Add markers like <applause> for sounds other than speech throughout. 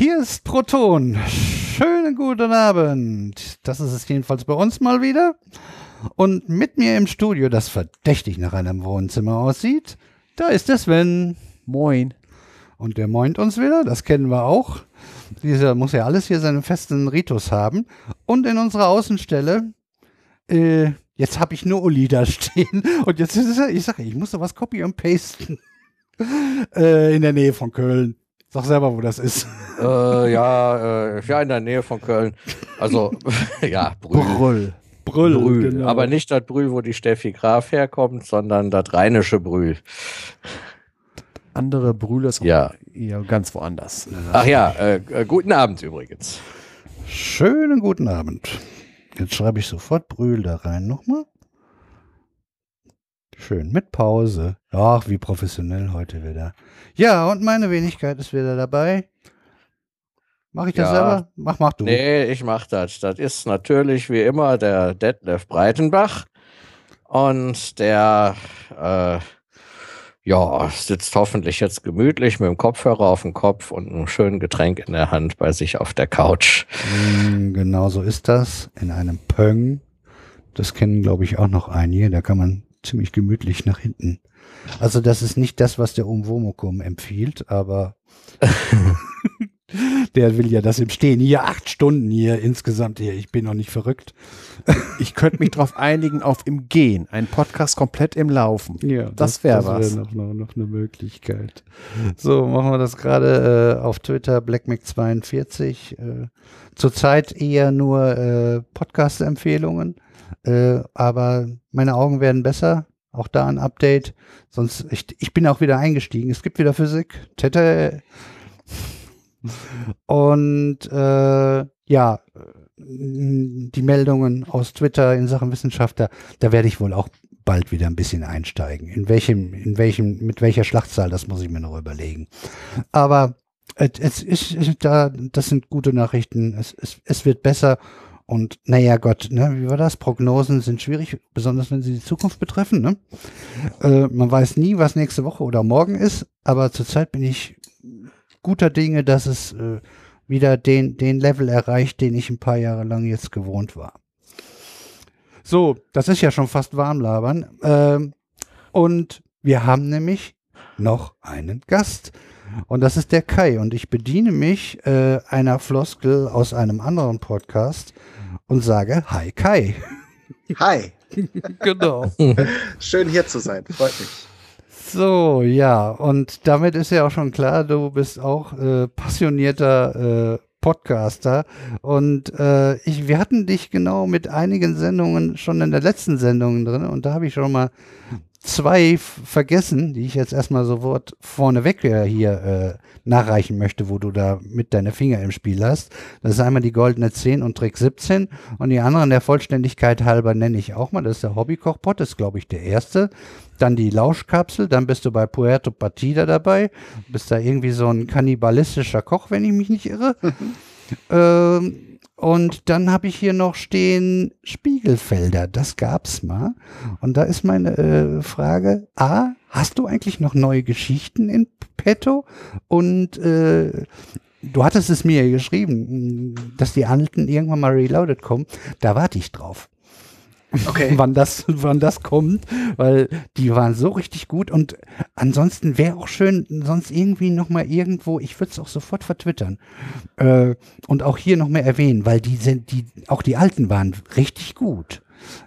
Hier ist Proton. Schönen guten Abend. Das ist es jedenfalls bei uns mal wieder. Und mit mir im Studio, das verdächtig nach einem Wohnzimmer aussieht, da ist der Sven. Moin. Und der moint uns wieder, das kennen wir auch. Dieser muss ja alles hier seinen festen Ritus haben. Und in unserer Außenstelle, äh, jetzt habe ich nur Uli da stehen. Und jetzt ist er, ich sage, ich muss da was copy und pasten. <laughs> äh, in der Nähe von Köln. Sag selber, wo das ist. Äh, ja, äh, ja, in der Nähe von Köln. Also, <laughs> ja, Brühl. Brüll. Brüll, Brühl. Genau. Aber nicht das Brühl, wo die Steffi Graf herkommt, sondern das rheinische Brühl. Andere Brühle ist ja. eher ganz woanders. Ach ja, äh, äh, guten Abend übrigens. Schönen guten Abend. Jetzt schreibe ich sofort Brühl da rein nochmal. Schön, mit Pause. Ach, wie professionell heute wieder. Ja, und meine Wenigkeit ist wieder dabei. Mach ich das ja. selber? Mach, mach du. Nee, ich mach das. Das ist natürlich wie immer der Detlef Breitenbach. Und der, äh, ja, sitzt hoffentlich jetzt gemütlich mit dem Kopfhörer auf dem Kopf und einem schönen Getränk in der Hand bei sich auf der Couch. Mm, genau so ist das. In einem Pöng. Das kennen, glaube ich, auch noch einige. Da kann man ziemlich gemütlich nach hinten. Also das ist nicht das, was der Umwomukum empfiehlt, aber <laughs> der will ja das im Stehen. Hier acht Stunden hier insgesamt hier. Ich bin noch nicht verrückt. Ich könnte mich darauf einigen, auf im Gehen. Ein Podcast komplett im Laufen. Ja, das, das wäre was. Wär noch, noch, noch eine Möglichkeit. So, machen wir das gerade äh, auf Twitter, BlackMac42. Äh, zurzeit eher nur äh, Podcast-Empfehlungen. Äh, aber meine Augen werden besser. Auch da ein Update. Sonst, ich, ich bin auch wieder eingestiegen. Es gibt wieder Physik. Tete. Und äh, ja, die Meldungen aus Twitter in Sachen Wissenschaft, da, werde ich wohl auch bald wieder ein bisschen einsteigen. In welchem, in welchem, mit welcher Schlachtzahl, das muss ich mir noch überlegen. Aber es ist da, das sind gute Nachrichten. Es, es, es wird besser und naja, Gott, ne, wie war das? Prognosen sind schwierig, besonders wenn sie die Zukunft betreffen. Ne? Äh, man weiß nie, was nächste Woche oder morgen ist, aber zurzeit bin ich guter Dinge, dass es äh, wieder den, den Level erreicht, den ich ein paar Jahre lang jetzt gewohnt war. So, das ist ja schon fast warmlabern. Ähm, und wir haben nämlich noch einen Gast. Und das ist der Kai. Und ich bediene mich äh, einer Floskel aus einem anderen Podcast und sage Hi Kai. Hi. <laughs> genau. Schön hier zu sein. Freut mich. So, ja, und damit ist ja auch schon klar, du bist auch äh, passionierter äh, Podcaster. Und äh, ich, wir hatten dich genau mit einigen Sendungen schon in der letzten Sendung drin und da habe ich schon mal zwei vergessen, die ich jetzt erstmal sofort vorneweg hier äh, nachreichen möchte, wo du da mit deine Finger im Spiel hast. Das ist einmal die goldene 10 und Trick 17 und die anderen der Vollständigkeit halber nenne ich auch mal. Das ist der Hobbykochpot, das ist glaube ich der erste. Dann die Lauschkapsel, dann bist du bei Puerto Partida dabei. Bist da irgendwie so ein kannibalistischer Koch, wenn ich mich nicht irre. <laughs> ähm, und dann habe ich hier noch stehen Spiegelfelder. Das gab's mal. Und da ist meine äh, Frage: A, hast du eigentlich noch neue Geschichten in petto? Und äh, du hattest es mir geschrieben, dass die alten irgendwann mal reloaded kommen. Da warte ich drauf. Okay. <laughs> wann das, wann das kommt, weil die waren so richtig gut und ansonsten wäre auch schön, sonst irgendwie nochmal irgendwo, ich würde es auch sofort vertwittern äh, und auch hier nochmal erwähnen, weil die sind, die, auch die alten waren richtig gut.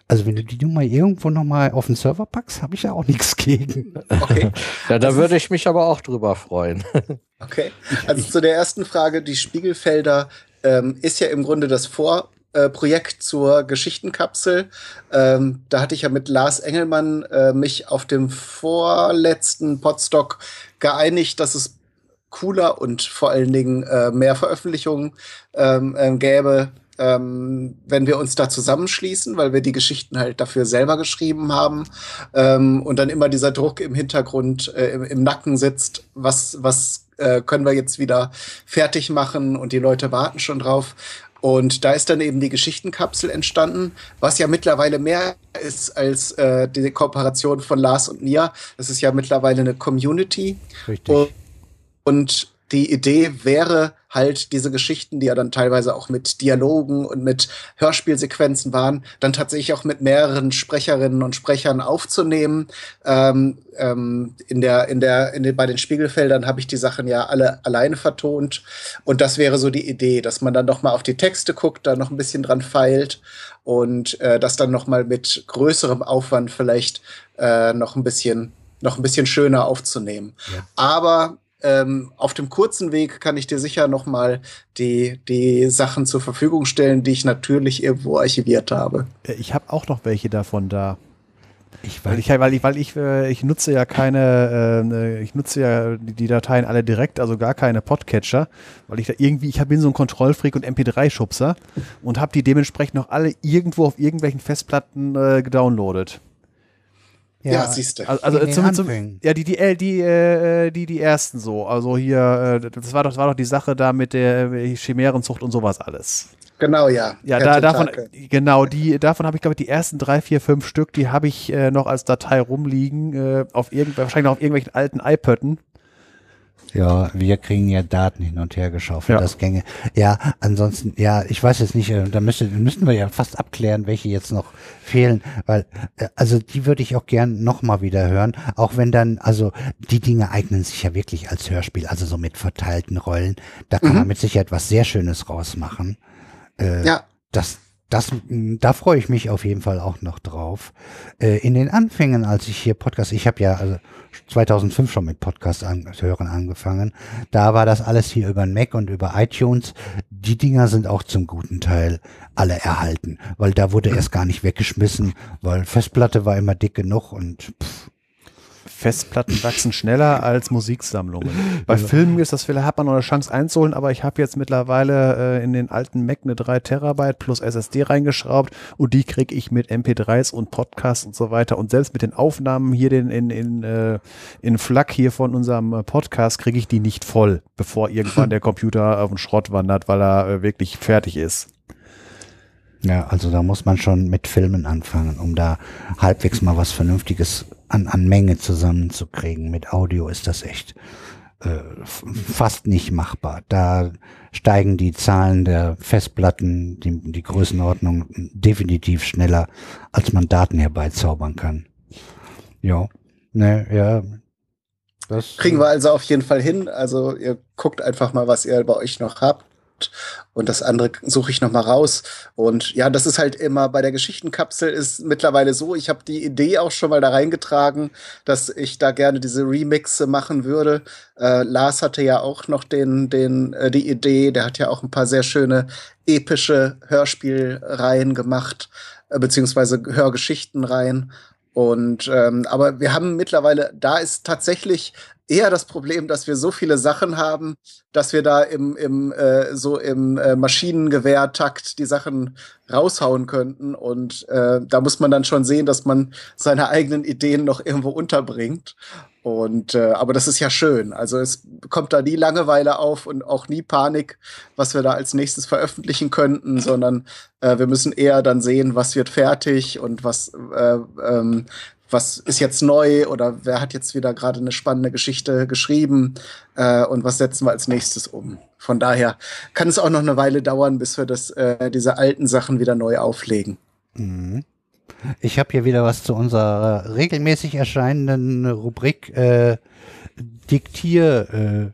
Also wenn du die Nummer irgendwo nochmal auf den Server packst, habe ich ja auch nichts gegen. Okay. <laughs> ja, da würde ich mich aber auch drüber freuen. okay. <laughs> Also zu der ersten Frage, die Spiegelfelder ähm, ist ja im Grunde das Vor äh, Projekt zur Geschichtenkapsel. Ähm, da hatte ich ja mit Lars Engelmann äh, mich auf dem vorletzten Podstock geeinigt, dass es cooler und vor allen Dingen äh, mehr Veröffentlichungen ähm, äh, gäbe, ähm, wenn wir uns da zusammenschließen, weil wir die Geschichten halt dafür selber geschrieben haben ähm, und dann immer dieser Druck im Hintergrund, äh, im, im, Nacken sitzt, was, was äh, können wir jetzt wieder fertig machen und die Leute warten schon drauf. Und da ist dann eben die Geschichtenkapsel entstanden, was ja mittlerweile mehr ist als äh, die Kooperation von Lars und Nia. Das ist ja mittlerweile eine Community. Richtig. Und, die Idee wäre halt diese Geschichten, die ja dann teilweise auch mit Dialogen und mit Hörspielsequenzen waren, dann tatsächlich auch mit mehreren Sprecherinnen und Sprechern aufzunehmen. Ähm, ähm, in der, in der, in den, bei den Spiegelfeldern habe ich die Sachen ja alle alleine vertont. Und das wäre so die Idee, dass man dann noch mal auf die Texte guckt, da noch ein bisschen dran feilt und äh, das dann noch mal mit größerem Aufwand vielleicht äh, noch ein bisschen noch ein bisschen schöner aufzunehmen. Ja. Aber ähm, auf dem kurzen Weg kann ich dir sicher noch mal die, die Sachen zur Verfügung stellen, die ich natürlich irgendwo archiviert habe. Äh, ich habe auch noch welche davon da. Ich, weil ich, weil ich, weil ich, äh, ich nutze ja keine, äh, ich nutze ja die Dateien alle direkt, also gar keine Podcatcher, weil ich da irgendwie, ich bin so ein Kontrollfreak und MP3-Schubser und habe die dementsprechend noch alle irgendwo auf irgendwelchen Festplatten äh, gedownloadet. Ja, ja siehst du. Also, also zum, zum, ja, die, die, äh, die, äh, die, die ersten so. Also hier, äh, das war doch, das war doch die Sache da mit der äh, Chimärenzucht und sowas alles. Genau, ja. Ja, da, davon, genau, die, davon habe ich, glaube ich, die ersten drei, vier, fünf Stück, die habe ich äh, noch als Datei rumliegen, äh, auf irgend, wahrscheinlich noch auf irgendwelchen alten iPötten. Ja, wir kriegen ja Daten hin und her geschaufelt, ja. das Gänge. Ja, ansonsten, ja, ich weiß jetzt nicht, äh, da müsste, müssten wir ja fast abklären, welche jetzt noch fehlen, weil, äh, also die würde ich auch gern nochmal wieder hören, auch wenn dann, also die Dinge eignen sich ja wirklich als Hörspiel, also so mit verteilten Rollen, da kann mhm. man mit Sicherheit was sehr Schönes rausmachen. Äh, ja. Das, das, da freue ich mich auf jeden Fall auch noch drauf. Äh, in den Anfängen, als ich hier Podcast, ich habe ja also 2005 schon mit Podcast an, hören angefangen, da war das alles hier über Mac und über iTunes. Die Dinger sind auch zum guten Teil alle erhalten, weil da wurde erst gar nicht weggeschmissen, weil Festplatte war immer dick genug und pff, Festplatten wachsen schneller als Musiksammlungen. Bei ja. Filmen ist das vielleicht, hat man noch eine Chance einzuholen, aber ich habe jetzt mittlerweile äh, in den alten Mac eine 3 Terabyte plus SSD reingeschraubt und die kriege ich mit MP3s und Podcasts und so weiter und selbst mit den Aufnahmen hier den, in, in, äh, in FLAC hier von unserem äh, Podcast kriege ich die nicht voll, bevor irgendwann der <laughs> Computer auf den Schrott wandert, weil er äh, wirklich fertig ist. Ja, also da muss man schon mit Filmen anfangen, um da halbwegs mal was Vernünftiges an, an Menge zusammenzukriegen. Mit Audio ist das echt äh, fast nicht machbar. Da steigen die Zahlen der Festplatten, die, die Größenordnung definitiv schneller, als man Daten herbeizaubern kann. Ja, ne, ja. Das, Kriegen wir also auf jeden Fall hin. Also ihr guckt einfach mal, was ihr bei euch noch habt und das andere suche ich noch mal raus. Und ja, das ist halt immer bei der Geschichtenkapsel ist mittlerweile so. Ich habe die Idee auch schon mal da reingetragen, dass ich da gerne diese Remixe machen würde. Äh, Lars hatte ja auch noch den, den, äh, die Idee. Der hat ja auch ein paar sehr schöne epische Hörspielreihen gemacht, äh, beziehungsweise Hörgeschichtenreihen. Und ähm, aber wir haben mittlerweile, da ist tatsächlich eher das Problem, dass wir so viele Sachen haben, dass wir da im, im äh, so im äh, Maschinengewehrtakt die Sachen raushauen könnten. Und äh, da muss man dann schon sehen, dass man seine eigenen Ideen noch irgendwo unterbringt. Und äh, aber das ist ja schön. Also es kommt da nie Langeweile auf und auch nie Panik, was wir da als nächstes veröffentlichen könnten, sondern äh, wir müssen eher dann sehen, was wird fertig und was äh, ähm, was ist jetzt neu oder wer hat jetzt wieder gerade eine spannende Geschichte geschrieben äh, und was setzen wir als nächstes um. Von daher kann es auch noch eine Weile dauern, bis wir das, äh, diese alten Sachen wieder neu auflegen. Mhm. Ich habe hier wieder was zu unserer regelmäßig erscheinenden Rubrik äh, Diktier.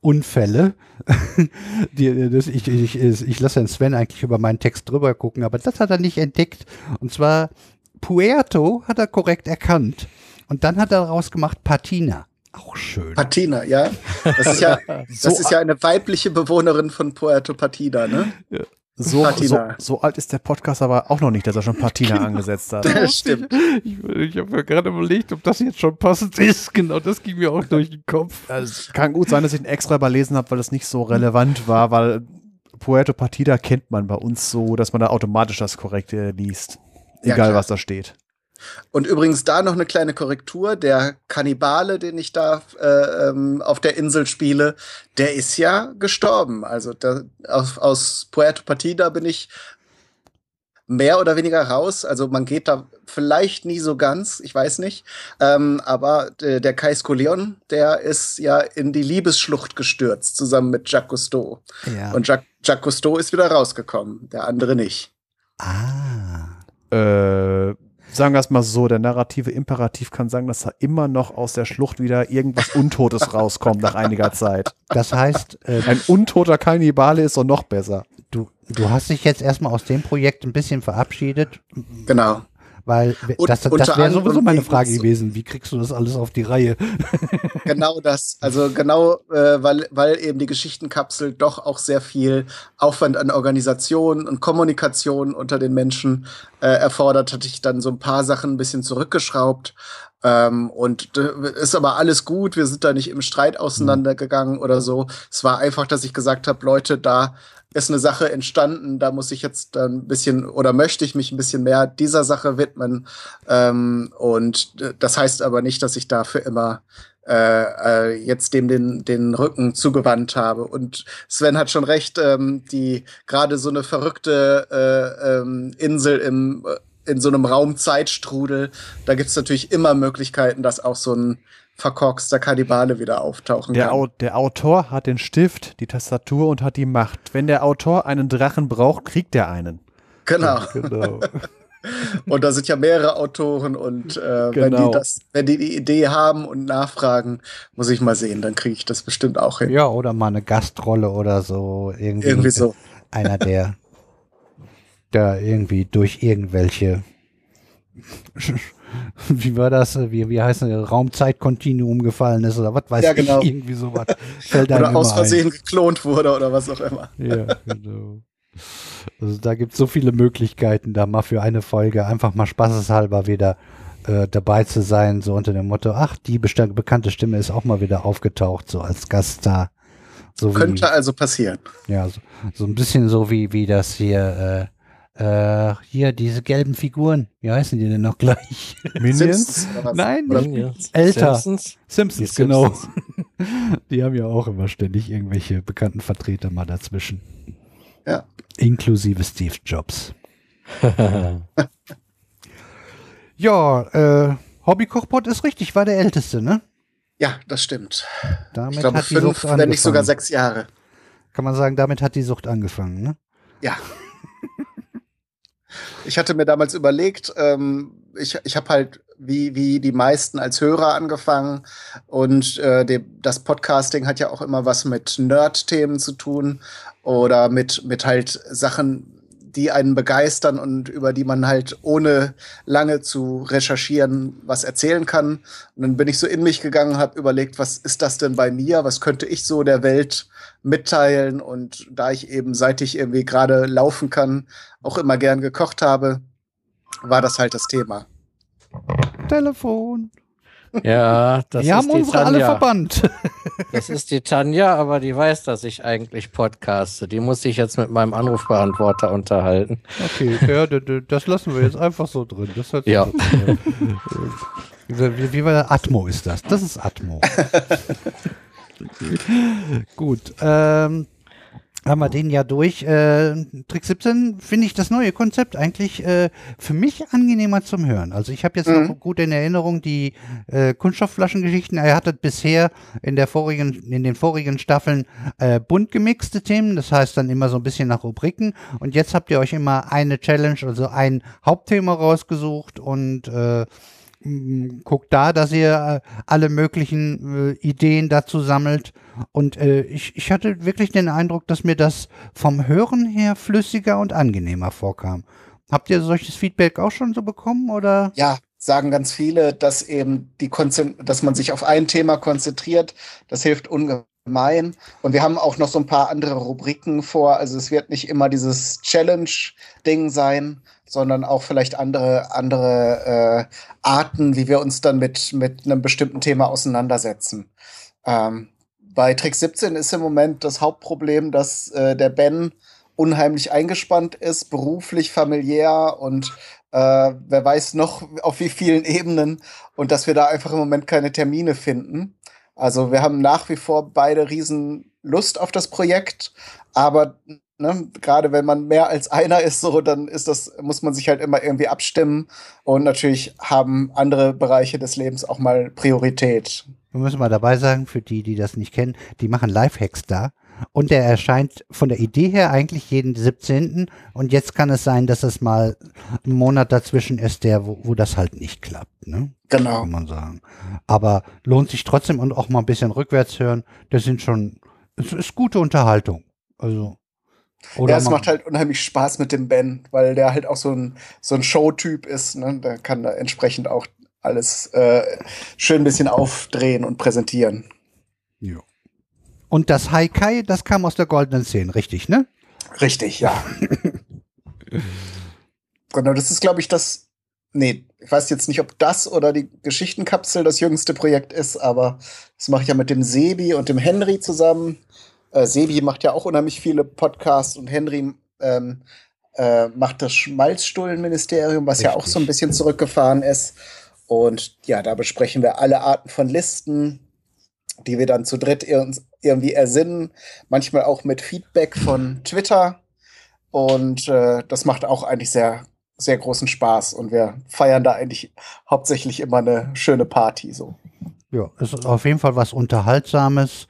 Unfälle. <laughs> Ich, ich, ich lasse den Sven eigentlich über meinen Text drüber gucken, aber das hat er nicht entdeckt. Und zwar Puerto hat er korrekt erkannt. Und dann hat er daraus gemacht Patina. Auch schön. Patina, ja. Das ist ja, <laughs> das so ist ja eine weibliche Bewohnerin von Puerto Patina, ne? Ja. So, so, so, alt ist der Podcast aber auch noch nicht, dass er schon Patina genau. angesetzt hat. <laughs> Das stimmt. Ich, ich habe mir gerade überlegt, ob das jetzt schon passend ist. Genau, das ging mir auch durch den Kopf. Also, kann gut sein, dass ich ihn extra überlesen habe, weil das nicht so relevant war, weil Puerto Partida kennt man bei uns so, dass man da automatisch das Korrekte liest. Egal, ja, was da steht. Und übrigens da noch eine kleine Korrektur. Der Kannibale, den ich da äh, ähm, auf der Insel spiele, der ist ja gestorben. Also da, aus, aus Puerto Partida bin ich mehr oder weniger raus. Also man geht da vielleicht nie so ganz, ich weiß nicht. Ähm, aber äh, der Kai Skoleon, der ist ja in die Liebesschlucht gestürzt, zusammen mit Jacques Cousteau. Ja. Und Jacques, Jacques Cousteau ist wieder rausgekommen, der andere nicht. Ah. Äh, sagen wir es mal so, der narrative Imperativ kann sagen, dass da immer noch aus der Schlucht wieder irgendwas Untotes rauskommt nach einiger Zeit. Das heißt, äh, ein untoter Kannibale ist doch noch besser. Du, du hast dich jetzt erstmal aus dem Projekt ein bisschen verabschiedet. Genau. Weil das, das wäre sowieso meine Frage gewesen. Wie kriegst du das alles auf die Reihe? <laughs> genau das. Also genau, äh, weil, weil eben die Geschichtenkapsel doch auch sehr viel Aufwand an Organisation und Kommunikation unter den Menschen äh, erfordert, hatte ich dann so ein paar Sachen ein bisschen zurückgeschraubt. Ähm, und äh, ist aber alles gut. Wir sind da nicht im Streit auseinandergegangen oder so. Es war einfach, dass ich gesagt habe, Leute, da ist eine Sache entstanden, da muss ich jetzt ein bisschen oder möchte ich mich ein bisschen mehr dieser Sache widmen. Ähm, und das heißt aber nicht, dass ich dafür immer äh, äh, jetzt dem den, den Rücken zugewandt habe. Und Sven hat schon recht, ähm, die gerade so eine verrückte äh, ähm, Insel im in so einem Raumzeitstrudel, da gibt's natürlich immer Möglichkeiten, dass auch so ein verkorkster Kannibale wieder auftauchen der kann. Au der Autor hat den Stift, die Tastatur und hat die Macht. Wenn der Autor einen Drachen braucht, kriegt er einen. Genau. genau. <laughs> und da sind ja mehrere Autoren und äh, genau. wenn die genau. das, wenn die die Idee haben und nachfragen, muss ich mal sehen, dann kriege ich das bestimmt auch hin. Ja, oder mal eine Gastrolle oder so. Irgendwie, irgendwie so. <laughs> Einer, der da irgendwie durch irgendwelche wie war das, wie, wie heißt das, Raumzeitkontinuum gefallen ist oder was weiß ja, genau. ich, irgendwie sowas. Fällt oder aus Versehen ein. geklont wurde oder was auch immer. Ja, genau. Also da gibt es so viele Möglichkeiten, da mal für eine Folge einfach mal spaßeshalber wieder äh, dabei zu sein, so unter dem Motto, ach, die bekannte Stimme ist auch mal wieder aufgetaucht, so als Gaststar. So Könnte wie, also passieren. Ja, so, so, ein bisschen so wie, wie das hier äh, äh, hier, diese gelben Figuren. Wie heißen die denn noch gleich? <laughs> Minions? Nein, Minions. älter. Simpsons, Simpsons genau. <laughs> die haben ja auch immer ständig irgendwelche bekannten Vertreter mal dazwischen. Ja. Inklusive Steve Jobs. <laughs> ja, äh, Hobbykochpot ist richtig, war der älteste, ne? Ja, das stimmt. Damit ich glaube, hat fünf, wenn nicht sogar sechs Jahre. Kann man sagen, damit hat die Sucht angefangen, ne? Ja. Ich hatte mir damals überlegt, ähm, ich, ich habe halt wie, wie die meisten als Hörer angefangen und äh, de, das Podcasting hat ja auch immer was mit Nerd-Themen zu tun oder mit, mit halt Sachen, die einen begeistern und über die man halt ohne lange zu recherchieren was erzählen kann. Und dann bin ich so in mich gegangen, habe überlegt, was ist das denn bei mir? Was könnte ich so der Welt mitteilen? Und da ich eben, seit ich irgendwie gerade laufen kann, auch immer gern gekocht habe, war das halt das Thema. Telefon. Ja, das Wir ist haben unsere Tanja. alle verbannt. Das ist die Tanja, aber die weiß, dass ich eigentlich podcaste. Die muss sich jetzt mit meinem Anrufbeantworter unterhalten. Okay, ja, das lassen wir jetzt einfach so drin. Das hört ja. wie, wie war der Atmo ist das? Das ist Atmo. <laughs> <laughs> Gut. Ähm, haben wir den ja durch. Äh, Trick 17 finde ich das neue Konzept eigentlich äh, für mich angenehmer zum Hören. Also ich habe jetzt mhm. noch gut in Erinnerung die äh, Kunststoffflaschengeschichten. Er hatte bisher in der vorigen, in den vorigen Staffeln äh, bunt gemixte Themen, das heißt dann immer so ein bisschen nach Rubriken. Und jetzt habt ihr euch immer eine Challenge, also ein Hauptthema rausgesucht und äh, guckt da, dass ihr äh, alle möglichen äh, Ideen dazu sammelt. Und äh, ich, ich hatte wirklich den Eindruck, dass mir das vom Hören her flüssiger und angenehmer vorkam. Habt ihr solches Feedback auch schon so bekommen oder? Ja, sagen ganz viele, dass eben die Konzent dass man sich auf ein Thema konzentriert. Das hilft ungemein. Und wir haben auch noch so ein paar andere Rubriken vor. Also es wird nicht immer dieses Challenge-Ding sein, sondern auch vielleicht andere, andere äh, Arten, wie wir uns dann mit, mit einem bestimmten Thema auseinandersetzen. Ähm, bei Trick 17 ist im Moment das Hauptproblem, dass äh, der Ben unheimlich eingespannt ist, beruflich, familiär und äh, wer weiß noch auf wie vielen Ebenen und dass wir da einfach im Moment keine Termine finden. Also wir haben nach wie vor beide riesen Lust auf das Projekt, aber Ne? Gerade wenn man mehr als einer ist, so, dann ist das, muss man sich halt immer irgendwie abstimmen. Und natürlich haben andere Bereiche des Lebens auch mal Priorität. Wir müssen mal dabei sagen, für die, die das nicht kennen, die machen Lifehacks da. Und der erscheint von der Idee her eigentlich jeden 17. Und jetzt kann es sein, dass es mal ein Monat dazwischen ist, der, wo, wo das halt nicht klappt. Ne? Genau. Kann man sagen. Aber lohnt sich trotzdem und auch mal ein bisschen rückwärts hören. Das sind schon, es ist gute Unterhaltung. Also. Oder ja, es macht halt unheimlich Spaß mit dem Ben, weil der halt auch so ein, so ein Showtyp ist. Ne? Der kann da entsprechend auch alles äh, schön ein bisschen aufdrehen und präsentieren. Ja. Und das Haikai, das kam aus der goldenen Szene, richtig, ne? Richtig, ja. <laughs> genau, das ist, glaube ich, das. Nee, ich weiß jetzt nicht, ob das oder die Geschichtenkapsel das jüngste Projekt ist, aber das mache ich ja mit dem Sebi und dem Henry zusammen. Äh, Sebi macht ja auch unheimlich viele Podcasts und Henry ähm, äh, macht das Schmalzstullenministerium, was Richtig. ja auch so ein bisschen zurückgefahren ist. Und ja, da besprechen wir alle Arten von Listen, die wir dann zu dritt irgendwie ersinnen, manchmal auch mit Feedback von Twitter. Und äh, das macht auch eigentlich sehr, sehr großen Spaß. Und wir feiern da eigentlich hauptsächlich immer eine schöne Party. So. Ja, es ist auf jeden Fall was Unterhaltsames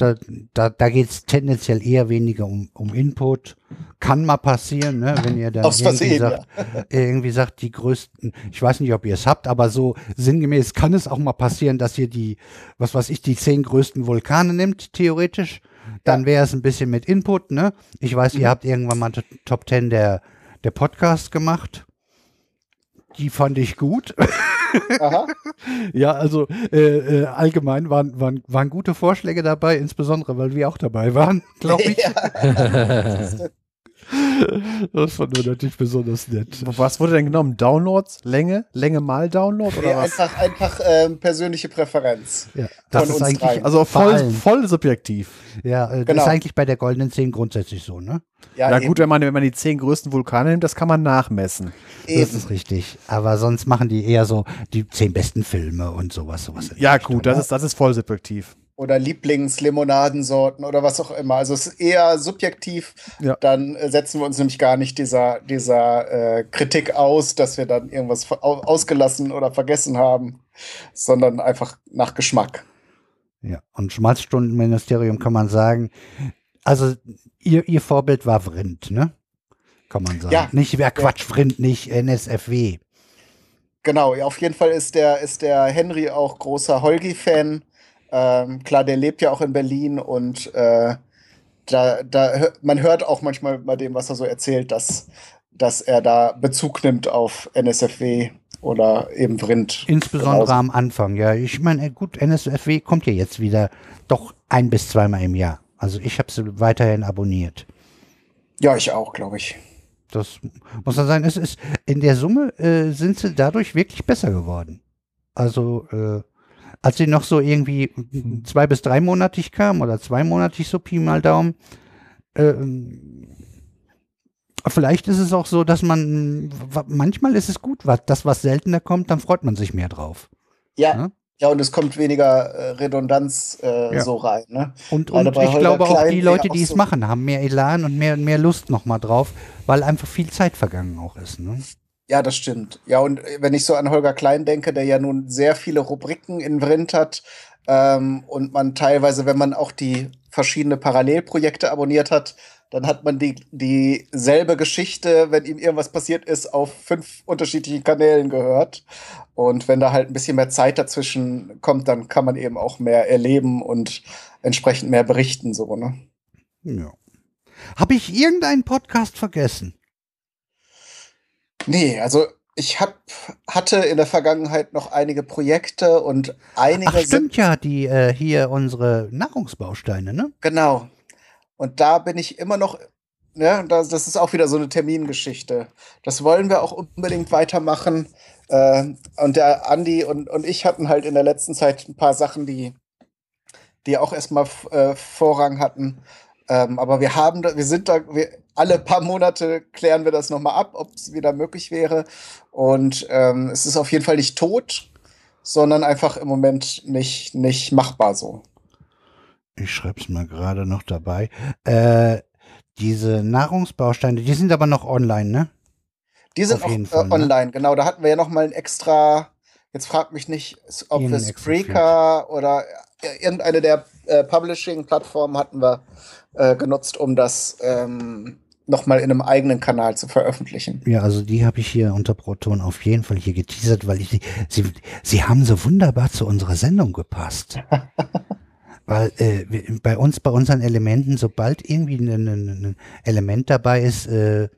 da, da, da geht es tendenziell eher weniger um, um Input. Kann mal passieren, ne? wenn ihr da <laughs> irgendwie, sagt, <laughs> irgendwie sagt, die größten, ich weiß nicht, ob ihr es habt, aber so sinngemäß kann es auch mal passieren, dass ihr die, was weiß ich, die zehn größten Vulkane nimmt, theoretisch. Dann wäre es ein bisschen mit Input, ne? Ich weiß, mhm. ihr habt irgendwann mal Top 10 der, der Podcast gemacht. Die fand ich gut. <laughs> Aha. ja, also äh, äh, allgemein waren, waren, waren gute Vorschläge dabei, insbesondere weil wir auch dabei waren, <laughs> glaube ich. Ja. <laughs> Das fand wir natürlich besonders nett. Was wurde denn genommen? Downloads? Länge? Länge mal Download? Oder ja, was? Einfach, einfach ähm, persönliche Präferenz. Ja, das ist eigentlich drei. also voll, voll subjektiv. Ja, äh, das genau. ist eigentlich bei der goldenen 10 grundsätzlich so, ne? Ja, ja gut, wenn man, wenn man die zehn größten Vulkane nimmt, das kann man nachmessen. Eben. Das ist richtig. Aber sonst machen die eher so die zehn besten Filme und sowas. sowas ja, gut, das ne? ist, das ist voll subjektiv oder Lieblingslimonadensorten oder was auch immer. Also es ist eher subjektiv. Ja. Dann äh, setzen wir uns nämlich gar nicht dieser, dieser äh, Kritik aus, dass wir dann irgendwas ausgelassen oder vergessen haben, sondern einfach nach Geschmack. Ja, und Schmalzstundenministerium kann man sagen, also ihr, ihr Vorbild war Vrindt, ne? Kann man sagen. Ja. Nicht, wer Quatsch, Vrindt, nicht NSFW. Genau, ja, auf jeden Fall ist der, ist der Henry auch großer Holgi-Fan ähm, klar, der lebt ja auch in Berlin und äh, da, da, man hört auch manchmal bei dem, was er so erzählt, dass, dass er da Bezug nimmt auf NSFW oder eben Vrind. Insbesondere genauso. am Anfang, ja. Ich meine, gut, NSFW kommt ja jetzt wieder doch ein bis zweimal im Jahr. Also ich habe sie weiterhin abonniert. Ja, ich auch, glaube ich. Das muss man sagen, es ist in der Summe äh, sind sie dadurch wirklich besser geworden. Also äh, als sie noch so irgendwie zwei bis dreimonatig kam oder zweimonatig so Pi mal Daumen, äh, vielleicht ist es auch so, dass man, manchmal ist es gut, was, das, was seltener kommt, dann freut man sich mehr drauf. Ja. ja? Ja, und es kommt weniger äh, Redundanz äh, ja. so rein. Ne? Und, und ich glaube auch, die Leute, die es so machen, haben mehr Elan und mehr, mehr Lust nochmal drauf, weil einfach viel Zeit vergangen auch ist. Ne? Ja, das stimmt. Ja, und wenn ich so an Holger Klein denke, der ja nun sehr viele Rubriken in Vrind hat ähm, und man teilweise, wenn man auch die verschiedene Parallelprojekte abonniert hat, dann hat man die dieselbe Geschichte, wenn ihm irgendwas passiert ist, auf fünf unterschiedlichen Kanälen gehört. Und wenn da halt ein bisschen mehr Zeit dazwischen kommt, dann kann man eben auch mehr erleben und entsprechend mehr berichten, so, ne? Ja. Habe ich irgendeinen Podcast vergessen? Nee, also ich hab, hatte in der Vergangenheit noch einige Projekte und einige. Ach, stimmt ja, die äh, hier unsere Nahrungsbausteine, ne? Genau. Und da bin ich immer noch, ja, das, das ist auch wieder so eine Termingeschichte. Das wollen wir auch unbedingt weitermachen. Äh, und der Andi und, und ich hatten halt in der letzten Zeit ein paar Sachen, die, die auch erstmal äh, Vorrang hatten. Ähm, aber wir haben wir sind da, wir, alle paar Monate klären wir das nochmal ab, ob es wieder möglich wäre. Und ähm, es ist auf jeden Fall nicht tot, sondern einfach im Moment nicht, nicht machbar so. Ich schreibe es mal gerade noch dabei. Äh, diese Nahrungsbausteine, die sind aber noch online, ne? Die sind Auf auch jeden äh, Fall, ne? online, genau. Da hatten wir ja noch mal ein extra, jetzt fragt mich nicht, ob wir extra Spreaker oder äh, irgendeine der äh, Publishing-Plattformen hatten wir äh, genutzt, um das ähm, noch mal in einem eigenen Kanal zu veröffentlichen. Ja, also die habe ich hier unter Proton auf jeden Fall hier geteasert, weil ich sie, sie haben so wunderbar zu unserer Sendung gepasst. <laughs> weil äh, bei uns, bei unseren Elementen, sobald irgendwie ein, ein, ein Element dabei ist, äh,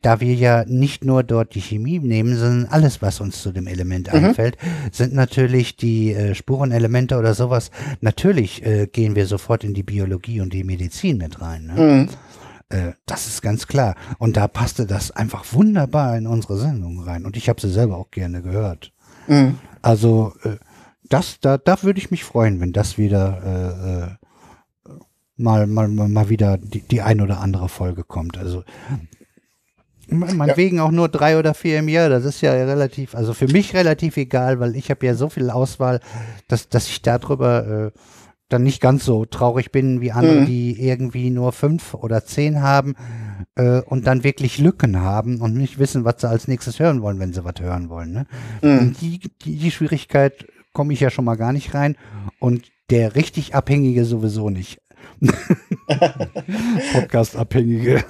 da wir ja nicht nur dort die Chemie nehmen, sondern alles, was uns zu dem Element einfällt, sind natürlich die äh, Spurenelemente oder sowas. Natürlich äh, gehen wir sofort in die Biologie und die Medizin mit rein. Ne? Mhm. Äh, das ist ganz klar. Und da passte das einfach wunderbar in unsere Sendung rein. Und ich habe sie selber auch gerne gehört. Mhm. Also äh, das, da, da würde ich mich freuen, wenn das wieder äh, äh, mal, mal, mal wieder die, die ein oder andere Folge kommt. Also me- meinetwegen auch nur drei oder vier im Jahr. Das ist ja relativ, also für mich relativ egal, weil ich habe ja so viel Auswahl, dass, dass ich darüber äh, dann nicht ganz so traurig bin wie andere, Mhm. die irgendwie nur fünf oder zehn haben äh, und dann wirklich Lücken haben und nicht wissen, was sie als nächstes hören wollen, wenn sie was hören wollen. Ne? Mhm. Die, die, die Schwierigkeit komme ich ja schon mal gar nicht rein und der richtig Abhängige sowieso nicht. <laughs> Podcast-Abhängige.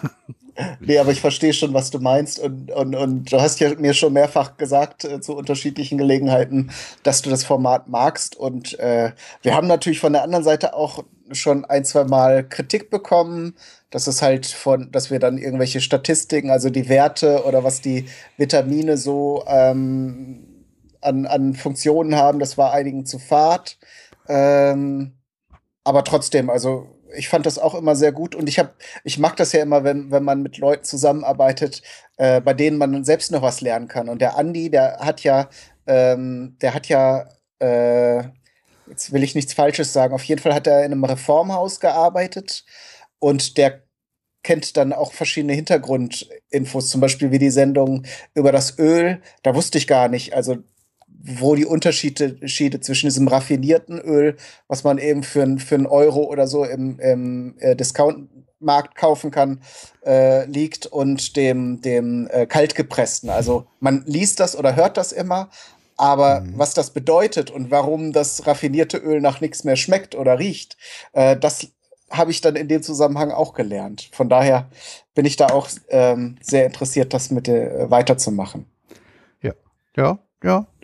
Nee, aber ich verstehe schon, was du meinst. Und, und, und du hast ja mir schon mehrfach gesagt äh, zu unterschiedlichen Gelegenheiten, dass du das Format magst. Und äh, wir haben natürlich von der anderen Seite auch schon ein, zwei Mal Kritik bekommen, dass es halt von, dass wir dann irgendwelche Statistiken, also die Werte oder was die Vitamine so ähm, an, an Funktionen haben, das war einigen zu fad. Ähm, aber trotzdem, also ich fand das auch immer sehr gut und ich habe, ich mag das ja immer, wenn, wenn man mit Leuten zusammenarbeitet, äh, bei denen man selbst noch was lernen kann. Und der Andi, der hat ja, ähm, der hat ja, äh, jetzt will ich nichts Falsches sagen, auf jeden Fall hat er in einem Reformhaus gearbeitet und der kennt dann auch verschiedene Hintergrundinfos, zum Beispiel wie die Sendung über das Öl. Da wusste ich gar nicht, also wo die Unterschiede Schiede zwischen diesem raffinierten Öl, was man eben für, für einen Euro oder so im, im äh, Discount-Markt kaufen kann, äh, liegt und dem, dem äh, kaltgepressten. Also man liest das oder hört das immer, aber was das bedeutet und warum das raffinierte Öl nach nichts mehr schmeckt oder riecht, äh, das habe ich dann in dem Zusammenhang auch gelernt. Von daher bin ich da auch ähm, sehr interessiert, das mit äh, weiterzumachen. Ja, ja,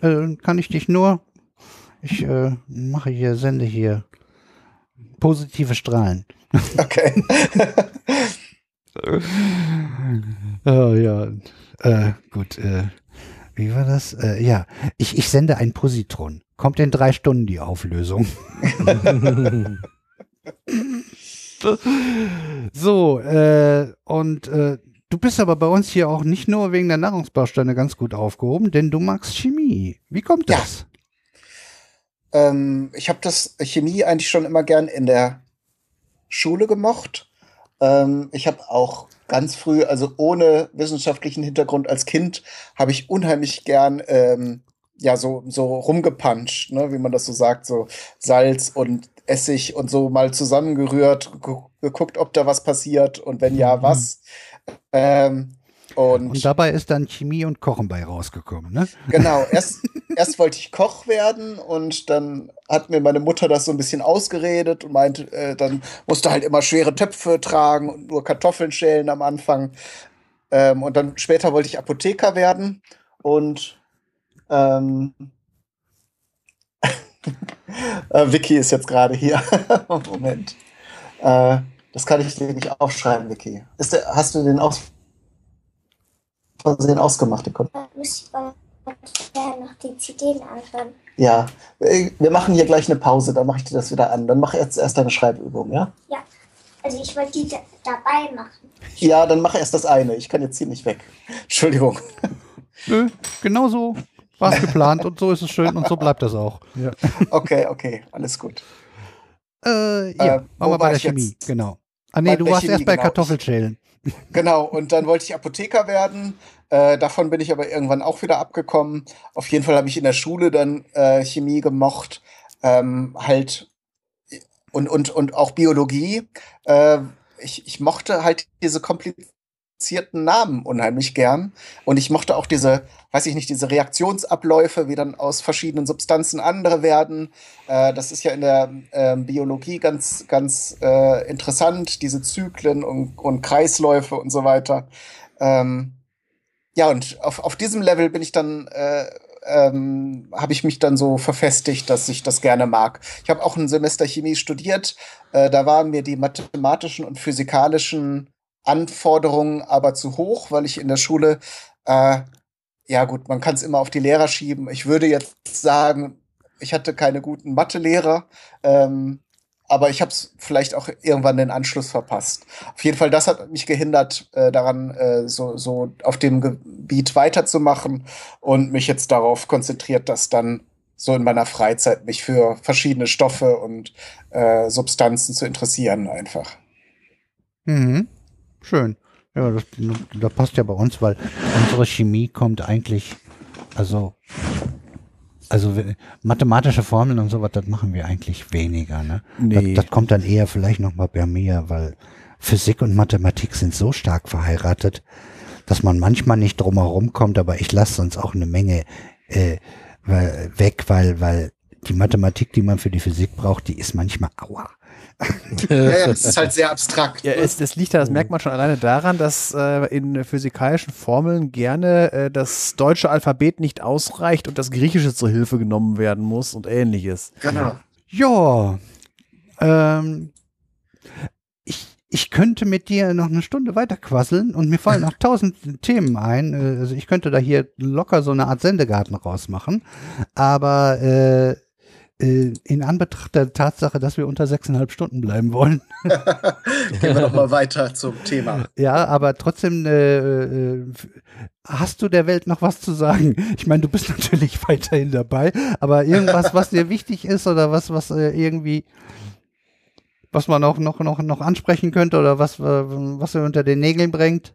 äh, kann ich dich nur. Ich äh, mache hier, sende hier positive Strahlen. <laughs> Okay. <laughs> Oh, ja, äh, gut. Äh, wie war das? Äh, ja, ich, ich sende ein Positron. Kommt in drei Stunden die Auflösung. <laughs> so, äh, und äh, du bist aber bei uns hier auch nicht nur wegen der Nahrungsbausteine ganz gut aufgehoben, denn du magst Chemie. Wie kommt Ja. das? Ähm, ich habe das Chemie eigentlich schon immer gern in der Schule gemocht. Ähm, ich habe auch ganz früh, also ohne wissenschaftlichen Hintergrund als Kind, habe ich unheimlich gern ähm, ja so so rumgepanscht, ne, wie man das so sagt, so Salz und Essig und so mal zusammengerührt, gu- geguckt, ob da was passiert und wenn ja, was. Ähm, und, Und dabei ist dann Chemie und Kochen bei rausgekommen, ne? Genau, <laughs> erst, erst wollte ich Koch werden und dann hat mir meine Mutter das so ein bisschen ausgeredet und meinte, äh, dann musste halt immer schwere Töpfe tragen und nur Kartoffeln schälen am Anfang. Ähm, und dann später wollte ich Apotheker werden und ähm, <laughs> äh, Vicky ist jetzt gerade hier. <laughs> Moment. Äh, das kann ich dir nicht aufschreiben, Vicky. Ist der, hast du den aus Versehen ausgemacht, den? Da müsste ich mal noch die CDs anhören. Ja, äh, wir machen hier gleich eine Pause, dann mache ich dir das wieder an. Dann mach jetzt erst deine Schreibübung, ja? Also ich wollte die da dabei machen. Ja, dann mach erst das eine. Ich kann jetzt hier nicht weg. Entschuldigung. Nö, genau so war es geplant und so ist es schön und so bleibt das auch. Ja, Okay, okay, alles gut. Äh, ja Äh, machen wir bei der Chemie, jetzt? genau. Ah nee, Bei du warst Chemie, erst bei genau. Kartoffelschälen. <laughs> Genau, und dann wollte ich Apotheker werden. Äh, davon bin ich aber irgendwann auch wieder abgekommen. Auf jeden Fall habe ich in der Schule dann äh, Chemie gemocht. Ähm, halt und, und, und auch Biologie. Äh, ich, ich mochte halt diese komplizierten Namen unheimlich gern. Und ich mochte auch diese, weiß ich nicht, diese Reaktionsabläufe, wie dann aus verschiedenen Substanzen andere werden. Äh, das ist ja in der äh, Biologie ganz, ganz äh, interessant, diese Zyklen und, und Kreisläufe und so weiter. Ähm, ja, und auf, auf diesem Level bin ich dann äh, ähm, habe ich mich dann so verfestigt, dass ich das gerne mag. Ich habe auch ein Semester Chemie studiert. Äh, da waren mir die mathematischen und physikalischen Anforderungen aber zu hoch, weil ich in der Schule, äh, ja gut, man kann es immer auf die Lehrer schieben. Ich würde jetzt sagen, ich hatte keine guten Mathelehrer. Ähm, aber ich habe es vielleicht auch irgendwann den Anschluss verpasst. Auf jeden Fall, das hat mich gehindert, äh, daran äh, so, so auf dem Gebiet weiterzumachen und mich jetzt darauf konzentriert, dass dann so in meiner Freizeit mich für verschiedene Stoffe und äh, Substanzen zu interessieren einfach. Mhm. Schön. Ja, das, das passt ja bei uns, weil unsere Chemie kommt eigentlich, also also mathematische Formeln und sowas, das machen wir eigentlich weniger. Ne? Nee. Das, das kommt dann eher vielleicht noch mal bei mir, weil Physik und Mathematik sind so stark verheiratet, dass man manchmal nicht drumherum kommt, aber ich lasse sonst auch eine Menge äh, weg, weil, weil die Mathematik, die man für die Physik braucht, die ist manchmal aua <laughs> ja, ja, das ist halt sehr abstrakt. Ja, es, das liegt da, das merkt man schon alleine daran, dass äh, in physikalischen Formeln gerne äh, das deutsche Alphabet nicht ausreicht und das griechische zur Hilfe genommen werden muss und ähnliches. Genau. Ja. Ähm, ich, ich könnte mit dir noch eine Stunde weiter quasseln und mir fallen noch <laughs> tausend Themen ein. Äh, also ich könnte da hier locker so eine Art Sendegarten rausmachen. Aber äh, in Anbetracht der Tatsache, dass wir unter sechseinhalb Stunden bleiben wollen. <laughs> <laughs> Gehen wir doch mal weiter zum Thema. Ja, aber trotzdem äh, äh, hast du der Welt noch was zu sagen? Ich meine, du bist natürlich <laughs> weiterhin dabei, aber irgendwas, was dir wichtig ist oder was, was äh, irgendwie, was man auch noch, noch, noch ansprechen könnte oder was, was er unter den Nägeln bringt?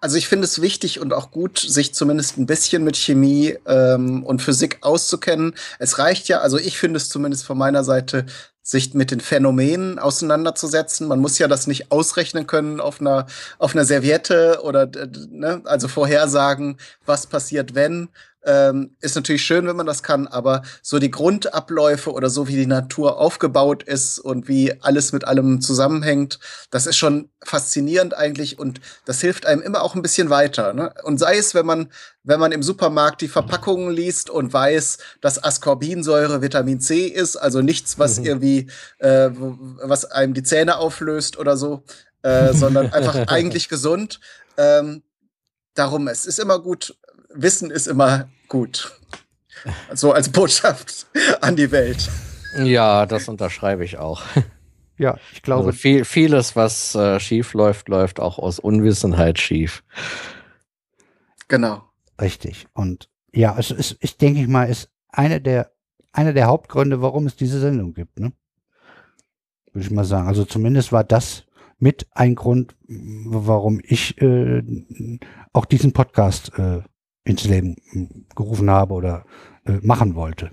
Also ich finde es wichtig und auch gut, sich zumindest ein bisschen mit Chemie ähm, und Physik auszukennen. Es reicht ja, also ich finde es zumindest von meiner Seite, sich mit den Phänomenen auseinanderzusetzen. Man muss ja das nicht ausrechnen können auf einer, auf einer Serviette oder ne, also vorhersagen, was passiert, wenn, ähm, ist natürlich schön, wenn man das kann, aber so die Grundabläufe oder so wie die Natur aufgebaut ist und wie alles mit allem zusammenhängt, das ist schon faszinierend eigentlich und das hilft einem immer auch ein bisschen weiter. Ne? Und sei es, wenn man, wenn man im Supermarkt die Verpackungen liest und weiß, dass Ascorbinsäure Vitamin C ist, also nichts, was mhm. irgendwie, äh, was einem die Zähne auflöst oder so, äh, <laughs> sondern einfach eigentlich gesund. Ähm, darum, es ist immer gut, Wissen ist immer gut. So als Botschaft an die Welt. Ja, das unterschreibe ich auch. Ja, ich glaube. Also viel, vieles, was äh, schief läuft, läuft auch aus Unwissenheit schief. Genau. Richtig. Und ja, es ist, ich denke ich mal, ist eine der, einer der Hauptgründe, warum es diese Sendung gibt, ne? Würde ich mal sagen. Also zumindest war das mit ein Grund, warum ich äh, auch diesen Podcast äh, ins Leben gerufen habe oder äh, machen wollte.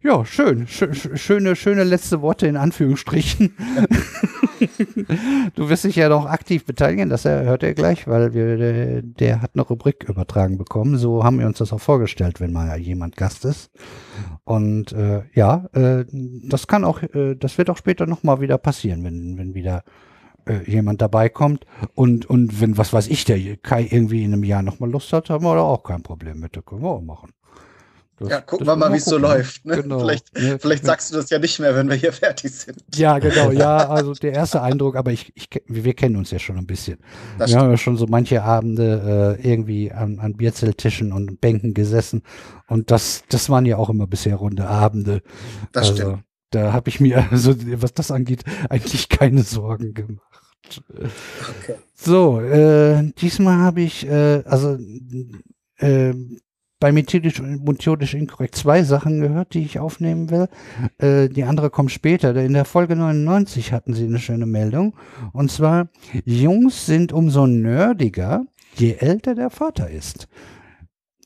Ja, schön. Sch schöne, schöne letzte Worte in Anführungsstrichen. <laughs> du wirst dich ja noch aktiv beteiligen, das hört er gleich, weil wir, der, der, hat eine Rubrik übertragen bekommen. So haben wir uns das auch vorgestellt, wenn mal jemand Gast ist. Und äh, ja, äh, das kann auch, äh, das wird auch später nochmal wieder passieren, wenn, wenn wieder äh, jemand dabei kommt und, und wenn, was weiß ich, der Kai irgendwie in einem Jahr nochmal Lust hat, haben wir da auch kein Problem mit. Das können wir auch machen. Das, ja, gucken wir mal, wie es so läuft. Ne? Genau. Vielleicht, ja, vielleicht sagst du das ja nicht mehr, wenn wir hier fertig sind. Ja, genau. Ja, <laughs> also der erste Eindruck, aber ich, ich, wir kennen uns ja schon ein bisschen. Das wir stimmt. haben ja schon so manche Abende äh, irgendwie an, an Bierzelttischen und Bänken gesessen. Und das, das waren ja auch immer bisher runde Abende. Das also, stimmt. Da habe ich mir, <laughs> also, was das angeht, eigentlich keine Sorgen gemacht. Okay. So, äh, diesmal habe ich, äh, also äh, bei methodisch und methodisch inkorrekt zwei Sachen gehört, die ich aufnehmen will. Äh, die andere kommt später. In der Folge 99 hatten sie eine schöne Meldung. Und zwar, Jungs sind umso nerdiger, je älter der Vater ist.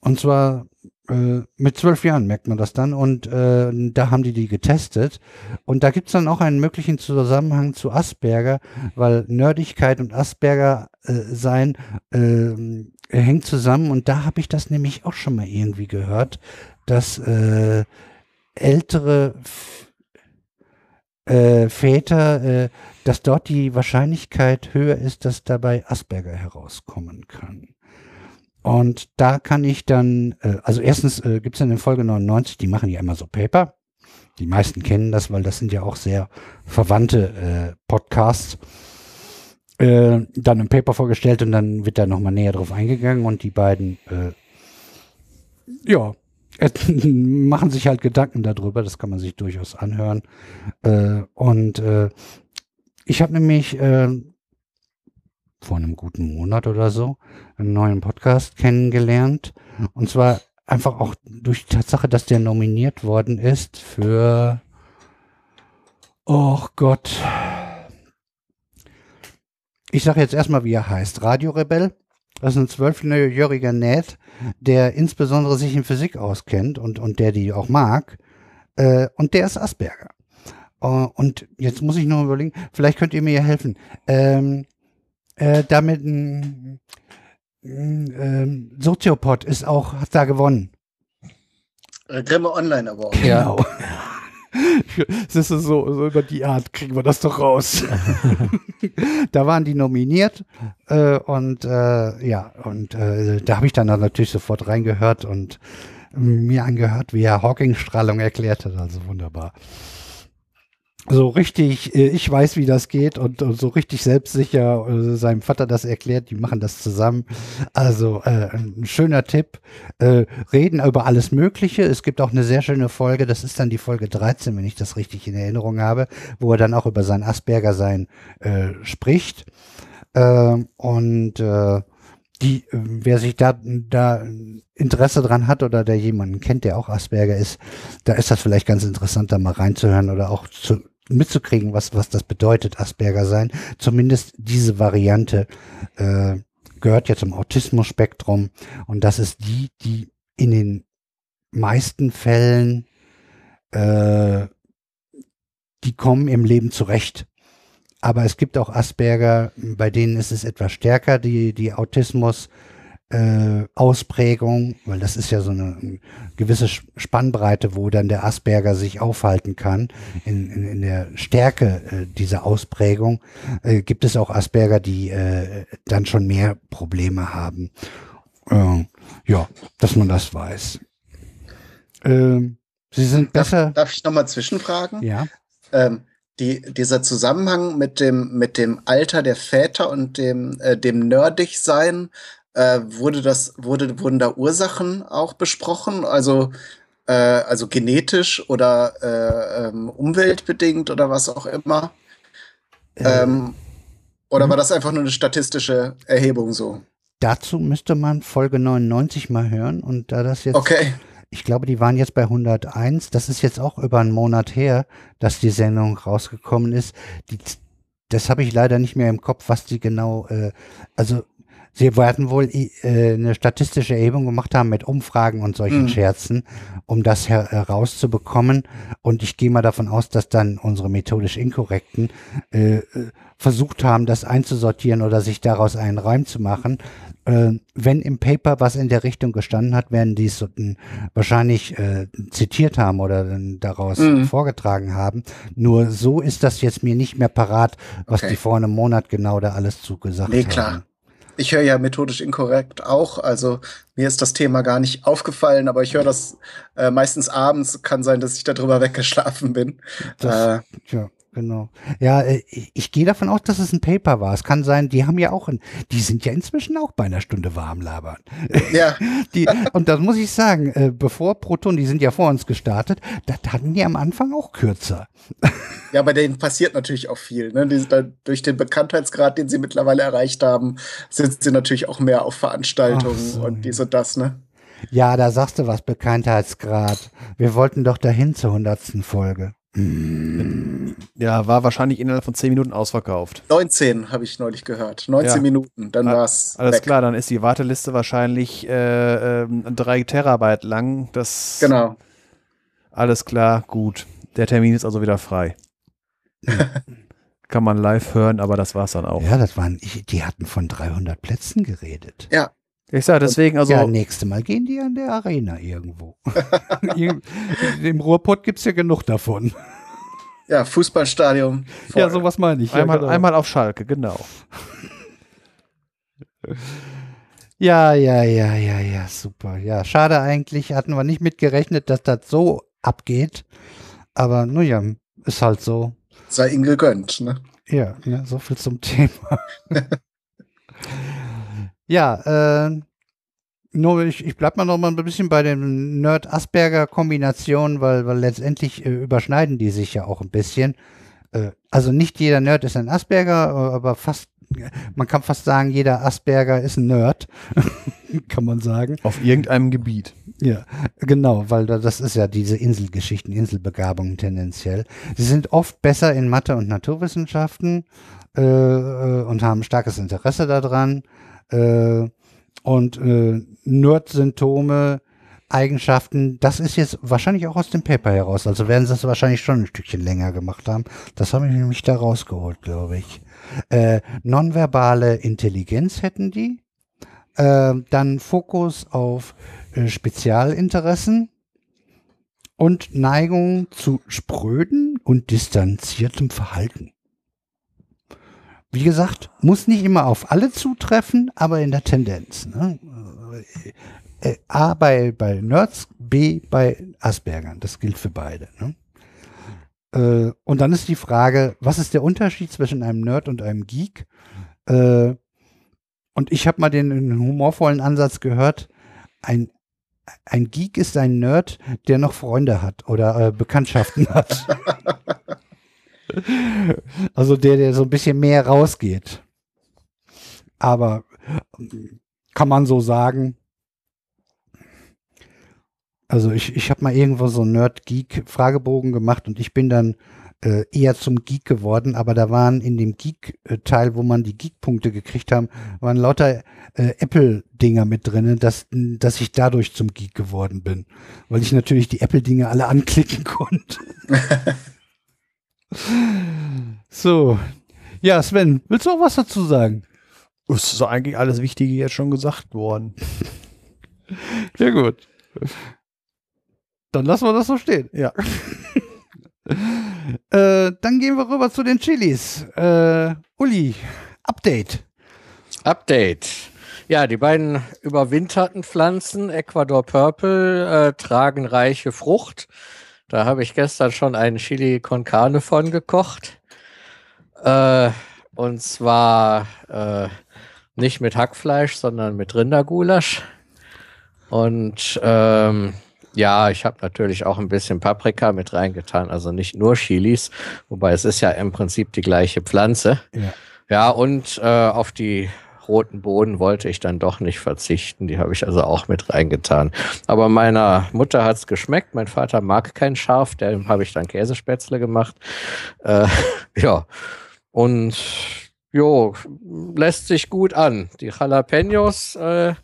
Und zwar äh, mit zwölf Jahren merkt man das dann und äh, da haben die die getestet und da gibt's dann auch einen möglichen Zusammenhang zu Asperger, weil Nerdigkeit und Asperger äh, sein äh, hängt zusammen und da habe ich das nämlich auch schon mal irgendwie gehört, dass äh, ältere äh, Väter, dass dort die Wahrscheinlichkeit höher ist, dass dabei Asperger herauskommen kann. Und da kann ich dann, äh, also erstens äh, gibt es in der Folge 99, die machen ja immer so Paper. Die meisten kennen das, weil das sind ja auch sehr verwandte äh, Podcasts. Äh, dann ein Paper vorgestellt und dann wird da nochmal näher drauf eingegangen und die beiden, äh, ja, <laughs> machen sich halt Gedanken darüber, das kann man sich durchaus anhören. Äh, und äh, ich habe nämlich äh, vor einem guten Monat oder so einen neuen Podcast kennengelernt. Und zwar einfach auch durch die Tatsache, dass der nominiert worden ist für, oh Gott. Ich sage jetzt erstmal, wie er heißt. Radio Rebell. Das ist ein zwölfjähriger Ned, der insbesondere sich in Physik auskennt und, und der die auch mag. Äh, und der ist Asperger. Uh, und jetzt muss ich noch überlegen, vielleicht könnt ihr mir helfen. Ähm, äh, damit ein ähm, Soziopod ist auch, hat da gewonnen. Äh, Grimme Online Award. Ja. Genau. <laughs> Das ist so, so über die Art kriegen wir das doch raus. <laughs> da waren die nominiert äh, und äh, ja, und äh, da habe ich dann natürlich sofort reingehört und mir angehört, wie er Hawking-Strahlung erklärt hat. Also wunderbar so richtig, äh, ich weiß, wie das geht und, und so richtig selbstsicher äh, seinem Vater das erklärt, die machen das zusammen. Also äh, ein schöner Tipp. Äh, reden über alles Mögliche. Es gibt auch eine sehr schöne Folge, das ist dann die Folge 13, wenn ich das richtig in Erinnerung habe, wo er dann auch über sein Asperger-Sein äh, spricht. Äh, und äh, die, wer sich da, da Interesse dran hat oder der jemanden kennt, der auch Asperger ist, da ist das vielleicht ganz interessant, da mal reinzuhören oder auch zu, mitzukriegen, was, was das bedeutet, Asperger sein. Zumindest diese Variante äh, gehört ja zum Autismus-Spektrum und das ist die, die in den meisten Fällen, äh, die kommen im Leben zurecht. Aber es gibt auch Asperger, bei denen ist es etwas stärker, die, die Autismus äh, Ausprägung, weil das ist ja so eine gewisse Spannbreite, wo dann der Asperger sich aufhalten kann. In, in, in der Stärke äh, dieser Ausprägung äh, gibt es auch Asperger, die äh, dann schon mehr Probleme haben. Äh, ja, dass man das weiß. Ähm, Sie sind besser. Darf, darf ich nochmal zwischenfragen? Ja. Ähm, die, dieser Zusammenhang mit dem, mit dem Alter der Väter und dem, äh, dem Nerdigsein, äh, wurde das, wurde, wurden da Ursachen auch besprochen? Also, äh, also genetisch oder äh, ähm, umweltbedingt oder was auch immer? Äh, ähm, oder war mhm. das einfach nur eine statistische Erhebung so? Dazu müsste man Folge 99 mal hören und da das jetzt. Okay. Ich glaube, die waren jetzt bei 101. Das ist jetzt auch über einen Monat her, dass die Sendung rausgekommen ist. Die, das habe ich leider nicht mehr im Kopf, was die genau, äh, also Sie werden wohl äh, eine statistische Erhebung gemacht haben mit Umfragen und solchen mhm. Scherzen, um das her herauszubekommen. Und ich gehe mal davon aus, dass dann unsere methodisch Inkorrekten äh, äh, versucht haben, das einzusortieren oder sich daraus einen Reim zu machen. Äh, wenn im Paper was in der Richtung gestanden hat, werden die es so, wahrscheinlich äh, zitiert haben oder daraus mhm. vorgetragen haben. Nur so ist das jetzt mir nicht mehr parat, was okay. die vor einem Monat genau da alles zugesagt nee, haben. Klar. Ich höre ja methodisch inkorrekt auch, also mir ist das Thema gar nicht aufgefallen, aber ich höre das äh, meistens abends. Kann sein, dass ich darüber <laughs> weggeschlafen bin. Das, äh, ja. Genau. Ja, äh, ich gehe davon aus, dass es ein Paper war. Es kann sein, die haben ja auch, ein, die sind ja inzwischen auch bei einer Stunde warm labern. Ja. <laughs> Die, und das muss ich sagen, äh, bevor Proton, die sind ja vor uns gestartet, das hatten die am Anfang auch kürzer. Ja, bei denen passiert natürlich auch viel. Ne? Die, da, durch den Bekanntheitsgrad, den sie mittlerweile erreicht haben, sind sie natürlich auch mehr auf Veranstaltungen so. und dies und das, ne? Ja, da sagst du was, Bekanntheitsgrad. Wir wollten doch dahin zur hundertsten Folge. Ja, war wahrscheinlich innerhalb von 10 Minuten ausverkauft. 19 habe ich neulich gehört. 19 Ja. Minuten, dann Ah, war's Alles weg. klar, dann ist die Warteliste wahrscheinlich äh, ähm, drei Terabyte lang. Das Genau. alles klar, gut. Der Termin ist also wieder frei. <laughs> Kann man live hören, aber das war's dann auch. Ja, das waren, ich, die hatten von 300 Plätzen geredet. Ich sage deswegen, also ja, nächste Mal gehen die an der Arena irgendwo. <laughs> Ir- Im Ruhrpott gibt's ja genug davon. Ja, Fußballstadion. voll. Ja, sowas meine ich. einmal, ja, genau. einmal auf Schalke, genau. <laughs> Ja, ja, ja, ja, ja, super. Ja, schade eigentlich. Hatten wir nicht mitgerechnet, dass das so abgeht. Aber nun ja, ist halt so. Sei ihnen gegönnt, ne? Ja, ja so viel zum Thema. <laughs> ja, äh, nur ich, ich bleib mal noch mal ein bisschen bei den Nerd-Asperger-Kombinationen, weil, weil letztendlich äh, überschneiden die sich ja auch ein bisschen. Äh, also nicht jeder Nerd ist ein Asperger, äh, aber fast, man kann fast sagen, jeder Asperger ist ein Nerd, <laughs> kann man sagen. Auf irgendeinem Gebiet. Ja, genau, weil da- das ist ja diese Inselgeschichten, Inselbegabungen tendenziell. Sie sind oft besser in Mathe und Naturwissenschaften äh, äh, und haben starkes Interesse daran. Äh, und äh, Nerd-Symptome, Eigenschaften, das ist jetzt wahrscheinlich auch aus dem Paper heraus. Also werden sie es wahrscheinlich schon ein Stückchen länger gemacht haben. Das habe ich nämlich da rausgeholt, glaube ich. Äh, nonverbale Intelligenz hätten die. Äh, dann Fokus auf äh, Spezialinteressen und Neigung zu spröden und distanziertem Verhalten. Wie gesagt, muss nicht immer auf alle zutreffen, aber in der Tendenz. Ne? Äh, äh, A bei, bei Nerds, B bei Aspergern. Das gilt für beide. Ne? Äh, und dann ist die Frage, was ist der Unterschied zwischen einem Nerd und einem Geek? Und ich habe mal den, den humorvollen Ansatz gehört, ein, ein Geek ist ein Nerd, der noch Freunde hat oder äh, Bekanntschaften hat. <laughs> also der, der so ein bisschen mehr rausgeht. Aber kann man so sagen. Also ich, ich habe mal irgendwo so einen Nerd-Geek-Fragebogen gemacht und ich bin dann äh, eher zum Geek geworden, aber da waren in dem Geek-Teil, wo man die Geek-Punkte gekriegt haben, waren lauter äh, Apple-Dinger mit drin, dass, dass ich dadurch zum Geek geworden bin. Weil ich natürlich die Apple-Dinge alle anklicken <laughs> konnte. <laughs> so. Ja, Sven, willst du auch was dazu sagen? Es ist eigentlich alles Wichtige jetzt schon gesagt worden. <laughs> Sehr gut. Dann lassen wir das so stehen. Ja. <laughs> Äh, dann gehen wir rüber zu den Chilis. Äh, Uli, Update. Update. Ja, die beiden überwinterten Pflanzen, Ecuador Purple, äh, tragen reiche Frucht. Da habe ich gestern schon einen Chili con Carne von gekocht. Äh, und zwar äh, nicht mit Hackfleisch, sondern mit Rindergulasch. Und ähm, ja, ich habe natürlich auch ein bisschen Paprika mit reingetan, also nicht nur Chilis, wobei es ist ja im Prinzip die gleiche Pflanze. Ja. Ja, und äh, auf die roten Bohnen wollte ich dann doch nicht verzichten. Die habe ich also auch mit reingetan. Aber meiner Mutter hat's geschmeckt. Mein Vater mag kein Scharf, dem habe ich dann Käsespätzle gemacht. Äh, <laughs> ja, und jo, lässt sich gut an. Die Jalapenos, äh,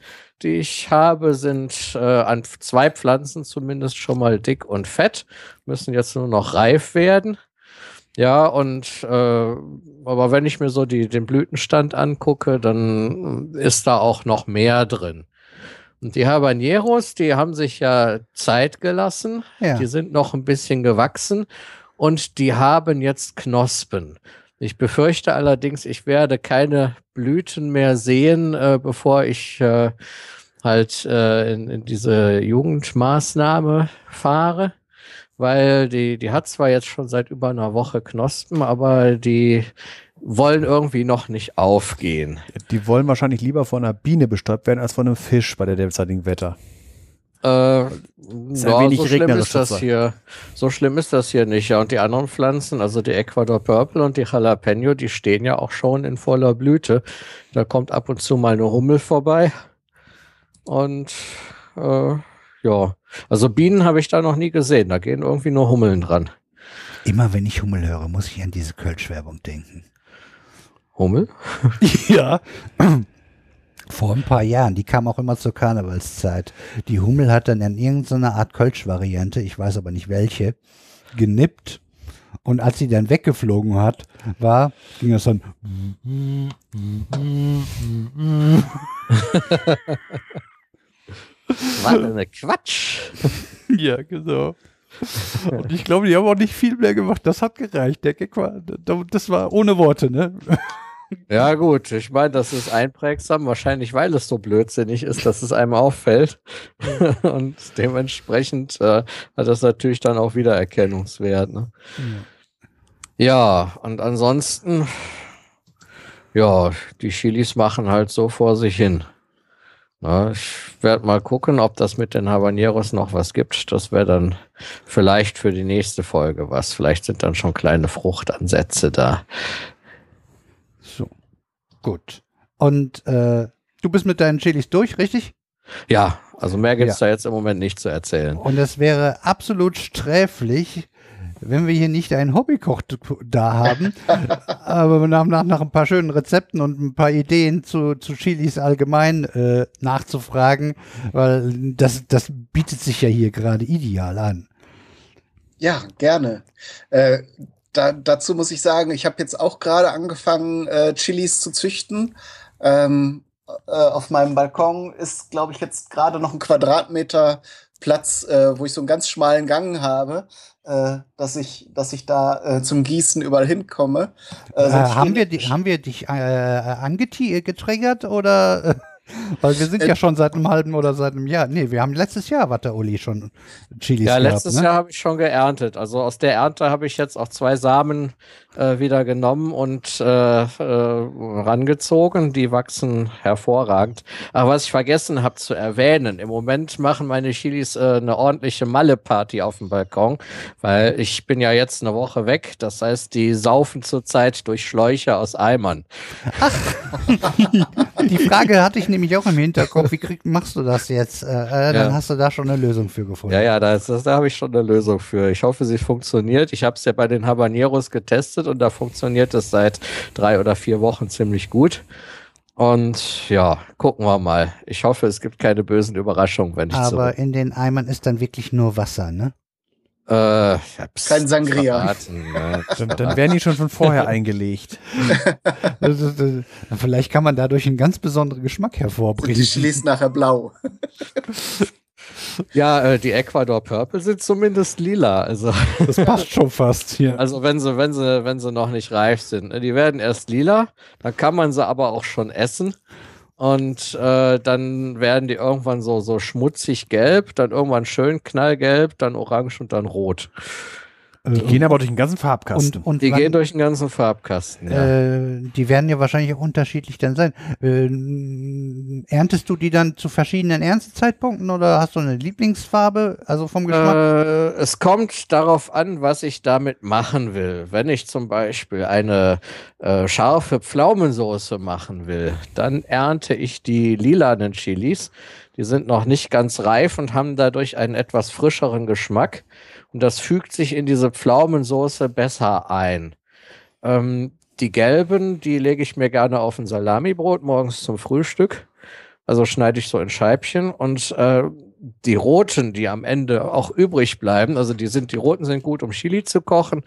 die ich habe, sind äh, an zwei Pflanzen zumindest schon mal dick und fett, müssen jetzt nur noch reif werden. Ja, und äh, aber wenn ich mir so die, den Blütenstand angucke, dann ist da auch noch mehr drin. Und die Habaneros, die haben sich ja Zeit gelassen. Ja. Die sind noch ein bisschen gewachsen und die haben jetzt Knospen. Ich befürchte allerdings, ich werde keine Blüten mehr sehen, äh, bevor ich äh, halt äh, in, in diese Jugendmaßnahme fahre weil die, die hat zwar jetzt schon seit über einer Woche Knospen, aber die wollen irgendwie noch nicht aufgehen. Die wollen wahrscheinlich lieber von einer Biene bestäubt werden als von einem Fisch bei der derzeitigen Wetter. Äh, ein ja, wenig so schlimm ist das zurzeit. hier. So schlimm ist das hier nicht. Ja, und die anderen Pflanzen, also die Ecuador Purple und die Jalapeno, die stehen ja auch schon in voller Blüte. Da kommt ab und zu mal eine Hummel vorbei. Und äh, ja, also Bienen habe ich da noch nie gesehen. Da gehen irgendwie nur Hummeln dran. Immer wenn ich Hummel höre, muss ich an diese Kölsch-Werbung denken. Hummel? <laughs> ja. Vor ein paar Jahren, die kam auch immer zur Karnevalszeit. Die Hummel hat dann in irgendeiner Art Kölsch-Variante, ich weiß aber nicht welche, genippt. Und als sie dann weggeflogen hat, war, ging es dann. <laughs> <laughs> Was eine Quatsch. <laughs> ja, genau. Und ich glaube, die haben auch nicht viel mehr gemacht. Das hat gereicht. Der Gag war, das war ohne Worte, ne? <laughs> Ja, gut. Ich meine, das ist einprägsam. Wahrscheinlich, weil es so blödsinnig ist, dass es einem auffällt. <laughs> Und dementsprechend äh, hat das natürlich dann auch Wiedererkennungswert. Ne? Ja. ja, und ansonsten, ja, die Chilis machen halt so vor sich hin. Na, ich werde mal gucken, ob das mit den Habaneros noch was gibt. Das wäre dann vielleicht für die nächste Folge was. Vielleicht sind dann schon kleine Fruchtansätze da. So, gut. Und äh, du bist mit deinen Chilis durch, richtig? Ja, also mehr gibt es Ja. da jetzt im Moment nicht zu erzählen. Und es wäre absolut sträflich, wenn wir hier nicht einen Hobbykoch da haben, <laughs> aber nach, nach, nach ein paar schönen Rezepten und ein paar Ideen zu, zu Chilis allgemein äh, nachzufragen, weil das, das bietet sich ja hier gerade ideal an. Ja, gerne. Äh, da, dazu muss ich sagen, ich habe jetzt auch gerade angefangen, äh, Chilis zu züchten. Ähm, äh, auf meinem Balkon ist, glaube ich, jetzt gerade noch ein Quadratmeter Platz, äh, wo ich so einen ganz schmalen Gang habe, äh, dass ich, dass ich da äh, zum Gießen überall hinkomme. Äh, Äh, haben, wir, stehen- di- haben wir dich äh, angetriggert oder? <laughs> Weil wir sind Äh, ja schon seit einem halben oder seit einem Jahr. Nee, wir haben letztes Jahr, war der Uli schon Chilis Ja, gehabt, letztes ne? Jahr habe ich schon geerntet. Also aus der Ernte habe ich jetzt auch zwei Samen äh, wieder genommen und äh, äh, rangezogen. Die wachsen hervorragend. Aber was ich vergessen habe zu erwähnen, im Moment machen meine Chilis äh, eine ordentliche Malle-Party auf dem Balkon, weil ich bin ja jetzt eine Woche weg. Das heißt, die saufen zurzeit durch Schläuche aus Eimern. Die Frage hatte ich nämlich auch im Hinterkopf, wie krieg, machst du das jetzt? Äh, äh, dann Ja. hast du da schon eine Lösung für gefunden. Ja, ja, da, ist, da habe ich schon eine Lösung für. Ich hoffe, sie funktioniert. Ich habe es ja bei den Habaneros getestet und da funktioniert es seit drei oder vier Wochen ziemlich gut. Und ja, gucken wir mal. Ich hoffe, es gibt keine bösen Überraschungen, wenn ich Aber zurück. in den Eimern ist dann wirklich nur Wasser, ne? Äh, ich hab's Kein Sangria. verraten, ne? Dann, dann werden die schon von vorher eingelegt. <laughs> Das vielleicht kann man dadurch einen ganz besonderen Geschmack hervorbringen. die Chilis nachher blau. <laughs> ja, äh, die Ecuador Purple sind zumindest lila. Also, Das passt schon fast hier. also wenn sie, wenn sie, wenn sie noch nicht reif sind. ne? Die werden erst lila, dann kann man sie aber auch schon essen. Und äh, dann werden die irgendwann so, so schmutzig gelb, dann irgendwann schön knallgelb, dann orange und dann rot. Die gehen aber durch den ganzen Farbkasten. und, und Die wann- gehen durch den ganzen Farbkasten. Ja. Äh, die werden ja wahrscheinlich auch unterschiedlich dann sein. Äh, erntest du die dann zu verschiedenen Erntezeitpunkten oder hast du eine Lieblingsfarbe, also vom Geschmack? Äh, es kommt darauf an, was ich damit machen will. Wenn ich zum Beispiel eine äh, scharfe Pflaumensoße machen will, dann ernte ich die lilanen Chilis. Die sind noch nicht ganz reif und haben dadurch einen etwas frischeren Geschmack. Und das fügt sich in diese Pflaumensoße besser ein. Ähm, die gelben, die lege ich mir gerne auf ein Salamibrot morgens zum Frühstück. Also schneide ich so in Scheibchen und äh, die roten, die am Ende auch übrig bleiben, also die sind, die roten sind gut, um Chili zu kochen,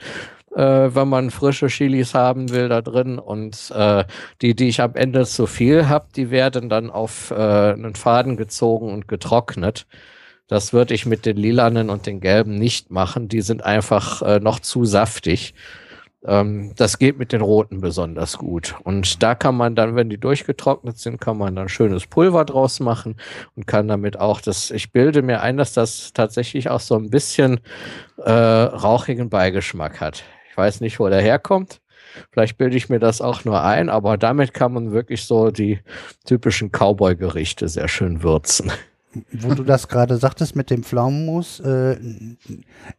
äh, wenn man frische Chilis haben will da drin. Und äh, die, die ich am Ende zu viel habe, die werden dann auf äh, einen Faden gezogen und getrocknet. Das würde ich mit den lilanen und den gelben nicht machen. Die sind einfach äh, noch zu saftig. Ähm, das geht mit den roten besonders gut. Und da kann man dann, wenn die durchgetrocknet sind, kann man dann schönes Pulver draus machen und kann damit auch das, ich bilde mir ein, dass das tatsächlich auch so ein bisschen äh, rauchigen Beigeschmack hat. Ich weiß nicht, wo der herkommt. Vielleicht bilde ich mir das auch nur ein, aber damit kann man wirklich so die typischen Cowboy-Gerichte sehr schön würzen. Wo du das gerade sagtest mit dem Pflaumenmus, äh,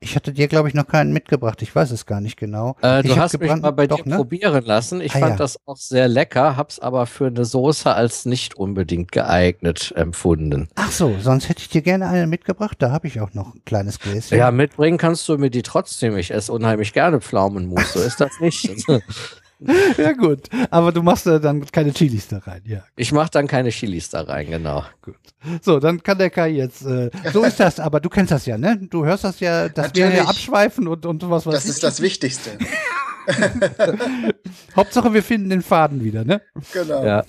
ich hatte dir, glaube ich, noch keinen mitgebracht. Ich weiß es gar nicht genau. Äh, du hast mich mal bei doch, dir ne? probieren lassen. Ich Ah, fand ja. das auch sehr lecker, hab's aber für eine Soße als nicht unbedingt geeignet empfunden. Ach so, sonst hätte ich dir gerne eine mitgebracht. Da habe ich auch noch ein kleines Gläschen. Ja, mitbringen kannst du mir die trotzdem. Ich esse unheimlich gerne Pflaumenmus. So ist das nicht. <laughs> <laughs> ja, gut. Aber du machst äh, dann keine Chilis da rein. Ja, Ich mache dann keine Chilis da rein, genau. gut. So, dann kann der Kai jetzt. Äh, so ist das, aber du kennst das ja, ne? Du hörst das ja, dass wir hier abschweifen und, und was weiß Das ich. ist das Wichtigste. <laughs> Hauptsache, wir finden den Faden wieder, ne? Genau. Ja.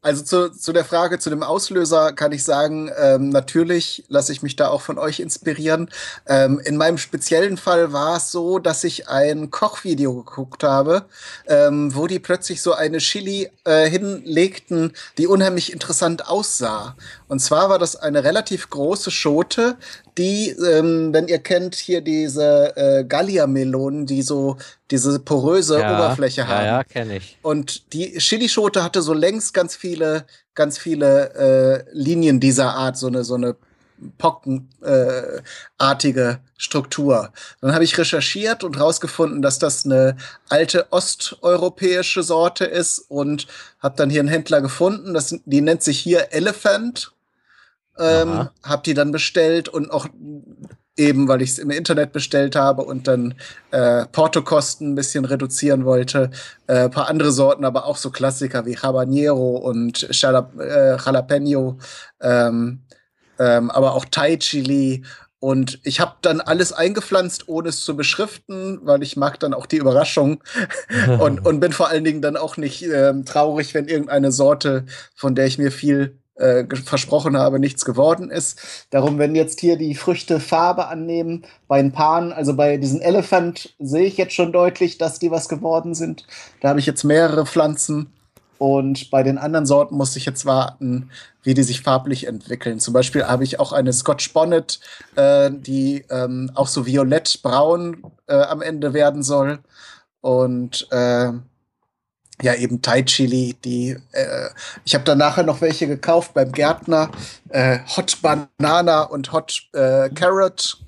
Also zu, zu der Frage, zu dem Auslöser kann ich sagen, ähm, natürlich lasse ich mich da auch von euch inspirieren. Ähm, in meinem speziellen Fall war es so, dass ich ein Kochvideo geguckt habe, ähm, wo die plötzlich so eine Chili äh, hinlegten, die unheimlich interessant aussah. Und zwar war das eine relativ große Schote, die, ähm, wenn ihr kennt, hier diese äh, Gallia-Melonen, die so diese poröse ja, Oberfläche haben. Ja, ja, kenne ich. Und die Chilischote hatte so längst ganz viele, ganz viele äh, Linien dieser Art, so eine, so eine pockenartige äh, Struktur. Dann habe ich recherchiert und rausgefunden, dass das eine alte osteuropäische Sorte ist und habe dann hier einen Händler gefunden. Das, die nennt sich hier Elephant. Ähm, Aha. hab die dann bestellt und auch eben, weil ich es im Internet bestellt habe und dann äh, Portokosten ein bisschen reduzieren wollte. Äh, paar andere Sorten, aber auch so Klassiker wie Habanero und Jalap äh, Jalapeno, ähm, ähm, aber auch Thai Chili. Und ich habe dann alles eingepflanzt, ohne es zu beschriften, weil ich mag dann auch die Überraschung <laughs> und, und bin vor allen Dingen dann auch nicht ähm, traurig, wenn irgendeine Sorte, von der ich mir viel äh, versprochen habe, nichts geworden ist. Darum, wenn jetzt hier die Früchte Farbe annehmen, bei den Paaren, also bei diesen Elephant sehe ich jetzt schon deutlich, dass die was geworden sind. Da habe ich jetzt mehrere Pflanzen. Und bei den anderen Sorten muss ich jetzt warten, wie die sich farblich entwickeln. Zum Beispiel habe ich auch eine Scotch Bonnet, äh, die ähm, auch so violett-braun äh, am Ende werden soll. Und äh, ja, eben Thai Chili, die äh, ich habe dann nachher noch welche gekauft beim Gärtner, äh, Hot Banana und Hot äh, Carrot,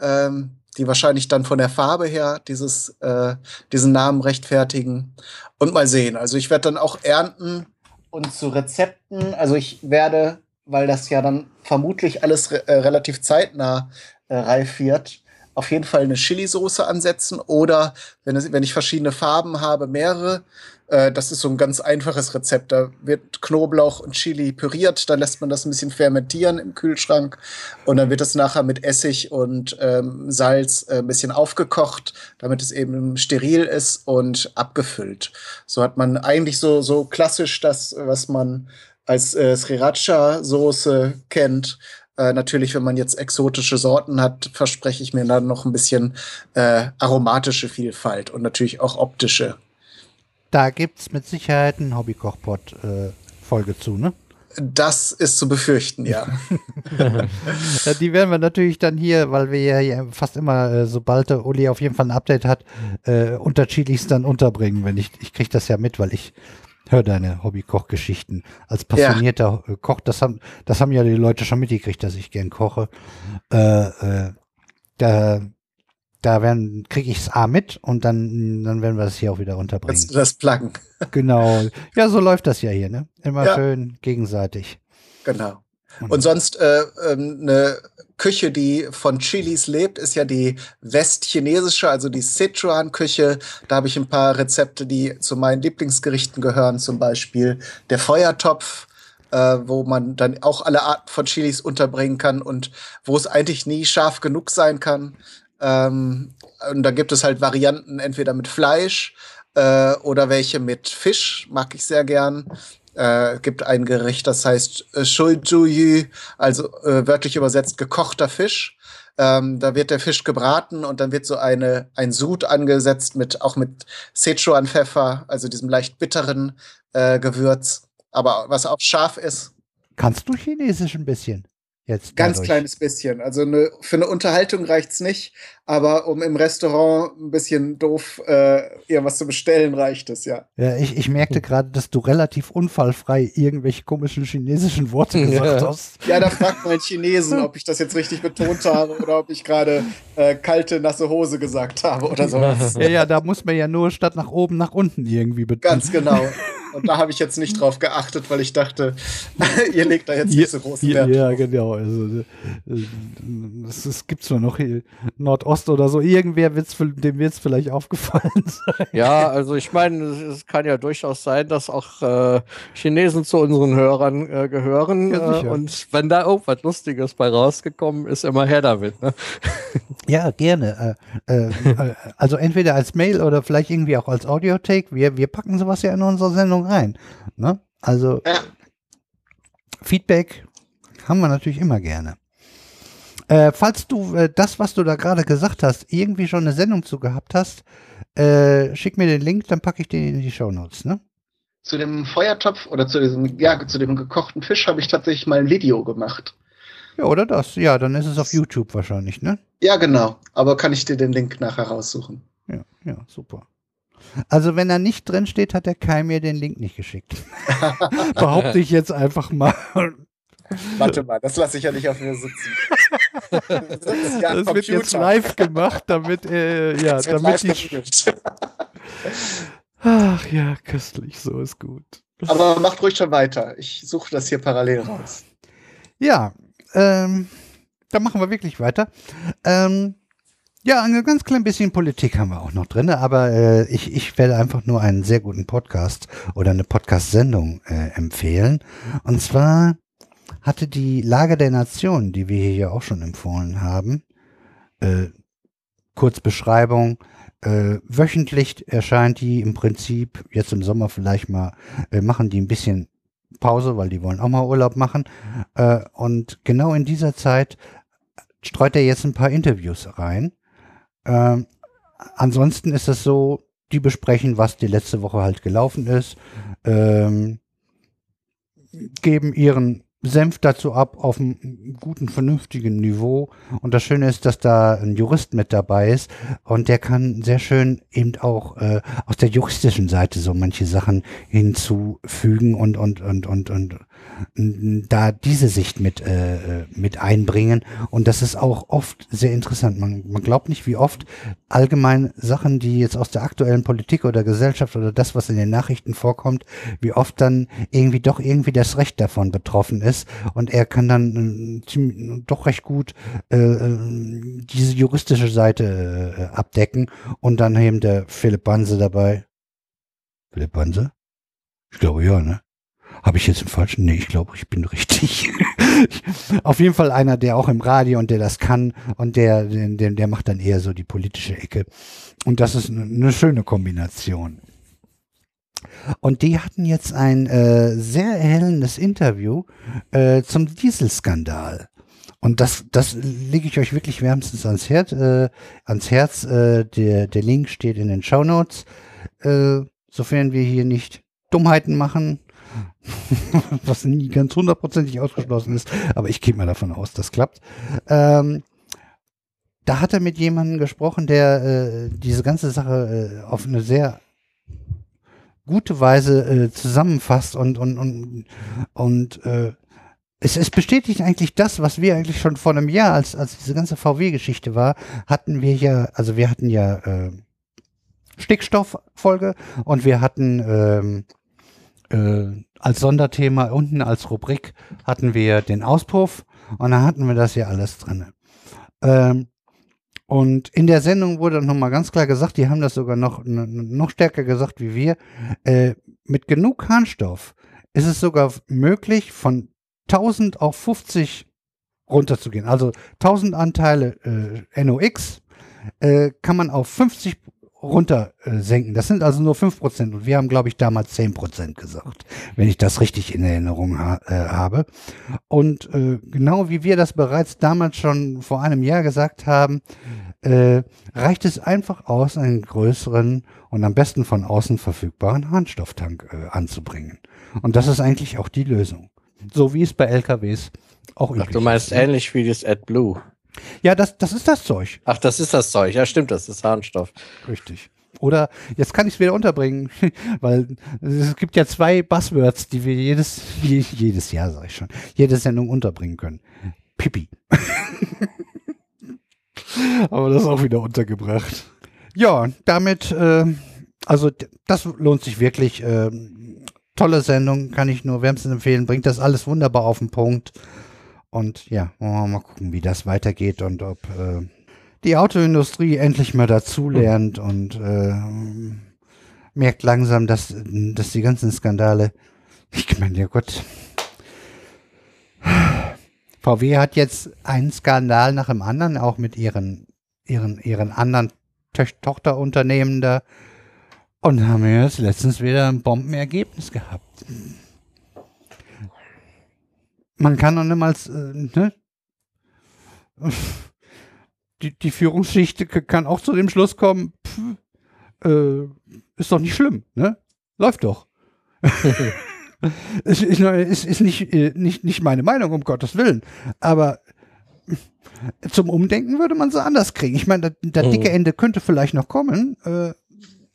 ähm, die wahrscheinlich dann von der Farbe her dieses äh, diesen Namen rechtfertigen und mal sehen. Also ich werde dann auch ernten und zu Rezepten, also ich werde, weil das ja dann vermutlich alles re äh, relativ zeitnah äh, reif wird, auf jeden Fall eine Chili-Soße ansetzen oder wenn, es, wenn ich verschiedene Farben habe, mehrere. Äh, das ist so ein ganz einfaches Rezept. Da wird Knoblauch und Chili püriert, dann lässt man das ein bisschen fermentieren im Kühlschrank und dann wird es nachher mit Essig und ähm, Salz äh, ein bisschen aufgekocht, damit es eben steril ist und abgefüllt. So hat man eigentlich so, so klassisch das, was man als äh, Sriracha-Soße kennt. Äh, natürlich, wenn man jetzt exotische Sorten hat, verspreche ich mir dann noch ein bisschen äh, aromatische Vielfalt und natürlich auch optische. Da gibt's mit Sicherheit einen Hobbykochpot-Folge zu, ne? Das ist zu befürchten, ja. <laughs> Ja, die werden wir natürlich dann hier, weil wir ja fast immer, äh, sobald der Uli auf jeden Fall ein Update hat, äh, unter Chilis dann unterbringen. Wenn ich, ich kriege das ja mit, weil ich höre deine Hobbykochgeschichten. Als passionierter äh, Koch, das haben, das haben ja die Leute schon mitgekriegt, dass ich gern koche. Äh, äh, da da werden kriege ich es A mit und dann, dann werden wir es hier auch wieder unterbringen. Kannst du das pluggen? <laughs> Genau. Ja, so läuft das ja hier, ne? Immer Ja. schön gegenseitig. Genau. Und sonst äh, ähm, eine Küche, die von Chilis lebt, ist ja die westchinesische, also die Sichuan-Küche. Da habe ich ein paar Rezepte, die zu meinen Lieblingsgerichten gehören. Zum Beispiel der Feuertopf, äh, wo man dann auch alle Arten von Chilis unterbringen kann und wo es eigentlich nie scharf genug sein kann. Ähm, und da gibt es halt Varianten, entweder mit Fleisch äh, oder welche mit Fisch, mag ich sehr gern. Äh, gibt ein Gericht, das heißt äh, also äh, wörtlich übersetzt gekochter Fisch. Ähm, da wird der Fisch gebraten und dann wird so eine ein Sud angesetzt mit auch mit Sichuan-Pfeffer, also diesem leicht bitteren äh, Gewürz, aber was auch scharf ist. Kannst du Chinesisch ein bisschen? Jetzt Ganz dadurch. kleines bisschen. Also eine, für eine Unterhaltung reicht's nicht, aber um im Restaurant ein bisschen doof äh, irgendwas zu bestellen, reicht es, ja. Ja, ich, ich merkte gerade, dass du relativ unfallfrei irgendwelche komischen chinesischen Worte <laughs> gesagt Ja. hast. Ja, da fragt mal einen Chinesen, ob ich das jetzt richtig betont habe oder ob ich gerade äh, kalte, nasse Hose gesagt habe oder <laughs> sowas. Ja, ja, da muss man ja nur statt nach oben nach unten irgendwie betonen. Ganz genau. <laughs> Und da habe ich jetzt nicht drauf geachtet, weil ich dachte, <laughs> ihr legt da jetzt nicht so großen ja, Wert ja, drauf. genau. Also, es, gibt zwar noch hier Nordost oder so, irgendwer wird's, dem wird es vielleicht aufgefallen <laughs> sein. Ja, also ich meine, es, kann ja durchaus sein, dass auch äh, Chinesen zu unseren Hörern äh, gehören. Ja, äh, und wenn da irgendwas Lustiges bei rausgekommen ist, immer her damit. Ne? <laughs> Ja, gerne. Äh, äh, also entweder als Mail oder vielleicht irgendwie auch als Audiotake. Wir, wir packen sowas ja in unsere Sendung rein. Ne? Also Ja. Feedback haben wir natürlich immer gerne. Äh, falls du äh, das, was du da gerade gesagt hast, irgendwie schon eine Sendung zu gehabt hast, äh, schick mir den Link, dann packe ich den in die Shownotes, ne? Zu dem Feuertopf oder zu diesem, ja, zu dem gekochten Fisch habe ich tatsächlich mal ein Video gemacht. Ja, oder das? Ja, dann ist es auf YouTube wahrscheinlich, ne? Ja, genau. Aber kann ich dir den Link nachher raussuchen? Ja, ja, super. Also wenn er nicht drin steht, hat der Kai mir den Link nicht geschickt. <laughs> Behaupte ich jetzt einfach mal. Warte mal, das lasse ich ja nicht auf mir sitzen. <laughs> das Das wird jetzt live gemacht, damit, äh, ja, Das damit die. Ach ja, köstlich, so ist gut. Aber macht ruhig schon weiter. Ich suche das hier parallel raus. Ja, ähm, dann machen wir wirklich weiter. Ähm, ja, ein ganz klein bisschen Politik haben wir auch noch drin, aber äh, ich, ich werde einfach nur einen sehr guten Podcast oder eine Podcast-Sendung äh, empfehlen. Und zwar hatte die Lage der Nation, die wir hier ja auch schon empfohlen haben, äh, kurz Beschreibung, äh, wöchentlich erscheint die im Prinzip, jetzt im Sommer vielleicht mal, äh, machen die ein bisschen Pause, weil die wollen auch mal Urlaub machen. Äh, und genau in dieser Zeit streut er jetzt ein paar Interviews rein. Ähm, ansonsten ist es so, die besprechen, was die letzte Woche halt gelaufen ist, ähm, geben ihren Senf dazu ab auf einem guten, vernünftigen Niveau. Und das Schöne ist, dass da ein Jurist mit dabei ist und der kann sehr schön eben auch äh, aus der juristischen Seite so manche Sachen hinzufügen und und und und und, und da diese Sicht mit äh, mit einbringen. Und das ist auch oft sehr interessant. Man, man glaubt nicht, wie oft allgemein Sachen, die jetzt aus der aktuellen Politik oder Gesellschaft oder das, was in den Nachrichten vorkommt, wie oft dann irgendwie doch irgendwie das Recht davon betroffen ist. Und er kann dann äh, ziemlich, doch recht gut äh, äh, diese juristische Seite äh, abdecken. Und dann eben der Philipp Banse dabei. Philipp Banse? Ich glaube ja, ne? Habe ich jetzt einen falschen? Nee, ich glaube, ich bin richtig. <laughs> Auf jeden Fall einer, der auch im Radio und der das kann und der, der, der macht dann eher so die politische Ecke. Und das ist eine schöne Kombination. Und die hatten jetzt ein äh, sehr erhellendes Interview äh, zum Dieselskandal. Und das, das lege ich euch wirklich wärmstens ans Herz. Äh, ans Herz. Äh, der, der Link steht in den Show Notes. Äh, sofern wir hier nicht Dummheiten machen, <laughs> was nie ganz hundertprozentig ausgeschlossen ist, aber ich gehe mal davon aus, das klappt. Ähm, da hat er mit jemandem gesprochen, der äh, diese ganze Sache äh, auf eine sehr gute Weise äh, zusammenfasst und und und und äh, es, es bestätigt eigentlich das, was wir eigentlich schon vor einem Jahr, als als diese ganze VW-Geschichte war, hatten wir ja, also wir hatten ja äh, Stickstofffolge und wir hatten ähm, äh, als Sonderthema unten als Rubrik hatten wir den Auspuff und da hatten wir das ja alles drin. Ähm, und in der Sendung wurde nochmal ganz klar gesagt, die haben das sogar noch, noch stärker gesagt wie wir, äh, mit genug Harnstoff ist es sogar möglich, von 1000 auf 50 runterzugehen. Also 1000 Anteile äh, NOx äh, kann man auf 50 runter äh, senken. Das sind also nur 5% und wir haben, glaube ich, damals 10% gesagt, wenn ich das richtig in Erinnerung ha äh, habe. Und äh, genau wie wir das bereits damals schon vor einem Jahr gesagt haben, äh, reicht es einfach aus, einen größeren und am besten von außen verfügbaren Harnstofftank äh, anzubringen. Und das ist eigentlich auch die Lösung. So wie es bei LKWs auch Ach, üblich du meinst ist, ne? ähnlich wie das AdBlue. Ja, das, das ist das Zeug. Ach, das ist das Zeug. Ja, stimmt, das ist Harnstoff. Richtig. Oder jetzt kann ich es wieder unterbringen, <laughs> weil es gibt ja zwei Buzzwords, die wir jedes, je, jedes Jahr, sag ich schon, jede Sendung unterbringen können. Pipi. <laughs> Aber das ist auch wieder untergebracht. Ja, damit, äh, also das lohnt sich wirklich. ähm, tolle Sendung, kann ich nur wärmstens empfehlen. Bringt das alles wunderbar auf den Punkt. Und ja, wollen wir mal gucken, wie das weitergeht und ob äh, die Autoindustrie endlich mal dazulernt und äh, merkt langsam, dass, dass die ganzen Skandale, ich meine, ja Gott, VW hat jetzt einen Skandal nach dem anderen, auch mit ihren, ihren, ihren anderen Töch Tochterunternehmen da und haben jetzt letztens wieder ein Bombenergebnis gehabt. Man kann noch niemals, äh, ne? Die, die Führungsschicht kann auch zu dem Schluss kommen, pff, äh, ist doch nicht schlimm, ne? Läuft doch. <laughs> ist, ist, ist, ist nicht, äh, nicht, nicht meine Meinung, um Gottes Willen. Aber zum Umdenken würde man sie anders kriegen. Ich meine, das, das Mhm. dicke Ende könnte vielleicht noch kommen. Äh,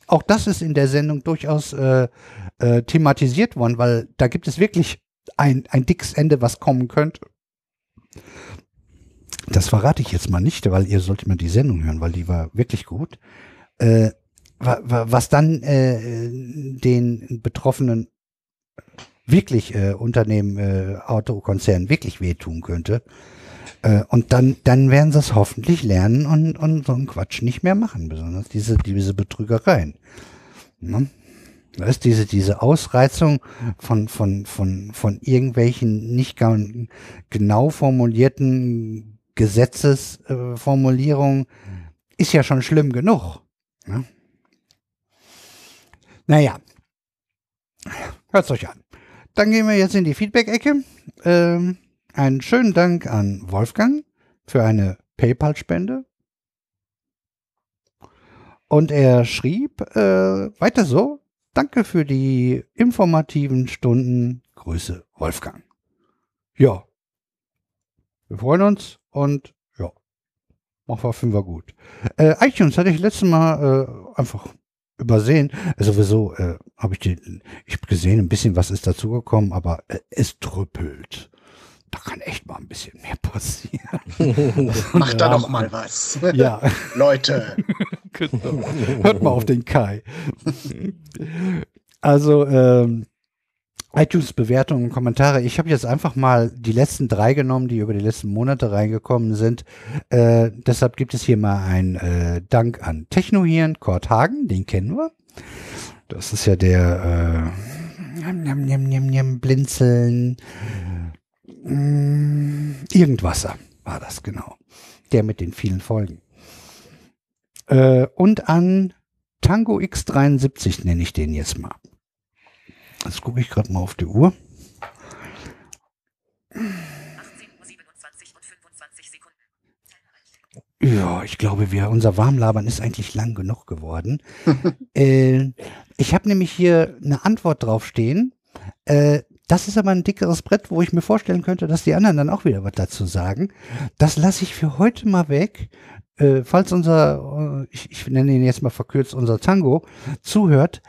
auch das ist in der Sendung durchaus äh, äh, thematisiert worden, weil da gibt es wirklich ein, ein dickes Ende, was kommen könnte. Das verrate ich jetzt mal nicht, weil ihr solltet mal die Sendung hören, weil die war wirklich gut. Äh, wa- wa- was dann äh, den Betroffenen wirklich äh, Unternehmen, äh, Autokonzernen wirklich wehtun könnte. Äh, und dann, dann werden sie es hoffentlich lernen und, und so einen Quatsch nicht mehr machen, besonders diese, diese Betrügereien. Ne? Das diese, diese Ausreizung von, von, von, von irgendwelchen nicht genau formulierten Gesetzesformulierungen Formulierungen ist ja schon schlimm genug. Ne? Naja, hört's euch an. Dann gehen wir jetzt in die Feedback-Ecke. Ähm, einen schönen Dank an Wolfgang für eine PayPal-Spende. Und er schrieb, äh, weiter so, danke für die informativen Stunden. Grüße, Wolfgang. Ja, wir freuen uns und ja, machen wir Fünfer gut. Äh, iTunes hatte ich letztes Mal äh, einfach übersehen. Äh, sowieso äh, habe ich den, ich hab gesehen, ein bisschen was ist dazugekommen, aber äh, es trüppelt. Da kann echt mal ein bisschen mehr passieren. <laughs> Macht da doch mal was. <laughs> Ja, Leute. <laughs> genau. Hört mal auf den Kai. Also, ähm, iTunes-Bewertungen und Kommentare. Ich habe jetzt einfach mal die letzten drei genommen, die über die letzten Monate reingekommen sind. Äh, deshalb gibt es hier mal einen äh, Dank an Technohirn Kurt Hagen, den kennen wir. Das ist ja der äh, Blinzeln. Mm, Irgendwasser war das genau. Der mit den vielen Folgen. Äh, und an Tango X73 nenne ich den jetzt mal. Jetzt gucke ich gerade mal auf die Uhr. 18.27 Uhr und 25 Sekunden. Ja, ich glaube, wir, unser Warmlabern ist eigentlich lang genug geworden. <laughs> äh, ich habe nämlich hier eine Antwort draufstehen. Äh, das ist aber ein dickeres Brett, wo ich mir vorstellen könnte, dass die anderen dann auch wieder was dazu sagen. Das lasse ich für heute mal weg. Äh, falls unser, äh, ich, ich nenne ihn jetzt mal verkürzt, unser Tango zuhört,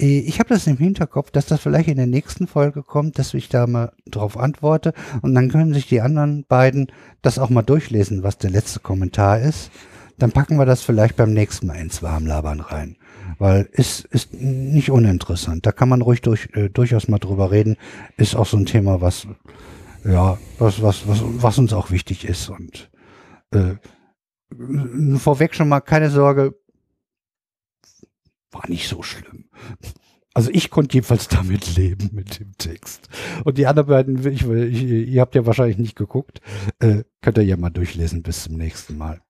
äh, ich habe das im Hinterkopf, dass das vielleicht in der nächsten Folge kommt, dass ich da mal drauf antworte und dann können sich die anderen beiden das auch mal durchlesen, was der letzte Kommentar ist. Dann packen wir das vielleicht beim nächsten Mal ins Warmlabern rein. Weil ist, ist nicht uninteressant. Da kann man ruhig durch, äh, durchaus mal drüber reden. Ist auch so ein Thema, was, ja, was, was, was, was uns auch wichtig ist. Und äh, vorweg schon mal keine Sorge, war nicht so schlimm. Also ich konnte jedenfalls damit leben, mit dem Text. Und die anderen beiden, ich, ich, ihr habt ja wahrscheinlich nicht geguckt, äh, könnt ihr ja mal durchlesen bis zum nächsten Mal.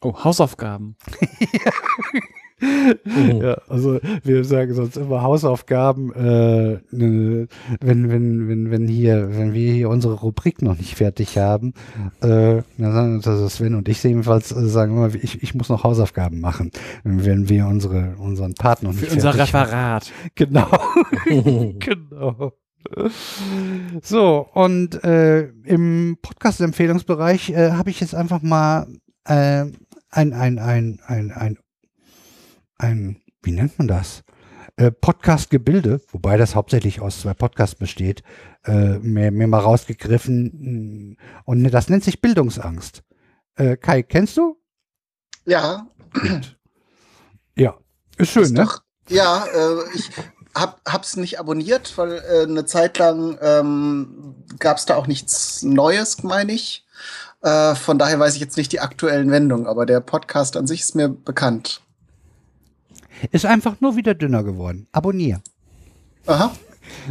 Oh, Hausaufgaben. <laughs> Ja, also wir sagen sonst immer Hausaufgaben, äh, ne, wenn, wenn, wenn, wenn hier, wenn wir hier unsere Rubrik noch nicht fertig haben, äh, dann also Sven und ich jedenfalls äh, sagen immer, ich, ich muss noch Hausaufgaben machen, wenn wir unsere, unseren Part noch nicht Für unser fertig haben. Referat. <laughs> Genau. <laughs> genau. So, und äh, im Podcast-Empfehlungsbereich äh, habe ich jetzt einfach mal äh, ein, ein, ein, ein, ein, ein, wie nennt man das? Äh, Podcast-Gebilde, wobei das hauptsächlich aus zwei Podcasts besteht, äh, mir, mir mal rausgegriffen. Und das nennt sich Bildungsangst. Äh, Kai, kennst du? Ja, Ja. Ist schön, ist ne? doch, ja, äh, ich hab, hab's nicht abonniert, weil äh, eine Zeit lang ähm, gab's da auch nichts Neues, meine ich. Äh, von daher weiß ich jetzt nicht die aktuellen Wendungen, aber der Podcast an sich ist mir bekannt. Ist einfach nur wieder dünner geworden. Abonnier. Aha.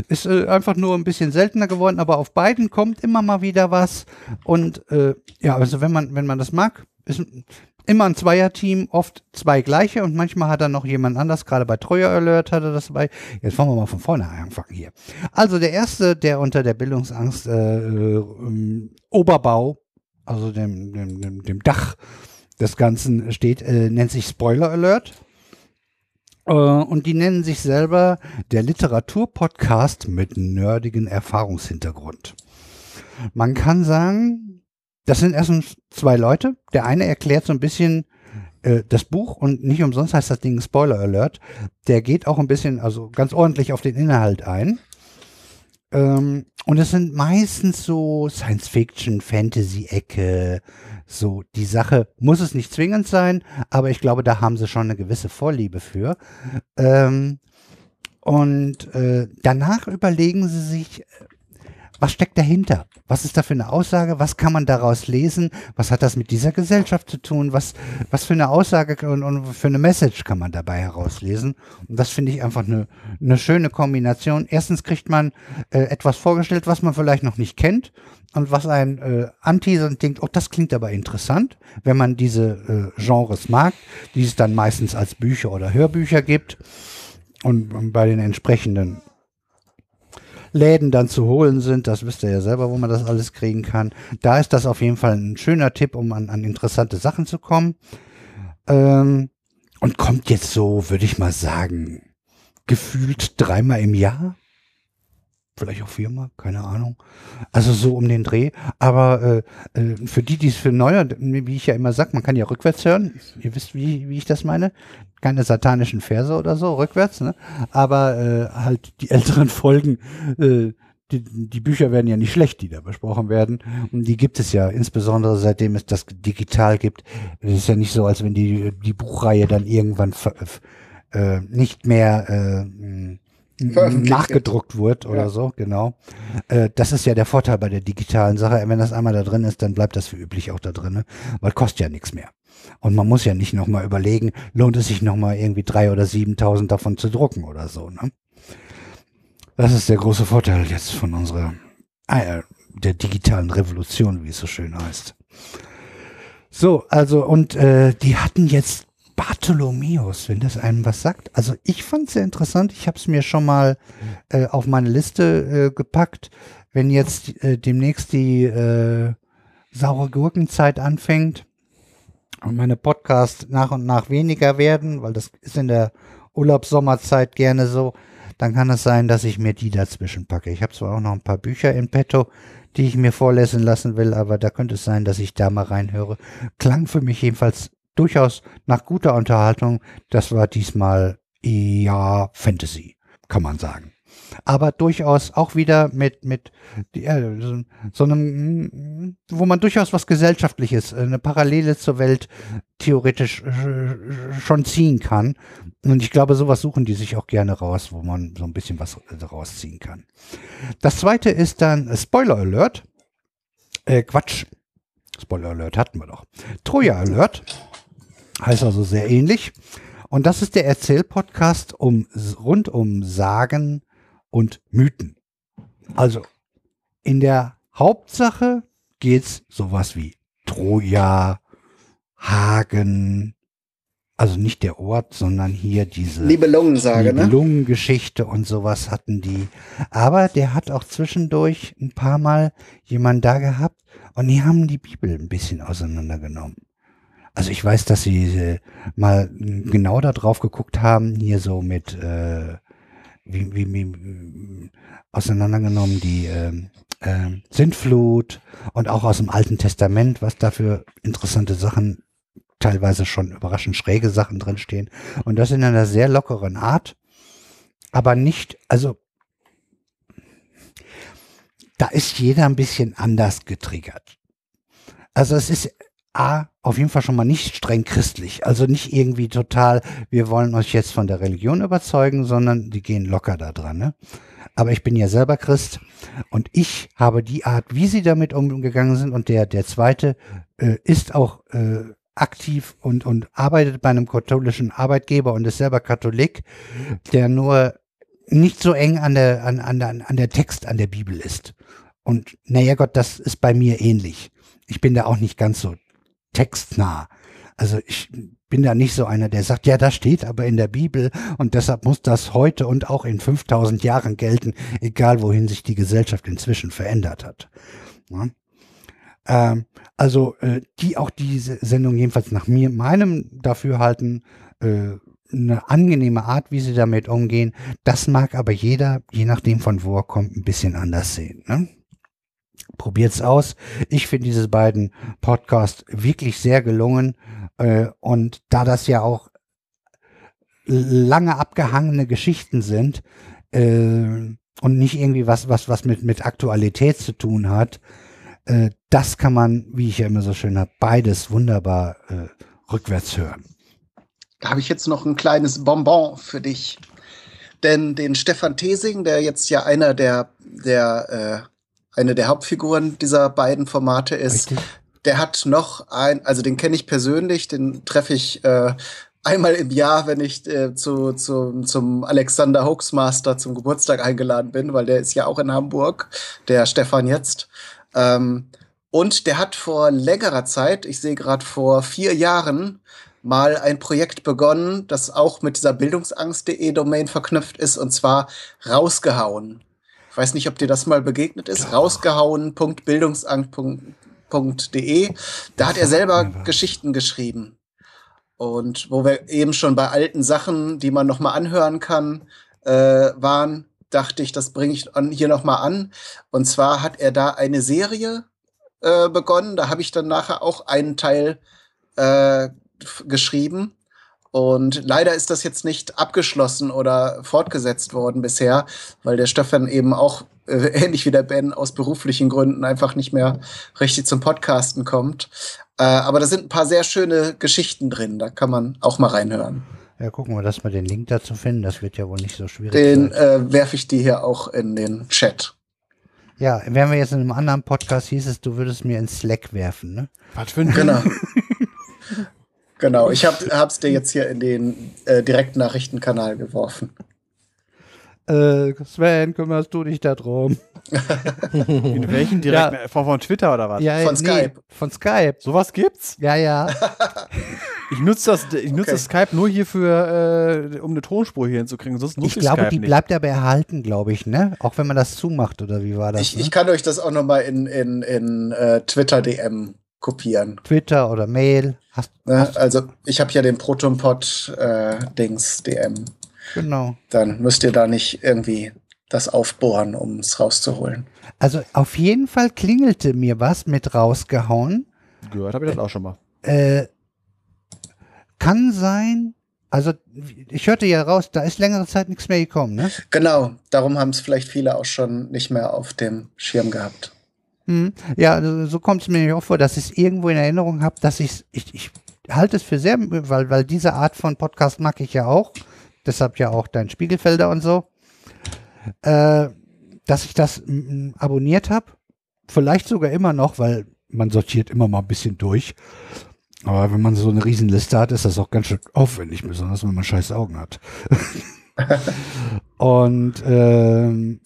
Ist äh, einfach nur ein bisschen seltener geworden, aber auf beiden kommt immer mal wieder was. Und äh, ja, also wenn man, wenn man das mag, ist immer ein Zweierteam, oft zwei gleiche und manchmal hat er noch jemand anders, gerade bei Troja Alert hat er das dabei. Jetzt wollen wir mal von vorne anfangen hier. Also der erste, der unter der Bildungsangst äh, äh, ähm, Oberbau, also dem, dem, dem, dem Dach des Ganzen steht, äh, nennt sich Spoiler Alert. Äh, Und die nennen sich selber der Literaturpodcast mit nerdigen Erfahrungshintergrund. Man kann sagen, das sind erstens zwei Leute. Der eine erklärt so ein bisschen äh, das Buch und nicht umsonst heißt das Ding Spoiler Alert. Der geht auch ein bisschen, also ganz ordentlich auf den Inhalt ein. Ähm, und es sind meistens so Science-Fiction, Fantasy-Ecke, so die Sache muss es nicht zwingend sein, aber ich glaube, da haben sie schon eine gewisse Vorliebe für. Ähm, und äh, danach überlegen sie sich, was steckt dahinter? Was ist da für eine Aussage? Was kann man daraus lesen? Was hat das mit dieser Gesellschaft zu tun? Was, was für eine Aussage und, und für eine Message kann man dabei herauslesen? Und das finde ich einfach eine, eine schöne Kombination. Erstens kriegt man äh, etwas vorgestellt, was man vielleicht noch nicht kennt und was einen äh, anteasert und denkt, oh, das klingt aber interessant, wenn man diese äh, Genres mag, die es dann meistens als Bücher oder Hörbücher gibt und bei den entsprechenden Läden dann zu holen sind. Das wisst ihr ja selber, wo man das alles kriegen kann. Da ist das auf jeden Fall ein schöner Tipp, um an, an interessante Sachen zu kommen. Ähm, und kommt jetzt so, würde ich mal sagen, gefühlt dreimal im Jahr. Vielleicht auch viermal, keine Ahnung. Also so um den Dreh. Aber äh, äh, für die, die es für neuer, wie ich ja immer sag, man kann ja rückwärts hören. Ihr wisst, wie, wie ich das meine. Keine satanischen Verse oder so, rückwärts, ne? Aber äh, halt die <laughs> älteren Folgen, äh, die, die Bücher werden ja nicht schlecht, die da besprochen werden. Und die gibt es ja, insbesondere seitdem es das digital gibt. Es ist ja nicht so, als wenn die, die Buchreihe dann irgendwann äh, nicht mehr äh, nachgedruckt wird oder Ja. so, genau. Äh, das ist ja der Vorteil bei der digitalen Sache. Wenn das einmal da drin ist, dann bleibt das wie üblich auch da drin, ne? weil kostet ja nichts mehr. Und man muss ja nicht nochmal überlegen, lohnt es sich nochmal irgendwie drei oder 7.000 davon zu drucken oder so. Ne? Das ist der große Vorteil jetzt von unserer, äh, der digitalen Revolution, wie es so schön heißt. So, also, und äh, die hatten jetzt Bartholomäus, wenn das einem was sagt. Also ich fand es sehr interessant. Ich habe es mir schon mal äh, auf meine Liste äh, gepackt. Wenn jetzt äh, demnächst die äh, saure Gurkenzeit anfängt und meine Podcasts nach und nach weniger werden, weil das ist in der Urlaubssommerzeit gerne so, dann kann es sein, dass ich mir die dazwischen packe. Ich habe zwar auch noch ein paar Bücher in petto, die ich mir vorlesen lassen will, aber da könnte es sein, dass ich da mal reinhöre. Klang für mich jedenfalls durchaus nach guter Unterhaltung. Das war diesmal ja Fantasy, kann man sagen. Aber durchaus auch wieder mit, mit äh, so, einem, wo man durchaus was Gesellschaftliches, äh, eine Parallele zur Welt theoretisch äh, schon ziehen kann. Und ich glaube, sowas suchen die sich auch gerne raus, wo man so ein bisschen was äh, rausziehen kann. Das zweite ist dann Spoiler Alert. Äh, Quatsch. Spoiler Alert hatten wir doch. Troja Alert. Heißt also sehr ähnlich. Und das ist der Erzählpodcast um, rund um Sagen und Mythen. Also in der Hauptsache geht's sowas wie Troja, Hagen, also nicht der Ort, sondern hier diese Nibelungensage, ne? Nibelungengeschichte und sowas hatten die. Aber der hat auch zwischendurch ein paar Mal jemanden da gehabt und die haben die Bibel ein bisschen auseinandergenommen. Also ich weiß, dass sie äh, mal genau da drauf geguckt haben, hier so mit, äh, wie, wie, wie auseinandergenommen die ähm, ähm, Sintflut und auch aus dem Alten Testament, was da für interessante Sachen, teilweise schon überraschend schräge Sachen drinstehen. Und das in einer sehr lockeren Art, aber nicht, also da ist jeder ein bisschen anders getriggert. Also es ist A, auf jeden Fall schon mal nicht streng christlich. Also nicht irgendwie total, wir wollen euch jetzt von der Religion überzeugen, sondern die gehen locker da dran. Ne? Aber ich bin ja selber Christ und ich habe die Art, wie sie damit umgegangen sind und der, der zweite äh, ist auch äh, aktiv und, und arbeitet bei einem katholischen Arbeitgeber und ist selber Katholik, der nur nicht so eng an der, an, an, an der Text, an der Bibel ist. Und naja Gott, das ist bei mir ähnlich. Ich bin da auch nicht ganz so textnah. Also ich bin da nicht so einer, der sagt, ja, das steht aber in der Bibel und deshalb muss das heute und auch in 5000 Jahren gelten, egal wohin sich die Gesellschaft inzwischen verändert hat. Ja. Ähm, also äh, die auch diese Sendung jedenfalls nach mir, meinem Dafürhalten, äh, eine angenehme Art, wie sie damit umgehen. Das mag aber jeder, je nachdem von wo er kommt, ein bisschen anders sehen. Ne? Probiert's aus. Ich finde diese beiden Podcasts wirklich sehr gelungen. Äh, und da das ja auch lange abgehangene Geschichten sind äh, und nicht irgendwie was, was, was mit, mit Aktualität zu tun hat, äh, das kann man, wie ich ja immer so schön habe, beides wunderbar rückwärts hören. Da habe ich jetzt noch ein kleines Bonbon für dich. Denn den Stefan Thesing, der jetzt ja einer der, der, äh, eine der Hauptfiguren dieser beiden Formate ist, Richtig? der hat noch ein, also den kenne ich persönlich, den treffe ich äh, einmal im Jahr, wenn ich äh, zu, zu, zum Alexander Hoaxmaster zum Geburtstag eingeladen bin, weil der ist ja auch in Hamburg, der Stefan jetzt. Ähm, und der hat vor längerer Zeit, ich sehe gerade vor vier Jahren, mal ein Projekt begonnen, das auch mit dieser Bildungsangst.de Domain verknüpft ist, und zwar rausgehauen. Ich weiß nicht, ob dir das mal begegnet ist. Rausgehauen.bildungsangst.de. Da hat er selber. Geschichten geschrieben. Und wo wir eben schon bei alten Sachen, die man noch mal anhören kann, äh, waren, dachte ich, das bringe ich an, hier noch mal an. Und zwar hat er da eine Serie äh, begonnen. Da habe ich dann nachher auch einen Teil äh, geschrieben. Und leider ist das jetzt nicht abgeschlossen oder fortgesetzt worden bisher, weil der Stefan eben auch äh, <laughs> ähnlich wie der Ben aus beruflichen Gründen einfach nicht mehr richtig zum Podcasten kommt. Äh, aber da sind ein paar sehr schöne Geschichten drin. Da kann man auch mal reinhören. Ja, gucken wir, dass wir den Link dazu finden. Das wird ja wohl nicht so schwierig Den sein. äh, werfe ich dir hier auch in den Chat. Ja, wären wir jetzt in einem anderen Podcast, hieß es, du würdest mir ins Slack werfen, ne? Was für ein Genau. <laughs> genau. Ich hab, hab's dir jetzt hier in den äh, Direktnachrichtenkanal geworfen. Äh, Sven, kümmerst du dich da drum? <laughs> In welchen direkt? Von, von Twitter oder was? Ja, Von nee, Skype. Von Skype. Sowas gibt's? Ja, ja. <laughs> Ich nutze das, ich nutze Okay. das Skype nur hier für, äh, um eine Tonspur hier hinzukriegen. Sonst nutze Ich ich, glaube, Skype die nicht. bleibt aber erhalten, glaube ich, ne? Auch wenn man das zumacht, oder wie war das? Ich, ne? ich kann euch das auch noch mal in, in, in äh, Twitter DM kopieren. Twitter oder Mail. Hast, Ne? hast Also ich habe ja den Protonpod äh, Dings DM. genau. Dann müsst ihr da nicht irgendwie das aufbohren, um es rauszuholen. Also auf jeden Fall klingelte mir was mit rausgehauen. Gehört habe ich das auch schon mal. Äh, kann sein. Also ich hörte ja raus, da ist längere Zeit nichts mehr gekommen, ne? Genau, darum haben es vielleicht viele auch schon nicht mehr auf dem Schirm gehabt. Hm. Ja, so kommt es mir auch vor, dass ich es irgendwo in Erinnerung habe, dass ich's- ich ich halte es für sehr, weil, weil diese Art von Podcast mag ich ja auch. Deshalb ja auch dein Spiegelfelder und so. Äh, dass ich das abonniert habe. Vielleicht sogar immer noch, weil man sortiert immer mal ein bisschen durch. Aber wenn man so eine Riesenliste hat, ist das auch ganz schön aufwendig, besonders wenn man scheiß Augen hat. <laughs> und ähm,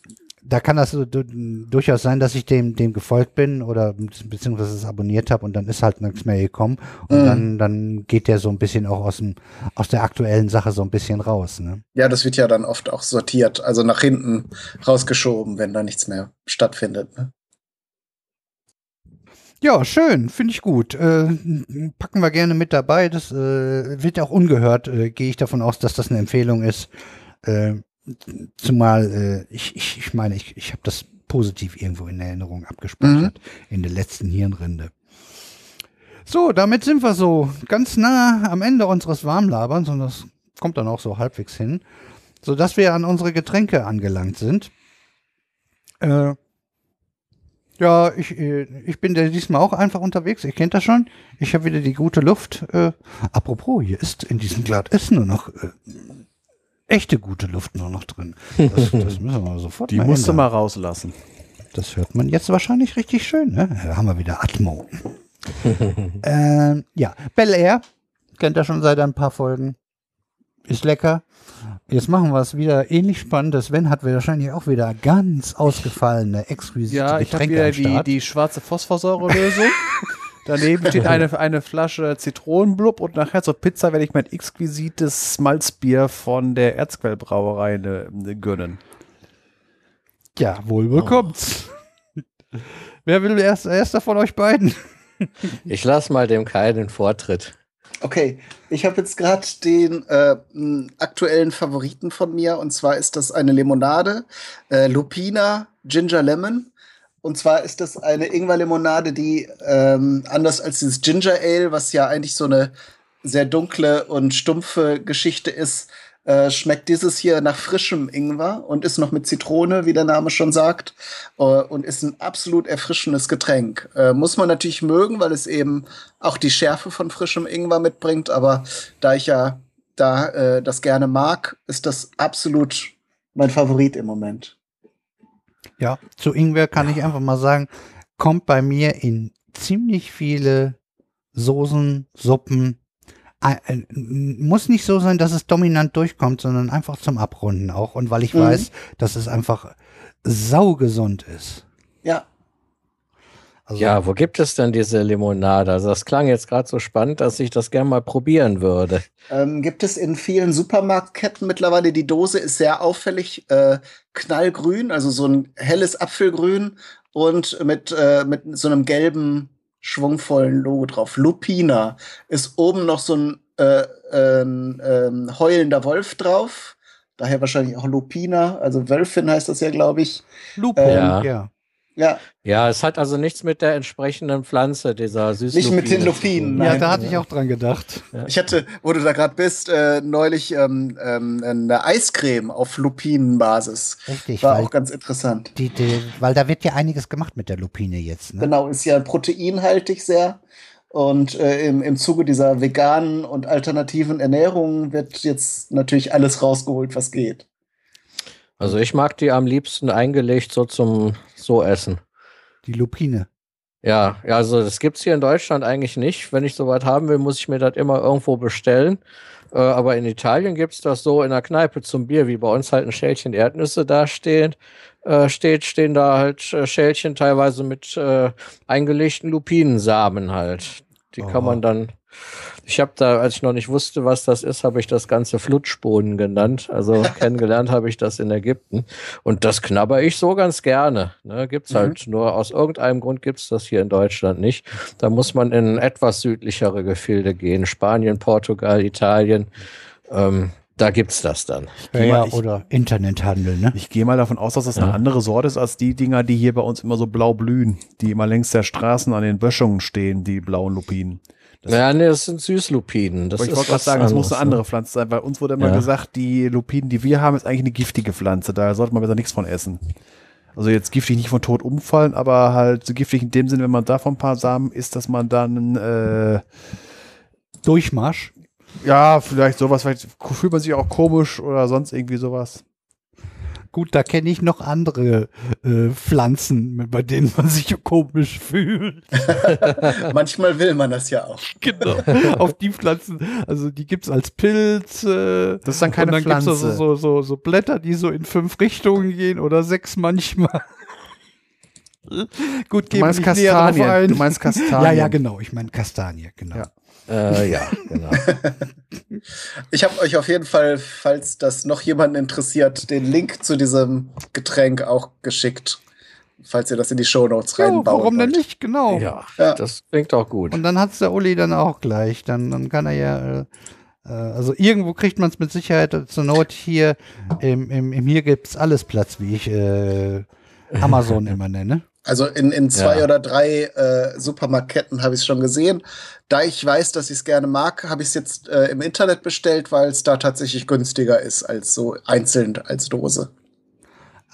da kann das so durchaus sein, dass ich dem, dem gefolgt bin oder be- beziehungsweise es abonniert habe und dann ist halt nichts mehr gekommen. Und Mhm. dann, dann geht der so ein bisschen auch aus, dem, aus der aktuellen Sache so ein bisschen raus. Ne? Ja, das wird ja dann oft auch sortiert, also nach hinten rausgeschoben, wenn da nichts mehr stattfindet. Ne? Ja, schön, finde ich gut. Äh, packen wir gerne mit dabei. Das äh, wird ja auch ungehört, äh, gehe ich davon aus, dass das eine Empfehlung ist. Zumal äh, ich, ich, ich meine, ich, ich habe das positiv irgendwo in Erinnerung abgespeichert, in der letzten Hirnrinde. So, damit sind wir so ganz nah am Ende unseres Warmlaberns und das kommt dann auch so halbwegs hin, sodass wir an unsere Getränke angelangt sind. Äh, ja, ich, äh, ich bin diesmal auch einfach unterwegs. Ihr kennt das schon. Ich habe wieder die gute Luft. Äh, apropos, hier ist in diesem Glas ist nur noch äh, echte gute Luft nur noch drin. Das, das müssen wir sofort Die mal musst du ändern. mal rauslassen. Das hört man jetzt wahrscheinlich richtig schön. Ne? Da haben wir wieder Atmo. <laughs> ähm, ja, Bel Air kennt ihr schon seit ein paar Folgen. Ist lecker. Jetzt machen wir es wieder ähnlich spannend. Sven hat wahrscheinlich auch wieder ganz ausgefallene, exquisite Ja, ich habe Getränke wieder die, die schwarze Phosphorsäurelösung. <laughs> Daneben steht <laughs> eine, eine Flasche Zitronenblub und nachher zur Pizza werde ich mein exquisites Malzbier von der Erzquellbrauerei ne, ne, gönnen. Ja, wohl bekommt's. Wer will erst, erster von euch beiden? Ich lasse mal dem Kai den Vortritt. Okay, ich habe jetzt gerade den äh, aktuellen Favoriten von mir und zwar ist das eine Limonade, äh, Lupina Ginger Lemon. Und zwar ist das eine Ingwer-Limonade, die ähm, anders als dieses Ginger Ale, was ja eigentlich so eine sehr dunkle und stumpfe Geschichte ist, äh, schmeckt dieses hier nach frischem Ingwer und ist noch mit Zitrone, wie der Name schon sagt, äh, und ist ein absolut erfrischendes Getränk. Äh, muss man natürlich mögen, weil es eben auch die Schärfe von frischem Ingwer mitbringt, aber da ich ja da äh, das gerne mag, ist das absolut mein Favorit im Moment. Ja, zu Ingwer kann ich einfach mal sagen, kommt bei mir in ziemlich viele Soßen, Suppen. Ein- ein- Muss nicht so sein, dass es dominant durchkommt, sondern einfach zum Abrunden auch. Und weil ich Mhm. weiß, dass es einfach saugesund ist. Ja, Also, Ja, wo gibt es denn diese Limonade? Also das klang jetzt gerade so spannend, dass ich das gerne mal probieren würde. Ähm, gibt es in vielen Supermarktketten mittlerweile. Die Dose ist sehr auffällig äh, knallgrün, also so ein helles Apfelgrün und mit, äh, mit so einem gelben, schwungvollen Logo drauf. Lupina ist oben noch so ein äh, ähm, ähm, heulender Wolf drauf. Daher wahrscheinlich auch Lupina, also Wölfin heißt das ja, glaube ich. Lupo, Ähm, ja. Ja. Ja, Ja, es hat also nichts mit der entsprechenden Pflanze, dieser süßen Nicht mit den Lupinen, Ja, da hatte ich auch dran gedacht. ich hatte, wo du da gerade bist, äh, neulich ähm, ähm, eine Eiscreme auf Lupinenbasis. Richtig, War auch ganz interessant. die, die, weil da wird ja einiges gemacht mit der Lupine jetzt. Ne? Genau, ist ja proteinhaltig sehr. Und äh, im, im Zuge dieser veganen und alternativen Ernährung wird jetzt natürlich alles rausgeholt, was geht. Also ich mag die am liebsten eingelegt so zum so essen. Die Lupine. Ja, ja, also das gibt's hier in Deutschland eigentlich nicht. Wenn ich sowas haben will, muss ich mir das immer irgendwo bestellen. Äh, aber in Italien gibt's das so in der Kneipe zum Bier, wie bei uns halt ein Schälchen Erdnüsse da stehen, äh, steht, stehen da halt äh, Schälchen teilweise mit äh, eingelegten Lupinensamen halt. Die Oh. kann man dann. Ich habe da, als ich noch nicht wusste, was das ist, habe ich das Ganze Flutschbohnen genannt. Also <laughs> kennengelernt habe ich das in Ägypten. Und das knabber ich so ganz gerne. Ne, gibt's Mhm. halt nur aus irgendeinem Grund gibt's das hier in Deutschland nicht. Da muss man in etwas südlichere Gefilde gehen. Spanien, Portugal, Italien. Ähm, da gibt's das dann. Ja, ja, ich- oder Internethandel, ne? Ich gehe mal davon aus, dass das eine Ja. andere Sorte ist als die Dinger, die hier bei uns immer so blau blühen, die immer längs der Straßen an den Böschungen stehen, die blauen Lupinen. Das- ja, nee, das sind Süßlupinen. Das Aber ich wollte gerade was sagen, das muss eine anderes, andere ne? Pflanze sein, weil uns wurde immer Ja. gesagt, die Lupinen, die wir haben, ist eigentlich eine giftige Pflanze. Da sollte man besser nichts von essen. Also jetzt giftig nicht von Tod umfallen, aber halt so giftig in dem Sinn, wenn man davon ein paar Samen isst, dass man dann äh, Durchmarsch. ja, vielleicht sowas, vielleicht fühlt man sich auch komisch oder sonst irgendwie sowas. Gut, da kenne ich noch andere äh, Pflanzen, bei denen man sich komisch fühlt. <laughs> Manchmal will man das ja auch. genau. Auf die Pflanzen, also die gibt's als Pilz. Äh, Das ist dann keine und dann gibt's Pflanze. da so, so, so, so Blätter, die so in fünf Richtungen gehen oder sechs manchmal. Gut, Du gehen wir meinst Kastanien. ein. Du meinst Kastanien. Ja, ja, genau. Ich meine Kastanie, genau. Ja. Äh, ja, genau. <laughs> Ich habe euch auf jeden Fall, falls das noch jemanden interessiert, den Link zu diesem Getränk auch geschickt. Falls ihr das in die Shownotes Ja, reinbauen warum denn nicht? Genau. Ja, Ja. das klingt auch gut. Und dann hat's der Uli dann auch gleich. Dann, dann kann er ja äh, Äh, also irgendwo kriegt man es mit Sicherheit zur Not hier. Im, im, im hier gibt's alles Platz, wie ich äh, Amazon <laughs> immer nenne. Also in, in zwei Ja. oder drei äh, Supermarktketten habe ich es schon gesehen. Da ich weiß, dass ich es gerne mag, habe ich es jetzt äh, im Internet bestellt, weil es da tatsächlich günstiger ist als so einzeln als Dose.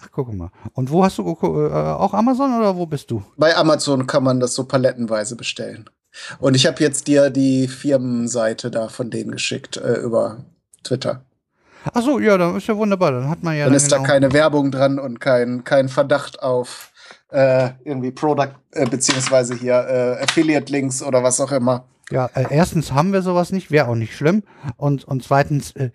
Ach, guck mal. Und wo hast du? Äh, auch Amazon oder wo bist du? Bei Amazon kann man das so palettenweise bestellen. Und ich habe jetzt dir die Firmenseite da von denen geschickt äh, über Twitter. Ach so, ja, dann ist ja wunderbar. Dann hat man ja Dann dann ist da genau- keine Werbung dran und kein, kein Verdacht auf äh, irgendwie Product, äh, beziehungsweise hier äh, Affiliate-Links oder was auch immer. Ja, äh, erstens haben wir sowas nicht, wäre auch nicht schlimm. Und, und zweitens, äh,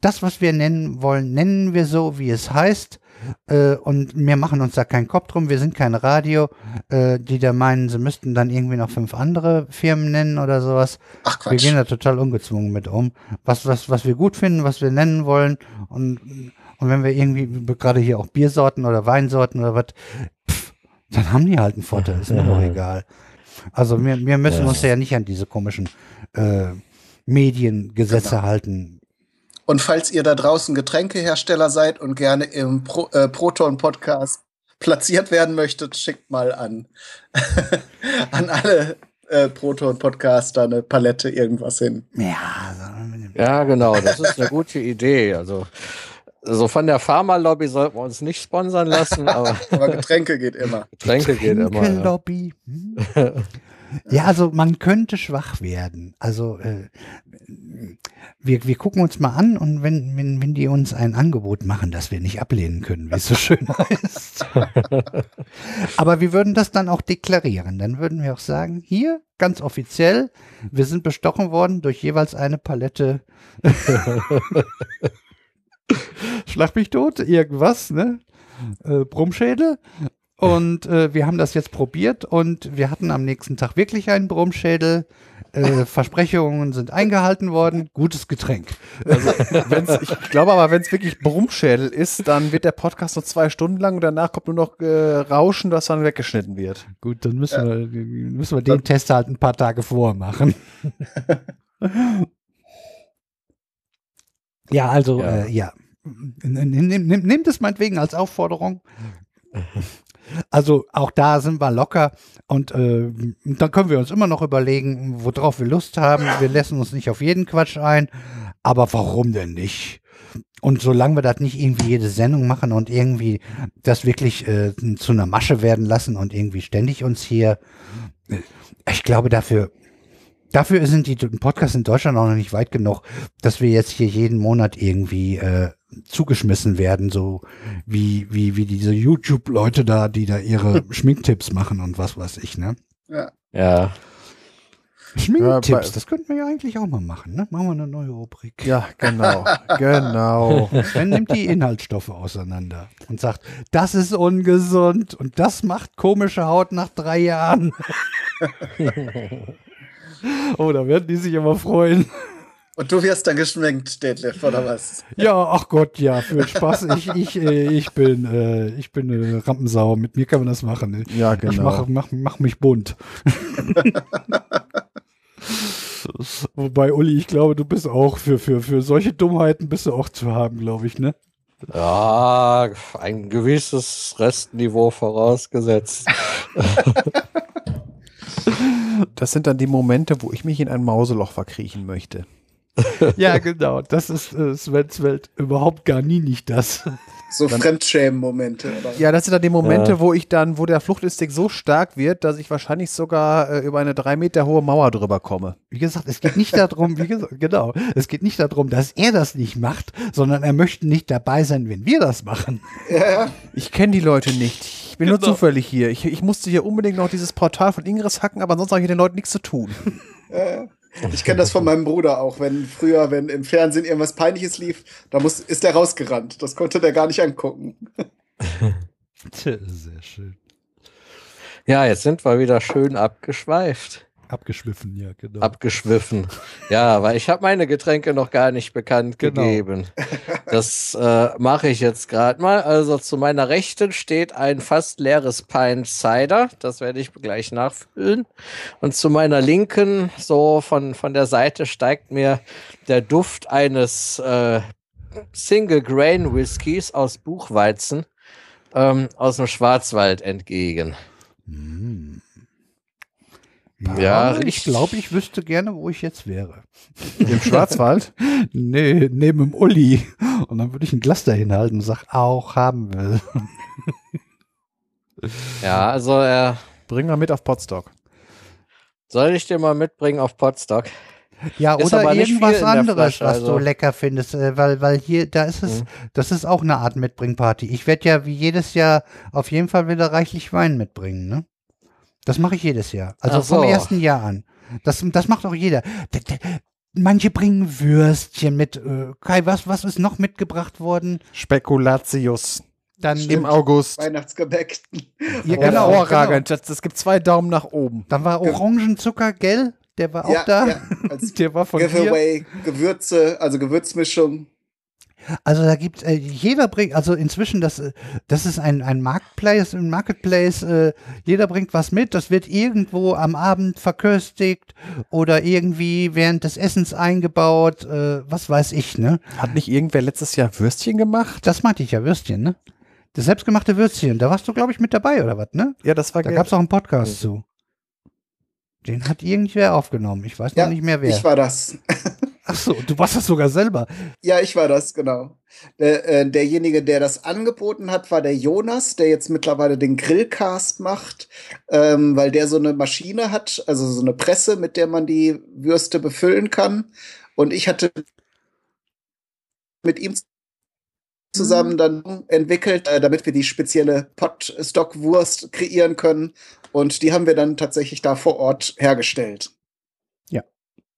das, was wir nennen wollen, nennen wir so, wie es heißt. Äh, und wir machen uns da keinen Kopf drum. Wir sind kein Radio, äh, die da meinen, sie müssten dann irgendwie noch fünf andere Firmen nennen oder sowas. Ach Wir Quatsch. gehen da total ungezwungen mit um. Was, was, was wir gut finden, was wir nennen wollen. Und, und wenn wir irgendwie, gerade hier auch Biersorten oder Weinsorten oder was, dann haben die halt einen Vorteil, ist mir doch egal. Also wir, wir müssen Ja. uns ja nicht an diese komischen äh, Mediengesetze Genau. halten. Und falls ihr da draußen Getränkehersteller seid und gerne im Pro, äh, Proton-Podcast platziert werden möchtet, schickt mal an, <laughs> an alle äh, Proton-Podcaster eine Palette irgendwas hin. Ja, Ja, genau, das ist eine gute Idee. Also, also von der Pharmalobby sollten wir uns nicht sponsern lassen, <laughs> aber Aber Getränke geht immer. Getränke geht immer. Ja. Trinkelobby. Hm? <laughs> Ja, also man könnte schwach werden. Also äh, wir, wir gucken uns mal an und wenn, wenn, wenn die uns ein Angebot machen, das wir nicht ablehnen können, wie es so schön <laughs> heißt. Aber wir würden das dann auch deklarieren. Dann würden wir auch sagen, hier, ganz offiziell, wir sind bestochen worden durch jeweils eine Palette. Schlag mich tot, irgendwas, ne? Äh, Brummschädel. Und äh, wir haben das jetzt probiert und wir hatten am nächsten Tag wirklich einen Brummschädel. Äh, Versprechungen sind eingehalten worden. Gutes Getränk. Wenn's, ich glaube aber, wenn es wirklich Brummschädel ist, dann wird der Podcast nur zwei Stunden lang und danach kommt nur noch äh, Rauschen, das dann weggeschnitten wird. Gut, dann müssen, wir, müssen wir den Test halt ein paar Tage vormachen. <laughs> ja, also, Ja. Äh, ja. Nimm, nimm, nimm, das meinetwegen als Aufforderung. Also auch da sind wir locker und äh, dann können wir uns immer noch überlegen, worauf wir Lust haben. Wir lassen uns nicht auf jeden Quatsch ein, aber warum denn nicht? Und solange wir das nicht irgendwie jede Sendung machen und irgendwie das wirklich äh, zu einer Masche werden lassen und irgendwie ständig uns hier, äh, ich glaube dafür, dafür sind die Podcasts in Deutschland auch noch nicht weit genug, dass wir jetzt hier jeden Monat irgendwie äh, zugeschmissen werden, so wie, wie, wie diese YouTube-Leute da, die da ihre <laughs> Schminktipps machen und was weiß ich, ne? Ja, Schminktipps, Ja, bei- das könnten wir ja eigentlich auch mal machen, ne? Machen wir eine neue Rubrik. Ja, genau. <laughs> genau. Sven nimmt die Inhaltsstoffe auseinander und sagt, das ist ungesund und das macht komische Haut nach drei Jahren. <laughs> oh, da werden die sich immer freuen. Und du wirst dann geschminkt, Detlef, oder was? Ja, ach Gott, ja, für Spaß. Ich, ich, äh, ich bin, äh, ich bin eine Rampensau. Mit mir kann man das machen. Ne? Ja, Ich genau. mach, mach, mach mich bunt. <laughs> Wobei, Uli, ich glaube, du bist auch für, für, für solche Dummheiten bist du auch zu haben, glaube ich, ne? ja, ein gewisses Restniveau vorausgesetzt. <laughs> Das sind dann die Momente, wo ich mich in ein Mauseloch verkriechen möchte. <laughs> Ja, genau. Das ist äh, Svens Welt überhaupt gar nie nicht das. So Fremdschämen-Momente, oder? Ja, das sind dann die Momente, Ja. wo ich dann, wo der Fluchtinstinkt so stark wird, dass ich wahrscheinlich sogar äh, über eine drei Meter hohe Mauer drüber komme. Wie gesagt, es geht nicht darum, wie gesagt, <laughs> genau, es geht nicht darum, dass er das nicht macht, sondern er möchte nicht dabei sein, wenn wir das machen. Ich kenne die Leute nicht. Ich bin nur Genau. zufällig hier. Ich, ich musste hier unbedingt noch dieses Portal von Ingress hacken, aber sonst habe ich mit den Leuten nichts zu tun. Ich kenne das von meinem Bruder auch, wenn früher, wenn im Fernsehen irgendwas Peinliches lief, da muss, ist der rausgerannt. Das konnte der gar nicht angucken. <laughs> Sehr schön. Ja, jetzt sind wir wieder schön abgeschweift. Abgeschwiffen, ja, genau. abgeschwiffen. Ja, weil ich habe meine Getränke noch gar nicht bekannt Genau. gegeben. Das äh, mache ich jetzt gerade mal. Also zu meiner Rechten steht ein fast leeres Pint Cider. Das werde ich gleich nachfüllen. Und zu meiner Linken, so von, von der Seite, steigt mir der Duft eines äh, Single Grain Whiskys aus Buchweizen ähm, aus dem Schwarzwald entgegen. Ja, ich glaube, ich wüsste gerne, wo ich jetzt wäre. Im Schwarzwald? <laughs> Nee, neben dem Uli. Und dann würde ich ein Glas dahin halten und sag, auch haben will. <laughs> Ja, also äh, Bring mal mit auf Potstock. soll ich dir mal mitbringen auf Potsdok? Ja, Ist oder irgendwas anderes, Flasche, was also- du lecker findest, äh, weil, weil hier, da ist es, Mhm. das ist auch eine Art Mitbringparty. Ich werde ja wie jedes Jahr auf jeden Fall wieder reichlich Wein mitbringen, ne? Das mache ich jedes Jahr. Also Ach vom so. ersten Jahr an. Das, das macht auch jeder. Manche bringen Würstchen mit. Äh, Kai, was, was ist noch mitgebracht worden? Spekulatius. Dann Im August. Weihnachtsgebäck. Ja, Genau, genau, hervorragend. Das, das gibt zwei Daumen nach oben. Dann war Orangenzucker, gell? Der war auch ja, da. ja, <laughs> als Der war von. Giveaway, Gewürze, also Gewürzmischung. Also da gibt äh, jeder bringt, also inzwischen das, äh, das ist ein, ein Marketplace, ein Marketplace, äh, jeder bringt was mit, das wird irgendwo am Abend verköstigt oder irgendwie während des Essens eingebaut, äh, was weiß ich, ne? Hat nicht irgendwer letztes Jahr Würstchen gemacht? Das meinte ich ja, Würstchen, ne? Das selbstgemachte Würstchen, da warst du, glaube ich, mit dabei, oder was, ne? Ja, das war Da gab es auch einen Podcast zu. Den hat irgendwer aufgenommen, ich weiß Ja, noch nicht mehr wer. Ich war das. Ach so, du warst das sogar selber. Ja, ich war das, genau. Der, äh, derjenige, der das angeboten hat, war der Jonas, der jetzt mittlerweile den Grillcast macht, ähm, weil der so eine Maschine hat, also so eine Presse, mit der man die Würste befüllen kann. Und ich hatte mit ihm zusammen dann entwickelt, äh, damit wir die spezielle Potstock-Wurst kreieren können. Und die haben wir dann tatsächlich da vor Ort hergestellt.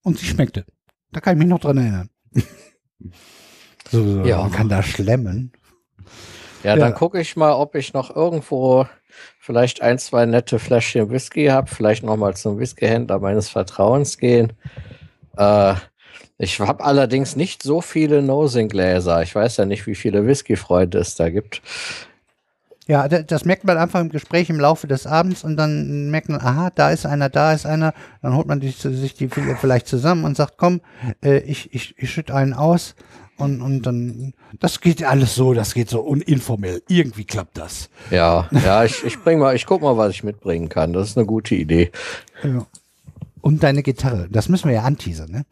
Und sie schmeckte. Da kann ich mich noch dran erinnern. <laughs> so, so, Ja. Man kann da schlemmen. Ja, Ja. dann gucke ich mal, ob ich noch irgendwo vielleicht ein, zwei nette Fläschchen Whisky habe. Vielleicht noch mal zum Whiskyhändler meines Vertrauens gehen. Äh, ich habe allerdings nicht so viele Nosing-Gläser. Ich weiß ja nicht, wie viele Whisky-Freunde es da gibt. Ja, da- das merkt man einfach im Gespräch im Laufe des Abends und dann merkt man, aha, da ist einer, da ist einer. Dann holt man die, sich die vielleicht zusammen und sagt, komm, äh, ich, ich, ich schütte einen aus. Und, und dann, das geht alles so, das geht so uninformell. Irgendwie klappt das. Ja, ja, ich, ich bring mal, ich guck mal, was ich mitbringen kann. Das ist eine gute Idee. Ja. Und deine Gitarre, das müssen wir ja anteasern, ne?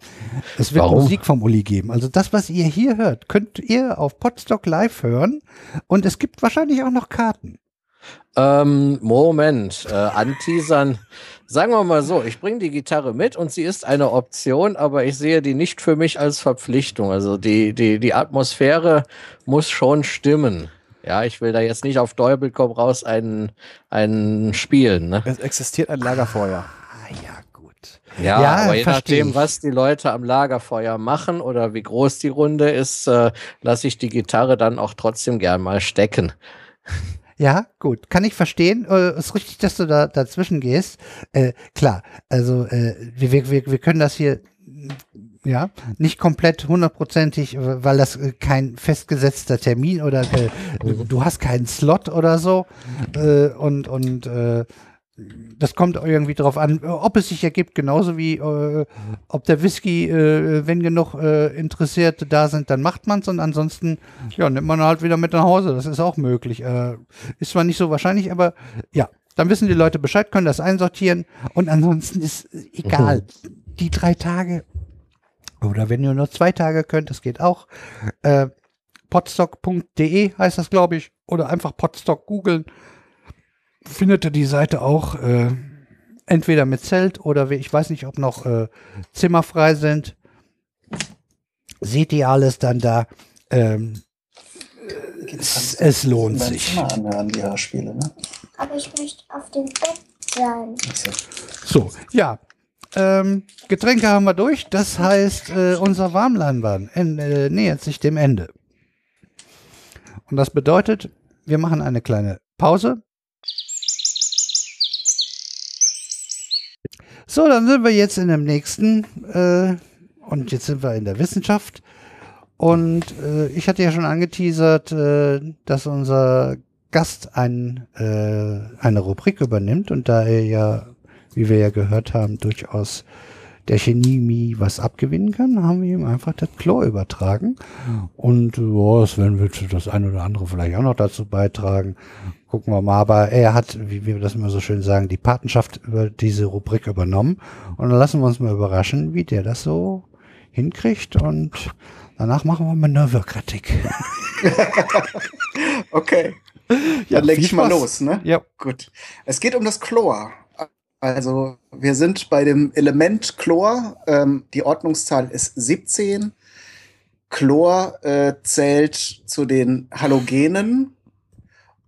Es wird Warum? Musik vom Uli geben. Also das, was ihr hier hört, könnt ihr auf Podstock live hören. Und es gibt wahrscheinlich auch noch Karten. Ähm, Moment, äh, anteasern. Sagen wir mal so, ich bringe die Gitarre mit und sie ist eine Option, aber ich sehe die nicht für mich als Verpflichtung. Also die, die, die Atmosphäre muss schon stimmen. Ja, ich will da jetzt nicht auf Teufel komm raus einen, einen spielen. Ne? Es existiert ein Lagerfeuer. Ja. Ja, aber je nachdem, ich. was die Leute am Lagerfeuer machen oder wie groß die Runde ist, äh, lasse ich die Gitarre dann auch trotzdem gern mal stecken. Ja, gut. Kann ich verstehen. Äh, ist richtig, dass du da dazwischen gehst. Äh, klar, also äh, wir, wir, wir können das hier ja nicht komplett hundertprozentig, weil das äh, kein festgesetzter Termin oder äh, du, du hast keinen Slot oder so äh, und und äh, das kommt irgendwie drauf an, äh, ob es sich ergibt, genauso wie äh, ob der Whisky, äh, wenn genug äh, Interessierte da sind, dann macht man es und ansonsten ja, nimmt man halt wieder mit nach Hause. Das ist auch möglich. Äh, ist zwar nicht so wahrscheinlich, aber ja, dann wissen die Leute Bescheid, können das einsortieren und ansonsten ist egal. Die drei Tage oder wenn ihr nur zwei Tage könnt, das geht auch. Äh, podstock.de heißt das, glaube ich, oder einfach Podstock googeln. Findet ihr die Seite auch äh, entweder mit Zelt oder wie- ich weiß nicht, ob noch äh, Zimmer frei sind. Seht ihr alles dann da. Ähm, es, es lohnt sich. anhören, die Hörspiele, ne? Aber ich möchte auf dem Bett sein. So, ja. Ähm, Getränke haben wir durch. Das heißt, äh, unser Warmleinwahn en- äh, nähert sich dem Ende. Und das bedeutet, wir machen eine kleine Pause. So, dann sind wir jetzt in dem nächsten äh, und jetzt sind wir in der Wissenschaft. Und äh, ich hatte ja schon angeteasert, äh, dass unser Gast ein, äh, eine Rubrik übernimmt und da er ja, wie wir ja gehört haben, durchaus der Chemie was abgewinnen kann, haben wir ihm einfach das Chlor übertragen. Und ja, Sven wird das eine oder andere vielleicht auch noch dazu beitragen. Gucken wir mal. Aber er hat, wie wir das immer so schön sagen, die Patenschaft über diese Rubrik übernommen. Und dann lassen wir uns mal überraschen, wie der das so hinkriegt. Und danach machen wir mal eine Wirkkritik. <laughs> Okay. Ja, Dann leg viel ich mal los, ne? Ja. Gut. Es geht um das Chlor. Also wir sind bei dem Element Chlor. Ähm, die Ordnungszahl ist 17. Chlor äh, zählt zu den Halogenen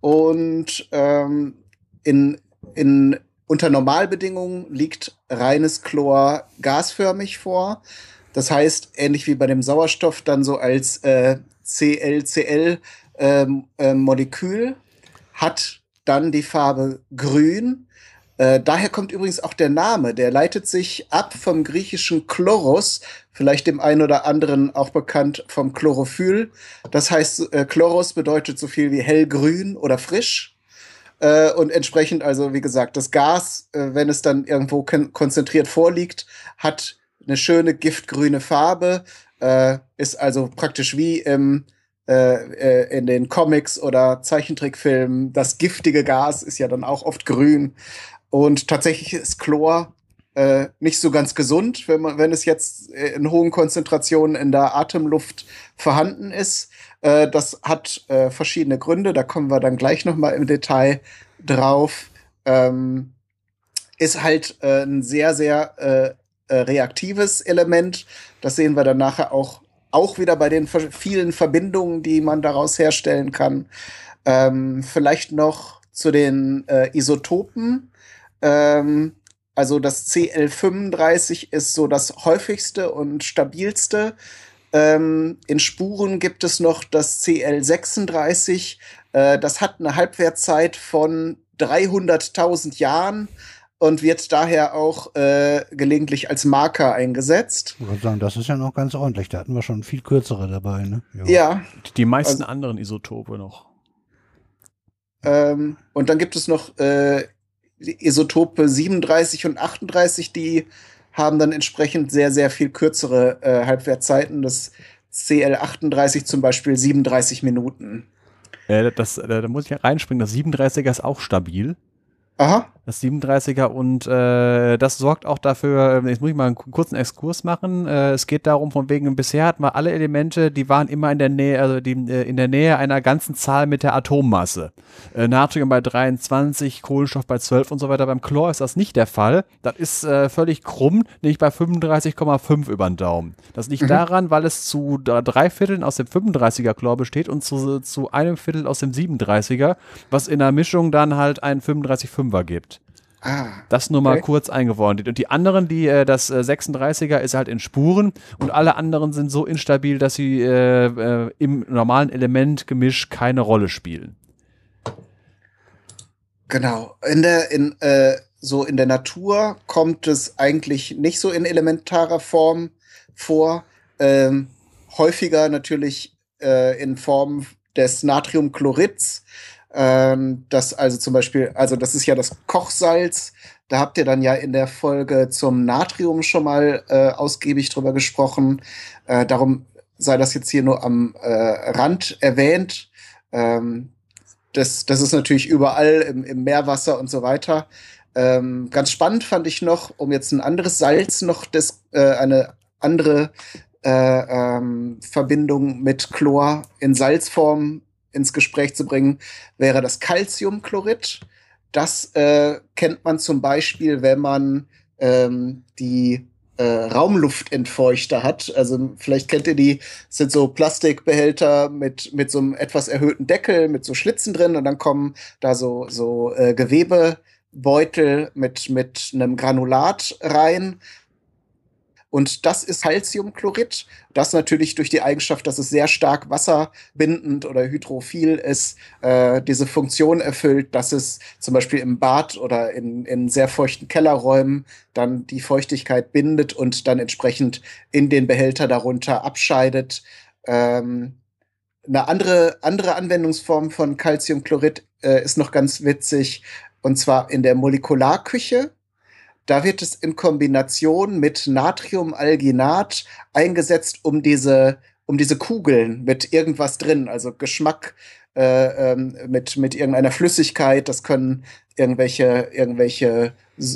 und ähm, in, in, unter Normalbedingungen liegt reines Chlor gasförmig vor. Das heißt, ähnlich wie bei dem Sauerstoff, dann so als äh, ClCl ähm, äh, hat dann die Farbe grün. Äh, daher kommt übrigens auch der Name. Der leitet sich ab vom griechischen Chloros, vielleicht dem einen oder anderen auch bekannt vom Chlorophyll. Das heißt, äh, Chloros bedeutet so viel wie hellgrün oder frisch. Äh, und entsprechend, also wie gesagt, das Gas, äh, wenn es dann irgendwo kon konzentriert vorliegt, hat eine schöne giftgrüne Farbe, äh, ist also praktisch wie im in den Comics oder Zeichentrickfilmen. Das giftige Gas ist ja dann auch oft grün. Und tatsächlich ist Chlor äh, nicht so ganz gesund, wenn, man, wenn es jetzt äh, in hohen Konzentrationen in der Atemluft vorhanden ist. Äh, das hat äh, verschiedene Gründe, da kommen wir dann gleich noch mal im Detail drauf. Ähm, ist halt äh, ein sehr, sehr äh, reaktives Element. Das sehen wir dann nachher auch, auch wieder bei den vielen Verbindungen, die man daraus herstellen kann. Ähm, vielleicht noch zu den Isotopen. Ähm, also das CL35 ist so das häufigste und stabilste. Ähm, in Spuren gibt es noch das CL36. Äh, das hat eine Halbwertzeit von 300.000 Jahren und wird daher auch äh, gelegentlich als Marker eingesetzt. Ich würde sagen, das ist ja noch ganz ordentlich. Da hatten wir schon viel kürzere dabei, ne? Ja, Die meisten Also- anderen Isotope noch. ähm, und dann gibt es noch äh, Isotope 37 und 38, die haben dann entsprechend sehr, sehr viel kürzere äh, Halbwertzeiten. Das CL38 zum Beispiel 37 Minuten. Äh, das, äh, da muss ich ja reinspringen. Das 37er ist auch stabil. Aha. Das 37er und äh, das sorgt auch dafür, äh, jetzt muss ich mal einen ku- kurzen Exkurs machen. Äh, es geht darum, von wegen, bisher hatten wir alle Elemente, die waren immer in der Nähe, also die, äh, in der Nähe einer ganzen Zahl mit der Atommasse. Äh, Natrium bei 23, Kohlenstoff bei 12 und so weiter. Beim Chlor ist das nicht der Fall. Das ist äh, völlig krumm, nämlich bei 35,5 über den Daumen. Das liegt daran, weil es zu dr- drei Vierteln aus dem 35er Chlor besteht und zu, zu einem Viertel aus dem 37er, was in der Mischung dann halt einen 35,5er gibt. Ah. Das nur mal Okay. kurz eingewordet. Und die anderen, die äh, das äh, 36er ist halt in Spuren und alle anderen sind so instabil, dass sie äh, äh, im normalen Elementgemisch keine Rolle spielen. Genau. In der, in, äh, so in der Natur kommt es eigentlich nicht so in elementarer Form vor. Ähm, häufiger natürlich äh, in Form des Natriumchlorids. Ähm, das also zum Beispiel, also das ist ja das Kochsalz. Da habt ihr dann ja in der Folge zum Natrium schon mal äh, ausgiebig drüber gesprochen. Äh, darum sei das jetzt hier nur am äh, Rand erwähnt. Ähm, das, das ist natürlich überall im, im Meerwasser und so weiter. Ähm, ganz spannend fand ich noch, um jetzt ein anderes Salz noch das, äh, eine andere äh, ähm, Verbindung mit Chlor in Salzform ins Gespräch zu bringen, wäre das Calciumchlorid. Das äh, kennt man zum Beispiel, wenn man ähm, die äh, Raumluftentfeuchter hat. Also vielleicht kennt ihr die, das sind so Plastikbehälter mit, mit so einem etwas erhöhten Deckel, mit so Schlitzen drin und dann kommen da so, so äh, Gewebebeutel mit, mit einem Granulat rein. Und das ist Calciumchlorid, das natürlich durch die Eigenschaft, dass es sehr stark wasserbindend oder hydrophil ist, äh, diese Funktion erfüllt, dass es zum Beispiel im Bad oder in, in sehr feuchten Kellerräumen dann die Feuchtigkeit bindet und dann entsprechend in den Behälter darunter abscheidet. Ähm, eine andere, andere Anwendungsform von Calciumchlorid äh, ist noch ganz witzig, und zwar in der Molekularküche. Da wird es in Kombination mit Natriumalginat eingesetzt, um diese, um diese Kugeln mit irgendwas drin, also Geschmack äh, ähm, mit, mit irgendeiner Flüssigkeit. Das können irgendwelche, irgendwelche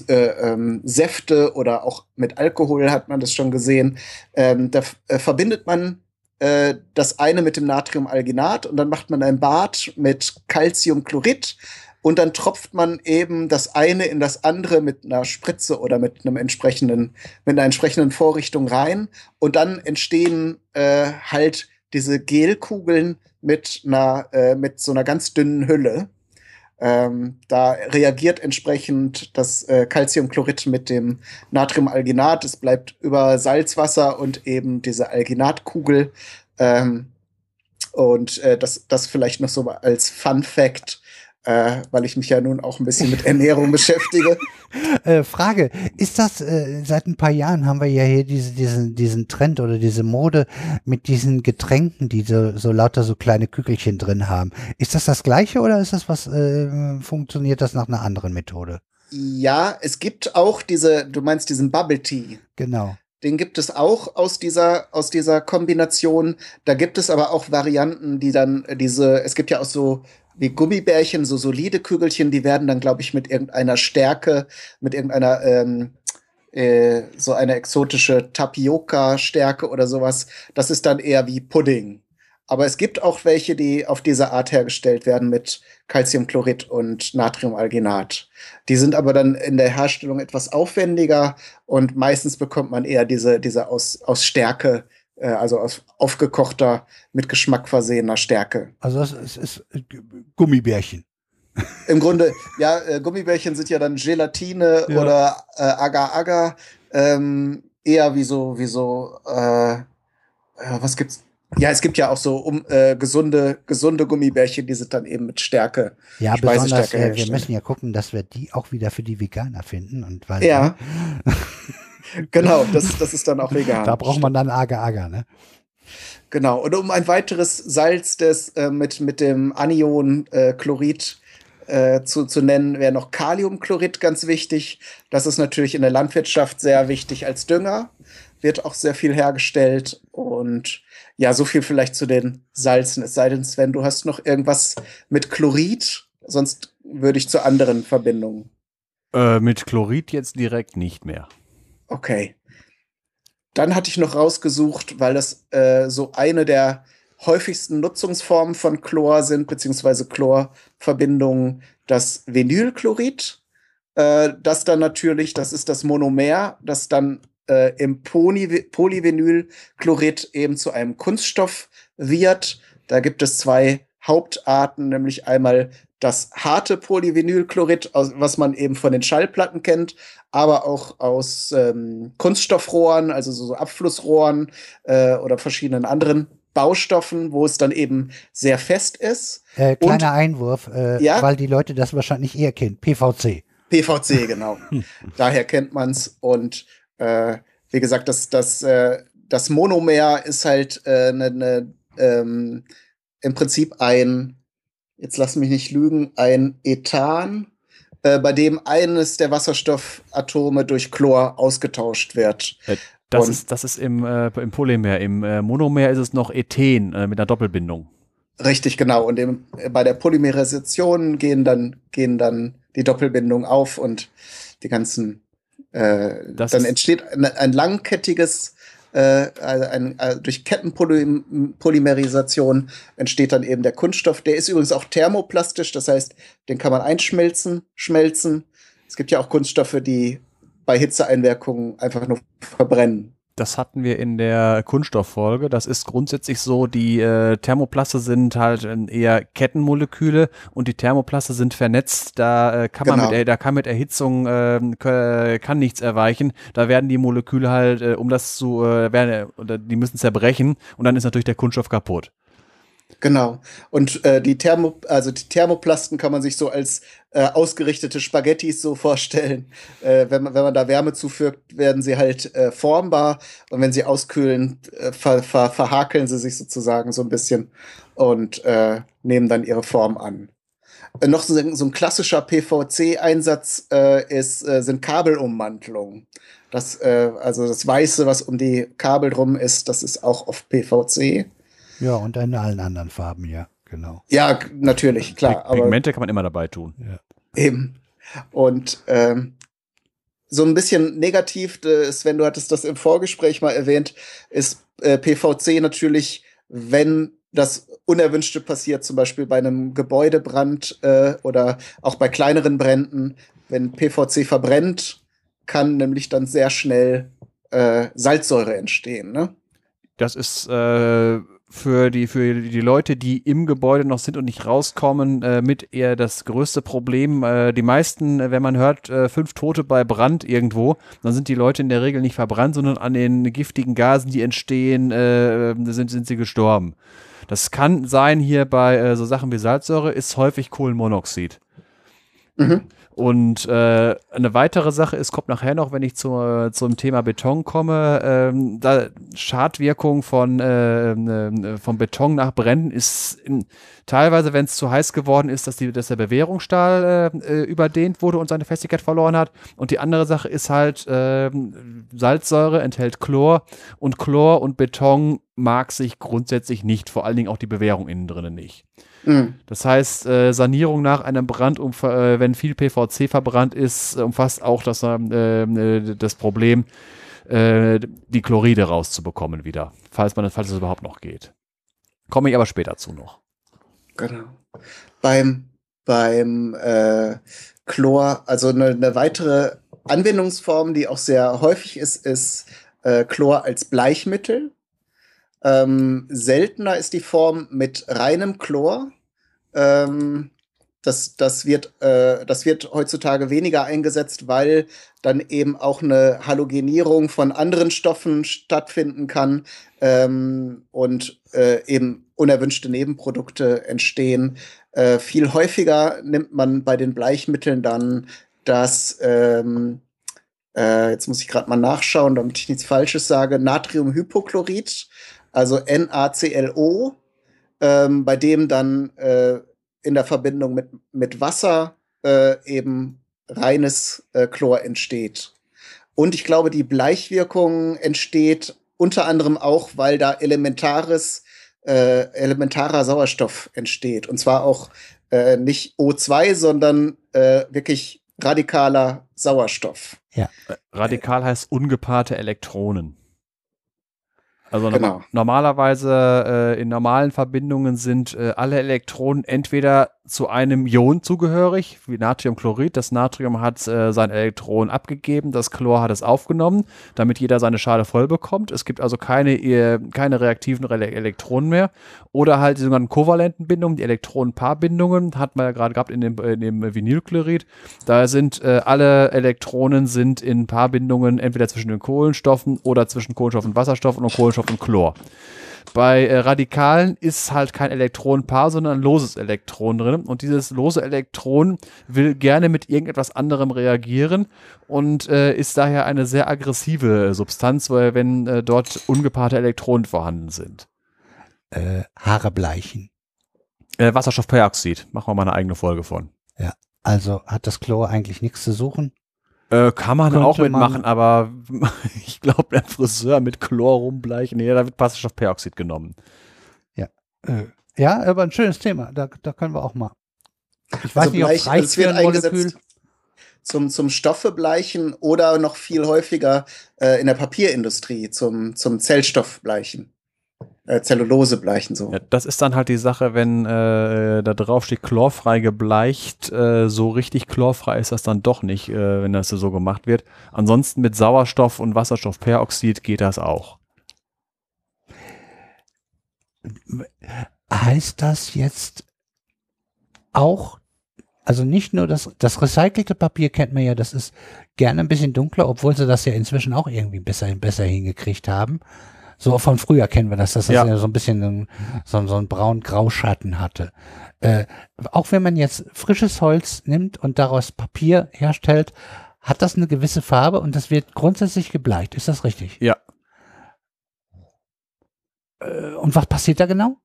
äh, ähm, Säfte oder auch mit Alkohol hat man das schon gesehen. Ähm, da äh, verbindet man äh, das eine mit dem Natriumalginat und dann macht man ein Bad mit Calciumchlorid und dann tropft man eben das eine in das andere mit einer Spritze oder mit einem entsprechenden, mit einer entsprechenden Vorrichtung rein und dann entstehen äh, halt diese Gelkugeln mit einer, äh, mit so einer ganz dünnen Hülle. Ähm, da reagiert entsprechend das äh, Calciumchlorid mit dem Natriumalginat. Es bleibt über Salzwasser und eben diese Alginatkugel. Ähm, und äh, das, das vielleicht noch so als Fun Fact äh, weil ich mich ja nun auch ein bisschen mit Ernährung <laughs> beschäftige. Äh, Frage, ist das, äh, seit ein paar Jahren haben wir ja hier diese, diesen, diesen Trend oder diese Mode mit diesen Getränken, die so, so lauter so kleine Kügelchen drin haben. Ist das das gleiche oder ist das was, äh, funktioniert das nach einer anderen Methode? Ja, es gibt auch diese, du meinst diesen Bubble Tea. Genau. Den gibt es auch aus dieser, aus dieser Kombination. Da gibt es aber auch Varianten, die dann diese, es gibt ja auch so wie Gummibärchen, so solide Kügelchen, die werden dann, glaube ich, mit irgendeiner Stärke, mit irgendeiner ähm, äh, so eine exotische Tapioca-Stärke oder sowas. Das ist dann eher wie Pudding. Aber es gibt auch welche, die auf diese Art hergestellt werden mit Calciumchlorid und Natriumalginat. Die sind aber dann in der Herstellung etwas aufwendiger und meistens bekommt man eher diese, diese aus, aus Stärke also aus aufgekochter, mit Geschmack versehener Stärke. Also das ist, ist Gummibärchen. Im Grunde, ja, äh, Gummibärchen sind ja dann Gelatine ja. oder äh, Agar-Agar. Ähm, eher wie so, wie so, äh, äh, was gibt's? Ja, es gibt ja auch so um, äh, gesunde, gesunde Gummibärchen, die sind dann eben mit Stärke. Ja, besonders, äh, wir müssen ja gucken, dass wir die auch wieder für die Veganer finden und weil. Ja. <laughs> genau, das, das ist dann auch vegan. Da braucht man dann Agar-Agar, ne? Genau, und um ein weiteres Salz des, äh, mit, mit dem Anion äh, Chlorid äh, zu, zu nennen, wäre noch Kaliumchlorid ganz wichtig. Das ist natürlich in der Landwirtschaft sehr wichtig als Dünger. Wird auch sehr viel hergestellt. Und ja, so viel vielleicht zu den Salzen. Es sei denn, Sven, du hast noch irgendwas mit Chlorid. Sonst würde ich zu anderen Verbindungen. Äh, mit Chlorid jetzt direkt nicht mehr. Okay. Dann hatte ich noch rausgesucht, weil das äh, so eine der häufigsten Nutzungsformen von Chlor sind, beziehungsweise Chlorverbindungen, das Vinylchlorid. Äh, das dann natürlich, das ist das Monomer, das dann äh, im Poly Polyvinylchlorid eben zu einem Kunststoff wird. Da gibt es zwei Hauptarten, nämlich einmal das harte Polyvinylchlorid, was man eben von den Schallplatten kennt, aber auch aus ähm, Kunststoffrohren, also so Abflussrohren äh, oder verschiedenen anderen Baustoffen, wo es dann eben sehr fest ist. Äh, kleiner Und, Einwurf, äh, ja? weil die Leute das wahrscheinlich eher kennen. PVC. PVC, genau. <laughs> Daher kennt man es. Und äh, wie gesagt, das, das, äh, das Monomer ist halt äh, ne, ne, ähm, im Prinzip ein, jetzt lass mich nicht lügen, ein Ethan, äh, bei dem eines der Wasserstoffatome durch Chlor ausgetauscht wird. Äh, das, ist, das ist im, äh, im Polymer. Im äh, Monomer ist es noch Ethen äh, mit einer Doppelbindung. Richtig, genau. Und im, bei der Polymerisation gehen dann, gehen dann die Doppelbindungen auf und die ganzen, äh, dann entsteht ein, ein langkettiges äh, also ein, also durch Kettenpolymerisation entsteht dann eben der Kunststoff. Der ist übrigens auch thermoplastisch, das heißt, den kann man einschmelzen, schmelzen. Es gibt ja auch Kunststoffe, die bei Hitzeeinwirkungen einfach nur verbrennen. Das hatten wir in der Kunststofffolge. Das ist grundsätzlich so, die äh, Thermoplaste sind halt äh, eher Kettenmoleküle und die Thermoplaste sind vernetzt. Da äh, kann man Genau. mit, da kann mit Erhitzung ähm, k- kann nichts erweichen. Da werden die Moleküle halt, äh, um das zu, äh, werden, äh, die müssen zerbrechen und dann ist natürlich der Kunststoff kaputt. Genau. Und äh, die Thermo, also die Thermoplasten kann man sich so als äh, ausgerichtete Spaghettis so vorstellen. Äh, wenn, man, wenn man da Wärme zufügt, werden sie halt äh, formbar und wenn sie auskühlen, äh, ver, ver, verhakeln sie sich sozusagen so ein bisschen und äh, nehmen dann ihre Form an. Äh, noch so, ein- so ein klassischer PVC-Einsatz äh, ist, äh, sind Kabelummantelungen. Das, äh, also das Weiße, was um die Kabel drum ist, das ist auch oft PVC. Ja, und in allen anderen Farben, ja, genau. Ja, natürlich, klar. Pig- Aber Pigmente kann man immer dabei tun. Eben. Und ähm, so ein bisschen negativ, äh, Sven, du hattest das im Vorgespräch mal erwähnt, ist äh, PVC natürlich, wenn das Unerwünschte passiert, zum Beispiel bei einem Gebäudebrand äh, oder auch bei kleineren Bränden, wenn PVC verbrennt, kann nämlich dann sehr schnell äh, Salzsäure entstehen. Ne? Das ist äh, für, die, für die Leute, die im Gebäude noch sind und nicht rauskommen, äh, mit eher das größte Problem. Äh, die meisten, äh, wenn man hört, äh, fünf Tote bei Brand irgendwo, dann sind die Leute in der Regel nicht verbrannt, sondern an den giftigen Gasen, die entstehen, äh, sind, sind sie gestorben. Das kann sein hier bei äh, so Sachen wie Salzsäure, ist häufig Kohlenmonoxid. Mhm. Und äh, eine weitere Sache ist, kommt nachher noch, wenn ich zur, zum Thema Beton komme, ähm, da Schadwirkung von, äh, äh, vom Beton nach Bränden ist in, teilweise, wenn es zu heiß geworden ist, dass, die, dass der Bewährungsstahl äh, äh, überdehnt wurde und seine Festigkeit verloren hat. Und die andere Sache ist halt, äh, Salzsäure enthält Chlor und Chlor und Beton mag sich grundsätzlich nicht, vor allen Dingen auch die Bewährung innen drinnen nicht. Mhm. Das heißt, äh, Sanierung nach einem Brand, umf- äh, wenn viel PVC verbrannt ist, umfasst auch das, ähm, äh, das Problem, äh, die Chloride rauszubekommen wieder, falls man falls es überhaupt noch geht. Komme ich aber später zu noch. Genau. Beim, beim äh, Chlor, also eine, eine weitere Anwendungsform, die auch sehr häufig ist, ist äh, Chlor als Bleichmittel. Ähm, seltener ist die Form mit reinem Chlor. Ähm, das, das, wird, äh, das wird heutzutage weniger eingesetzt, weil dann eben auch eine Halogenierung von anderen Stoffen stattfinden kann ähm, und äh, eben unerwünschte Nebenprodukte entstehen. Äh, viel häufiger nimmt man bei den Bleichmitteln dann das, ähm, äh, jetzt muss ich gerade mal nachschauen, damit ich nichts Falsches sage, Natriumhypochlorid, also NaClO, ähm, bei dem dann äh, in der Verbindung mit, mit Wasser äh, eben reines äh, Chlor entsteht. Und ich glaube, die Bleichwirkung entsteht unter anderem auch, weil da elementares, äh, elementarer Sauerstoff entsteht. Und zwar auch äh, nicht O2, sondern äh, wirklich radikaler Sauerstoff. Radikal heißt ungepaarte Elektronen. Also Genau. norma- normalerweise äh, in normalen Verbindungen sind äh, alle Elektronen entweder zu einem Ion zugehörig, wie Natriumchlorid. Das Natrium hat äh, sein Elektron abgegeben, das Chlor hat es aufgenommen, damit jeder seine Schale voll bekommt. Es gibt also keine, äh, keine reaktiven Ele Elektronen mehr. Oder halt die sogenannten kovalenten Bindungen, die Elektronenpaarbindungen, hat man ja gerade gehabt in dem, in dem Vinylchlorid. Da sind äh, alle Elektronen sind in Paarbindungen entweder zwischen den Kohlenstoffen oder zwischen Kohlenstoff und Wasserstoff und Kohlenstoff und Chlor. Bei äh, Radikalen ist halt kein Elektronenpaar, sondern ein loses Elektron drin. Und dieses lose Elektron will gerne mit irgendetwas anderem reagieren und äh, ist daher eine sehr aggressive Substanz, weil wenn äh, dort ungepaarte Elektronen vorhanden sind. Äh, Haare bleichen. Äh, Wasserstoffperoxid, machen wir mal eine eigene Folge von. Also hat das Chlor eigentlich nichts zu suchen? Äh, kann man Könnte auch man- mitmachen, aber <laughs> ich glaube, der Friseur mit Chlor rumbleichen, nee, da wird Wasserstoffperoxid genommen. Äh, ja, aber ein schönes Thema. Da, da können wir auch mal. Ich weiß Also nicht, ob es Bleich- reicht es für wird ein Molekül. eingesetzt zum, zum Stoffe bleichen oder noch viel häufiger äh, in der Papierindustrie zum, zum Zellstoffbleichen. Äh, Zellulose bleichen so. Ja, das ist dann halt die Sache, wenn äh, da drauf steht chlorfrei gebleicht, äh, so richtig chlorfrei ist das dann doch nicht, äh, wenn das so gemacht wird. Ansonsten mit Sauerstoff und Wasserstoffperoxid geht das auch. Heißt das jetzt auch, also nicht nur das, das recycelte Papier kennt man ja, das ist gerne ein bisschen dunkler, obwohl sie das ja inzwischen auch irgendwie besser, besser hingekriegt haben. So von früher kennen wir das, dass das ja, Ja. so ein bisschen so, so einen braun-grau-Schatten hatte. Äh, auch wenn man jetzt frisches Holz nimmt und daraus Papier herstellt, hat das eine gewisse Farbe und das wird grundsätzlich gebleicht. Ist das richtig? Ja. Äh, und was passiert da genau?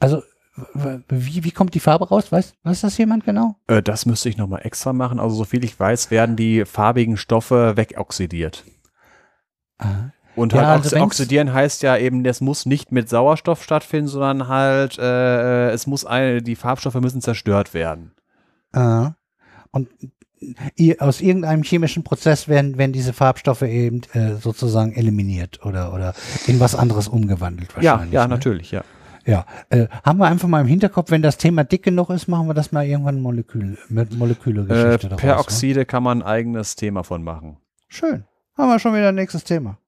Also, wie, wie kommt die Farbe raus? Weiß, weiß das jemand genau? Äh, das müsste ich nochmal extra machen. Also soviel ich weiß, werden die farbigen Stoffe wegoxidiert. Aha. Und Ja, halt also oxidieren heißt ja eben, das muss nicht mit Sauerstoff stattfinden, sondern halt, äh, es muss eine, die Farbstoffe müssen zerstört werden. Aha. Und aus irgendeinem chemischen Prozess werden, werden diese Farbstoffe eben äh, sozusagen eliminiert oder, oder in was anderes umgewandelt Ja, wahrscheinlich. ja, ne? natürlich, ja. Ja, äh, haben wir einfach mal im Hinterkopf, wenn das Thema dick genug ist, machen wir das mal irgendwann Molekül, mit Äh, Moleküle-Geschichte daraus. Ne? Peroxide kann man ein eigenes Thema von machen. Schön. Haben wir schon wieder ein nächstes Thema.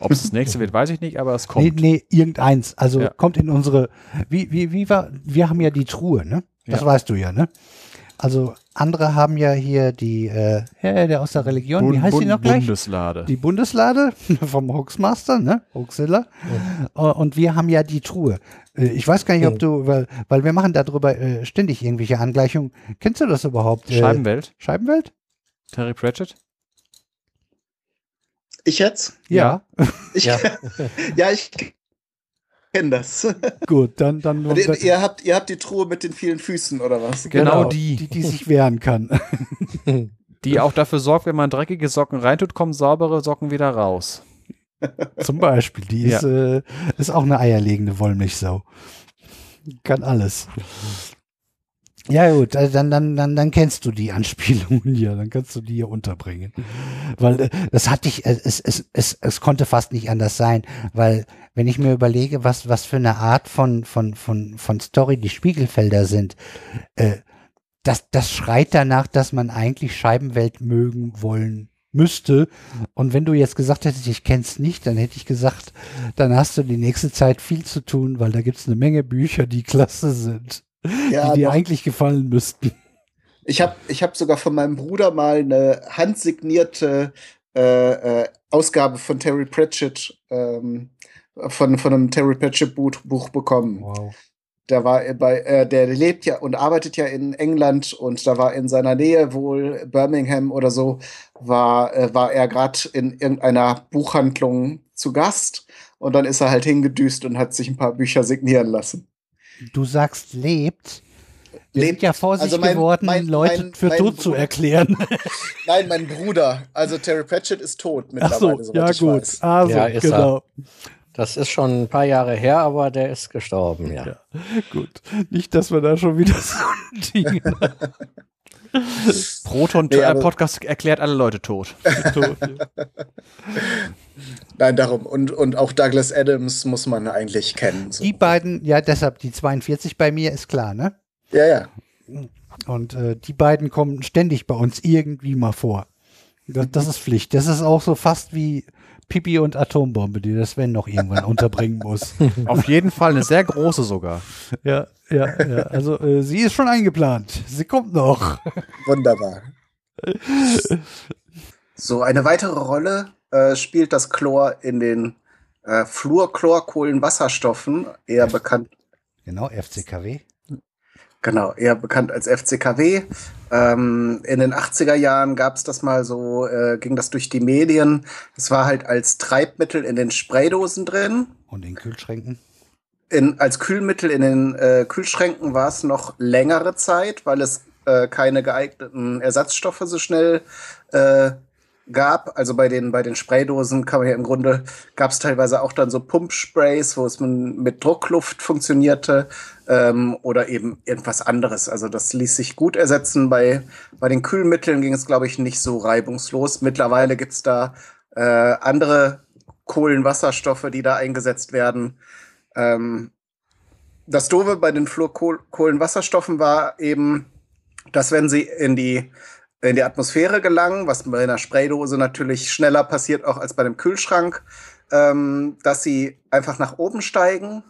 Ob es das nächste wird, weiß ich nicht, aber es kommt. Nee, nee, irgendeins. Also Ja. kommt in unsere, wie, wie, wie war, wir haben ja die Truhe, ne? Das Ja. weißt du ja, ne? Also andere haben ja hier die, äh, ja, der aus der Religion, wie heißt die noch gleich? Bundeslade. Die Bundeslade <laughs> vom Hoaxmaster, ne? Hoaxilla. Äh, Und wir haben ja die Truhe. Äh, Ich weiß gar nicht, ob du, weil, weil wir machen darüber äh, ständig irgendwelche Angleichungen. Kennst du das überhaupt? Äh, Scheibenwelt. Scheibenwelt? Terry Pratchett. Ich jetzt? Ja. <laughs> Ich, Ja. <laughs> ja. ich kenne das. <laughs> Gut, dann, dann, Und ihr, ihr, habt, ihr habt die Truhe mit den vielen Füßen, oder was? Genau die. die, die sich wehren kann. Die auch dafür sorgt, wenn man dreckige Socken reintut, kommen saubere Socken wieder raus. Zum Beispiel. Die ist, äh, ist auch eine eierlegende Wollmilchsau. Kann alles. Ja gut, also dann, dann, dann, dann kennst du die Anspielungen <laughs> hier, dann kannst du die hier unterbringen. Weil äh, das hatte ich, es, es, es, es konnte fast nicht anders sein, weil wenn ich mir überlege, was, was für eine Art von, von, von, von Story die Spiegelfelder sind, äh, das, das schreit danach, dass man eigentlich Scheibenwelt mögen wollen müsste. Und wenn du jetzt gesagt hättest, ich kenn's nicht, dann hätte ich gesagt, dann hast du die nächste Zeit viel zu tun, weil da gibt's eine Menge Bücher, die klasse sind, Ja, die dir doch. eigentlich gefallen müssten. Ich habe ich hab sogar von meinem Bruder mal eine handsignierte äh, äh, Ausgabe von Terry Pratchett, ähm, von, von einem Terry Pratchett Buch, Buch bekommen. Wow. Da war er bei, äh, der lebt ja und arbeitet ja in England und da war in seiner Nähe wohl Birmingham oder so, war, äh, war er gerade in irgendeiner Buchhandlung zu Gast und dann ist er halt hingedüst und hat sich ein paar Bücher signieren lassen. Du sagst lebt. Wir Lebt. sind ja vorsichtig Also mein- geworden, mein- Leute mein- für mein tot zu Bruder- erklären. <laughs> Nein, mein Bruder. Also Terry Pratchett ist tot Ach mittlerweile, so, soweit ja gut. weiß. Also, Ja, ist genau. Das ist schon ein paar Jahre her, aber der ist gestorben, ja. Ja. Gut. Nicht, dass wir da schon wieder so ein Ding <laughs> <laughs> <laughs> Proton Nee, äh, aber- Podcast erklärt alle Leute tot. <laughs> tot. Nein, darum. Und, und auch Douglas Adams muss man eigentlich kennen. So. Die beiden, ja, deshalb die 42 bei mir ist klar, ne? Ja, ja. Und äh, die beiden kommen ständig bei uns irgendwie mal vor. Das, das ist Pflicht. Das ist auch so fast wie Pipi und Atombombe, die der Sven noch irgendwann <laughs> unterbringen muss. Auf jeden Fall eine sehr große sogar. Ja, ja, ja. Also äh, sie ist schon eingeplant. Sie kommt noch. Wunderbar. So, eine weitere Rolle äh, spielt das Chlor in den äh, Fluorchlorkohlenwasserstoffen, eher bekannt, Genau, FCKW. Genau, eher bekannt als FCKW. Ähm, in den 80er Jahren gab es das mal so, äh, ging das durch die Medien. Es war halt als Treibmittel in den Spraydosen drin. Und in Kühlschränken. in, als Kühlmittel in den äh, Kühlschränken war es noch längere Zeit, weil es äh, keine geeigneten Ersatzstoffe so schnell äh, gab. Also bei den, bei den Spraydosen kann man ja im Grunde, gab es teilweise auch dann so Pumpsprays, wo es mit Druckluft funktionierte ähm, oder eben irgendwas anderes. Also das ließ sich gut ersetzen. Bei, bei den Kühlmitteln ging es, glaube ich, nicht so reibungslos. Mittlerweile gibt's da äh, andere Kohlenwasserstoffe, die da eingesetzt werden. Ähm, das Doofe bei den Fluorkohlenwasserstoffen war eben, dass wenn sie in die, in die Atmosphäre gelangen, was bei einer Spraydose natürlich schneller passiert auch als bei einem Kühlschrank, ähm, dass sie einfach nach oben steigen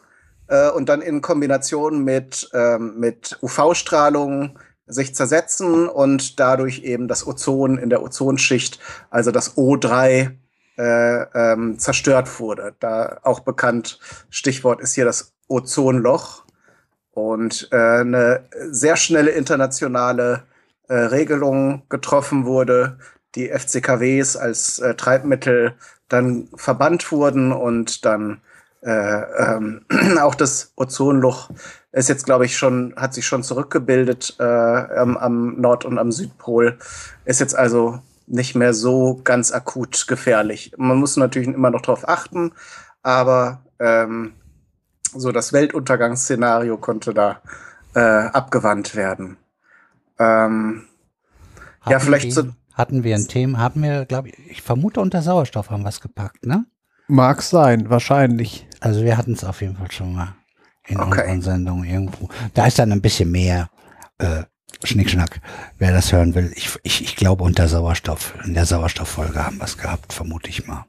äh, und dann in Kombination mit, ähm, mit UV-Strahlung sich zersetzen und dadurch eben das Ozon in der Ozonschicht, also das O3, äh, ähm, zerstört wurde. Da auch bekannt, Stichwort ist hier das Ozonloch und äh, eine sehr schnelle internationale äh, Regelung getroffen wurde, die FCKWs als äh, Treibmittel dann verbannt wurden und dann äh, ähm, <clears throat> auch das Ozonloch ist jetzt, glaube ich, schon, hat sich schon zurückgebildet äh, am, am Nord- und am Südpol. Ist jetzt also nicht mehr so ganz akut gefährlich. Man muss natürlich immer noch darauf achten, aber ähm, so das Weltuntergangsszenario konnte da äh, abgewandt werden. Ähm, ja, vielleicht wir, so. Hatten wir ein Thema, haben wir, glaube ich, ich vermute unter Sauerstoff haben wir es gepackt, ne? Mag sein, wahrscheinlich. Also wir hatten es auf jeden Fall schon mal in Okay. unseren Sendungen irgendwo. Da ist dann ein bisschen mehr äh, Schnickschnack, wer das hören will. Ich, ich, ich glaube unter Sauerstoff, in der Sauerstofffolge haben wir es gehabt, vermute ich mal.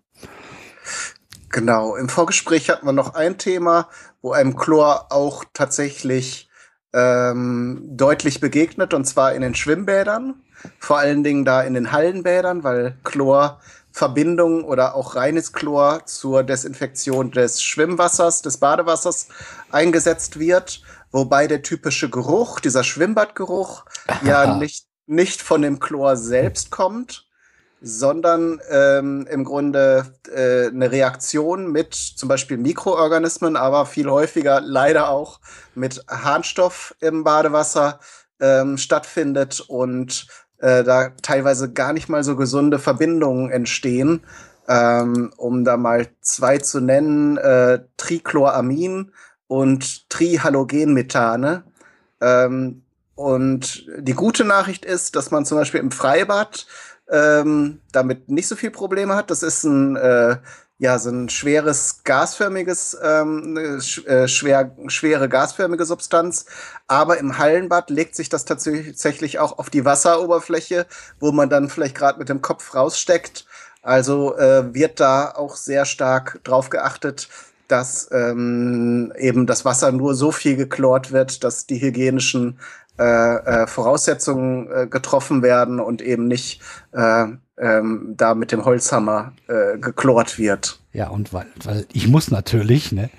Genau, im Vorgespräch hatten wir noch ein Thema, wo einem Chlor auch tatsächlich ähm, deutlich begegnet, und zwar in den Schwimmbädern. Vor allen Dingen da in den Hallenbädern, weil Chlorverbindung oder auch reines Chlor zur Desinfektion des Schwimmwassers, des Badewassers eingesetzt wird. Wobei der typische Geruch, dieser Schwimmbadgeruch, ja <laughs> nicht, nicht von dem Chlor selbst kommt, sondern ähm, im Grunde äh, eine Reaktion mit zum Beispiel Mikroorganismen, aber viel häufiger leider auch mit Harnstoff im Badewasser ähm, stattfindet und äh, da teilweise gar nicht mal so gesunde Verbindungen entstehen. Ähm, um da mal zwei zu nennen, äh, Trichloramin und Trihalogenmethane. Ähm, und die gute Nachricht ist, dass man zum Beispiel im Freibad ähm, damit nicht so viel Probleme hat. Das ist ein äh, ja so ein schweres gasförmiges ähm, eine sch äh, schwer schwere gasförmige Substanz. Aber im Hallenbad legt sich das tatsächlich auch auf die Wasseroberfläche, wo man dann vielleicht gerade mit dem Kopf raussteckt. Also äh, wird da auch sehr stark drauf geachtet, dass ähm, eben das Wasser nur so viel geklort wird, dass die hygienischen äh, äh, Voraussetzungen äh, getroffen werden und eben nicht äh, ähm, da mit dem Holzhammer äh, geklort wird. Ja, und weil, weil ich muss natürlich, ne,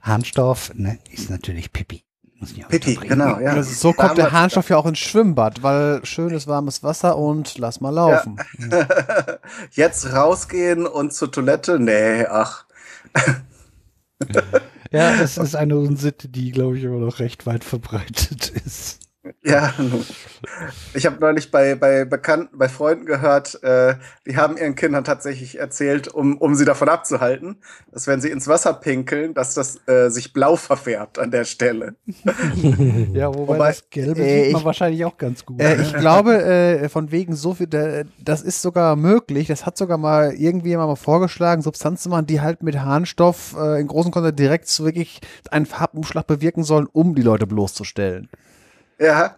Harnstoff, ne, ist natürlich Pipi. Muss ich auch Pipi, genau, ja. Also so kommt der Harnstoff ja auch ins Schwimmbad, weil schönes warmes Wasser und lass mal laufen. <laughs> Jetzt rausgehen und zur Toilette? Nee, ach. Ja, es ist eine Unsitte, die, glaube ich, immer noch recht weit verbreitet ist. Ja, ich habe neulich bei, bei Bekannten, bei Freunden gehört, äh, die haben ihren Kindern tatsächlich erzählt, um, um sie davon abzuhalten, dass wenn sie ins Wasser pinkeln, dass das äh, sich blau verfärbt an der Stelle. <laughs> Ja, wobei, Wobei, das Gelbe äh, sieht man ich- wahrscheinlich auch ganz gut. Äh, ich glaube, äh, von wegen so viel, der, das ist sogar möglich. Das hat sogar mal irgendwie jemand mal vorgeschlagen, Substanzen zu machen, die halt mit Harnstoff äh, in großen Konzentrat direkt so wirklich einen Farbumschlag bewirken sollen, um die Leute bloßzustellen. Ja.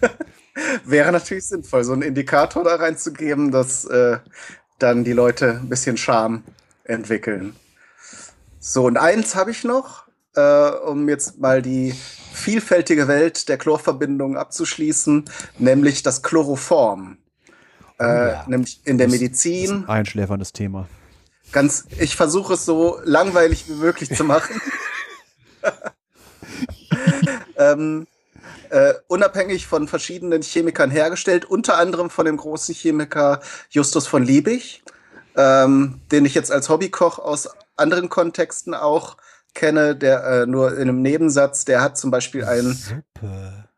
<laughs> Wäre natürlich sinnvoll, so einen Indikator da reinzugeben, dass äh, dann die Leute ein bisschen Charme entwickeln. So, und eins habe ich noch, äh, um jetzt mal die vielfältige Welt der Chlorverbindungen abzuschließen, nämlich das Chloroform. Äh, ja. Nämlich in der Das- Medizin. Einschläferndes Thema. Ganz, ich versuche es so langweilig wie möglich zu machen. <laughs> <laughs> ähm, äh, unabhängig von verschiedenen Chemikern hergestellt, unter anderem von dem großen Chemiker Justus von Liebig, ähm, den ich jetzt als Hobbykoch aus anderen Kontexten auch kenne, der äh, nur in einem Nebensatz, der hat zum Beispiel einen Suppe.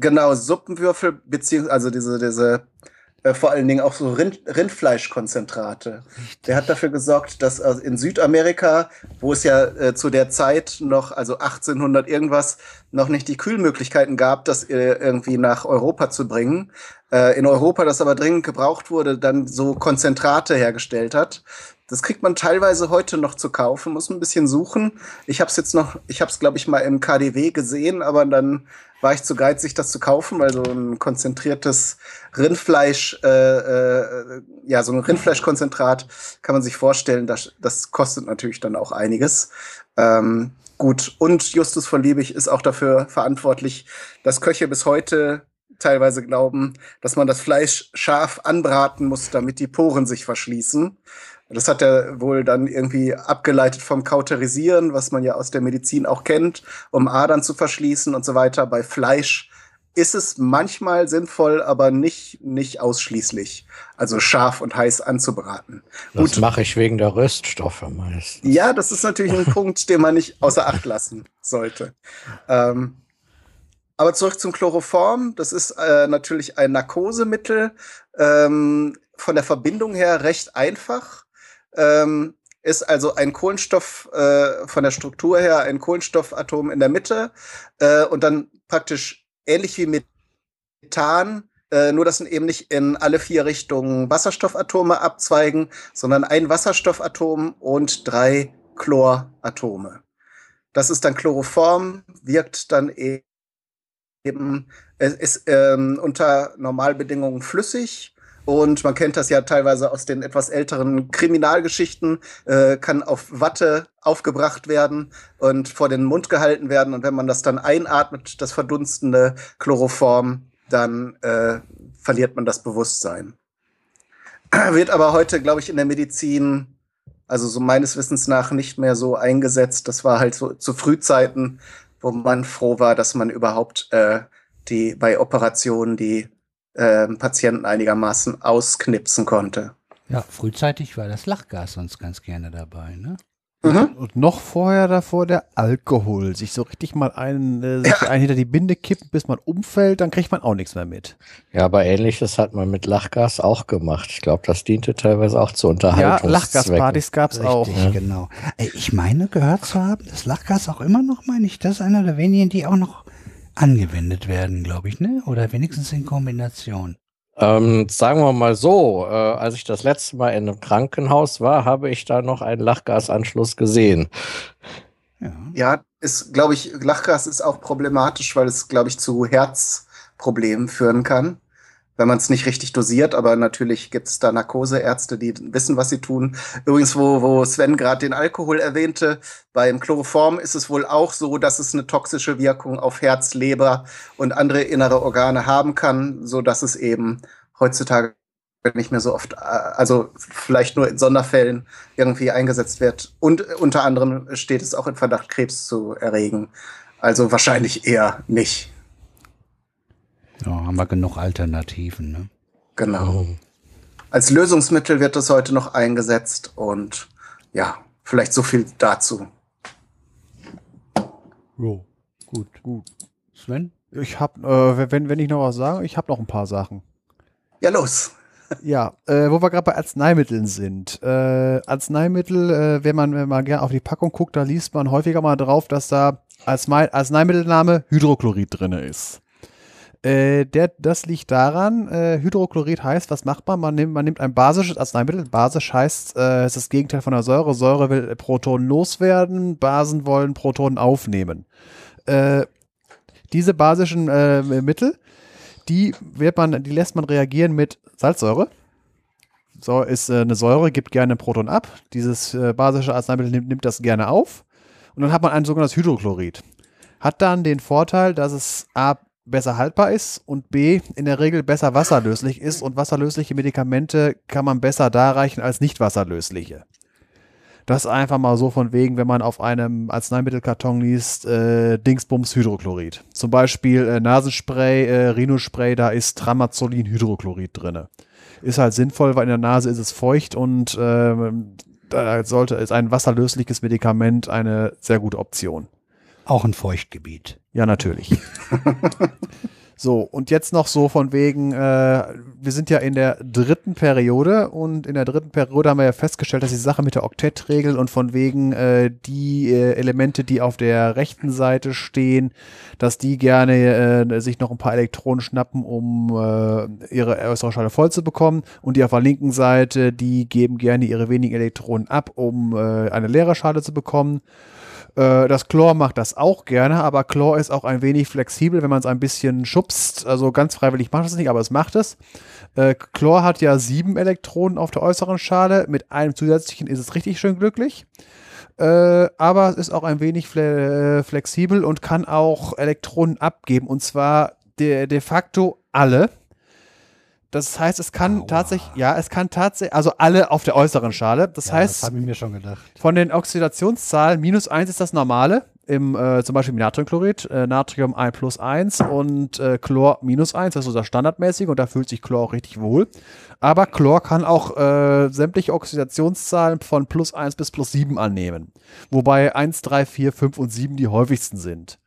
genau Suppenwürfel beziehungsweise also diese diese äh, vor allen Dingen auch so Rind, Rindfleischkonzentrate. Der hat dafür gesorgt, dass also in Südamerika, wo es ja äh, zu der Zeit noch, also 1800 irgendwas, noch nicht die Kühlmöglichkeiten gab, das äh, irgendwie nach Europa zu bringen, äh, in Europa das aber dringend gebraucht wurde, dann so Konzentrate hergestellt hat, Das kriegt man teilweise heute noch zu kaufen, muss ein bisschen suchen. Ich habe es jetzt noch, ich habe es glaube ich mal im KDW gesehen, aber dann war ich zu geizig, das zu kaufen, weil so ein konzentriertes Rindfleisch, äh, äh, ja, so ein Rindfleischkonzentrat kann man sich vorstellen, das, das kostet natürlich dann auch einiges. Ähm, gut, und Justus von Liebig ist auch dafür verantwortlich, dass Köche bis heute teilweise glauben, dass man das Fleisch scharf anbraten muss, damit die Poren sich verschließen. Das hat er wohl dann irgendwie abgeleitet vom Kauterisieren, was man ja aus der Medizin auch kennt, um Adern zu verschließen und so weiter. Bei Fleisch ist es manchmal sinnvoll, aber nicht, nicht ausschließlich. Also scharf und heiß anzubraten. Das mache ich wegen der Röststoffe meist. Ja, das ist natürlich ein Punkt, den man nicht außer Acht lassen sollte. Ähm, aber zurück zum Chloroform. Das ist äh, natürlich ein Narkosemittel. Ähm, von der Verbindung her recht einfach. Ähm, ist also ein Kohlenstoff äh, von der Struktur her ein Kohlenstoffatom in der Mitte äh, und dann praktisch ähnlich wie Methan, äh, nur dass eben nicht in alle vier Richtungen Wasserstoffatome abzweigen, sondern ein Wasserstoffatom und drei Chloratome. Das ist dann Chloroform, wirkt dann eben, ist ähm, unter Normalbedingungen flüssig und man kennt das ja teilweise aus den etwas älteren Kriminalgeschichten, äh, kann auf Watte aufgebracht werden und vor den Mund gehalten werden. Und wenn man das dann einatmet, das verdunstende Chloroform, dann äh, verliert man das Bewusstsein. <clears throat> Wird aber heute, glaube ich, in der Medizin, also so meines Wissens nach, nicht mehr so eingesetzt. Das war halt so zu Frühzeiten, wo man froh war, dass man überhaupt äh, die bei Operationen die äh, Patienten einigermaßen ausknipsen konnte. Ja, frühzeitig war das Lachgas sonst ganz gerne dabei, ne? Mhm. Und noch vorher davor der Alkohol. Sich so richtig mal einen, äh, sich Ja. einen hinter die Binde kippen, bis man umfällt, dann kriegt man auch nichts mehr mit. Ja, aber ähnliches hat man mit Lachgas auch gemacht. Ich glaube, das diente teilweise auch zu Ja, Unterhaltungszwecken. Lachgaspartys gab's auch. Richtig, genau. Ey, Ich meine, gehört zu haben, das Lachgas auch immer noch, meine ich, das ist einer der wenigen, die auch noch angewendet werden, glaube ich, ne? Oder wenigstens in Kombination. Ähm, sagen wir mal so, äh, als ich das letzte Mal in einem Krankenhaus war, habe ich da noch einen Lachgasanschluss gesehen. Ja. Ja, ist, glaube ich, Lachgas ist auch problematisch, weil es, glaube ich, zu Herzproblemen führen kann, wenn man es nicht richtig dosiert. Aber natürlich gibt es da Narkoseärzte, die wissen, was sie tun. Übrigens, wo, wo Sven gerade den Alkohol erwähnte, beim Chloroform ist es wohl auch so, dass es eine toxische Wirkung auf Herz, Leber und andere innere Organe haben kann, so dass es eben heutzutage nicht mehr so oft, äh, also vielleicht nur in Sonderfällen irgendwie eingesetzt wird. Und unter anderem steht es auch in Verdacht, Krebs zu erregen. Also wahrscheinlich eher nicht. Ja, haben wir genug Alternativen, ne? Genau. Als Lösungsmittel wird es heute noch eingesetzt und ja, vielleicht so viel dazu. Jo, gut, gut. Sven? Ich hab, äh, wenn, wenn ich noch was sage, ich habe noch ein paar Sachen. Ja, los. <laughs> Ja, äh, wo wir gerade bei Arzneimitteln sind. Äh, Arzneimittel, äh, wenn man wenn man gerne auf die Packung guckt, da liest man häufiger mal drauf, dass da Arznei Arzneimittelname Hydrochlorid drin ist. Äh, der, das liegt daran, äh, Hydrochlorid heißt, was macht man? Man nimmt, man nimmt ein basisches Arzneimittel. Basisch heißt, äh, es ist das Gegenteil von der Säure. Säure will Protonen loswerden, Basen wollen Protonen aufnehmen. Äh, diese basischen äh, Mittel, die wird man, die lässt man reagieren mit Salzsäure. So ist äh, eine Säure, gibt gerne ein Proton ab. Dieses basische Arzneimittel nimmt, nimmt das gerne auf. Und dann hat man ein sogenanntes Hydrochlorid. Hat dann den Vorteil, dass es A besser haltbar ist und B in der Regel besser wasserlöslich ist und wasserlösliche Medikamente kann man besser darreichen als nicht wasserlösliche. Das einfach mal so von wegen, wenn man auf einem Arzneimittelkarton liest, äh, Dingsbums Hydrochlorid. Zum Beispiel äh, Nasenspray, äh, Rhinospray, da ist Tramazolin Hydrochlorid drinne. Ist halt sinnvoll, weil in der Nase ist es feucht und ähm, da sollte ist ein wasserlösliches Medikament eine sehr gute Option. Auch ein Feuchtgebiet. Ja, natürlich. <laughs> So, und jetzt noch so von wegen, äh, wir sind ja in der dritten Periode und in der dritten Periode haben wir ja festgestellt, dass die Sache mit der Oktettregel und von wegen äh, die äh, Elemente, die auf der rechten Seite stehen, dass die gerne äh, sich noch ein paar Elektronen schnappen, um äh, ihre äußere Schale voll zu bekommen und die auf der linken Seite, die geben gerne ihre wenigen Elektronen ab, um äh, eine leere Schale zu bekommen. Äh, Das Chlor macht das auch gerne, aber Chlor ist auch ein wenig flexibel, wenn man es ein bisschen schubst. Also ganz freiwillig macht es nicht, aber es macht es. Äh, Chlor hat ja sieben Elektronen auf der äußeren Schale. Mit einem zusätzlichen ist es richtig schön glücklich. Äh, aber es ist auch ein wenig fle äh, flexibel und kann auch Elektronen abgeben. Und zwar de, de facto alle. Das heißt, es kann Aua. tatsächlich, ja, es kann tatsächlich, also alle auf der äußeren Schale. Das Ja, heißt, das habe ich mir schon gedacht. von den Oxidationszahlen, minus 1 ist das normale, im, äh, zum Beispiel im Natriumchlorid, äh, Natrium 1 plus 1 und äh, Chlor minus 1, das ist so das standardmäßige und da fühlt sich Chlor auch richtig wohl. Aber Chlor kann auch äh, sämtliche Oxidationszahlen von plus 1 bis plus 7 annehmen. Wobei 1, 3, 4, 5 und 7 die häufigsten sind.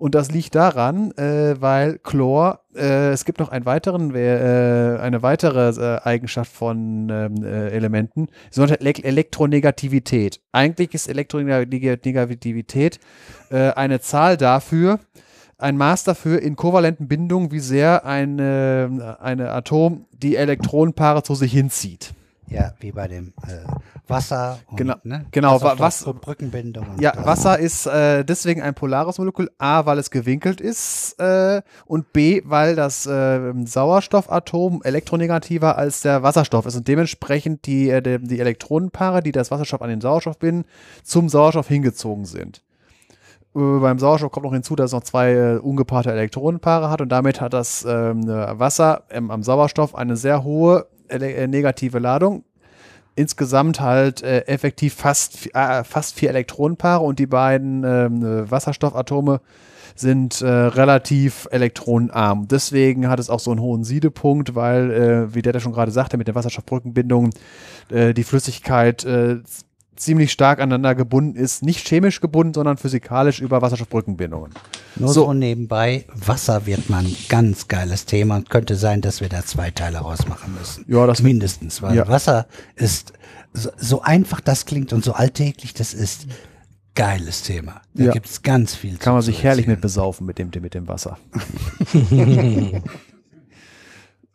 Und das liegt daran, äh, weil Chlor, äh, es gibt noch einen weiteren, äh, eine weitere äh, Eigenschaft von ähm, äh, Elementen, Elek Elektronegativität. Eigentlich ist Elektronegativität äh, eine Zahl dafür, ein Maß dafür in kovalenten Bindungen, wie sehr eine, eine Atom die Elektronenpaare zu sich hinzieht. Ja, wie bei dem äh, Wasser. Und, Genau, ne? genau, Wasserstoff- was- Brückenbindung. Und Ja. Wasser ist äh, deswegen ein polares Molekül. A, weil es gewinkelt ist äh, und B, weil das äh, Sauerstoffatom elektronegativer als der Wasserstoff ist und dementsprechend die, äh, die, die Elektronenpaare, die das Wasserstoff an den Sauerstoff binden, zum Sauerstoff hingezogen sind. Äh, beim Sauerstoff kommt noch hinzu, dass es noch zwei äh, ungepaarte Elektronenpaare hat und damit hat das ähm, äh, Wasser ähm, am Sauerstoff eine sehr hohe negative Ladung. Insgesamt halt äh, effektiv fast, äh, fast vier Elektronenpaare und die beiden ähm, äh, Wasserstoffatome sind äh, relativ elektronenarm. Deswegen hat es auch so einen hohen Siedepunkt, weil, äh, wie der da schon gerade sagte, mit der Wasserstoffbrückenbindung äh, die Flüssigkeit äh, ziemlich stark aneinander gebunden ist. Nicht chemisch gebunden, sondern physikalisch über Wasserstoffbrückenbindungen. Nur so. so. nebenbei, Wasser wird mal ein ganz geiles Thema und könnte sein, dass wir da zwei Teile rausmachen müssen. Ja, das- Mindestens, weil Ja. Wasser ist, so, so einfach das klingt und so alltäglich das ist, geiles Thema. Da Ja. gibt's ganz viel Kann man sich herrlich mit besaufen mit dem, mit dem Wasser. <laughs> <laughs>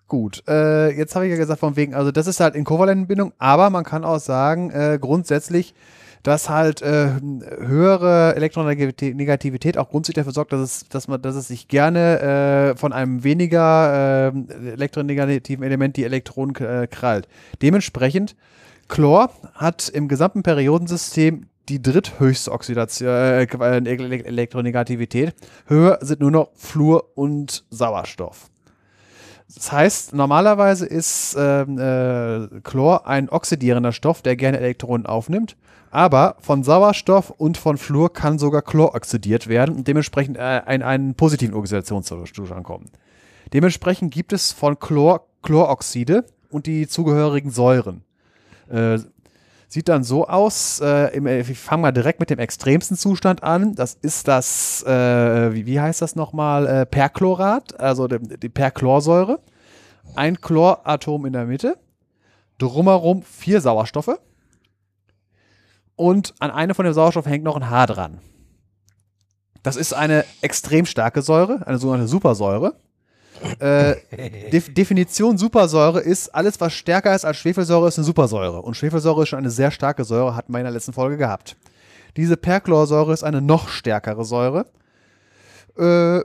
Gut, äh, jetzt habe ich ja gesagt, von wegen, also das ist halt in kovalenten Bindung, aber man kann auch sagen, äh, grundsätzlich, dass halt äh, höhere Elektronegativität auch grundsätzlich dafür sorgt, dass es, dass man, dass es sich gerne äh, von einem weniger äh, elektronegativen Element die Elektronen äh, krallt. Dementsprechend, Chlor hat im gesamten Periodensystem die dritthöchste Oxidation, äh, Ele- Elektronegativität. Höher sind nur noch Fluor und Sauerstoff. Das heißt, normalerweise ist ähm, äh, Chlor ein oxidierender Stoff, der gerne Elektronen aufnimmt. Aber von Sauerstoff und von Fluor kann sogar Chlor oxidiert werden und dementsprechend äh, in einen positiven Oxidationszustand kommen. Dementsprechend gibt es von Chlor Chloroxide und die zugehörigen Säuren. Äh, sieht dann so aus, äh, im, ich fange mal direkt mit dem extremsten Zustand an. Das ist das, äh, wie, wie heißt das nochmal, äh, Perchlorat, also die, die Perchlorsäure. Ein Chloratom in der Mitte, drumherum vier Sauerstoffe und an einem von dem Sauerstoff hängt noch ein H dran. Das ist eine extrem starke Säure, eine sogenannte Supersäure. Äh, Def Definition Supersäure ist, alles was stärker ist als Schwefelsäure ist eine Supersäure. Und Schwefelsäure ist schon eine sehr starke Säure, hatten wir in der letzten Folge gehabt. Diese Perchlorsäure ist eine noch stärkere Säure. Äh,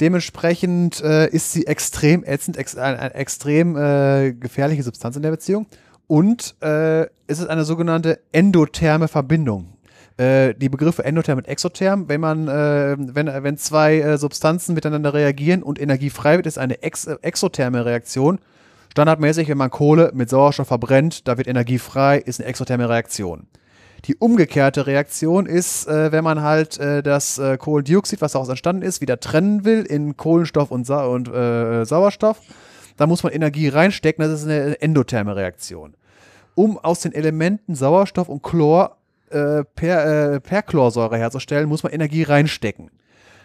dementsprechend äh, ist sie extrem ätzend, ex eine, eine extrem äh, gefährliche Substanz in der Beziehung. Und äh, es ist eine sogenannte endotherme Verbindung. Äh, die Begriffe endotherm und exotherm, wenn man, äh, wenn, wenn zwei äh, Substanzen miteinander reagieren und Energie frei wird, ist eine ex äh, exotherme Reaktion. Standardmäßig, wenn man Kohle mit Sauerstoff verbrennt, da wird Energie frei, ist eine exotherme Reaktion. Die umgekehrte Reaktion ist, äh, wenn man halt äh, das äh, Kohlendioxid, was daraus entstanden ist, wieder trennen will in Kohlenstoff und, Sa und äh, Sauerstoff. Da muss man Energie reinstecken, das ist eine endotherme Reaktion. Um aus den Elementen Sauerstoff und Chlor äh, per, äh, Perchlorsäure herzustellen, muss man Energie reinstecken.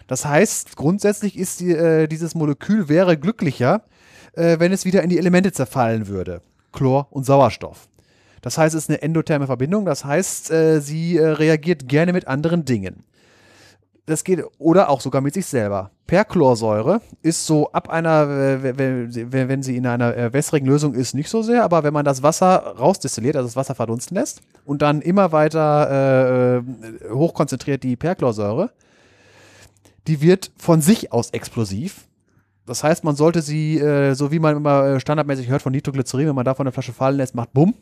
Das heißt, grundsätzlich ist die, äh, dieses Molekül wäre glücklicher, äh, wenn es wieder in die Elemente zerfallen würde. Chlor und Sauerstoff. Das heißt, es ist eine endotherme Verbindung. Das heißt, äh, sie äh, reagiert gerne mit anderen Dingen. Das geht, oder auch sogar mit sich selber. Perchlorsäure ist so ab einer, äh, wenn, sie in einer äh, wässrigen Lösung ist, nicht so sehr, aber wenn man das Wasser rausdestilliert, also das Wasser verdunsten lässt und dann immer weiter äh, hochkonzentriert die Perchlorsäure, die wird von sich aus explosiv. Das heißt, man sollte sie, äh, so wie man immer äh, standardmäßig hört von Nitroglycerin, wenn man davon eine Flasche fallen lässt, macht Bumm.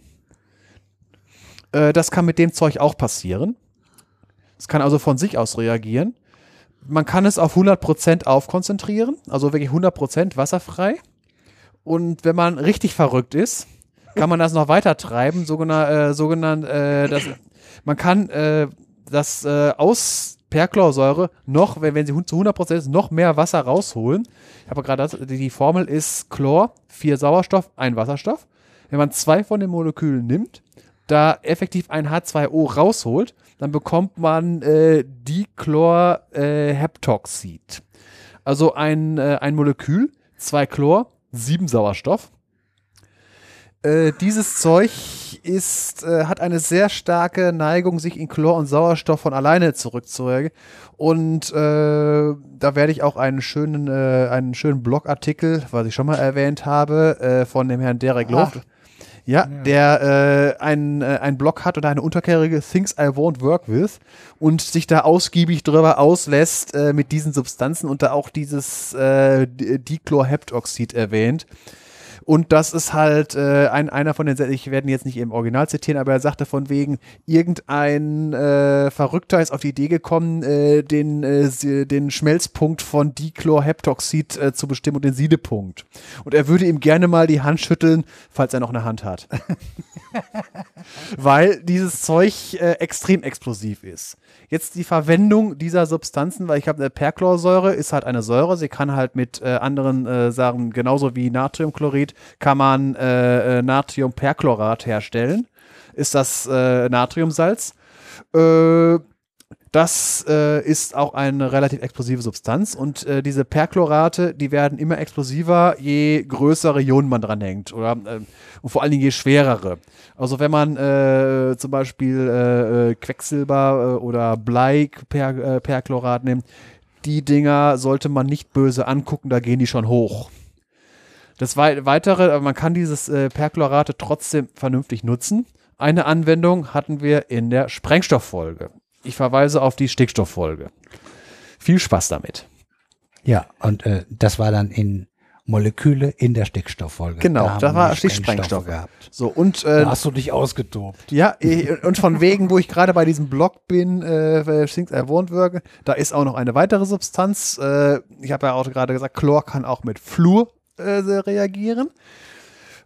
Äh, das kann mit dem Zeug auch passieren. Es kann also von sich aus reagieren. Man kann es auf 100% aufkonzentrieren, also wirklich 100% wasserfrei. Und wenn man richtig verrückt ist, kann man das noch weiter treiben, sogenannt, äh, sogenannt äh, das, man kann äh, das äh, aus Perchlorsäure noch, wenn, wenn sie zu 100% ist, noch mehr Wasser rausholen. Ich habe gerade die die Formel ist Chlor, vier Sauerstoff, ein Wasserstoff. Wenn man zwei von den Molekülen nimmt, da effektiv ein H2O rausholt, dann bekommt man äh, Dichlorheptoxid. also ein, äh, ein Molekül, zwei Chlor, sieben Sauerstoff. Äh, dieses Zeug ist, äh, hat eine sehr starke Neigung, sich in Chlor und Sauerstoff von alleine zurückzuregeln. Und äh, da werde ich auch einen schönen, äh, einen schönen Blogartikel, was ich schon mal erwähnt habe, äh, von dem Herrn Derek Loft. Ja, der äh, einen, äh, einen Blog hat oder eine unterkärige Things I Won't Work With und sich da ausgiebig drüber auslässt äh, mit diesen Substanzen und da auch dieses äh, Dichlorheptoxid erwähnt. Und das ist halt äh, ein, einer von den, ich werde ihn jetzt nicht im Original zitieren, aber er sagte von wegen, irgendein äh, Verrückter ist auf die Idee gekommen, äh, den, äh, den Schmelzpunkt von Dichlorheptoxid äh, zu bestimmen und den Siedepunkt. Und er würde ihm gerne mal die Hand schütteln, falls er noch eine Hand hat. <laughs> weil dieses Zeug äh, extrem explosiv ist. Jetzt die Verwendung dieser Substanzen, weil ich habe eine Perchlorsäure, ist halt eine Säure. Sie kann halt mit anderen Sachen, genauso wie Natriumchlorid, kann man äh, äh, Natriumperchlorat herstellen. Ist das äh, Natriumsalz. Äh, das äh, ist auch eine relativ explosive Substanz und äh, diese Perchlorate, die werden immer explosiver, je größere Ionen man dran hängt oder äh, und vor allen Dingen je schwerere. Also wenn man äh, zum Beispiel äh, Quecksilber oder Blei per, nimmt, die Dinger sollte man nicht böse angucken, da gehen die schon hoch. Das wei weitere, aber man kann dieses äh, Perchlorate trotzdem vernünftig nutzen. Eine Anwendung hatten wir in der Sprengstofffolge. Ich verweise auf die Stickstofffolge. Viel Spaß damit. Ja, und äh, das war dann in Moleküle in der Stickstofffolge. Genau, da wir war Stichsprengstoff gehabt. So, und äh, Da hast du dich ausgetobt. Ja, eh, und von wegen, wo ich gerade bei diesem Blog bin, äh, Things I Won't Work, da ist auch noch eine weitere Substanz. Äh, ich habe ja auch gerade gesagt, Chlor kann auch mit Fluor äh, reagieren.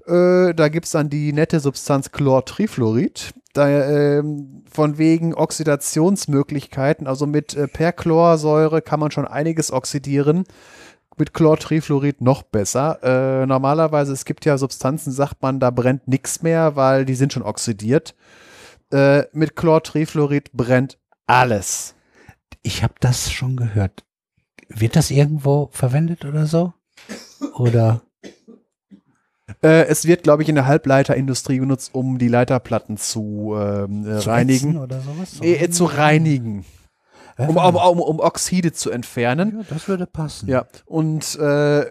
Äh, da gibt es dann die nette Substanz Chlortrifluorid. Da, ähm, von wegen Oxidationsmöglichkeiten, also mit äh, Perchlorsäure kann man schon einiges oxidieren. Mit Chlortrifluorid noch besser. Äh, normalerweise, es gibt ja Substanzen, sagt man, da brennt nichts mehr, weil die sind schon oxidiert. Äh, mit Chlortrifluorid brennt alles. Ich habe das schon gehört. Wird das irgendwo verwendet oder so? Oder? Äh, es wird, glaube ich, in der Halbleiterindustrie benutzt, um die Leiterplatten zu, ähm, äh, zu reinigen. Oder sowas? Nee, äh, zu reinigen. Ja, Um, um, um, um Oxide zu entfernen. ja, das würde passen. Ja, und äh,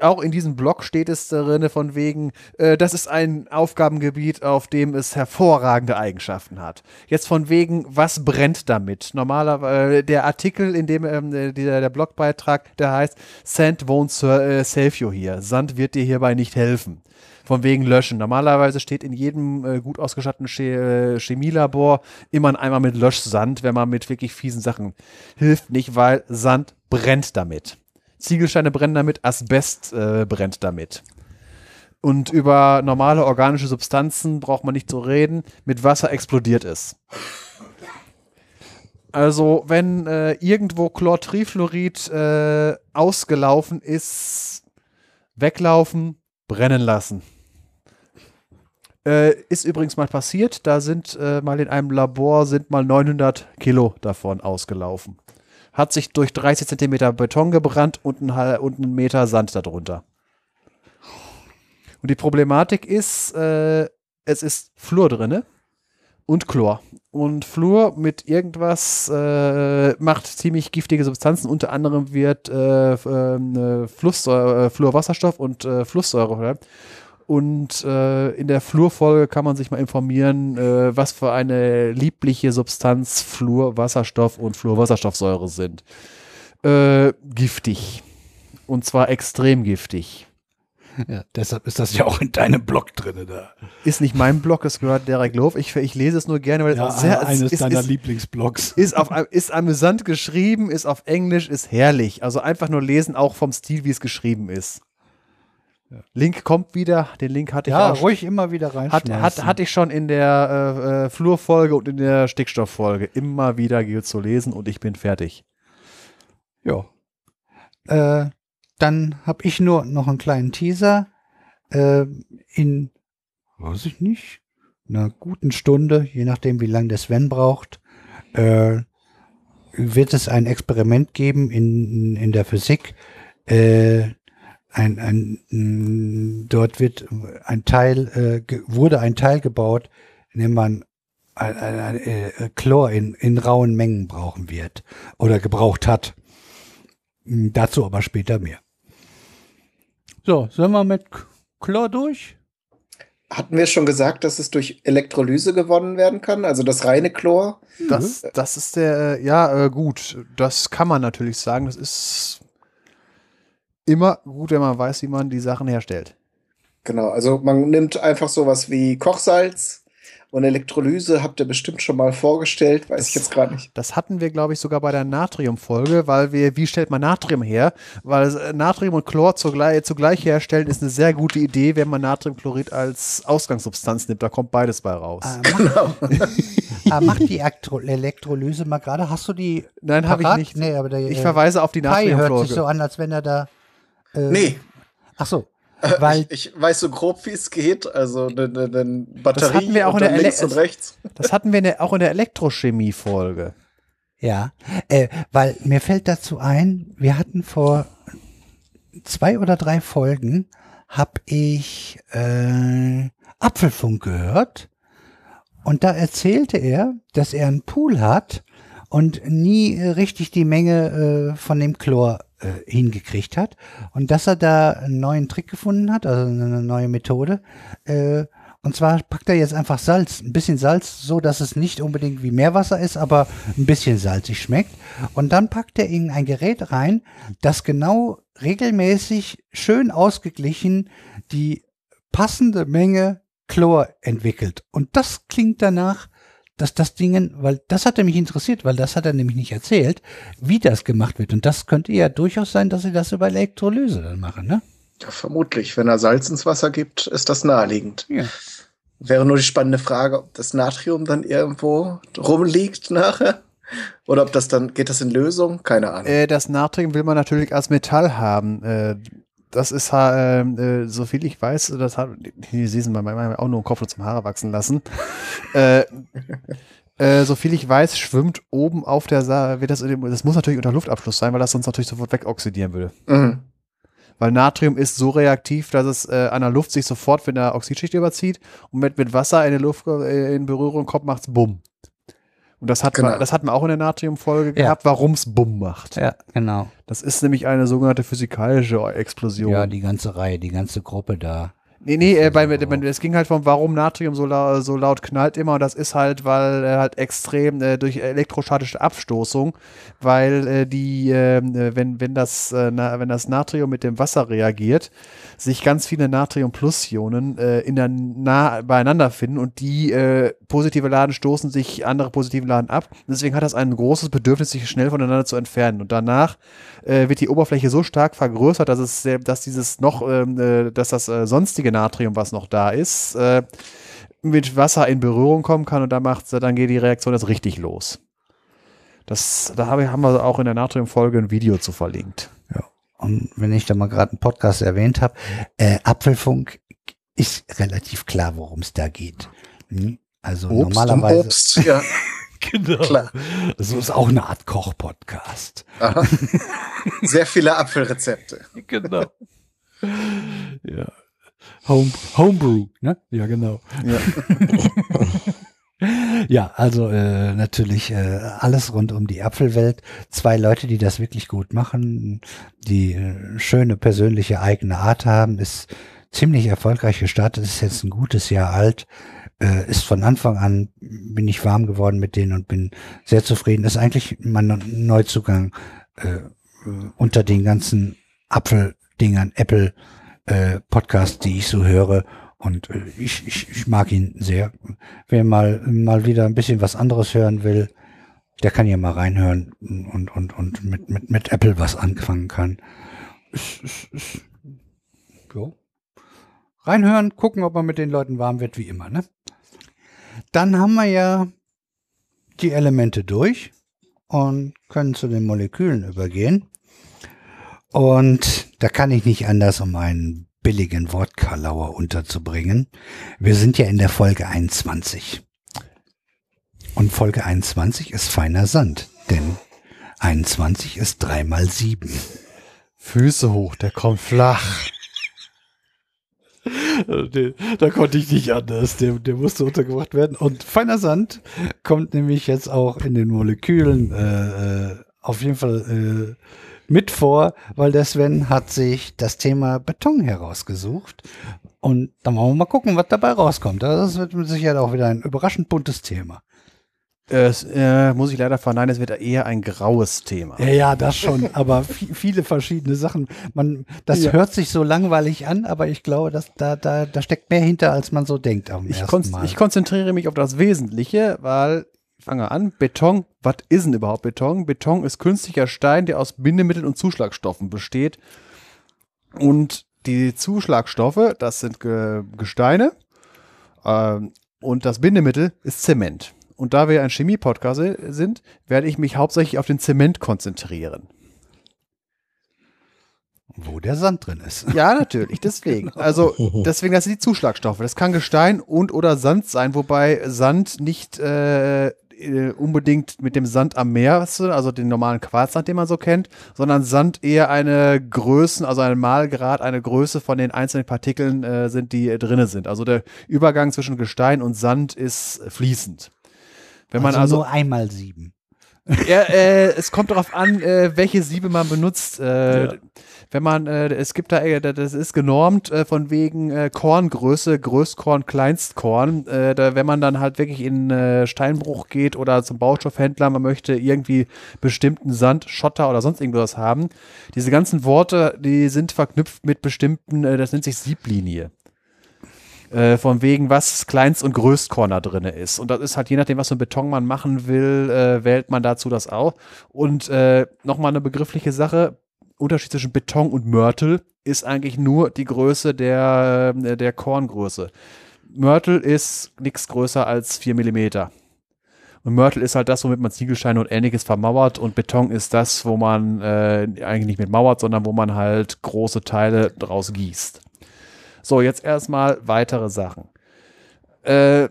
auch in diesem Blog steht es darin von wegen, äh, das ist ein Aufgabengebiet, auf dem es hervorragende Eigenschaften hat. Jetzt von wegen, was brennt damit? Normalerweise, äh, der Artikel, in dem ähm, äh, dieser, der Blogbeitrag, der heißt, Sand won't äh, save you here. Sand wird dir hierbei nicht helfen. Von wegen löschen. Normalerweise steht in jedem äh, gut ausgestatteten Che äh, Chemielabor immer ein Eimer mit Löschsand, wenn man mit wirklich fiesen Sachen hilft nicht, weil Sand brennt damit. Ziegelsteine brennen damit, Asbest äh, brennt damit. Und über normale organische Substanzen braucht man nicht zu reden. Mit Wasser explodiert es. Also, wenn äh, irgendwo Chlortrifluorid äh, ausgelaufen ist, weglaufen, brennen lassen. Äh, ist übrigens mal passiert. Da sind äh, mal in einem Labor sind mal 900 Kilo davon ausgelaufen. Hat sich durch 30 Zentimeter Beton gebrannt und einen, Meter Sand darunter. Und die Problematik ist, äh, es ist Fluor drinne und Chlor. Und Fluor mit irgendwas äh, macht ziemlich giftige Substanzen. Unter anderem wird äh, äh, Flusssäure, äh, Fluorwasserstoff und äh, Flusssäure. Und äh, in der Fluorfolge kann man sich mal informieren, äh, was für eine liebliche Substanz Fluor, Wasserstoff und Fluorwasserstoffsäure sind. Äh, giftig. Und zwar extrem giftig. Ja, deshalb ist das ja auch in deinem Blog drin da. Ist nicht mein Blog, es gehört Derek Love. Ich, ich lese es nur gerne, weil es Ja, auch sehr eines ist, deiner ist, Lieblingsblogs. ist, auf, ist amüsant geschrieben, ist auf Englisch, ist herrlich. Also einfach nur lesen, auch vom Stil, wie es geschrieben ist. Link kommt wieder, den Link hatte ich Ja, auch. ruhig immer wieder Hat, reinschmeißen. hat, hatte ich schon in der äh, äh, Flurfolge und in der Stickstofffolge immer wieder zu lesen und ich bin fertig. Ja. Äh, dann habe ich nur noch einen kleinen Teaser. Äh, in, weiß ich nicht, einer guten Stunde, je nachdem, wie lange der Sven braucht, äh, wird es ein Experiment geben in, in der Physik. Äh, ein, ein, mh, dort wird ein Teil, äh, wurde ein Teil gebaut, in dem man ein, ein, ein, Chlor in, in rauen Mengen brauchen wird oder gebraucht hat. Hm, Dazu aber später mehr. So, sind wir mit Chlor durch? Hatten wir schon gesagt, dass es durch Elektrolyse gewonnen werden kann? Also das reine Chlor? Das, das ist der, äh, ja, äh, gut, das kann man natürlich sagen. Das ist immer gut, wenn man weiß, wie man die Sachen herstellt. Genau, also man nimmt einfach sowas wie Kochsalz und Elektrolyse, habt ihr bestimmt schon mal vorgestellt, weiß ich jetzt gerade nicht. Das hatten wir, glaube ich, sogar bei der Natrium-Folge, weil wir, wie stellt man Natrium her? Weil äh, Natrium und Chlor zugleich, zugleich herstellen ist eine sehr gute Idee, wenn man Natriumchlorid als Ausgangssubstanz nimmt. Da kommt beides bei raus. Ah, mach, <laughs> ah, mach die Elektro Elektrolyse mal gerade. Hast du die? Nein, habe ich nicht. Nee, aber der, ich äh, verweise auf die Kai hört sich Natriumfolge. so an, als wenn er da. Äh, Nee, Ach so. Weil ich, ich weiß so grob, wie es geht. Also eine ne, ne Batterie hatten wir auch und in der links Ele- und rechts. Das hatten wir in der, auch in der Elektrochemie-Folge. Ja, äh, weil mir fällt dazu ein, wir hatten vor zwei oder drei Folgen, hab ich äh, Apfelfunk gehört und da erzählte er, dass er einen Pool hat und nie äh, richtig die Menge äh, von dem Chlor äh, hingekriegt hat und dass er da einen neuen Trick gefunden hat, also eine neue Methode. Äh, und zwar packt er jetzt einfach Salz, ein bisschen Salz, so dass es nicht unbedingt wie Meerwasser ist, aber ein bisschen salzig schmeckt. Und dann packt er in ein Gerät rein, das genau regelmäßig schön ausgeglichen die passende Menge Chlor entwickelt. Und das klingt danach, dass das Ding, weil das hat er mich interessiert, weil das hat er nämlich nicht erzählt, wie das gemacht wird. Und das könnte ja durchaus sein, dass sie das über Elektrolyse dann machen, ne? Ja, vermutlich. Wenn er Salz ins Wasser gibt, ist das naheliegend. Ja. Wäre nur die spannende Frage, ob das Natrium dann irgendwo rumliegt nachher. Oder ob das dann, geht das in Lösung? Keine Ahnung. Äh, das Natrium will man natürlich als Metall haben. Äh, das ist, ha- äh, so viel ich weiß, das hat, die Season bei meinem auch nur den Kopf nur zum Haare wachsen lassen. <laughs> äh, äh, so viel ich weiß, schwimmt oben auf der wird das, das muss natürlich unter Luftabschluss sein, weil das sonst natürlich sofort wegoxidieren würde. Mhm. Weil Natrium ist so reaktiv, dass es äh, an der Luft sich sofort mit einer Oxidschicht überzieht und mit, mit Wasser in, Luft, äh, in Berührung kommt, macht's Bumm. Und das hat, Genau. man, das hatten wir auch in der Natrium-Folge Ja. gehabt, warum's Bumm macht. Ja, genau. Das ist nämlich eine sogenannte physikalische Explosion. Ja, die ganze Reihe, die ganze Gruppe da. Nee, nee, äh, bei, bei, es ging halt von, warum Natrium so, lau so laut knallt immer. Und das ist halt, weil äh, halt extrem äh, durch elektrostatische Abstoßung, weil äh, die, äh, wenn, wenn, das, äh, na, wenn das Natrium mit dem Wasser reagiert, sich ganz viele Natrium-Plus-Ionen äh, in der nah beieinander finden und die äh, positive Laden stoßen sich andere positive Laden ab. Deswegen hat das ein großes Bedürfnis, sich schnell voneinander zu entfernen. Und danach äh, wird die Oberfläche so stark vergrößert, dass es, dass dieses noch, ähm, äh, dass das äh, sonstige Natrium, was noch da ist, äh, mit Wasser in Berührung kommen kann und dann macht, dann geht die Reaktion jetzt richtig los. Das, da habe- haben wir auch in der Natrium-Folge ein Video zu verlinkt. Und wenn ich da mal gerade einen Podcast erwähnt habe, äh, Apfelfunk ist relativ klar, worum es da geht. Hm? Also Obst normalerweise. Obst, ja. <laughs> Genau. Klar. Das ist auch eine Art Koch-Podcast. Sehr viele Apfelrezepte. <laughs> Genau. Ja. Home, Homebrew, ne? Ja, genau. Ja. <laughs> Ja, also äh, natürlich äh, alles rund um die Apfelwelt. Zwei Leute, die das wirklich gut machen, die äh, schöne persönliche eigene Art haben, ist ziemlich erfolgreich gestartet, ist jetzt ein gutes Jahr alt, äh, ist von Anfang an, bin ich warm geworden mit denen und bin sehr zufrieden. Ist eigentlich mein Neuzugang äh, unter den ganzen Apfeldingern, Apple äh, Podcasts, die ich so höre. Und äh, ich, ich, ich mag ihn sehr. Wer mal, mal wieder ein bisschen was anderes hören will, der kann ja mal reinhören und, und, und mit, mit, mit Apple was anfangen kann. Ist, ist, ist, jo. Reinhören, gucken, ob man mit den Leuten warm wird, wie immer. Ne? Dann haben wir ja die Elemente durch und können zu den Molekülen übergehen. Und da kann ich nicht anders, um einen billigen Wortkarlauer unterzubringen. Wir sind ja in der Folge 21. Und Folge 21 ist feiner Sand, denn 21 ist 3 mal 7. Füße hoch, der kommt flach. Da konnte ich nicht anders. Der, der musste untergebracht werden. Und feiner Sand kommt nämlich jetzt auch in den Molekülen äh, äh, auf jeden Fall äh, mit vor, weil der Sven hat sich das Thema Beton herausgesucht. Und dann wollen wir mal gucken, was dabei rauskommt. Das wird mit Sicherheit auch wieder ein überraschend buntes Thema. Es, äh, muss ich leider verneinen, es wird eher ein graues Thema. Ja, ja, das schon, aber vi- viele verschiedene Sachen. Man, das Ja. hört sich so langweilig an, aber ich glaube, dass da, da, da steckt mehr hinter, als man so denkt am Ich, ersten Mal. ich konzentriere mich auf das Wesentliche, weil, ich fange an, Beton, was ist denn überhaupt Beton? Beton ist künstlicher Stein, der aus Bindemitteln und Zuschlagstoffen besteht. Und die Zuschlagstoffe, das sind Ge Gesteine ähm, und das Bindemittel ist Zement. Und da wir ein Chemie-Podcast sind, werde ich mich hauptsächlich auf den Zement konzentrieren. wo der Sand drin ist. Ja, natürlich, deswegen. <laughs> Also deswegen, das sind die Zuschlagstoffe. Das kann Gestein und oder Sand sein, wobei Sand nicht äh, äh, unbedingt mit dem Sand am Meer, also den normalen Quarzsand, den man so kennt, sondern Sand eher eine Größen, also ein Malgrad, eine Größe von den einzelnen Partikeln äh, sind, die äh, drinne sind. Also der Übergang zwischen Gestein und Sand ist fließend. Wenn man also, also, nur einmal sieben. ja, äh, es kommt darauf an, äh, welche Siebe man benutzt. Äh, Ja. Wenn man, äh, es gibt da, äh, das ist genormt äh, von wegen äh, Korngröße, Größtkorn, Kleinstkorn. Äh, da, wenn man dann halt wirklich in äh, Steinbruch geht oder zum Baustoffhändler, man möchte irgendwie bestimmten Sand, Schotter oder sonst irgendwas haben. Diese ganzen Worte, die sind verknüpft mit bestimmten, äh, das nennt sich Sieblinie. Äh, von wegen, was Kleinst- und Größtkorn da drin ist. Und das ist halt je nachdem, was für ein Beton man machen will, äh, wählt man dazu das auch. Und äh, nochmal eine begriffliche Sache. Unterschied zwischen Beton und Mörtel ist eigentlich nur die Größe der, äh, der Korngröße. Mörtel ist nichts größer als 4 Millimeter. Und Mörtel ist halt das, womit man Ziegelsteine und ähnliches vermauert. Und Beton ist das, wo man äh, eigentlich nicht mit mauert, sondern wo man halt große Teile draus gießt. So, jetzt erstmal weitere Sachen. Äh,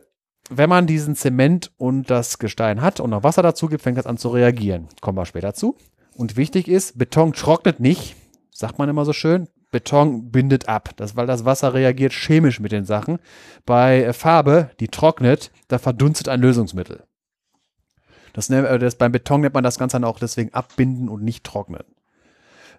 wenn man diesen Zement und das Gestein hat und noch Wasser dazu gibt, fängt das an zu reagieren. Kommen wir später zu. Und wichtig ist, Beton trocknet nicht, sagt man immer so schön. Beton bindet ab, das, weil das Wasser reagiert chemisch mit den Sachen. Bei äh, Farbe, die trocknet, da verdunstet ein Lösungsmittel. Das, äh, das, beim Beton nennt man das Ganze dann auch deswegen abbinden und nicht trocknen.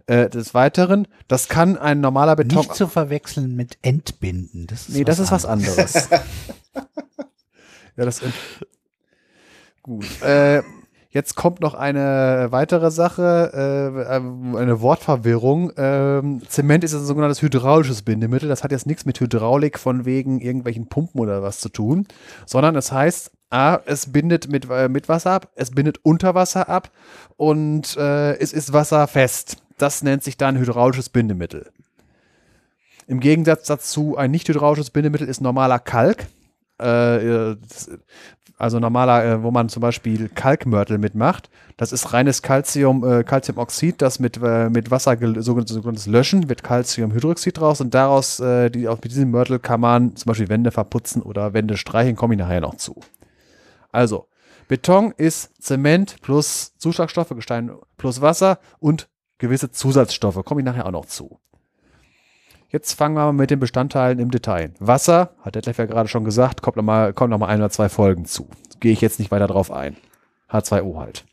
Äh, des Weiteren, das kann ein normaler Beton. Nicht zu verwechseln mit Entbinden. Das ist Nee, das ist was anderes. <laughs> ja, das. Gut. <laughs> Äh, jetzt kommt noch eine weitere Sache, äh, ähm, eine Wortverwirrung. Ähm, Zement ist ein sogenanntes hydraulisches Bindemittel. Das hat jetzt nichts mit Hydraulik von wegen irgendwelchen Pumpen oder was zu tun, sondern es heißt, A, es bindet mit, äh, mit Wasser ab, es bindet unter Wasser ab und äh, es ist wasserfest. Das nennt sich dann hydraulisches Bindemittel. Im Gegensatz dazu, ein nicht hydraulisches Bindemittel ist normaler Kalk. Äh, das- also normaler, äh, wo man zum Beispiel Kalkmörtel mitmacht. Das ist reines Calcium, äh, Calciumoxid, das mit, äh, mit Wasser, sogenanntes, Löschen, wird Calciumhydroxid raus und daraus, äh, die, mit diesem Mörtel kann man zum Beispiel Wände verputzen oder Wände streichen, komme ich nachher noch zu. Also, Beton ist Zement plus Zuschlagstoffe, Gestein plus Wasser und gewisse Zusatzstoffe. Komme ich nachher auch noch zu. Jetzt fangen wir mal mit den Bestandteilen im Detail. Wasser, hat Detlef ja gerade schon gesagt, kommt nochmal noch ein oder zwei Folgen zu. Gehe ich jetzt nicht weiter drauf ein. H2O halt.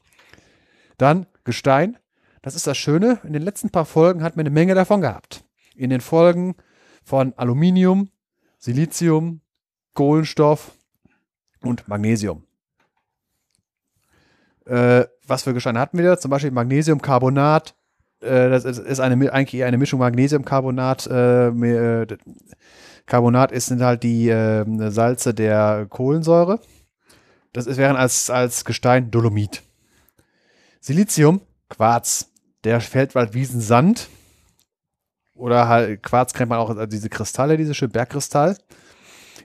Dann Gestein. Das ist das Schöne. In den letzten paar Folgen hat man eine Menge davon gehabt. In den Folgen von Aluminium, Silizium, Kohlenstoff und Magnesium. Äh, was für Gesteine hatten wir da? Zum Beispiel Magnesiumcarbonat. Äh, das ist, eine, eigentlich eine Mischung Magnesiumcarbonat. Äh, äh, Carbonat sind halt die äh, Salze der Kohlensäure. Das ist, wären als, als Gestein Dolomit. Silizium, Quarz. Der Feldwaldwiesensand. Oder halt, Quarz kennt man auch als diese Kristalle, diese schöne Bergkristall.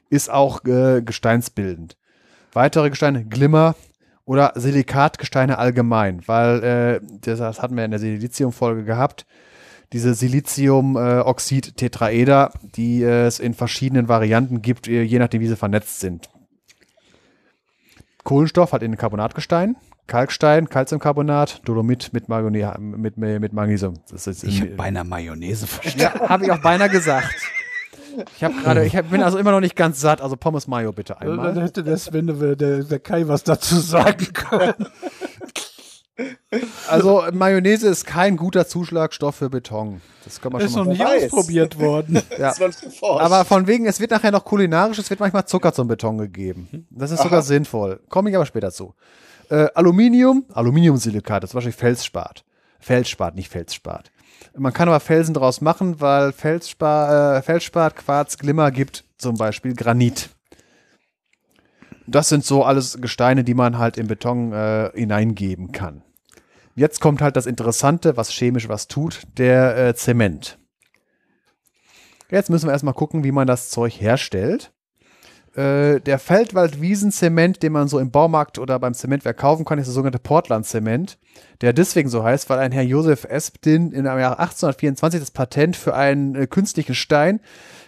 Ist auch äh, gesteinsbildend. Weitere Gesteine, Glimmer oder Silikatgesteine allgemein, weil äh, das, das hatten wir in der Silizium-Folge gehabt. Diese Siliziumoxid-Tetraeder, die äh, es in verschiedenen Varianten gibt, äh, je nachdem, wie sie vernetzt sind. Kohlenstoff hat in den Carbonatgestein, Kalkstein, Calciumcarbonat, Dolomit mit, Magne mit, mit Magnesium. Das ist Ich habe in- beinahe Mayonnaise verstanden. ja, habe ich auch beinahe gesagt. Ich habe gerade, ich hab, bin also immer noch nicht ganz satt. Also Pommes Mayo bitte Dann einmal. hätte der Sven, der, der Kai was dazu sagen können. <laughs> Also Mayonnaise ist kein guter Zuschlagstoff für Beton. Das kann man Ist schon noch mal. nicht weiß. ausprobiert worden. <laughs> Ja. Aber von wegen, es wird nachher noch kulinarisch, es wird manchmal Zucker zum Beton gegeben. Das ist sogar sinnvoll. Komme ich aber später zu. Äh, Aluminium, Aluminiumsilikat, das ist wahrscheinlich Felsspat. Feldspat, nicht Felsspat. Man kann aber Felsen draus machen, weil Felsspa, äh, Feldspat, Quarz, Glimmer gibt zum Beispiel Granit. Das sind so alles Gesteine, die man halt in Beton äh, hineingeben kann. Jetzt kommt halt das Interessante, was chemisch was tut, der äh, Zement. Jetzt müssen wir erstmal gucken, wie man das Zeug herstellt. Äh, der Feldwald-Wiesen-Zement, den man so im Baumarkt oder beim Zementwerk kaufen kann, ist der sogenannte Portland-Zement, der deswegen so heißt, weil ein Herr Josef Espdin in im Jahr 1824 das Patent für einen äh, künstlichen Stein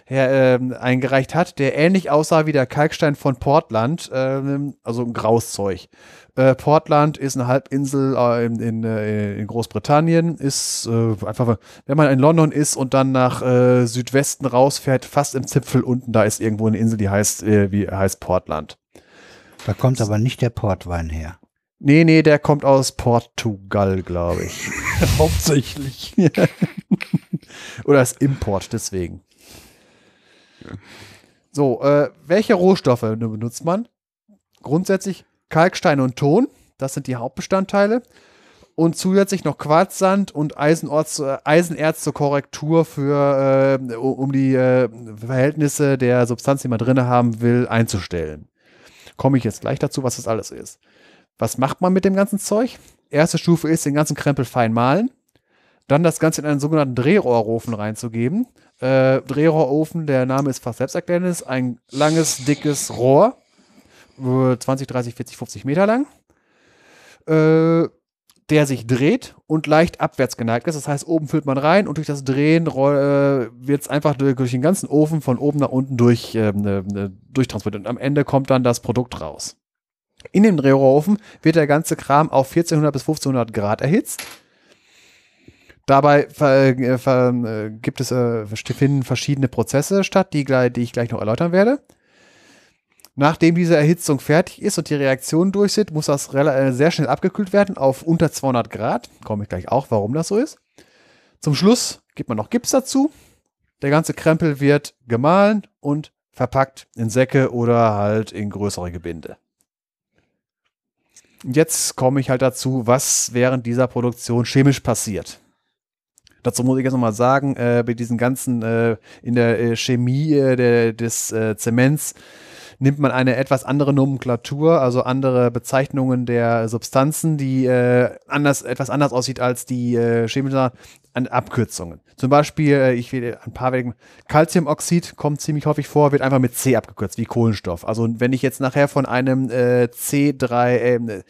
her, ähm, eingereicht hat, der ähnlich aussah wie der Kalkstein von Portland, ähm, also ein graues Zeug. Äh, Portland ist eine Halbinsel äh, in, in, äh, in Großbritannien, ist äh, einfach, wenn man in London ist und dann nach äh, Südwesten rausfährt, fast im Zipfel unten, da ist irgendwo eine Insel, die heißt, äh, wie heißt Portland. Da kommt aber nicht der Portwein her. Nee, nee, der kommt aus Portugal, glaube ich. <laughs> <laughs> Hauptsächlich. <laughs> Oder ist Import, deswegen. So, äh, welche Rohstoffe benutzt man? Grundsätzlich Kalkstein und Ton, das sind die Hauptbestandteile. Und zusätzlich noch Quarzsand und Eisenerz, äh, Eisenerz zur Korrektur für, äh, um die äh, Verhältnisse der Substanz, die man drin haben will, einzustellen. Komme ich jetzt gleich dazu, was das alles ist. Was macht man mit dem ganzen Zeug? Erste Stufe ist, den ganzen Krempel fein mahlen. Dann das Ganze in einen sogenannten Drehrohrofen reinzugeben. Äh, Drehrohrofen, der Name ist fast selbsterklärend, ein langes, dickes Rohr, äh, 20, 30, 40, 50 Meter lang, äh, der sich dreht und leicht abwärts geneigt ist. Das heißt, oben füllt man rein und durch das Drehen äh, wird es einfach durch, den ganzen Ofen von oben nach unten durch, äh, äh, durchtransportiert. Und am Ende kommt dann das Produkt raus. In dem Drehrohrofen wird der ganze Kram auf 1400 bis 1500 Grad erhitzt. Dabei äh, äh, gibt es äh, finden verschiedene Prozesse statt, die, die ich gleich noch erläutern werde. Nachdem diese Erhitzung fertig ist und die Reaktionen durch sind, muss das äh, sehr schnell abgekühlt werden auf unter 200 Grad. Komme ich gleich auch, warum das so ist. Zum Schluss gibt man noch Gips dazu. Der ganze Krempel wird gemahlen und verpackt in Säcke oder halt in größere Gebinde. Und jetzt komme ich halt dazu, was während dieser Produktion chemisch passiert. Dazu muss ich jetzt nochmal sagen, äh, bei diesen ganzen, äh, in der äh, Chemie äh, der, des äh, Zements nimmt man eine etwas andere Nomenklatur, also andere Bezeichnungen der Substanzen, die äh, anders, etwas anders aussieht als die äh, chemische an Abkürzungen. Zum Beispiel, äh, ich will ein paar wegen Calciumoxid kommt ziemlich häufig vor, wird einfach mit C abgekürzt, wie Kohlenstoff. Also wenn ich jetzt nachher von einem äh, C3, äh,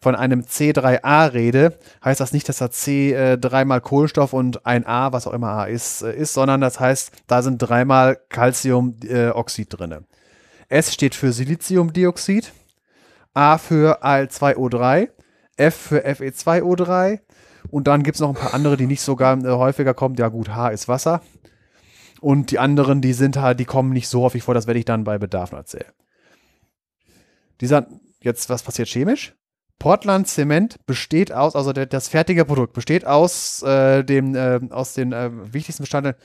von einem C3A rede, heißt das nicht, dass da C äh, dreimal Kohlenstoff und ein A, was auch immer A ist, äh, ist, sondern das heißt, da sind dreimal Calciumoxid Oxid drinne. S steht für Siliziumdioxid. A für Al2O3, F für Fe2O3 und dann gibt es noch ein paar andere, die nicht sogar äh, häufiger kommen. Ja gut, H ist Wasser. Und die anderen, die sind halt, die kommen nicht so häufig vor, das werde ich dann bei Bedarf erzählen. Dieser, jetzt, was passiert chemisch? Portland Zement besteht aus, also das fertige Produkt besteht aus äh, dem, äh, aus den äh, wichtigsten Bestandteilen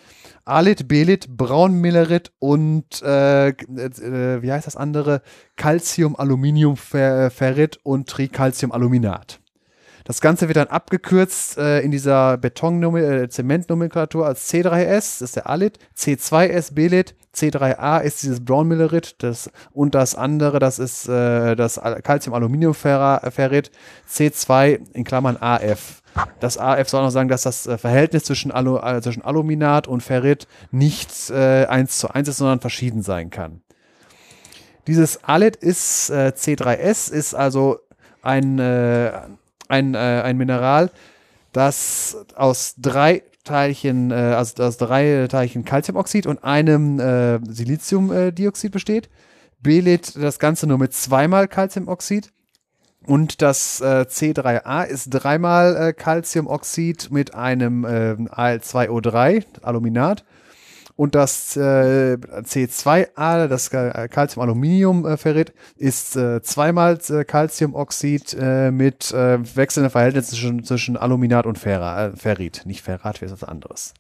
Alit, Belit, Braunmillerit und äh, äh, wie heißt das andere? Calcium, Aluminium, Fer Ferrit und Tricalciumaluminat. Das Ganze wird dann abgekürzt äh, in dieser Beton-Zementnomenklatur als C3S, das ist der Alit, C2S Belit, C3A ist dieses Braunmillerit das, und das andere, das ist äh, das Calcium-Aluminium-Ferrit, C2 in Klammern AF. Das AF soll noch sagen, dass das äh, Verhältnis zwischen, Alu, äh, zwischen Aluminat und Ferrit nicht äh, 1 zu 1 ist, sondern verschieden sein kann. Dieses Alit ist äh, C3S, ist also ein, äh, ein, äh, ein Mineral, das aus drei Teilchen, äh, also aus drei Teilchen Calciumoxid und einem äh, Siliziumdioxid besteht. Belit das Ganze nur mit zweimal Calciumoxid. Und das äh, C3A ist dreimal äh, Calciumoxid mit einem äh, Al2O3, Aluminat. Und das äh, C2A, das äh, Calcium-Aluminium-Ferrit, ist äh, zweimal äh, Calciumoxid äh, mit äh, wechselnden Verhältnissen zwischen, zwischen Aluminat und Ferra, äh, Ferrit. Nicht Ferrat, wie ist was anderes.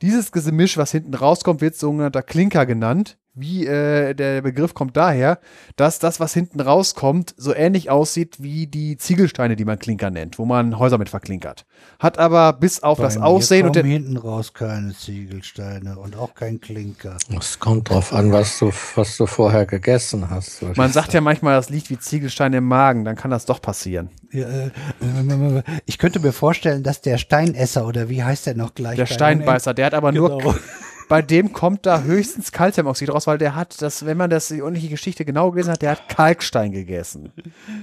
Dieses Gemisch, was hinten rauskommt, wird sogenannter Klinker genannt. Wie äh, der Begriff kommt daher, dass das, was hinten rauskommt, so ähnlich aussieht wie die Ziegelsteine, die man Klinker nennt, wo man Häuser mit verklinkert. Hat aber bis auf Bei das mir Aussehen und den, hinten raus keine Ziegelsteine und auch kein Klinker. Es kommt drauf an, was du, was du vorher gegessen hast. Man sagt ja manchmal, das liegt wie Ziegelsteine im Magen, dann kann das doch passieren. Ja, äh, ich könnte mir vorstellen, dass der Steinesser oder wie heißt der noch gleich? Der bei Steinbeißer, der hat aber nur, Genau. <laughs> bei dem kommt da höchstens Calciumoxid raus, weil der hat das, wenn man das die ordentliche Geschichte genau gelesen hat, der hat Kalkstein gegessen.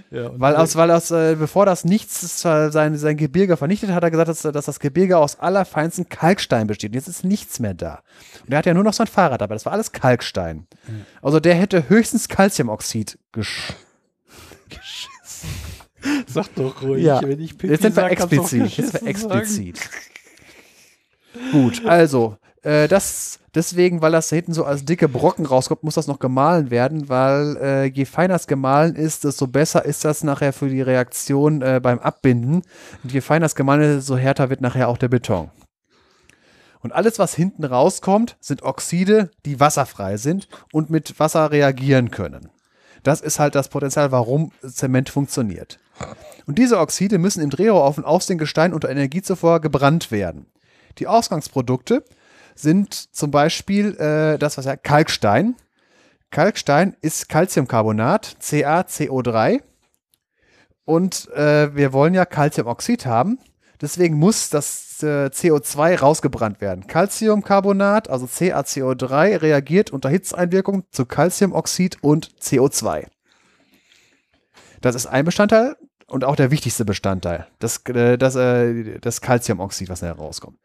Ja, Weil aus, weil aus, äh, bevor das nichts sein, sein Gebirge vernichtet, hat er gesagt, dass, dass das Gebirge aus allerfeinsten Kalkstein besteht. Und jetzt ist nichts mehr da. Und er hat ja nur noch sein Fahrrad dabei. Das war alles Kalkstein. Also der hätte höchstens Calciumoxid gesch <laughs> Sag doch ruhig, Ja. wenn ich Pipi Jetzt sind wir sag, explizit. Jetzt sind wir geschissen sagen. explizit. Gut, also, äh, das deswegen, weil das da hinten so als dicke Brocken rauskommt, muss das noch gemahlen werden, weil äh, je feiner es gemahlen ist, desto besser ist das nachher für die Reaktion äh, beim Abbinden. Und je feiner es gemahlen ist, desto härter wird nachher auch der Beton. Und alles, was hinten rauskommt, sind Oxide, die wasserfrei sind und mit Wasser reagieren können. Das ist halt das Potenzial, warum Zement funktioniert. Und diese Oxide müssen im Drehrohrofen aus den Gesteinen unter Energie zuvor gebrannt werden. Die Ausgangsprodukte sind zum Beispiel äh, das, was ja Kalkstein. Kalkstein ist Calciumcarbonat, CaCO3. Und äh, wir wollen ja Calciumoxid haben. Deswegen muss das äh, CO2 rausgebrannt werden. Calciumcarbonat, also CaCO3, reagiert unter Hitzeeinwirkung zu Calciumoxid und CO2. Das ist ein Bestandteil und auch der wichtigste Bestandteil, das, äh, das, äh, das Calciumoxid, was da rauskommt.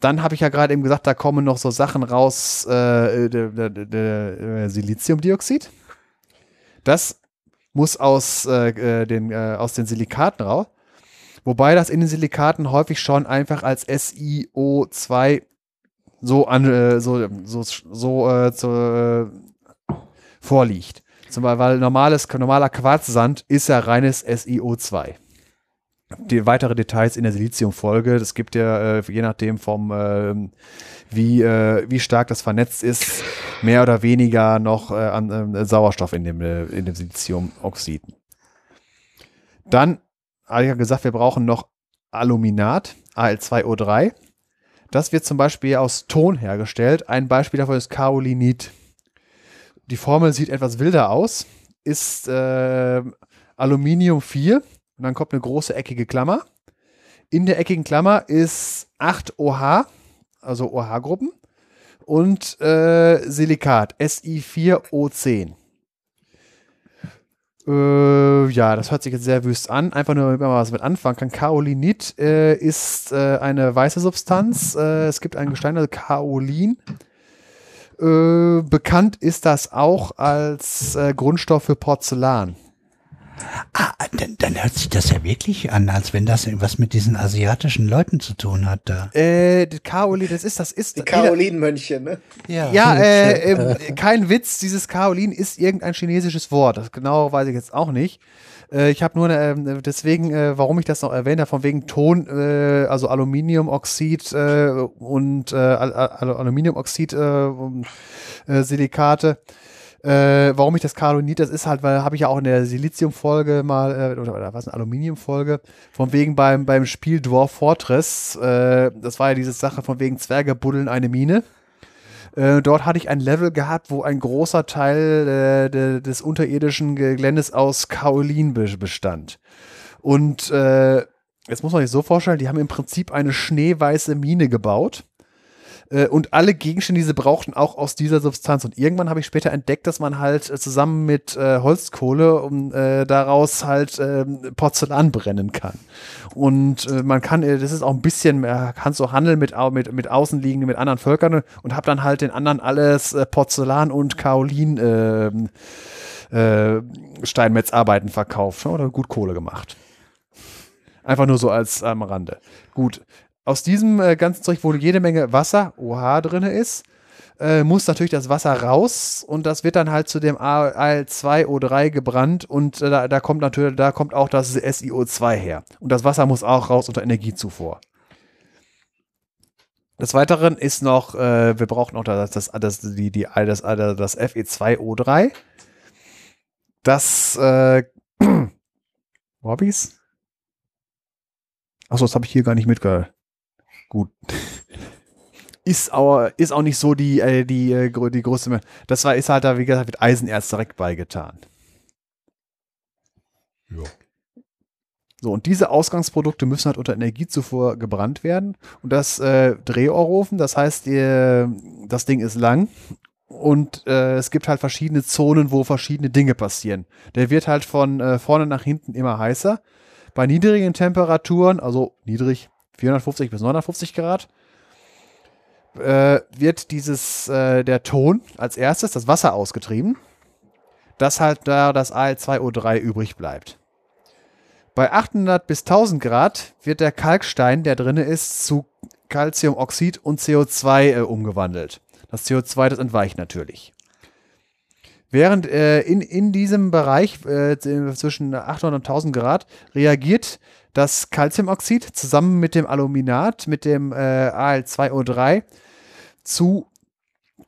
Dann habe ich ja gerade eben gesagt, da kommen noch so Sachen raus, äh, de, äh, Siliziumdioxid. Das muss aus, äh, äh, den, äh, aus den Silikaten raus. Wobei das in den Silikaten häufig schon einfach als SiO2 so, an, äh, so, so, so, äh, so äh, vorliegt. Zum Beispiel, weil normales, normaler Quarzsand ist ja reines SiO2 die weitere Details in der Silizium-Folge. Das gibt ja, äh, je nachdem vom, ähm, wie, äh, wie stark das vernetzt ist, mehr oder weniger noch äh, an äh, Sauerstoff in dem, äh, in dem Siliziumoxid. Dann habe ich ja gesagt, wir brauchen noch Aluminat, Al2O3. Das wird zum Beispiel aus Ton hergestellt. Ein Beispiel davon ist Kaolinit. Die Formel sieht etwas wilder aus, ist äh, Aluminium 4 und dann kommt eine große eckige Klammer. In der eckigen Klammer ist 8 OH, also OH-Gruppen, und äh, Silikat, Si4O10. Äh, ja, das hört sich jetzt sehr wüst an. Einfach nur, damit man was mit anfangen kann. Kaolinit äh, ist äh, eine weiße Substanz. Äh, es gibt ein Gestein, also Kaolin. Äh, bekannt ist das auch als Grundstoff für Porzellan. Ah, dann, dann hört sich das ja wirklich an, als wenn das was mit diesen asiatischen Leuten zu tun hat da. Äh, die Kaolin, das ist, das ist. Die Kaolin-Mönche, ne? Ja, äh, äh, kein Witz, dieses Kaolin ist irgendein chinesisches Wort. Das genau weiß ich jetzt auch nicht. Äh, ich habe nur, äh, deswegen, äh, warum ich das noch erwähnt habe, von wegen Ton, äh, also Aluminiumoxid äh, und äh, Al Al Aluminiumoxid äh, äh, Silikate. Äh, warum ich das Kaolonit, das ist halt, weil habe ich ja auch in der Silizium-Folge mal, äh, oder, oder was, Aluminium-Folge, von wegen beim, beim Spiel Dwarf Fortress, äh, das war ja diese Sache von wegen Zwerge buddeln eine Mine. Äh, dort hatte ich ein Level gehabt, wo ein großer Teil äh, de, des unterirdischen Geländes aus Kaolin be bestand. Und äh, jetzt muss man sich so vorstellen, die haben im Prinzip eine schneeweiße Mine gebaut. Äh, und alle Gegenstände, die sie brauchten, auch aus dieser Substanz. Und irgendwann habe ich später entdeckt, dass man halt äh, zusammen mit äh, Holzkohle um, äh, daraus halt äh, Porzellan brennen kann. Und äh, man kann, das ist auch ein bisschen, äh, kannst so handeln mit, mit, mit außenliegenden, mit anderen Völkern und habe dann halt den anderen alles Porzellan und Kaolin äh, äh, Steinmetzarbeiten verkauft ne, oder gut Kohle gemacht. Einfach nur so als am Rande. Gut. Aus diesem äh, ganzen Zeug, wo jede Menge Wasser, OH drin ist, äh, muss natürlich das Wasser raus und das wird dann halt zu dem Al2O3 gebrannt und äh, da, da kommt natürlich, da kommt auch das SiO2 her. Und das Wasser muss auch raus unter Energiezufuhr. Des Weiteren ist noch, äh, wir brauchen noch das, das, das, die, die, das, das Fe2O3. Das, äh, <clears throat> wo? Achso, das habe ich hier gar nicht mitge... Gut. Ist auch, ist auch nicht so die, äh, die, äh, die größte. Das war, ist halt da, wie gesagt, mit Eisenerz direkt beigetan. So, und diese Ausgangsprodukte müssen halt unter Energiezufuhr gebrannt werden. Und das äh, Drehrohrofen, das heißt, ihr, das Ding ist lang und äh, es gibt halt verschiedene Zonen, wo verschiedene Dinge passieren. Der wird halt von äh, vorne nach hinten immer heißer. Bei niedrigen Temperaturen, also niedrig 450 bis 950 Grad, äh, wird dieses, äh, der Ton als erstes, das Wasser ausgetrieben, dass halt da das Al2O3 übrig bleibt. Bei 800 bis 1000 Grad wird der Kalkstein, der drin ist, zu Calciumoxid und CO2 äh, umgewandelt. Das CO2, das entweicht natürlich. Während äh, in, in diesem Bereich äh, zwischen 800 und 1000 Grad reagiert das Calciumoxid zusammen mit dem Aluminat, mit dem äh, Al2O3 zu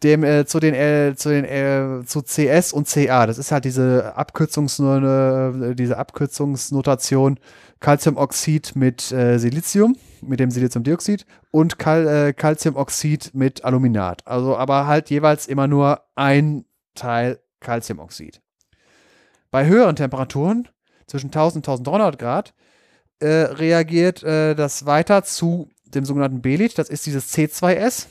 dem äh, zu den äh, zu den äh, zu CS und CA. Das ist halt diese Abkürzungs äh, diese Abkürzungsnotation Calciumoxid mit äh, Silizium, mit dem Siliziumdioxid und Cal äh, Calciumoxid mit Aluminat. Also aber halt jeweils immer nur ein Teil Calciumoxid. Bei höheren Temperaturen zwischen 1000 und 1300 Grad äh, reagiert äh, das weiter zu dem sogenannten Belit. Das ist dieses C2S.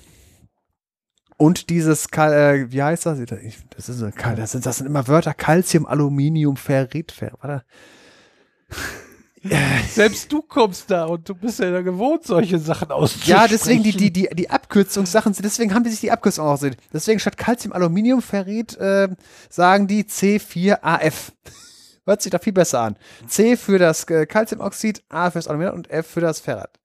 Und dieses, Kal äh, wie heißt das? Das, ist, so Kal- das, sind, das sind immer Wörter. Calcium, Aluminium, Ferrit, Fer warte. <laughs> Selbst du kommst da und du bist ja da gewohnt, solche Sachen auszusprechen. Ja, deswegen die, die, die, die Abkürzungssachen, deswegen haben die sich die Abkürzung ausgesehen. Deswegen statt Calcium, Aluminium, Ferrit äh, sagen die C4AF. Hört sich da viel besser an. C für das äh, Calciumoxid, A für das Aluminium und F für das Ferrat.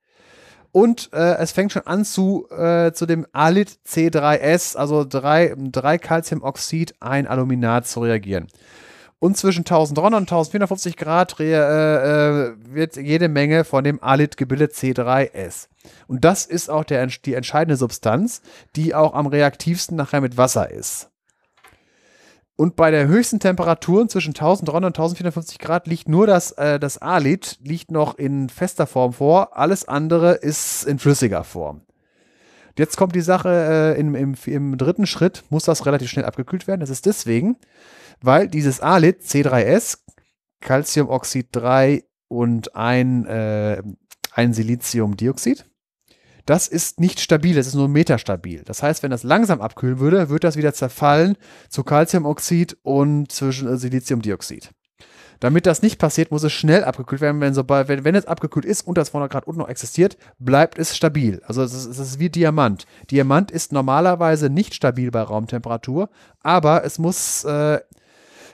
Und äh, es fängt schon an zu, äh, zu dem Alit C3S, also drei, drei Calciumoxid, ein Aluminat zu reagieren. Und zwischen 1300 und 1450 Grad äh, äh, wird jede Menge von dem Alit gebildet C3S. Und das ist auch der, die entscheidende Substanz, die auch am reaktivsten nachher mit Wasser ist. Und bei der höchsten Temperaturen zwischen 1300 und 1450 Grad liegt nur das, äh, das Alit liegt noch in fester Form vor, alles andere ist in flüssiger Form. Jetzt kommt die Sache, äh, im, im, im dritten Schritt muss das relativ schnell abgekühlt werden. Das ist deswegen, weil dieses Alit C3S, Calciumoxid 3 und ein, äh, ein Siliziumdioxid, das ist nicht stabil, das ist nur metastabil. Das heißt, wenn das langsam abkühlen würde, würde das wieder zerfallen zu Calciumoxid und zwischen äh, Siliziumdioxid. Damit das nicht passiert, muss es schnell abgekühlt werden. Wenn, sobald, wenn, wenn es abgekühlt ist und das 200 Grad unten noch existiert, bleibt es stabil. Also es ist, es ist wie Diamant. Diamant ist normalerweise nicht stabil bei Raumtemperatur, aber es muss, äh,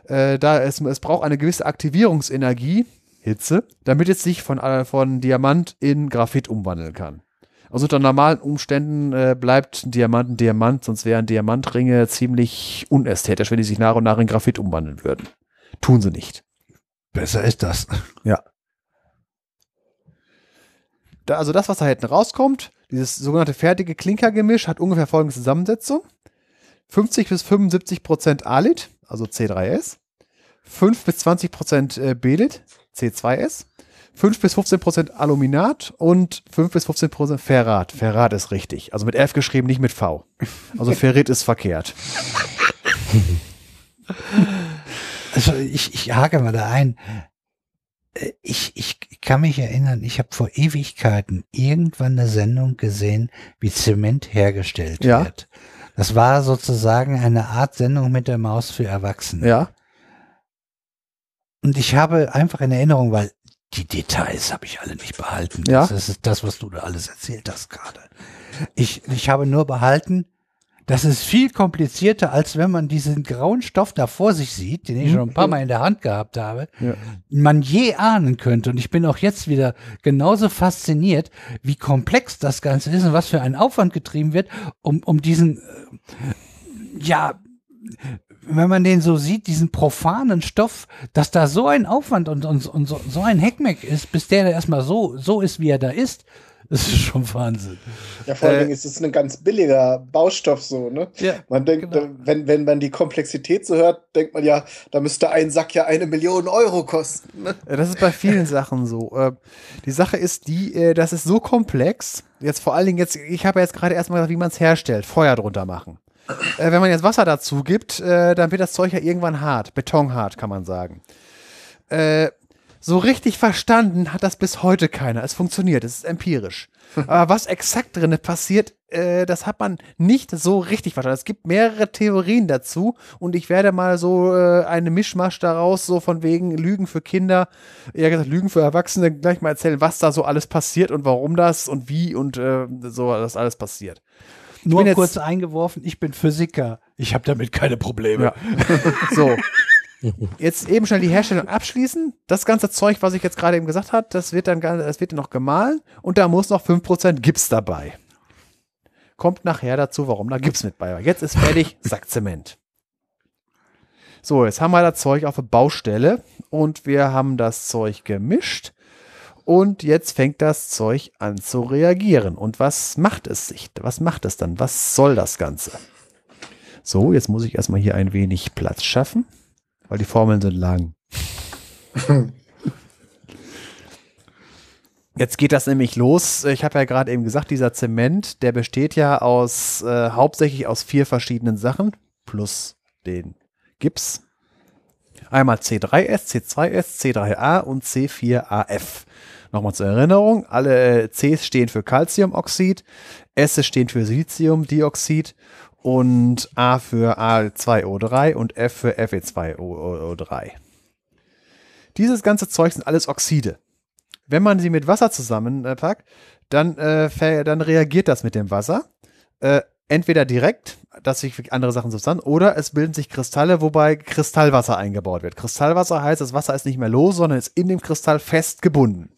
äh, da es, es braucht eine gewisse Aktivierungsenergie, Hitze, damit es sich von, äh, von Diamant in Graphit umwandeln kann. Also unter normalen Umständen äh, bleibt ein Diamant ein Diamant, sonst wären Diamantringe ziemlich unästhetisch, wenn die sich nach und nach in Graphit umwandeln würden. Tun sie nicht. Besser ist das. <laughs> Ja. Da, also das, was da hinten rauskommt, dieses sogenannte fertige Klinkergemisch hat ungefähr folgende Zusammensetzung. 50 bis 75 Prozent Alit, also C3S. 5 bis 20 Prozent äh, Belit, C2S. 5 bis 15 Prozent Aluminat und 5 bis 15 Prozent Ferrat. Ferrat ist richtig. Also mit F geschrieben, nicht mit V. Also Ferrit ist verkehrt. <laughs> Also ich, ich hake mal da ein. Äh, Ich, ich kann mich erinnern, ich habe vor Ewigkeiten irgendwann eine Sendung gesehen, wie Zement hergestellt Ja. wird. Das war sozusagen eine Art Sendung mit der Maus für Erwachsene. Ja. Und ich habe einfach in Erinnerung, weil die Details habe ich alle nicht behalten. Ja. Das ist das, was du da alles erzählt hast gerade. Ich, ich habe nur behalten, das ist viel komplizierter, als wenn man diesen grauen Stoff da vor sich sieht, den ich schon ein paar Mal in der Hand gehabt habe, Ja. man je ahnen könnte. Und ich bin auch jetzt wieder genauso fasziniert, wie komplex das Ganze ist und was für ein Aufwand getrieben wird, um, um diesen, äh, ja, wenn man den so sieht, diesen profanen Stoff, dass da so ein Aufwand und, und, und so, so ein Heckmeck ist, bis der da erstmal so, so ist, wie er da ist, <laughs> das ist schon Wahnsinn. Ja, vor allen Äh, Dingen ist es ein ganz billiger Baustoff so, ne? Ja, Man denkt, genau. äh, wenn, wenn man die Komplexität so hört, denkt man ja, da müsste ein Sack ja eine Million Euro kosten. Ne? Ja, Das ist bei vielen Sachen so. Äh, Die Sache ist die, äh, das ist so komplex. Jetzt vor allen Dingen jetzt, ich habe ja jetzt gerade erstmal gesagt, wie man es herstellt. Feuer drunter machen. Äh, Wenn man jetzt Wasser dazu gibt, äh, dann wird das Zeug ja irgendwann hart. Betonhart, kann man sagen. Äh, So richtig verstanden hat das bis heute keiner. Es funktioniert, es ist empirisch. <laughs> Aber was exakt drinne passiert, äh, das hat man nicht so richtig verstanden. Es gibt mehrere Theorien dazu und ich werde mal so äh, eine Mischmasch daraus, so von wegen Lügen für Kinder, eher gesagt Lügen für Erwachsene, gleich mal erzählen, was da so alles passiert und warum das und wie und äh, so das alles passiert. Nur jetzt- kurz eingeworfen, ich bin Physiker. Ich habe damit keine Probleme. Ja. <laughs> so. Jetzt eben schnell die Herstellung abschließen. Das ganze Zeug, was ich jetzt gerade eben gesagt habe, das wird dann das wird dann noch gemahlen und da muss noch 5% Gips dabei. Kommt nachher dazu, warum da Gips mit bei war. Jetzt ist fertig, <laughs> Sack Zement. So, jetzt haben wir das Zeug auf der Baustelle und wir haben das Zeug gemischt und jetzt fängt das Zeug an zu reagieren. Und was macht es sich? Was macht es dann? Was soll das Ganze? So, jetzt muss ich erstmal hier ein wenig Platz schaffen, weil die Formeln sind lang. <laughs> Jetzt geht das nämlich los. Ich habe ja gerade eben gesagt, dieser Zement, der besteht ja aus äh, hauptsächlich aus vier verschiedenen Sachen plus den Gips. Einmal C3S, C2S, C3A und C4AF. Nochmal zur Erinnerung, alle äh, Cs stehen für Calciumoxid, S stehen für Siliziumdioxid und A für A2O3 und F für Fe2O3. Dieses ganze Zeug sind alles Oxide. Wenn man sie mit Wasser zusammenpackt, dann, äh, dann reagiert das mit dem Wasser. Äh, entweder direkt, dass sich andere Sachen substanz, oder es bilden sich Kristalle, wobei Kristallwasser eingebaut wird. Kristallwasser heißt, das Wasser ist nicht mehr los, sondern ist in dem Kristall fest gebunden.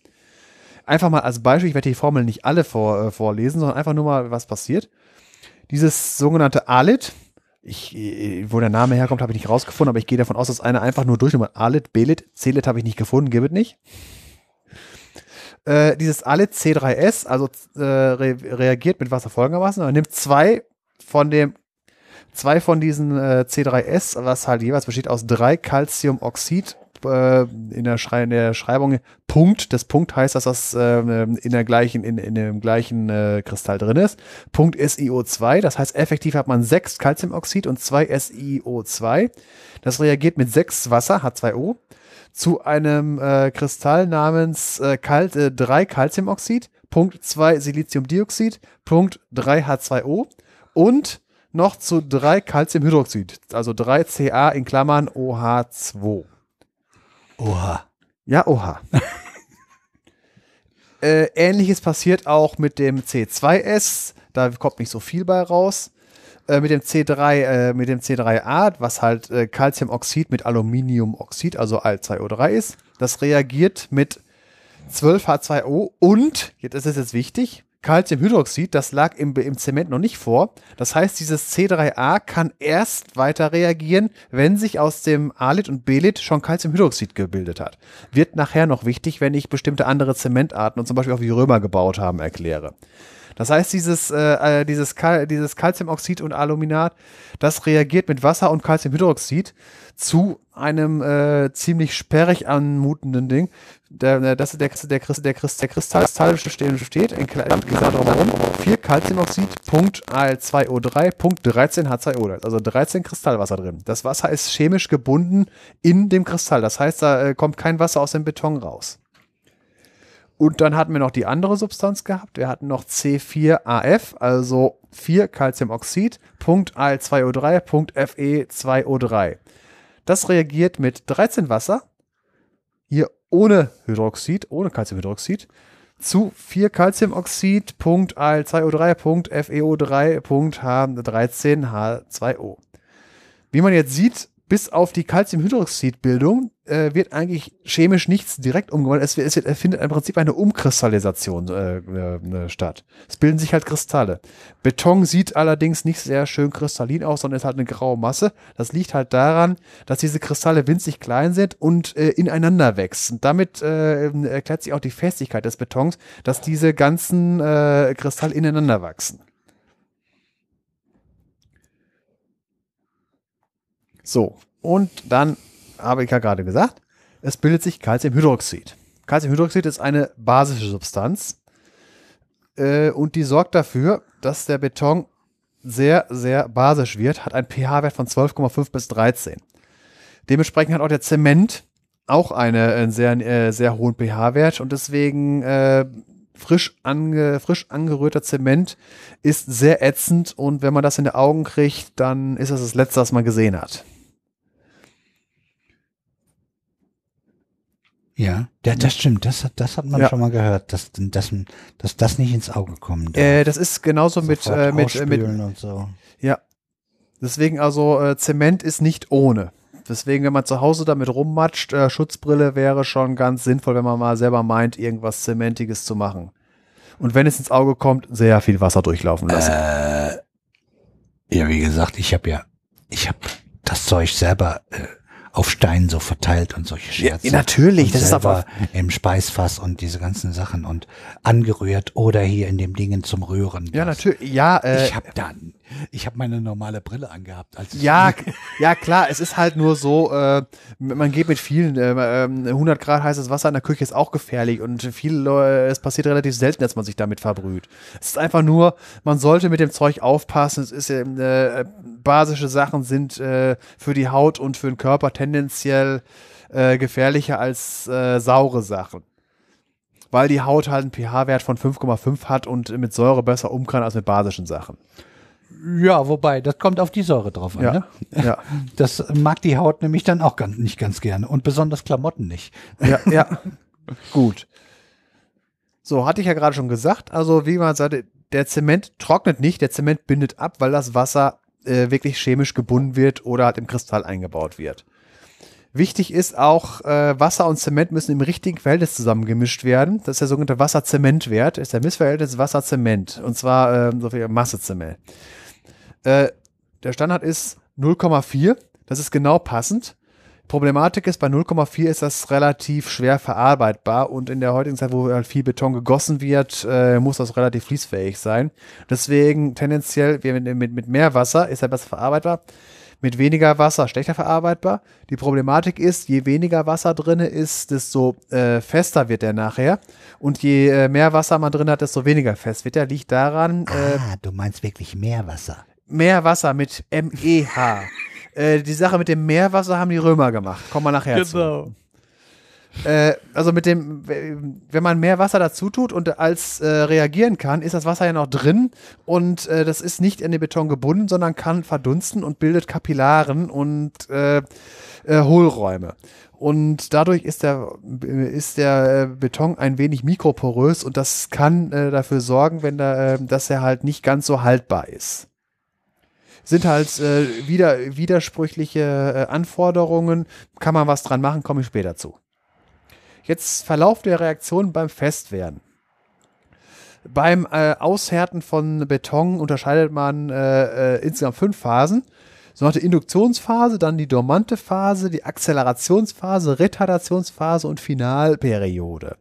Einfach mal als Beispiel, ich werde die Formel nicht alle vor, äh, vorlesen, sondern einfach nur mal, was passiert. Dieses sogenannte Alit, ich, äh, wo der Name herkommt, habe ich nicht rausgefunden, aber ich gehe davon aus, dass einer einfach nur durchnummert. Alit, Belit, Celit habe ich nicht gefunden, gibt nicht. Äh, dieses Alit C3S, also äh, re reagiert mit Wasser folgendermaßen. Man nimmt zwei von dem zwei von diesen äh, C3S, was halt jeweils besteht aus drei Calciumoxid äh, in, der in der Schreibung Punkt. Das Punkt heißt, dass das äh, in der gleichen in, in dem gleichen äh, Kristall drin ist. Punkt SiO2, das heißt effektiv hat man sechs Calciumoxid und zwei SiO2. Das reagiert mit sechs Wasser H2O zu einem äh, Kristall namens äh, Kal äh, 3 Calciumoxid, Punkt 2 Siliziumdioxid, Punkt 3 H2O und noch zu 3 Calciumhydroxid, also 3 Ca in Klammern OH2. Oha. Ja, oha. <laughs> äh, Ähnliches passiert auch mit dem C2S. Da kommt nicht so viel bei raus. Äh, mit dem C3, äh, mit dem C3A, was halt äh, Calciumoxid mit Aluminiumoxid, also Al2O3 ist. Das reagiert mit 12H2O und, jetzt ist es jetzt wichtig, Calciumhydroxid, das lag im, im Zement noch nicht vor. Das heißt, dieses C3A kann erst weiter reagieren, wenn sich aus dem A-Lit und B-Lit schon Calciumhydroxid gebildet hat. Wird nachher noch wichtig, wenn ich bestimmte andere Zementarten und zum Beispiel auch wie Römer gebaut haben erkläre. Das heißt, dieses, äh, äh, dieses, Kal dieses Calciumoxid und Aluminat, das reagiert mit Wasser und Calciumhydroxid zu einem äh, ziemlich sperrig anmutenden Ding. Der, das der, der, der, der Kristall steht, steht in Klammern drumherum 4 Calciumoxid, Punkt Al2O3, Punkt 13 H2O. Also 13 Kristallwasser drin. Das Wasser ist chemisch gebunden in dem Kristall. Das heißt, da äh, kommt kein Wasser aus dem Beton raus. Und dann hatten wir noch die andere Substanz gehabt. Wir hatten noch C4AF, also 4 Calciumoxid, Punkt Al2O3, Punkt Fe2O3. Das reagiert mit 13 Wasser, hier ohne Hydroxid, ohne Calciumhydroxid, zu 4 Calciumoxid, Punkt Al2O3, Punkt FeO3, Punkt H13H2O. Wie man jetzt sieht, bis auf die Calciumhydroxidbildung äh, wird eigentlich chemisch nichts direkt umgewandelt. Es, es, es findet im Prinzip eine Umkristallisation äh, äh, statt. Es bilden sich halt Kristalle. Beton sieht allerdings nicht sehr schön kristallin aus, sondern ist halt eine graue Masse. Das liegt halt daran, dass diese Kristalle winzig klein sind und äh, ineinander wachsen. Damit äh, erklärt sich auch die Festigkeit des Betons, dass diese ganzen äh, Kristalle ineinander wachsen. So, und dann habe ich ja gerade gesagt, es bildet sich Calciumhydroxid. Calciumhydroxid ist eine basische Substanz äh, und die sorgt dafür, dass der Beton sehr, sehr basisch wird, hat einen pH-Wert von 12,5 bis 13. Dementsprechend hat auch der Zement auch eine, einen sehr, äh, sehr hohen pH-Wert und deswegen äh, frisch, ange, frisch angerührter Zement ist sehr ätzend und wenn man das in die Augen kriegt, dann ist das das Letzte, was man gesehen hat. Ja, ja, das stimmt. Das, hat- das hat man Ja. schon mal gehört, dass, dass, dass das nicht ins Auge kommen darf. Äh, das ist genauso mit, äh, mit, äh, mit, und so. Ja. Deswegen also äh, Zement ist nicht ohne. Deswegen, wenn man zu Hause damit rummatscht, äh, Schutzbrille wäre schon ganz sinnvoll, wenn man mal selber meint, irgendwas Zementiges zu machen. Und wenn es ins Auge kommt, sehr viel Wasser durchlaufen lassen. Äh, ja, wie gesagt, ich habe ja, ich habe das Zeug selber äh, auf Steinen so verteilt und solche Scherze. ja, natürlich, Und das ist selber im Speisfass und diese ganzen Sachen und angerührt oder hier in dem Dingen zum Rühren. ja, natürlich. Ja, äh, Ich habe dann, ich habe meine normale Brille angehabt. Ja, <laughs> ja, klar, es ist halt nur so, äh, man geht mit vielen, äh, ähm, 100 Grad heißes Wasser in der Küche ist auch gefährlich und viele Leute, es passiert relativ selten, dass man sich damit verbrüht. Es ist einfach nur, man sollte mit dem Zeug aufpassen, es ist ähm, äh, basische Sachen sind äh, für die Haut und für den Körper tendenziell äh, gefährlicher als äh, saure Sachen. Weil die Haut halt einen pH-Wert von 5,5 hat und mit Säure besser um kann als mit basischen Sachen. Ja, wobei, das kommt auf die Säure drauf an. Ja. Ne? Ja. <laughs> Das mag die Haut nämlich dann auch ganz, nicht ganz gerne und besonders Klamotten nicht. Ja, ja. <laughs> Gut. So, hatte ich ja gerade schon gesagt. Also, wie man sagte, der Zement trocknet nicht, der Zement bindet ab, weil das Wasser äh, wirklich chemisch gebunden wird oder halt im Kristall eingebaut wird. Wichtig ist auch, äh, Wasser und Zement müssen im richtigen Verhältnis zusammengemischt werden. Das ist der sogenannte Wasser-Zement-Wert, ist der Missverhältnis Wasser-Zement. Und zwar ähm, so viel Masse-Zement. Äh, der Standard ist 0,4. Das ist genau passend. Problematik ist, bei 0,4 ist das relativ schwer verarbeitbar und in der heutigen Zeit, wo halt viel Beton gegossen wird, äh, muss das relativ fließfähig sein. Deswegen tendenziell mit, mit, mit mehr Wasser ist er besser verarbeitbar, mit weniger Wasser schlechter verarbeitbar. Die Problematik ist, je weniger Wasser drin ist, desto äh, fester wird er nachher und je äh, mehr Wasser man drin hat, desto weniger fest wird er. Liegt daran, äh, ah, du meinst wirklich Meerwasser. Meerwasser mit M-E-H. äh, die Sache mit dem Meerwasser haben die Römer gemacht. Kommen wir nachher zu. Genau. Äh, also mit dem, wenn man mehr Wasser dazu tut und als äh, reagieren kann, ist das Wasser ja noch drin und äh, das ist nicht in den Beton gebunden, sondern kann verdunsten und bildet Kapillaren und äh, äh, Hohlräume. Und dadurch ist der, ist der äh, Beton ein wenig mikroporös und das kann dafür sorgen, wenn da, dass er halt nicht ganz so haltbar ist. Sind halt äh, wieder, widersprüchliche äh, Anforderungen. Kann man was dran machen, komme ich später zu. Jetzt Verlauf der Reaktion beim Festwerden. Beim äh, Aushärten von Beton unterscheidet man äh, äh, insgesamt fünf Phasen. So hat die Induktionsphase, dann die dormante Phase, die Akzelerationsphase, Retardationsphase und Finalperiode.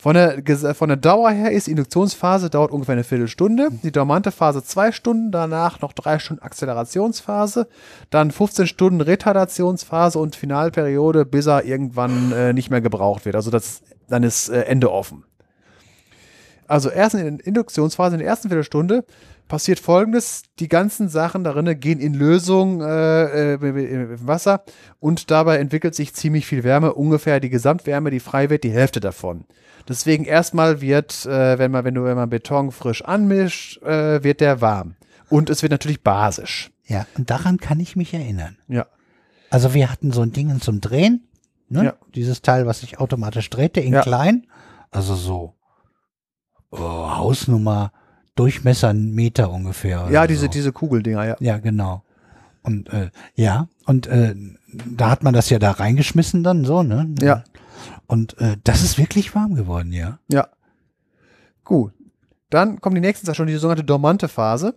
Von der, ges- von der Dauer her ist die Induktionsphase dauert ungefähr eine Viertelstunde, die dormante Phase zwei Stunden, danach noch drei Stunden Akzelerationsphase, dann 15 Stunden Retardationsphase und Finalperiode, bis er irgendwann äh, nicht mehr gebraucht wird. Also das, dann ist äh, Ende offen. Also erst in der Induktionsphase, in der ersten Viertelstunde, passiert folgendes: Die ganzen Sachen darin gehen in Lösung äh, äh, im Wasser und dabei entwickelt sich ziemlich viel Wärme, ungefähr die Gesamtwärme, die frei wird, die Hälfte davon. Deswegen erstmal wird, äh, wenn man, wenn du wenn man Beton frisch anmischt, äh, wird der warm. Und es wird natürlich basisch. Ja, und daran kann ich mich erinnern. Ja. Also wir hatten so ein Ding zum Drehen, ne? Ja. Dieses Teil, was sich automatisch drehte, in Ja. klein. Also so oh, Hausnummer, Durchmesser einen Meter ungefähr. Ja, diese, so. diese Kugeldinger, ja. Ja, genau. Und äh, ja, und äh, da hat man das ja da reingeschmissen dann so, ne? Ja. Und äh, das ist wirklich warm geworden, ja. Ja. Gut. Dann kommt die nächste Sache schon, die sogenannte dormante Phase.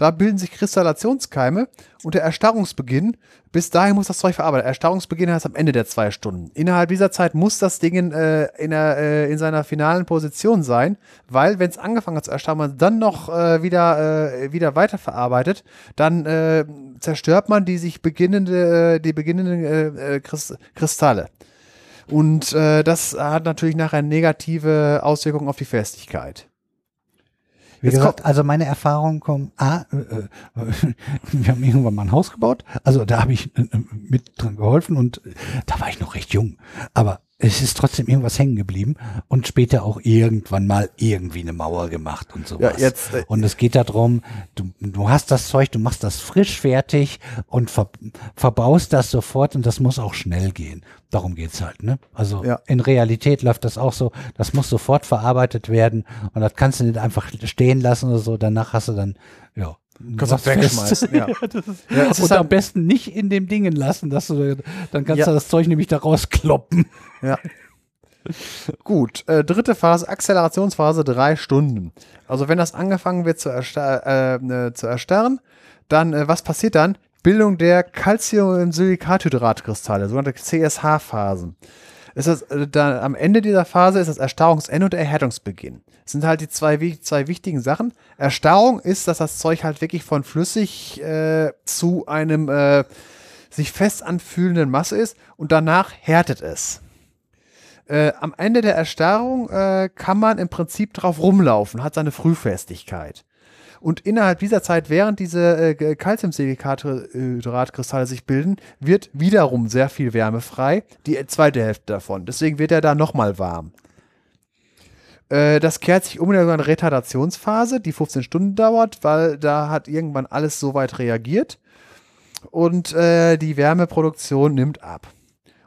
Da bilden sich Kristallationskeime und der Erstarrungsbeginn, bis dahin muss das Zeug verarbeitet. Erstarrungsbeginn heißt am Ende der zwei Stunden. Innerhalb dieser Zeit muss das Ding äh, in, der, äh, in seiner finalen Position sein, weil wenn es angefangen hat zu erstarren, man dann noch äh, wieder, äh, wieder weiterverarbeitet, dann äh, zerstört man die sich beginnende, äh, die beginnenden äh, äh, Kristalle. Und äh, das hat natürlich nachher negative Auswirkungen auf die Festigkeit. Wie Jetzt gesagt, also meine Erfahrungen kommen, ah, äh, äh, <laughs> wir haben irgendwann mal ein Haus gebaut, also da habe ich äh, äh, mit dran geholfen und äh, da war ich noch recht jung, aber es ist trotzdem irgendwas hängen geblieben und später auch irgendwann mal irgendwie eine Mauer gemacht und sowas. Ja, jetzt, äh, und es geht darum, du, du hast das Zeug, du machst das frisch fertig und ver, verbaust das sofort und das muss auch schnell gehen. Darum geht's halt, ne? Also Ja. in Realität läuft das auch so, das muss sofort verarbeitet werden und das kannst du nicht einfach stehen lassen oder so, danach hast du dann, ja. Kannst auch wegschmeißen, ja. <laughs> Ja, es ist und halt- am besten nicht in dem Dingen lassen, dass du, dann kannst Ja. du das Zeug nämlich da rauskloppen. Ja. Gut, äh, dritte Phase, Akzelerationsphase, drei Stunden. Also wenn das angefangen wird zu, erstar äh, äh, zu erstarren, dann, äh, was passiert dann? Bildung der Calciumsilicathydratkristalle, sogenannte CSH-Phasen. Ist das, äh, dann, am Ende dieser Phase ist das Erstarrungsende und Erhärtungsbeginn. Das sind halt die zwei, zwei wichtigen Sachen. Erstarrung ist, dass das Zeug halt wirklich von flüssig äh, zu einem äh, sich fest anfühlenden Masse ist und danach härtet es. Äh, am Ende der Erstarrung äh, kann man im Prinzip drauf rumlaufen, hat seine Frühfestigkeit. Und innerhalb dieser Zeit, während diese äh, Calciumsilikathydratkristalle sich bilden, wird wiederum sehr viel Wärme frei, die zweite Hälfte davon. Deswegen wird er da nochmal warm. Äh, das kehrt sich um in eine Retardationsphase, die 15 Stunden dauert, weil da hat irgendwann alles so weit reagiert und äh, die Wärmeproduktion nimmt ab.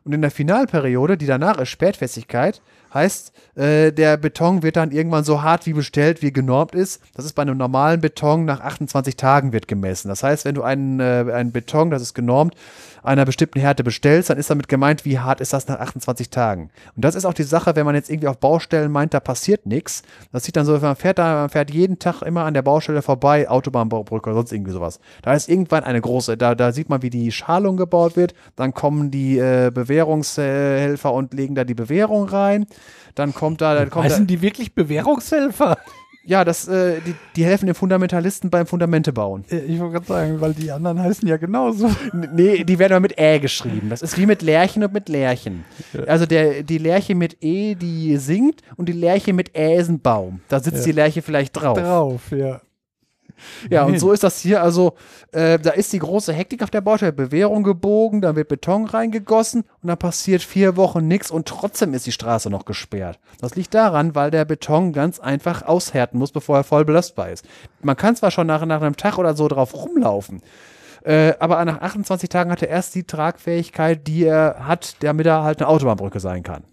Und in der Finalperiode, die danach ist Spätfestigkeit, heißt, äh, der Beton wird dann irgendwann so hart wie bestellt, wie genormt ist. Das ist bei einem normalen Beton nach 28 Tagen wird gemessen. Das heißt, wenn du einen, äh, einen Beton, das ist genormt, einer bestimmten Härte bestellst, dann ist damit gemeint, wie hart ist das nach 28 Tagen. Und das ist auch die Sache, wenn man jetzt irgendwie auf Baustellen meint, da passiert nichts. Das sieht dann so, man fährt da, man fährt jeden Tag immer an der Baustelle vorbei, Autobahnbrücke oder sonst irgendwie sowas. Da ist irgendwann eine große, da, da sieht man, wie die Schalung gebaut wird. Dann kommen die äh, Bewährungshelfer und legen da die Bewährung rein. Dann kommt da, dann kommt da, Heißen die wirklich Bewährungshelfer? Ja, das, äh, die, die helfen den Fundamentalisten beim Fundamente bauen. Ich wollte gerade sagen, weil die anderen heißen ja genauso. N- Nee, die werden aber mit Ä geschrieben. Das ist wie mit Lärchen und mit Lärchen. Also der, die Lerche mit E, die singt und die Lerche mit Ä ist ein Baum. Da sitzt Ja. die Lerche vielleicht drauf. Drauf, ja. Ja, und so ist das hier. Also, äh, da ist die große Hektik auf der Baustelle. Bewährung gebogen, dann wird Beton reingegossen und dann passiert vier Wochen nichts und trotzdem ist die Straße noch gesperrt. Das liegt daran, weil der Beton ganz einfach aushärten muss, bevor er voll belastbar ist. Man kann zwar schon nach, nach einem Tag oder so drauf rumlaufen, äh, aber nach 28 Tagen hat er erst die Tragfähigkeit, die er hat, damit er halt eine Autobahnbrücke sein kann.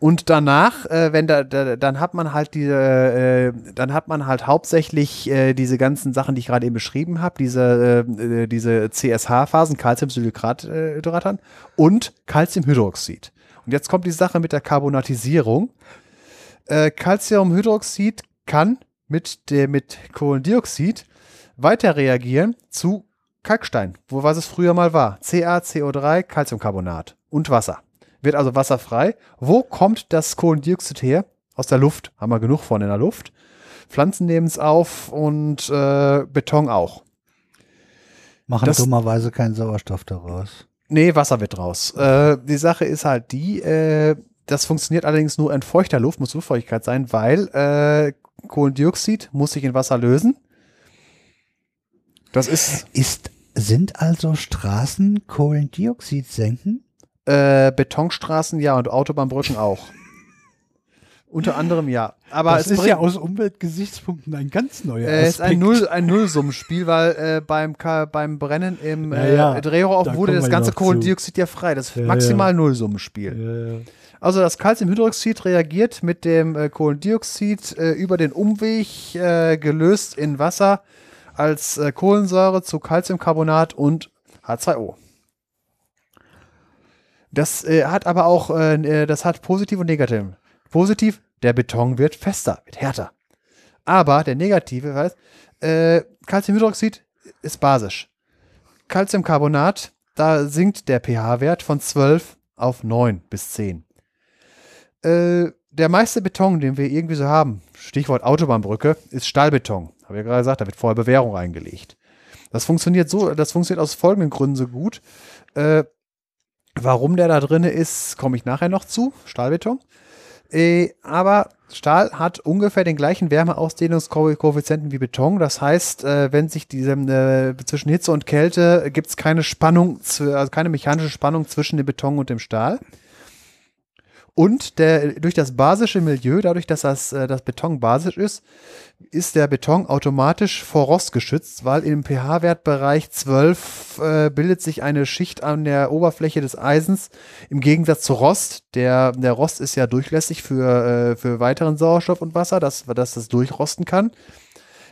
Und danach, äh, wenn da, da, dann hat man halt diese, äh, dann hat man halt hauptsächlich äh, diese ganzen Sachen, die ich gerade eben beschrieben habe, diese, äh, diese CSH-Phasen, Calciumsilikathydratan und Calciumhydroxid. Und jetzt kommt die Sache mit der Carbonatisierung. Äh, Calciumhydroxid kann mit, der, mit Kohlendioxid weiter reagieren zu Kalkstein, wo was es früher mal war. CaCO3, Calciumcarbonat und Wasser. Wird also wasserfrei. Wo kommt das Kohlendioxid her? Aus der Luft. Haben wir genug von in der Luft. Pflanzen nehmen es auf und äh, Beton auch. Machen Das- dummerweise keinen Sauerstoff daraus. Nee, Wasser wird raus. Äh, die Sache ist halt die, äh, das funktioniert allerdings nur in feuchter Luft, muss Luftfeuchtigkeit sein, weil äh, Kohlendioxid muss sich in Wasser lösen. Das ist Ist, sind also Straßen Kohlendioxid senken? Äh, Betonstraßen ja und Autobahnbrücken auch. Unter anderem ja. Aber das es ist ja aus Umweltgesichtspunkten ein ganz neuer Äh, es ist ein, Aspekt. Null, ein Nullsummenspiel, weil äh, beim, beim Brennen im Ja, äh, ja, Drehrohr auch da wurde das ganze zu. Kohlendioxid ja frei. Das ist Ja, maximal Nullsummenspiel. Äh, Also das Calciumhydroxid reagiert mit dem äh, Kohlendioxid äh, über den Umweg äh, gelöst in Wasser als äh, Kohlensäure zu Calciumcarbonat und H2O. Das äh, hat aber auch, äh, äh, das hat positiv und negativ. Positiv, der Beton wird fester, wird härter. Aber der negative, weißt, äh, Calciumhydroxid ist basisch. Calciumcarbonat, da sinkt der pH-Wert von 12 auf 9 bis 10. Äh, der meiste Beton, den wir irgendwie so haben, Stichwort Autobahnbrücke, ist Stahlbeton. Habe ich ja gerade gesagt, da wird vorher Bewährung reingelegt. Das funktioniert so, das funktioniert aus folgenden Gründen so gut. Äh, warum der da drin ist, komme ich nachher noch zu. Stahlbeton. Äh, aber Stahl hat ungefähr den gleichen Wärmeausdehnungskoeffizienten wie Beton. Das heißt, äh, wenn sich diese äh, zwischen Hitze und Kälte gibt es keine Spannung, also keine mechanische Spannung zwischen dem Beton und dem Stahl. Und der, durch das basische Milieu, dadurch, dass das, äh, das Beton basisch ist, ist der Beton automatisch vor Rost geschützt, weil im pH-Wertbereich 12 äh, bildet sich eine Schicht an der Oberfläche des Eisens im Gegensatz zu Rost. Der, der Rost ist ja durchlässig für, äh, für weiteren Sauerstoff und Wasser, dass, dass das durchrosten kann,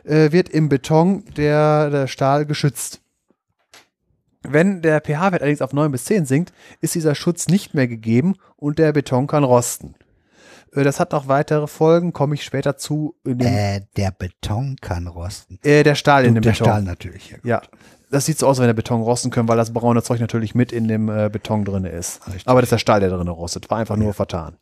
äh, wird im Beton der, der Stahl geschützt. Wenn der pH-Wert allerdings auf 9 bis 10 sinkt, ist dieser Schutz nicht mehr gegeben und der Beton kann rosten. Äh, Das hat noch weitere Folgen, komme ich später zu. Äh, der Beton kann rosten. äh, der Stahl in dem der Beton. Stahl natürlich. Ja. Ja, das sieht so aus, wenn der Beton rosten können, weil das braune Zeug natürlich mit in dem äh, Beton drin ist. Richtig. Aber das ist der Stahl, der drin rostet. War einfach nur vertan.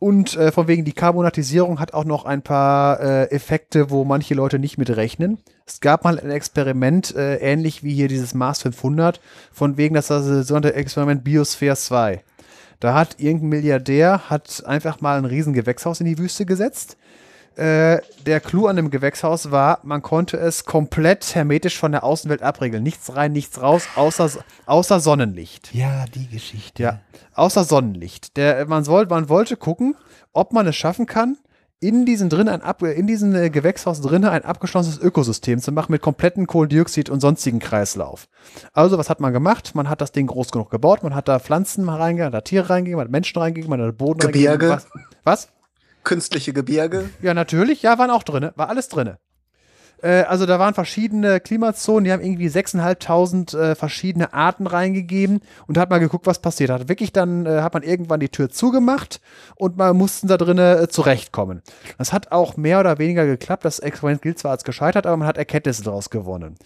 Und äh, von wegen die Carbonatisierung hat auch noch ein paar äh, Effekte, wo manche Leute nicht mit rechnen. Es gab mal ein Experiment, äh, ähnlich wie hier dieses Mars 500, von wegen das das sogenannte Experiment Biosphere 2. Da hat irgendein Milliardär hat einfach mal ein riesen Gewächshaus in die Wüste gesetzt. Äh, der Clou an dem Gewächshaus war, man konnte es komplett hermetisch von der Außenwelt abregeln. Nichts rein, nichts raus, außer, außer Sonnenlicht. ja, die Geschichte. Ja, außer Sonnenlicht. Der, man, soll, man wollte gucken, ob man es schaffen kann, in diesen drin ein ab, in diesem äh, Gewächshaus drin ein abgeschlossenes Ökosystem zu machen mit kompletten Kohlendioxid und sonstigen Kreislauf. Also, was hat man gemacht? Man hat das Ding groß genug gebaut, man hat da Pflanzen reingegeben, man hat Tiere reingegeben, man hat Menschen reingegeben, man hat Boden Gebirge. reingegeben. Was? was? Künstliche Gebirge. Ja, natürlich. Ja, waren auch drinne. War alles drinne. Äh, also da waren verschiedene Klimazonen, die haben irgendwie 6.500 äh, verschiedene Arten reingegeben und hat mal geguckt, was passiert hat. Wirklich dann äh, hat man irgendwann die Tür zugemacht und man mussten da drinnen äh, zurechtkommen. Das hat auch mehr oder weniger geklappt. Das Experiment gilt zwar als gescheitert, aber man hat Erkenntnisse daraus gewonnen.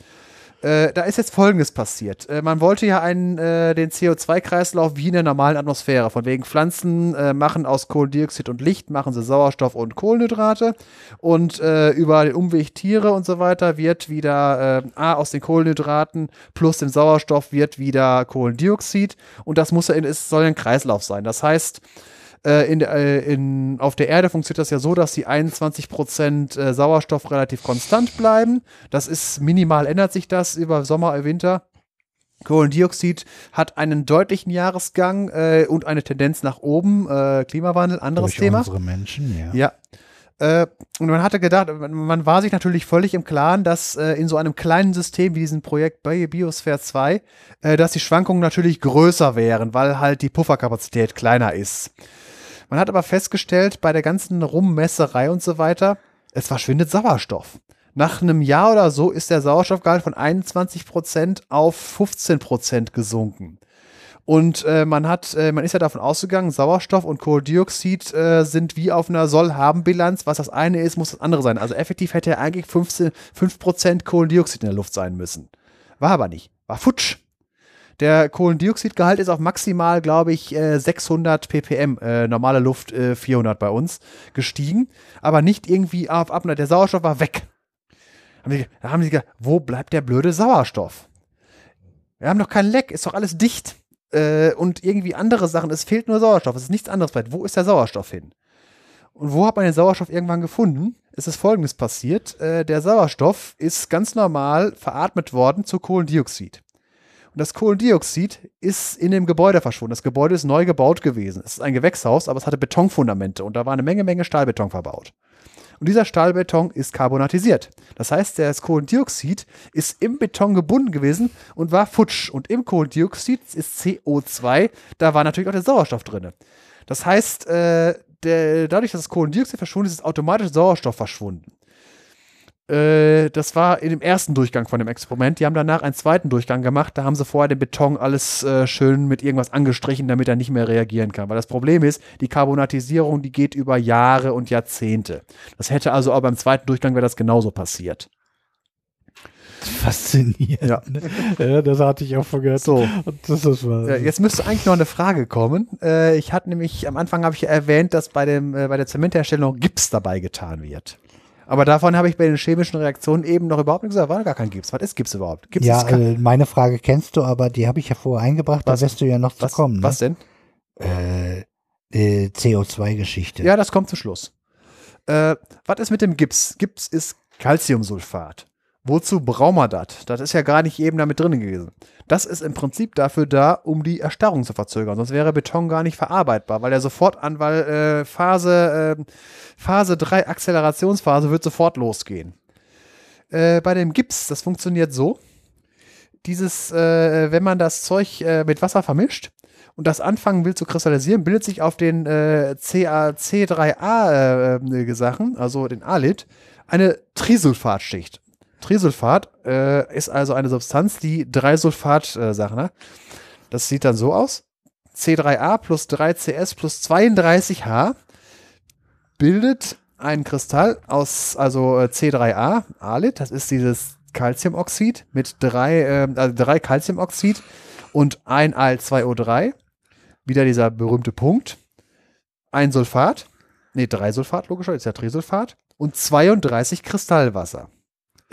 Äh, da ist jetzt Folgendes passiert. Äh, man wollte ja einen, äh, den CO2-Kreislauf wie in der normalen Atmosphäre. Von wegen Pflanzen äh, machen aus Kohlendioxid und Licht, machen sie Sauerstoff und Kohlenhydrate. Und äh, über den Umweg Tiere und so weiter wird wieder A, aus den Kohlenhydraten plus dem Sauerstoff wird wieder Kohlendioxid. Und das muss ja, es soll ein Kreislauf sein. Das heißt, Äh, in, äh, in, auf der Erde funktioniert das ja so, dass die 21% äh, Sauerstoff relativ konstant bleiben. Das ist minimal, ändert sich das über Sommer, äh, Winter. Kohlendioxid hat einen deutlichen Jahresgang äh, und eine Tendenz nach oben. Äh, Klimawandel, anderes Durch Thema. unsere Menschen, ja. Ja. Und man hatte gedacht, man, war sich natürlich völlig im Klaren, dass in so einem kleinen System wie diesem Projekt Bi- Biosphere 2, äh, dass die Schwankungen natürlich größer wären, weil halt die Pufferkapazität kleiner ist. Man hat aber festgestellt, bei der ganzen Rummesserei und so weiter, es verschwindet Sauerstoff. Nach einem Jahr oder so ist der Sauerstoffgehalt von 21% auf 15% gesunken. Und äh, man hat, äh, man ist ja davon ausgegangen, Sauerstoff und Kohlendioxid äh, sind wie auf einer Soll-Haben-Bilanz. Was das eine ist, muss das andere sein. Also effektiv hätte ja eigentlich 15, 5% Kohlendioxid in der Luft sein müssen. War aber nicht. War futsch. Der Kohlendioxidgehalt ist auf maximal, glaube ich, äh, 600 ppm, äh, normale Luft äh, 400 bei uns, gestiegen, aber nicht irgendwie auf ab. Der Sauerstoff war weg. Da haben sie gedacht, wo bleibt der blöde Sauerstoff? Wir haben doch kein Leck, ist doch alles dicht. Äh, und irgendwie andere Sachen, es fehlt nur Sauerstoff, es ist nichts anderes. Wo ist der Sauerstoff hin? Und wo hat man den Sauerstoff irgendwann gefunden? Es ist folgendes passiert: äh, Der Sauerstoff ist ganz normal veratmet worden zu Kohlendioxid. Und das Kohlendioxid ist in dem Gebäude verschwunden. Das Gebäude ist neu gebaut gewesen. Es ist ein Gewächshaus, aber es hatte Betonfundamente und da war eine Menge, Menge Stahlbeton verbaut. Und dieser Stahlbeton ist karbonatisiert. Das heißt, das Kohlendioxid ist im Beton gebunden gewesen und war futsch. Und im Kohlendioxid ist CO2, da war natürlich auch der Sauerstoff drin. Das heißt, äh, der, dadurch, dass das Kohlendioxid verschwunden ist, ist automatisch Sauerstoff verschwunden. Äh, das war in dem ersten Durchgang von dem Experiment. Die haben danach einen zweiten Durchgang gemacht. Da haben sie vorher den Beton alles äh, schön mit irgendwas angestrichen, damit er nicht mehr reagieren kann. Weil das Problem ist, die Karbonatisierung, die geht über Jahre und Jahrzehnte. Das hätte also auch beim zweiten Durchgang wäre das genauso passiert. Faszinierend. Ja. <laughs> Ja, das hatte ich auch vergessen. So. Und das ist was. Ja, jetzt müsste eigentlich noch eine Frage kommen. Äh, ich hatte nämlich, am Anfang habe ich erwähnt, dass bei, dem, äh, bei der Zementherstellung Gips dabei getan wird. Aber davon habe ich bei den chemischen Reaktionen eben noch überhaupt nicht gesagt. War gar kein Gips. Was ist Gips überhaupt? Gips Ja, äh, meine Frage kennst du, aber die habe ich ja vorher eingebracht, Was- da wirst du ja noch zu was, kommen. was denn? Ne? Äh, äh, CO2-Geschichte. Ja, das kommt zum Schluss. Äh, was ist mit dem Gips? Gips ist Calciumsulfat. Wozu brauchen wir das? Das ist ja gar nicht eben damit drin gewesen. Das ist im Prinzip dafür da, um die Erstarrung zu verzögern. Sonst wäre Beton gar nicht verarbeitbar, weil er sofort an, weil äh, Phase, äh, Phase 3 Akzelerationsphase wird sofort losgehen. Äh, bei dem Gips, das funktioniert so. Dieses, äh, wenn man das Zeug äh, mit Wasser vermischt, und das anfangen will zu kristallisieren, bildet sich auf den äh, CA, C3A äh, Sachen, also den Alit, eine Trisulfatschicht. Trisulfat äh, ist also eine Substanz, die drei Sulfat-Sachen hat. Das sieht dann so aus. C3A plus 3CS plus 32H bildet einen Kristall aus, also äh, C3A, Alit, das ist dieses Calciumoxid mit drei, äh, also drei Calciumoxid und ein Al2O3 wieder dieser berühmte Punkt. Ein Sulfat, nee, drei Sulfat, logischer, ist ja Trisulfat. Und 32 Kristallwasser.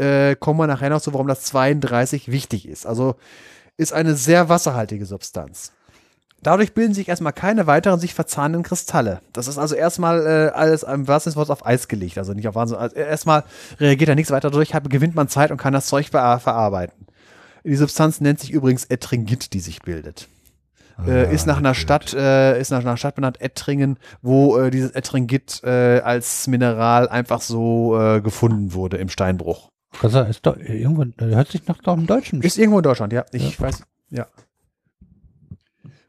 Äh, kommen wir nachher noch zu, warum das 32 wichtig ist. Also ist eine sehr wasserhaltige Substanz. Dadurch bilden sich erstmal keine weiteren sich verzahnenden Kristalle. Das ist also erstmal äh, alles im wahrsten Sinne auf Eis gelegt. Also nicht auf Wahnsinn. Also erstmal reagiert da nichts weiter durch, hat, gewinnt man Zeit und kann das Zeug ver verarbeiten. Die Substanz nennt sich übrigens Ettringit, die sich bildet äh, ist nach einer Stadt, äh, ist nach einer Stadt benannt, Ettringen, wo äh, dieses Ettringit äh, als Mineral einfach so äh, gefunden wurde im Steinbruch. Das ist doch irgendwo, hört sich nach im Deutschen. Ist irgendwo in Deutschland, ja. Ich weiß, ja.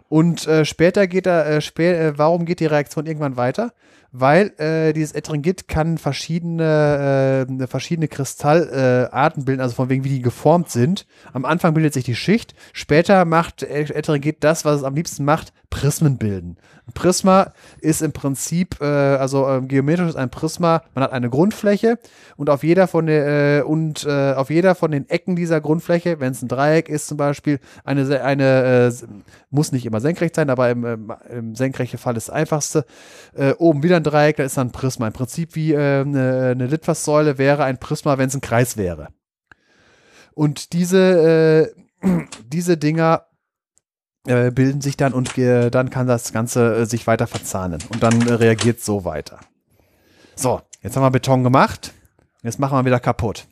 Und äh, später geht er, äh, spä äh, warum geht die Reaktion irgendwann weiter? Weil äh, dieses Ettringit kann verschiedene, äh, verschiedene Kristallarten äh, Arten bilden, also von wegen, wie die geformt sind. Am Anfang bildet sich die Schicht, später macht Ettringit das, was es am liebsten macht, Prismen bilden. Ein Prisma ist im Prinzip, äh, also ähm, geometrisch ist ein Prisma, man hat eine Grundfläche und auf jeder von der, äh, und äh, auf jeder von den Ecken dieser Grundfläche, wenn es ein Dreieck ist zum Beispiel, eine, eine äh, muss nicht immer senkrecht sein, aber im, im, im senkrechten Fall ist das einfachste. Äh, oben wieder ein Dreieck, da ist dann ein Prisma. Im Prinzip wie äh, eine, eine Litfaßsäule wäre ein Prisma, wenn es ein Kreis wäre. Und diese, äh, <clears throat> diese Dinger äh, bilden sich dann und äh, dann kann das Ganze äh, sich weiter verzahnen und dann äh, reagiert so weiter. So, jetzt haben wir Beton gemacht. Jetzt machen wir wieder kaputt.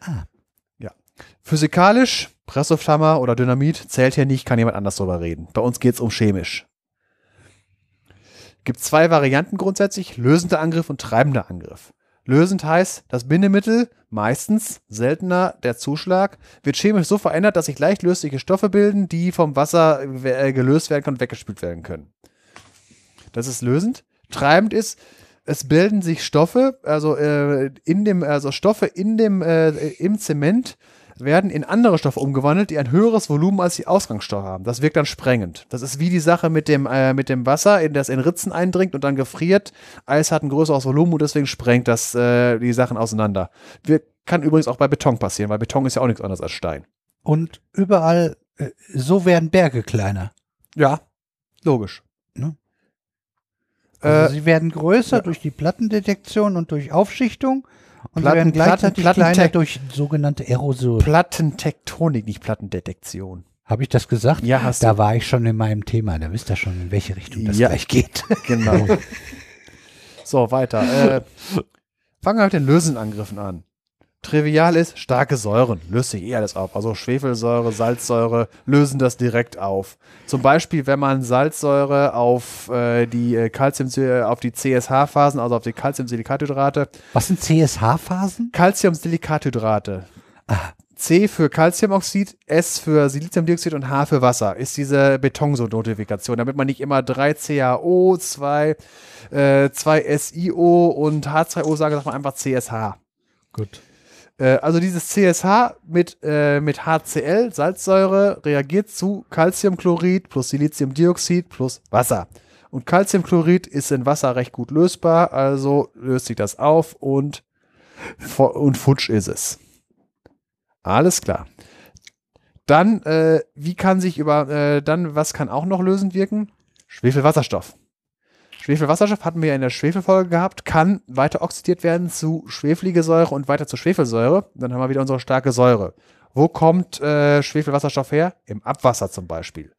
Ah. Ja. Physikalisch, Presslufthammer oder Dynamit zählt hier nicht, kann jemand anders drüber reden. Bei uns geht es um chemisch. Gibt zwei Varianten grundsätzlich, lösender Angriff und treibender Angriff. Lösend heißt, das Bindemittel, meistens, seltener der Zuschlag, wird chemisch so verändert, dass sich leicht lösliche Stoffe bilden, die vom Wasser äh, gelöst werden können und weggespült werden können. Das ist lösend. Treibend ist, es bilden sich Stoffe, also äh, in dem, also Stoffe in dem, äh, im Zement werden in andere Stoffe umgewandelt, die ein höheres Volumen als die Ausgangsstoffe haben. Das wirkt dann sprengend. Das ist wie die Sache mit dem, äh, mit dem Wasser, in das in Ritzen eindringt und dann gefriert. Eis hat ein größeres Volumen und deswegen sprengt das äh, die Sachen auseinander. Wir, kann übrigens auch bei Beton passieren, weil Beton ist ja auch nichts anderes als Stein. Und überall, äh, so werden Berge kleiner. Ja, logisch. Also Äh, sie werden größer ja. durch die Plattendetektion und durch Aufschichtung und Platten- werden gleichzeitig Platten- kleiner durch sogenannte Aerosol. Plattentektonik, nicht Plattendetektion. Habe ich das gesagt? Ja, hast Da du. war ich schon in meinem Thema. Da wisst ihr schon, in welche Richtung das Ja. gleich geht. <laughs> Genau. <laughs> so, weiter. Äh, fangen wir mit den Lösenangriffen an. Trivial ist, starke Säuren löst sich eh alles auf. Also Schwefelsäure, Salzsäure lösen das direkt auf. Zum Beispiel, wenn man Salzsäure auf äh, die äh, Calcium, auf die CSH-Phasen, also auf die Calciumsilikathydrate, Was sind CSH-Phasen? Calciumsilikathydrate. C für Calciumoxid, S für Siliziumdioxid und H für Wasser ist diese Betonso-Notifikation, damit man nicht immer 3 CaO, 2, äh, 2 SiO und H2O sagt, sagt man einfach CSH. Gut. Äh, also dieses CSH mit, äh, mit HCl, Salzsäure, reagiert zu Calciumchlorid plus Siliziumdioxid plus Wasser. Und Calciumchlorid ist in Wasser recht gut lösbar, also löst sich das auf und, und futsch ist es. Alles klar. Dann, äh, wie kann sich über, äh, dann, was kann auch noch lösend wirken? Schwefelwasserstoff. Schwefelwasserstoff hatten wir ja in der Schwefelfolge gehabt, kann weiter oxidiert werden zu schwefelige Säure und weiter zu Schwefelsäure. Dann haben wir wieder unsere starke Säure. Wo kommt äh, Schwefelwasserstoff her? Im Abwasser zum Beispiel.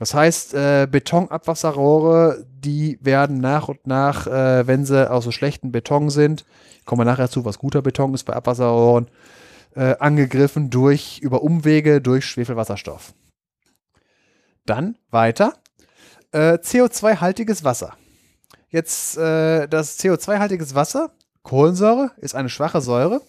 Das heißt, äh, Betonabwasserrohre, die werden nach und nach, äh, wenn sie aus so schlechten Beton sind, kommen wir nachher zu, was guter Beton ist bei Abwasserrohren, äh, angegriffen durch, über Umwege durch Schwefelwasserstoff. Dann weiter. Äh, CO2-haltiges Wasser. Jetzt äh, das CO2-haltiges Wasser, Kohlensäure, ist eine schwache Säure,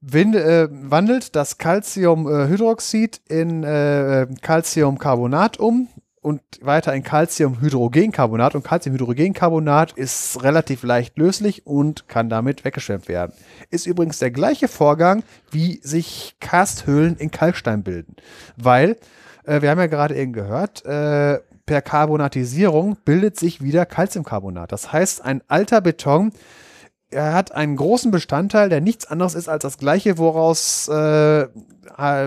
wind, äh, wandelt das Calciumhydroxid in äh, Calciumcarbonat um und weiter in Calciumhydrogencarbonat. Und Calciumhydrogencarbonat ist relativ leicht löslich und kann damit weggeschwemmt werden. Ist übrigens der gleiche Vorgang, wie sich Karsthöhlen in Kalkstein bilden. Weil, äh, wir haben ja gerade eben gehört, äh, per Carbonatisierung bildet sich wieder Calciumcarbonat. Das heißt, ein alter Beton er hat einen großen Bestandteil, der nichts anderes ist als das gleiche, woraus äh,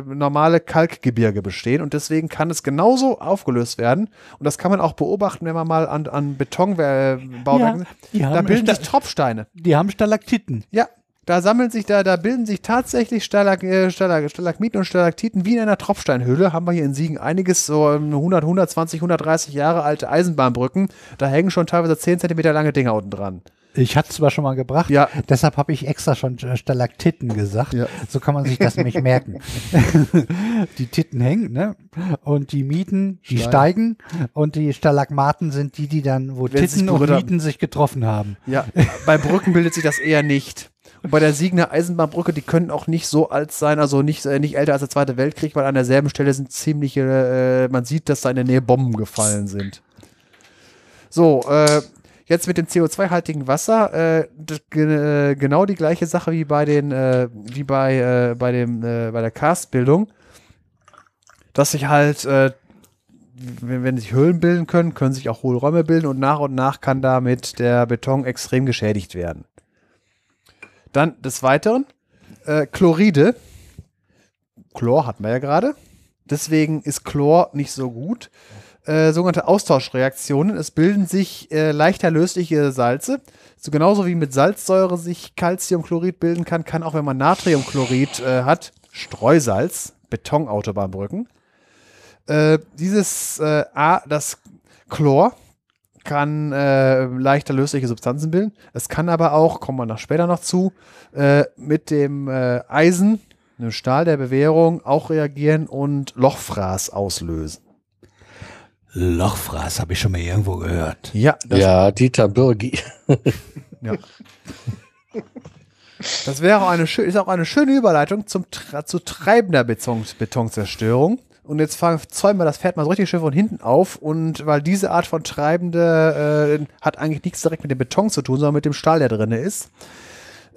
normale Kalkgebirge bestehen. Und deswegen kann es genauso aufgelöst werden. Und das kann man auch beobachten, wenn man mal an, an Betonbauwerken. die da bilden sich Tropfsteine. Die haben Stalaktiten. Ja, da sammeln sich, da, da bilden sich tatsächlich Stalag, äh, Stalag, Stalagmiten und Stalaktiten wie in einer Tropfsteinhöhle. Haben wir hier in Siegen einiges, so ähm, 100, 120, 130 Jahre alte Eisenbahnbrücken. Da hängen schon teilweise 10 Zentimeter lange Dinger unten dran. Ich hatte es zwar schon mal gebracht, Ja. deshalb habe ich extra schon äh, Stalaktiten gesagt. Ja. So kann man sich das nämlich <laughs> merken. die Titten hängen, ne? Und die Mieten, die Steigen. steigen. Und die Stalagmaten sind die, die dann, wo Wenn Titten und haben. Mieten sich getroffen haben. Ja, bei Brücken bildet sich das eher nicht. Und bei der Siegener Eisenbahnbrücke, die können auch nicht so alt sein, also nicht, äh, nicht älter als der Zweite Weltkrieg, weil an derselben Stelle sind ziemliche, äh, man sieht, dass da in der Nähe Bomben gefallen sind. So, äh, jetzt mit dem CO2-haltigen Wasser, äh, äh, genau die gleiche Sache wie bei den, äh, wie bei, äh, bei dem, äh, bei der Karstbildung, dass sich halt, äh, wenn sich Höhlen bilden können, können sich auch Hohlräume bilden und nach und nach kann damit der Beton extrem geschädigt werden. Dann des Weiteren äh, Chloride. Chlor hatten wir ja gerade. Deswegen ist Chlor nicht so gut. Äh, sogenannte Austauschreaktionen. Es bilden sich äh, leichter lösliche Salze. So genauso wie mit Salzsäure sich Calciumchlorid bilden kann, kann auch wenn man Natriumchlorid äh, hat, Streusalz, Betonautobahnbrücken. Äh, dieses äh, A, das Chlor kann äh, leichter lösliche Substanzen bilden. Es kann aber auch, kommen wir noch später noch zu, äh, mit dem äh, Eisen, dem Stahl der Bewährung auch reagieren und Lochfraß auslösen. Lochfraß habe ich schon mal irgendwo gehört. Ja, das, Ja, Dieter Bürgi. <laughs> ja. das wäre auch eine, ist auch eine schöne Überleitung zum, zu treibender Beton, Betonzerstörung. Und jetzt zäumen wir das Pferd mal so richtig schön von hinten auf. Und weil diese Art von treibende äh, hat eigentlich nichts direkt mit dem Beton zu tun, sondern mit dem Stahl, der drin ist.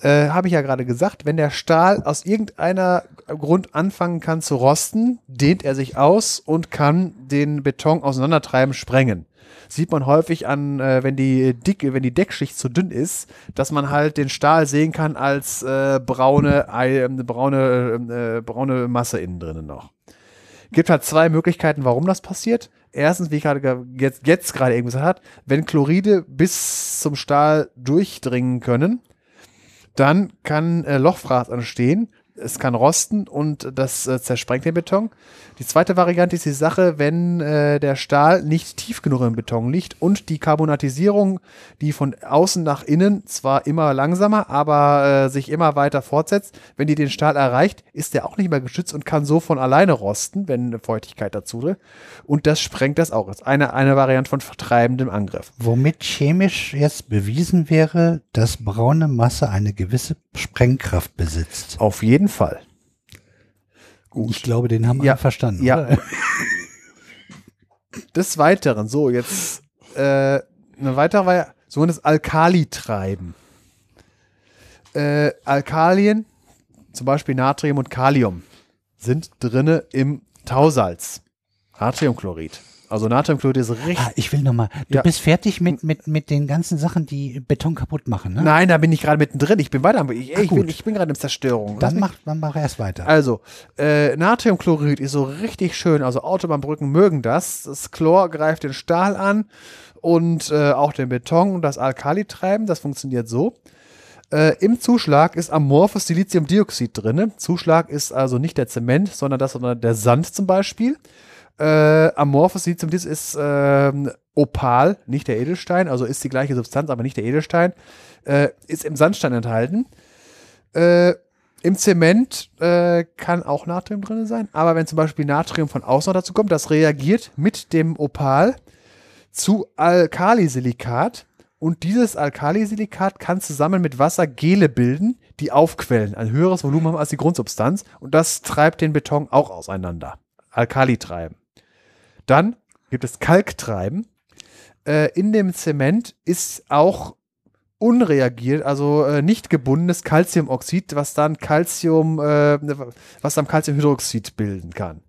Äh, Habe ich ja gerade gesagt, wenn der Stahl aus irgendeiner Grund anfangen kann zu rosten, dehnt er sich aus und kann den Beton auseinandertreiben, sprengen. Sieht man häufig an, äh, wenn die dicke, wenn die Deckschicht zu dünn ist, dass man halt den Stahl sehen kann als äh, braune, äh, braune, äh, braune Masse innen drinnen noch. Gibt halt zwei Möglichkeiten, warum das passiert. Erstens, wie ich gerade ge- jetzt, jetzt gerade eben gesagt habe, wenn Chloride bis zum Stahl durchdringen können, dann kann äh, Lochfraß entstehen, es kann rosten und das äh, zersprengt den Beton. Die zweite Variante ist die Sache, wenn äh, der Stahl nicht tief genug im Beton liegt und die Carbonatisierung, die von außen nach innen zwar immer langsamer, aber äh, sich immer weiter fortsetzt, wenn die den Stahl erreicht, ist der auch nicht mehr geschützt und kann so von alleine rosten, wenn Feuchtigkeit dazu tritt. Und das sprengt das auch. Das ist eine, eine Variante von vertreibendem Angriff. Womit chemisch jetzt bewiesen wäre, dass braune Masse eine gewisse Sprengkraft besitzt. Auf jeden Fall. Ich glaube, den haben Ja. alle verstanden. Ja. Oder? <laughs> Des Weiteren, so jetzt äh, eine weitere war ja sogenanntes Alkalitreiben. Äh, Alkalien, zum Beispiel Natrium und Kalium, sind drinne im Tausalz. Natriumchlorid. Also Natriumchlorid ist richtig. Ah, ich will noch mal. Du Ja. bist fertig mit, mit, mit den ganzen Sachen, die Beton kaputt machen, ne? Nein, da bin ich gerade mittendrin. Ich bin weiter. Ich, Ach, ich, bin, ich bin gerade in Zerstörung. Dann mach, dann mach erst weiter. Also, äh, Natriumchlorid ist so richtig schön. Also Autobahnbrücken mögen das. Das Chlor greift den Stahl an und äh, auch den Beton und das Alkalitreiben. Das funktioniert so. Äh, Im Zuschlag ist amorphes Siliziumdioxid drin. Zuschlag ist also nicht der Zement, sondern das, sondern der Sand zum Beispiel. Äh, amorphes Siliziumdioxid ist ähm, Opal, nicht der Edelstein, also ist die gleiche Substanz, aber nicht der Edelstein. Äh, ist im Sandstein enthalten. Äh, Im Zement äh, kann auch Natrium drin sein, aber wenn zum Beispiel Natrium von außen noch dazu kommt, das reagiert mit dem Opal zu Alkalisilikat und dieses Alkalisilikat kann zusammen mit Wasser Gele bilden, die aufquellen, ein höheres Volumen haben als die Grundsubstanz und das treibt den Beton auch auseinander. Alkalitreiben. Dann gibt es Kalktreiben. Äh, in dem Zement ist auch unreagiert, also äh, nicht gebundenes Calciumoxid, was dann Calcium, äh, was dann Calciumhydroxid bilden kann.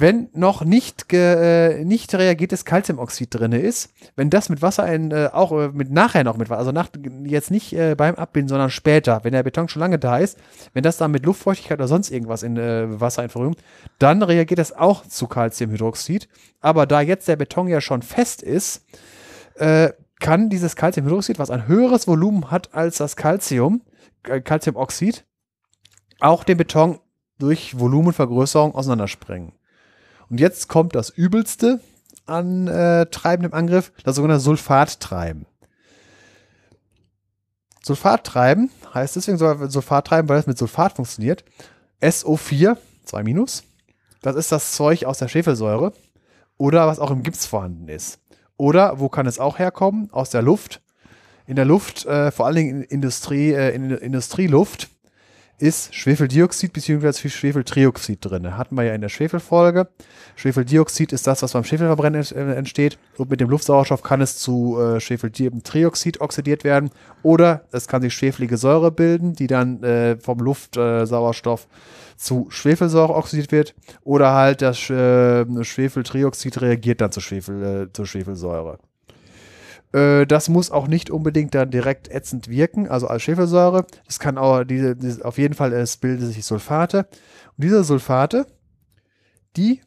Wenn noch nicht, ge, äh, nicht reagiertes Calciumoxid drin ist, wenn das mit Wasser in, äh, auch äh, mit nachher noch mit Wasser, also nach, jetzt nicht äh, beim Abbinden, sondern später, wenn der Beton schon lange da ist, wenn das dann mit Luftfeuchtigkeit oder sonst irgendwas in äh, Wasser in Verrührung, dann reagiert das auch zu Calciumhydroxid. Aber da jetzt der Beton ja schon fest ist, kann dieses Calciumhydroxid, was ein höheres Volumen hat als das Calcium, Calciumoxid, auch den Beton durch Volumenvergrößerung auseinandersprengen. Und jetzt kommt das Übelste an äh, treibendem Angriff, das sogenannte Sulfattreiben. Sulfattreiben heißt deswegen Sulfattreiben, weil es mit Sulfat funktioniert. SO4, 2 minus. Das ist das Zeug aus der Schwefelsäure oder was auch im Gips vorhanden ist. Oder wo kann es auch herkommen? Aus der Luft. In der Luft, äh, vor allen Dingen in Industrie, äh, in Industrieluft, ist Schwefeldioxid bzw. Schwefeltrioxid drin. Hatten wir ja in der Schwefelfolge. Schwefeldioxid ist das, was beim Schwefelverbrennen äh, entsteht. Und mit dem Luftsauerstoff kann es zu äh, Schwefeltrioxid oxidiert werden. Oder es kann sich schwefelige Säure bilden, die dann äh, vom Luftsauerstoff Sauerstoff zu Schwefelsäure oxidiert wird. Oder halt das äh, Schwefeltrioxid reagiert dann zu, Schwefel, äh, zur Schwefelsäure. Äh, das muss auch nicht unbedingt dann direkt ätzend wirken, also als Schwefelsäure. Das kann auch, diese, diese auf jeden Fall, es bilden sich Sulfate. Und diese Sulfate, die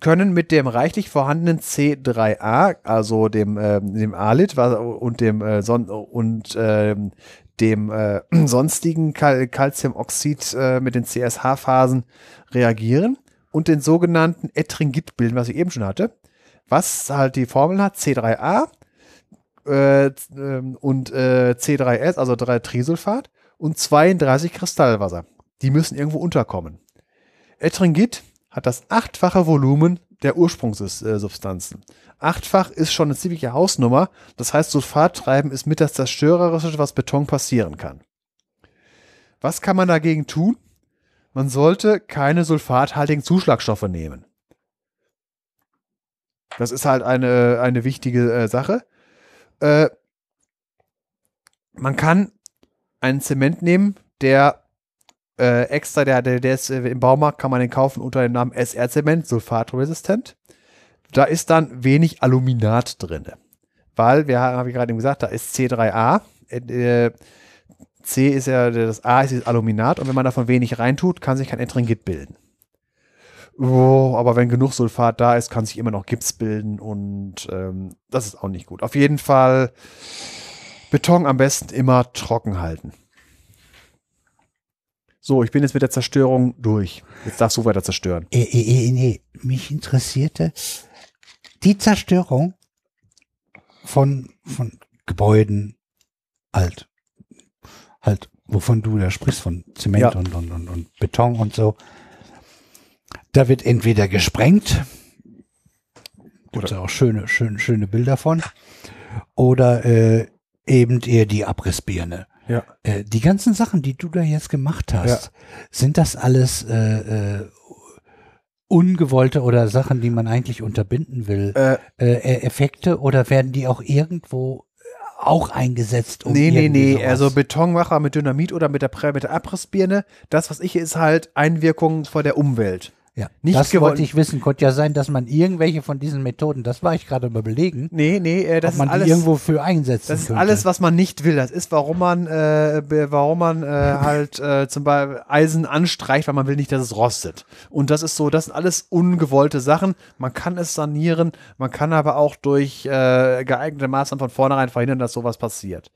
können mit dem reichlich vorhandenen C3A, also dem, ähm, dem ALIT und dem, äh, Son und, ähm, dem äh, <clears throat> sonstigen Cal Calciumoxid äh, mit den CSH-Phasen reagieren und den sogenannten Etringit bilden, was ich eben schon hatte, was halt die Formel hat, C3A äh, ähm, und äh, C3S, also 3-Trisulfat und 32 Kristallwasser. Die müssen irgendwo unterkommen. Etringit hat das achtfache Volumen der Ursprungssubstanzen. Achtfach ist schon eine ziemliche Hausnummer. Das heißt, Sulfattreiben ist mit das Zerstörerische, was Beton passieren kann. Was kann man dagegen tun? Man sollte keine sulfathaltigen Zuschlagstoffe nehmen. Das ist halt eine, eine wichtige äh, Sache. Äh, man kann einen Zement nehmen, der äh, extra, der, der, der ist äh, im Baumarkt, kann man den kaufen unter dem Namen SR-Zement, sulfatresistent. Da ist dann wenig Aluminat drin. Weil, wir haben, habe ich gerade eben gesagt, da ist C3A. Äh, C ist ja, das A ist das Aluminat und wenn man davon wenig reintut, kann sich kein Etringit bilden. Oh, aber wenn genug Sulfat da ist, kann sich immer noch Gips bilden und ähm, das ist auch nicht gut. Auf jeden Fall Beton am besten immer trocken halten. So, ich bin jetzt mit der Zerstörung durch. Jetzt darfst du weiter zerstören. Äh, äh, äh, nee, mich interessierte die Zerstörung von, von Gebäuden, halt, halt, wovon du da sprichst, von Zement Ja. und, und, und, und Beton und so. Da wird entweder gesprengt, gibt ja auch schöne, schöne, schöne Bilder von, oder äh, eben eher die Abrissbirne. Ja. Äh, die ganzen Sachen, die du da jetzt gemacht hast, sind das alles äh, äh, ungewollte oder Sachen, die man eigentlich unterbinden will? Äh, Äh, Effekte oder werden die auch irgendwo auch eingesetzt? Um nee, nee, nee. sowas- Also Betonmacher mit Dynamit oder mit der, mit der Abrissbirne. Das, was ich ist halt Einwirkung vor der Umwelt. Ja, nicht das gewollt- wollte ich wissen. Konnte ja sein, dass man irgendwelche von diesen Methoden, das war ich gerade mal belegen, Nee, nee, äh, das ob man ist alles. die irgendwo für einsetzen Das ist könnte. alles, was man nicht will. Das ist, warum man, äh, warum man äh, <laughs> halt äh, zum Beispiel Eisen anstreicht, weil man will nicht, dass es rostet. Und das ist so, das sind alles ungewollte Sachen. Man kann es sanieren, man kann aber auch durch äh, geeignete Maßnahmen von vornherein verhindern, dass sowas passiert.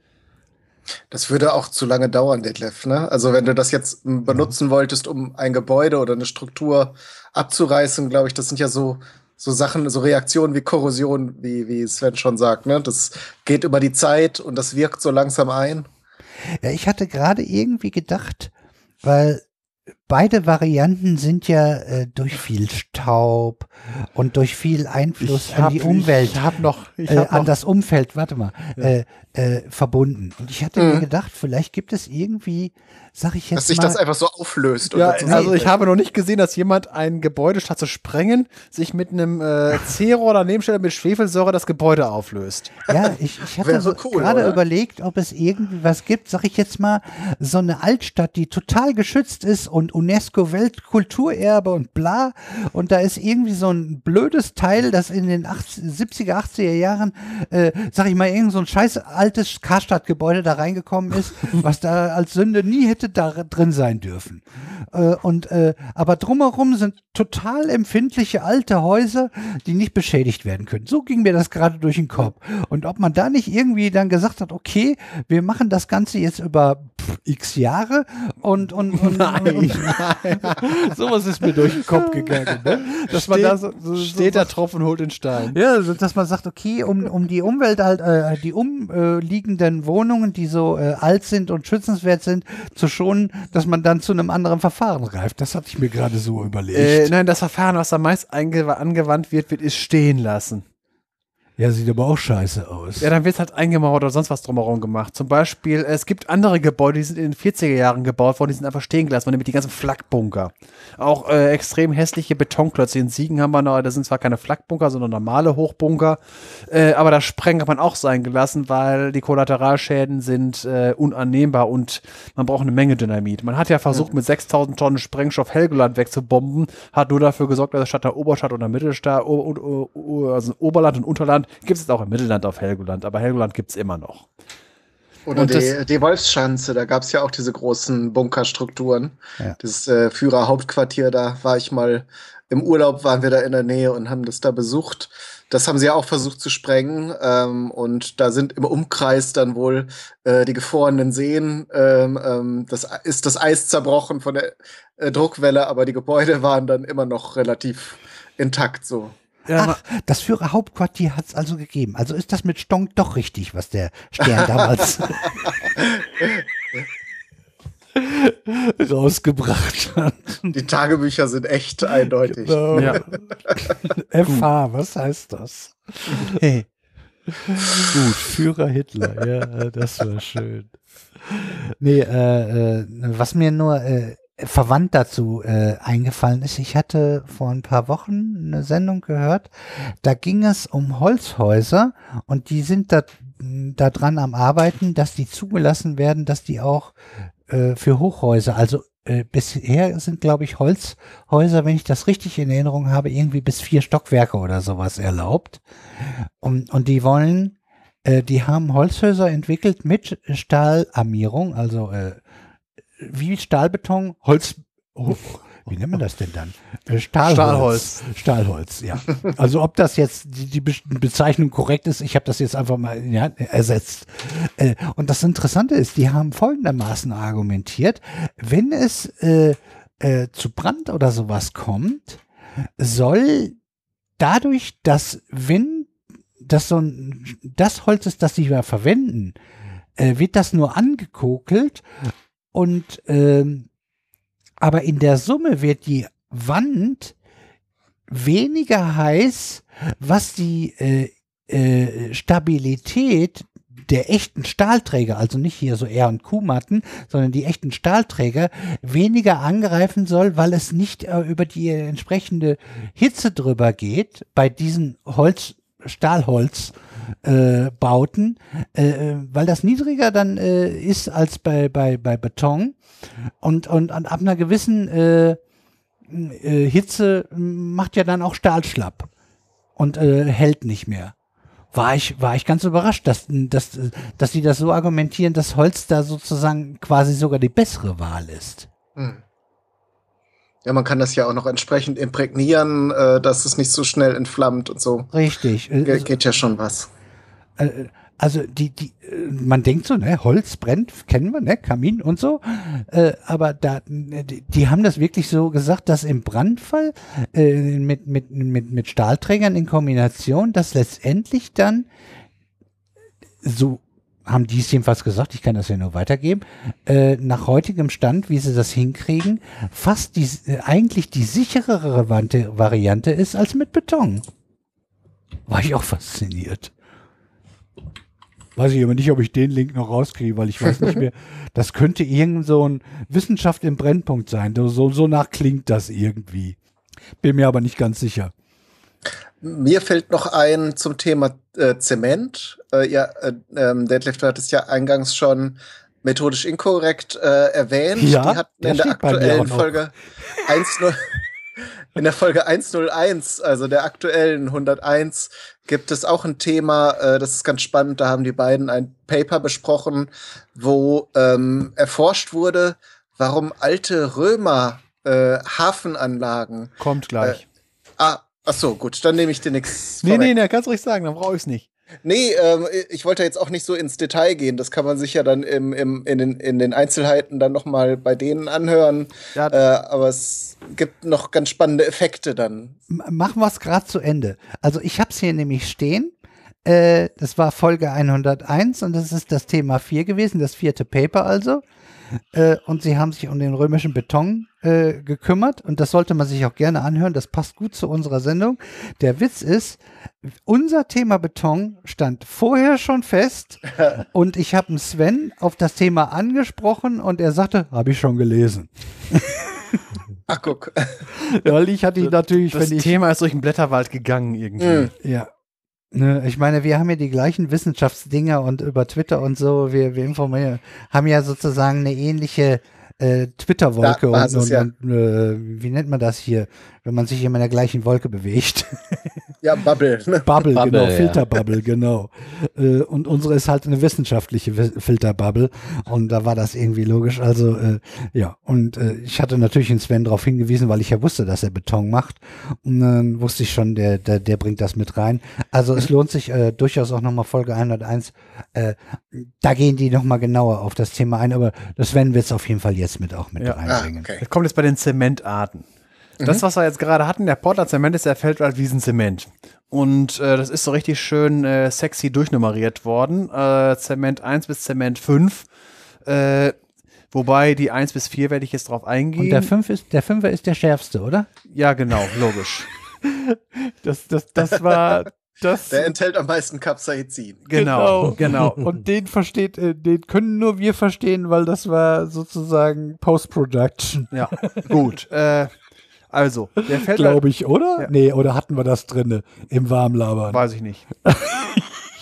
Das würde auch zu lange dauern, Detlef. Ne? Also wenn du das jetzt benutzen wolltest, um ein Gebäude oder eine Struktur abzureißen, glaube ich, das sind ja so so Sachen, so Reaktionen wie Korrosion, wie wie Sven schon sagt. Ne? Das geht über die Zeit und das wirkt so langsam ein. Ja, ich hatte gerade irgendwie gedacht, weil beide Varianten sind ja äh, durch viel Staub und durch viel Einfluss an die Umwelt. Ich habe noch, ich äh, hab an noch das Umfeld, warte mal, äh, äh, verbunden. Und ich hatte mir Mhm. gedacht, vielleicht gibt es irgendwie, sag ich jetzt Dass sich mal, das einfach so auflöst. Ja, so also ich habe noch nicht gesehen, dass jemand ein Gebäude statt zu sprengen, sich mit einem äh, C-Rohr daneben stellt mit Schwefelsäure das Gebäude auflöst. ja, ich, ich hatte so cool, gerade oder? überlegt, ob es irgendwie was gibt, sag ich jetzt mal, so eine Altstadt, die total geschützt ist und UNESCO Weltkulturerbe und bla. Und da ist irgendwie so ein blödes Teil, das in den 80, 70er, 80er Jahren, äh, sag ich mal, irgend so ein scheiß altes Karstadtgebäude da reingekommen ist, <laughs> was da als Sünde nie hätte da drin sein dürfen. Äh, und äh, aber drumherum sind total empfindliche alte Häuser, die nicht beschädigt werden können. So ging mir das gerade durch den Kopf. Und ob man da nicht irgendwie dann gesagt hat, okay, wir machen das Ganze jetzt über x Jahre und und, und, und <laughs> sowas ist mir durch den Kopf gegangen, ne? dass man da so, so, Steht so der Tropfen holt den Stein. ja, so, dass man sagt, okay, um, um die Umwelt halt, äh, die umliegenden Wohnungen, die so äh, alt sind und schützenswert sind, zu schonen, dass man dann zu einem anderen Verfahren greift. Das hatte ich mir gerade so überlegt. Äh, nein, das Verfahren, was da meist einge angewandt wird, wird ist stehen lassen. Ja, sieht aber auch scheiße aus. Ja, dann wird halt eingemauert oder sonst was drumherum gemacht. Zum Beispiel, es gibt andere Gebäude, die sind in den 40er Jahren gebaut worden, die sind einfach stehen gelassen nämlich die ganzen Flakbunker. Auch äh, extrem hässliche Betonklötze. In Siegen haben wir noch, das sind zwar keine Flakbunker, sondern normale Hochbunker, äh, aber das Sprengen hat man auch sein gelassen, weil die Kollateralschäden sind äh, unannehmbar und man braucht eine Menge Dynamit. Man hat ja versucht, mit 6000 Tonnen Sprengstoff Helgoland wegzubomben, hat nur dafür gesorgt, dass statt der Oberstadt oder Mittelstadt, o, o, o, also Oberland und Unterland, gibt es auch im Mittelland auf Helgoland, aber Helgoland gibt es immer noch. Oder Und die, das- die Wolfsschanze, da gab es ja auch diese großen Bunkerstrukturen. Ja. Das äh, Führerhauptquartier, da war ich mal im Urlaub, waren wir da in der Nähe und haben das da besucht. Das haben sie ja auch versucht zu sprengen. Ähm, und da sind im Umkreis dann wohl äh, die gefrorenen Seen. Ähm, ähm, das ist das Eis zerbrochen von der äh, Druckwelle, aber die Gebäude waren dann immer noch relativ intakt so. Ach, das Führerhauptquartier hat es also gegeben. Also ist das mit Stonk doch richtig, was der Stern <laughs> damals rausgebracht hat. Die Tagebücher sind echt eindeutig. Genau. Ja. <laughs> FH, was heißt das? Hey. Gut, Führer Hitler, ja, das war schön. Nee, äh, äh, was mir nur äh, verwandt dazu äh, eingefallen ist, ich hatte vor ein paar Wochen eine Sendung gehört, da ging es um Holzhäuser und die sind da, da dran am Arbeiten, dass die zugelassen werden, dass die auch äh, für Hochhäuser, also äh, bisher sind, glaube ich, Holzhäuser, wenn ich das richtig in Erinnerung habe, irgendwie bis vier Stockwerke oder sowas erlaubt. Und, und die wollen, äh, die haben Holzhäuser entwickelt mit Stahlarmierung, also äh, wie Stahlbeton, Holz, oh, wie nennt man das denn dann? Äh, Stahlholz. Stahlholz, ja. Also ob das jetzt die, die Be- Bezeichnung korrekt ist, ich habe das jetzt einfach mal ja, ersetzt. Äh, Und das Interessante ist, die haben folgendermaßen argumentiert, wenn es äh, äh, zu Brand oder sowas kommt, soll dadurch, dass wenn das so ein, das Holz ist, das sie verwenden, äh, wird das nur angekokelt und ähm, aber in der Summe wird die Wand weniger heiß, was die äh, äh, Stabilität der echten Stahlträger, also nicht hier so R und Q-Matten, sondern die echten Stahlträger weniger angreifen soll, weil es nicht äh, über die entsprechende Hitze drüber geht bei diesen Holz, Stahlholz äh, Bauten, äh, weil das niedriger dann äh, ist als bei, bei, bei Beton und, und, und ab einer gewissen äh, äh, Hitze macht ja dann auch Stahl schlapp und äh, hält nicht mehr. War ich, war ich ganz überrascht, dass, dass, dass sie das so argumentieren, dass Holz da sozusagen quasi sogar die bessere Wahl ist. Hm. Ja, man kann das ja auch noch entsprechend imprägnieren, äh, dass es nicht so schnell entflammt und so. Richtig. Ge geht ja schon was. äh, also die, die, äh, man denkt so, ne, Holz brennt, kennen wir, ne, Kamin und so, äh, aber da, die, die haben das wirklich so gesagt, dass im Brandfall äh, mit, mit, mit, mit Stahlträgern in Kombination, dass letztendlich dann so haben die es jedenfalls gesagt, ich kann das ja nur weitergeben, äh, nach heutigem Stand, wie sie das hinkriegen, fast die, äh, eigentlich die sicherere Variante ist als mit Beton. War ich auch fasziniert. Weiß ich aber nicht, ob ich den Link noch rauskriege, weil ich weiß nicht mehr. <laughs> Das könnte irgend so ein Wissenschaft im Brennpunkt sein. So, so nach klingt das irgendwie. Bin mir aber nicht ganz sicher. Mir fällt noch ein zum Thema äh, Zement. Äh, ja, äh, ähm, Deadlift hat es ja eingangs schon methodisch inkorrekt äh, erwähnt. Ja, Die hatten der in der aktuellen. Folge 1.0 <laughs> in der Folge 101, also der aktuellen 101, gibt es auch ein Thema, äh, das ist ganz spannend. Da haben die beiden ein Paper besprochen, wo ähm, erforscht wurde, warum alte Römer äh, Hafenanlagen. Kommt gleich. Ah, ach so, gut, dann nehme ich dir nichts. nee, nee, nee, kannst ruhig sagen, dann brauche ich es nicht. Nee, ähm, ich wollte jetzt auch nicht so ins Detail gehen. Das kann man sich ja dann im, im, in, den, in den Einzelheiten dann noch mal bei denen anhören. Ja. Äh, aber es gibt noch ganz spannende Effekte dann. Machen wir es gerade zu Ende. Also ich habe es hier nämlich stehen. Äh, das war Folge 101 und das ist das Thema 4 gewesen, das vierte Paper also. Äh, und sie haben sich um den römischen Beton äh, gekümmert und das sollte man sich auch gerne anhören. Das passt gut zu unserer Sendung. Der Witz ist, unser Thema Beton stand vorher schon fest <laughs> und ich habe Sven auf das Thema angesprochen und er sagte, habe ich schon gelesen. Ach, guck. Weil ich hatte ihn natürlich, Das wenn ich Thema ist durch den Blätterwald gegangen irgendwie. Mm. Ja. Ne, ich meine, wir haben ja die gleichen Wissenschaftsdinger und über Twitter und so, wir, wir informieren, haben ja sozusagen eine ähnliche äh, Twitter-Wolke und, und, ja. und äh, wie nennt man das hier, wenn man sich immer in der gleichen Wolke bewegt? <laughs> Ja, Bubble. Ne? Bubble, Bubble, genau, ja. Filterbubble, genau. Äh, und unsere ist halt eine wissenschaftliche Wi- Filterbubble und da war das irgendwie logisch. Also äh, ja, und äh, ich hatte natürlich den Sven darauf hingewiesen, weil ich ja wusste, dass er Beton macht und dann wusste ich schon, der, der, der bringt das mit rein. Also es lohnt sich äh, durchaus auch nochmal Folge 101, äh, da gehen die nochmal genauer auf das Thema ein, aber das Sven wird es auf jeden Fall jetzt mit auch mit Ja. Ah, reinbringen. okay. Das kommt jetzt bei den Zementarten. Das, was wir jetzt gerade hatten, der Portland Zement ist der Feldwald-Wiesen-Zement. Und äh, das ist so richtig schön äh, sexy durchnummeriert worden. Äh, Zement 1 bis Zement 5. Äh, wobei die 1 bis 4 werde ich jetzt drauf eingehen. Und der, Fünf ist, der Fünfer ist der schärfste, oder? ja, genau, logisch. <laughs> Das, das, das war das. Der enthält am meisten Capsaicin. Genau, genau. <laughs> Und den versteht, äh, den können nur wir verstehen, weil das war sozusagen Post-Production, Ja, gut. Äh, also, der Feldwald, glaube ich, oder? Ja. Nee, oder hatten wir das drinne im Warmlabern? weiß ich nicht. <laughs>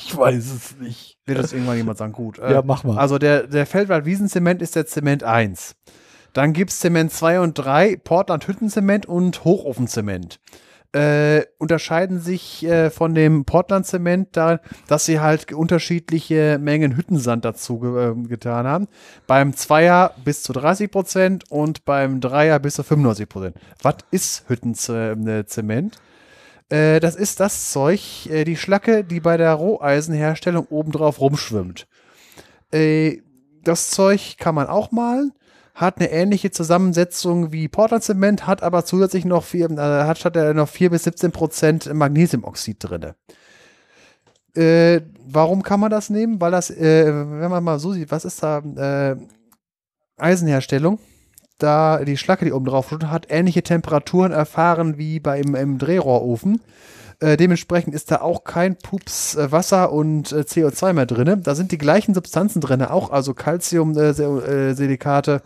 Ich weiß es nicht. Wird das irgendwann jemand sagen? Gut. Äh, Ja, mach mal. Also der, der Feldwald-Wiesenzement ist der Zement 1. Dann gibt es Zement 2 und 3, Portland-Hüttenzement und Hochofenzement. Äh, unterscheiden sich äh, von dem Portland-Zement darin, dass sie halt unterschiedliche Mengen Hüttensand dazu ge äh, getan haben. Beim Zweier bis zu 30 Prozent und beim Dreier bis zu 95 Prozent. Was ist Hüttenzement? Äh, das ist das Zeug, äh, die Schlacke, die bei der Roheisenherstellung obendrauf rumschwimmt. Äh, das Zeug kann man auch malen, hat eine ähnliche Zusammensetzung wie Portland Zement, hat aber zusätzlich noch vier, äh, hat statt der noch 4 bis 17 Prozent Magnesiumoxid drin. Äh, warum kann man das nehmen? Weil das, äh, wenn man mal so sieht, was ist da äh, Eisenherstellung? Da die Schlacke, die oben drauf steht, hat ähnliche Temperaturen erfahren wie beim im Drehrohrofen. Äh, dementsprechend ist da auch kein Pups äh, Wasser und äh, CO2 mehr drin. Da sind die gleichen Substanzen drin, auch also Calcium-Silikate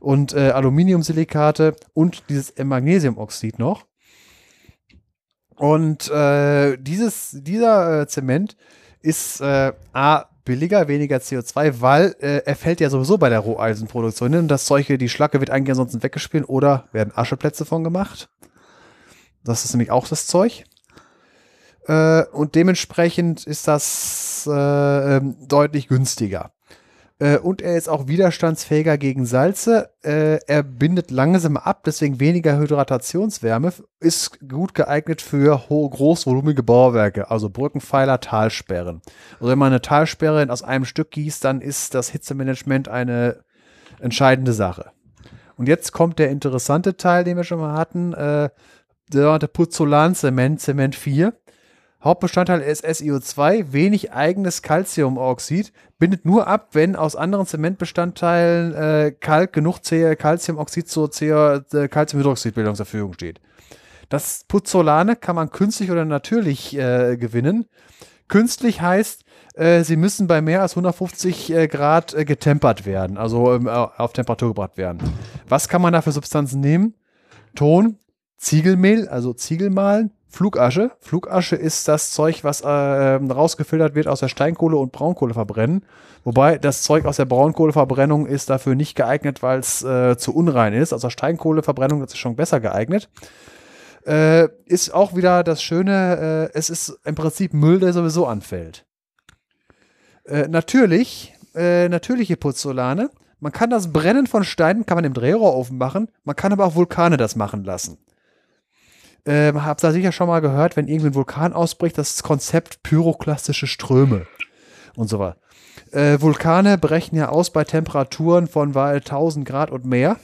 und äh, Aluminiumsilikate und dieses äh, Magnesiumoxid noch. Und äh, dieses, dieser äh, Zement ist äh, A, billiger, weniger CO2, weil äh, er fällt ja sowieso bei der Roheisenproduktion hin und das Zeug, die Schlacke wird eigentlich ansonsten weggespielt oder werden Ascheplätze von gemacht. Das ist nämlich auch das Zeug. Äh, und dementsprechend ist das äh, ähm, deutlich günstiger. Äh, und er ist auch widerstandsfähiger gegen Salze. Äh, er bindet langsam ab, deswegen weniger Hydratationswärme. Ist gut geeignet für großvolumige Bauwerke, also Brückenpfeiler, Talsperren. Also wenn man eine Talsperre aus einem Stück gießt, dann ist das Hitzemanagement eine entscheidende Sache. Und jetzt kommt der interessante Teil, den wir schon mal hatten. Äh, der der Pozzolan-Zement, Zement 4. Hauptbestandteil ist SiO2, wenig eigenes Calciumoxid, bindet nur ab, wenn aus anderen Zementbestandteilen äh, Kalk genug Calciumoxid zur äh, Calciumhydroxidbildung zur Verfügung steht. Das Puzzolane kann man künstlich oder natürlich äh, gewinnen. Künstlich heißt, äh, sie müssen bei mehr als 150 äh, Grad äh, getempert werden, also ähm, auf Temperatur gebracht werden. Was kann man da für Substanzen nehmen? Ton, Ziegelmehl, also Ziegelmahlen, Flugasche. Flugasche ist das Zeug, was äh, rausgefiltert wird aus der Steinkohle und Braunkohleverbrennen. Wobei das Zeug aus der Braunkohleverbrennung ist dafür nicht geeignet, weil es äh, zu unrein ist. Also Steinkohleverbrennung das ist schon besser geeignet. Äh, ist auch wieder das Schöne, äh, es ist im Prinzip Müll, der sowieso anfällt. Äh, natürlich, äh, natürliche Puzzolane. Man kann das Brennen von Steinen, kann man im Drehrohrofen machen. Man kann aber auch Vulkane das machen lassen. Ähm, habt ihr sicher schon mal gehört, wenn irgendein Vulkan ausbricht, das Konzept pyroklastische Ströme und so weiter. Äh, Vulkane brechen ja aus bei Temperaturen von weil 1000 Grad und mehr.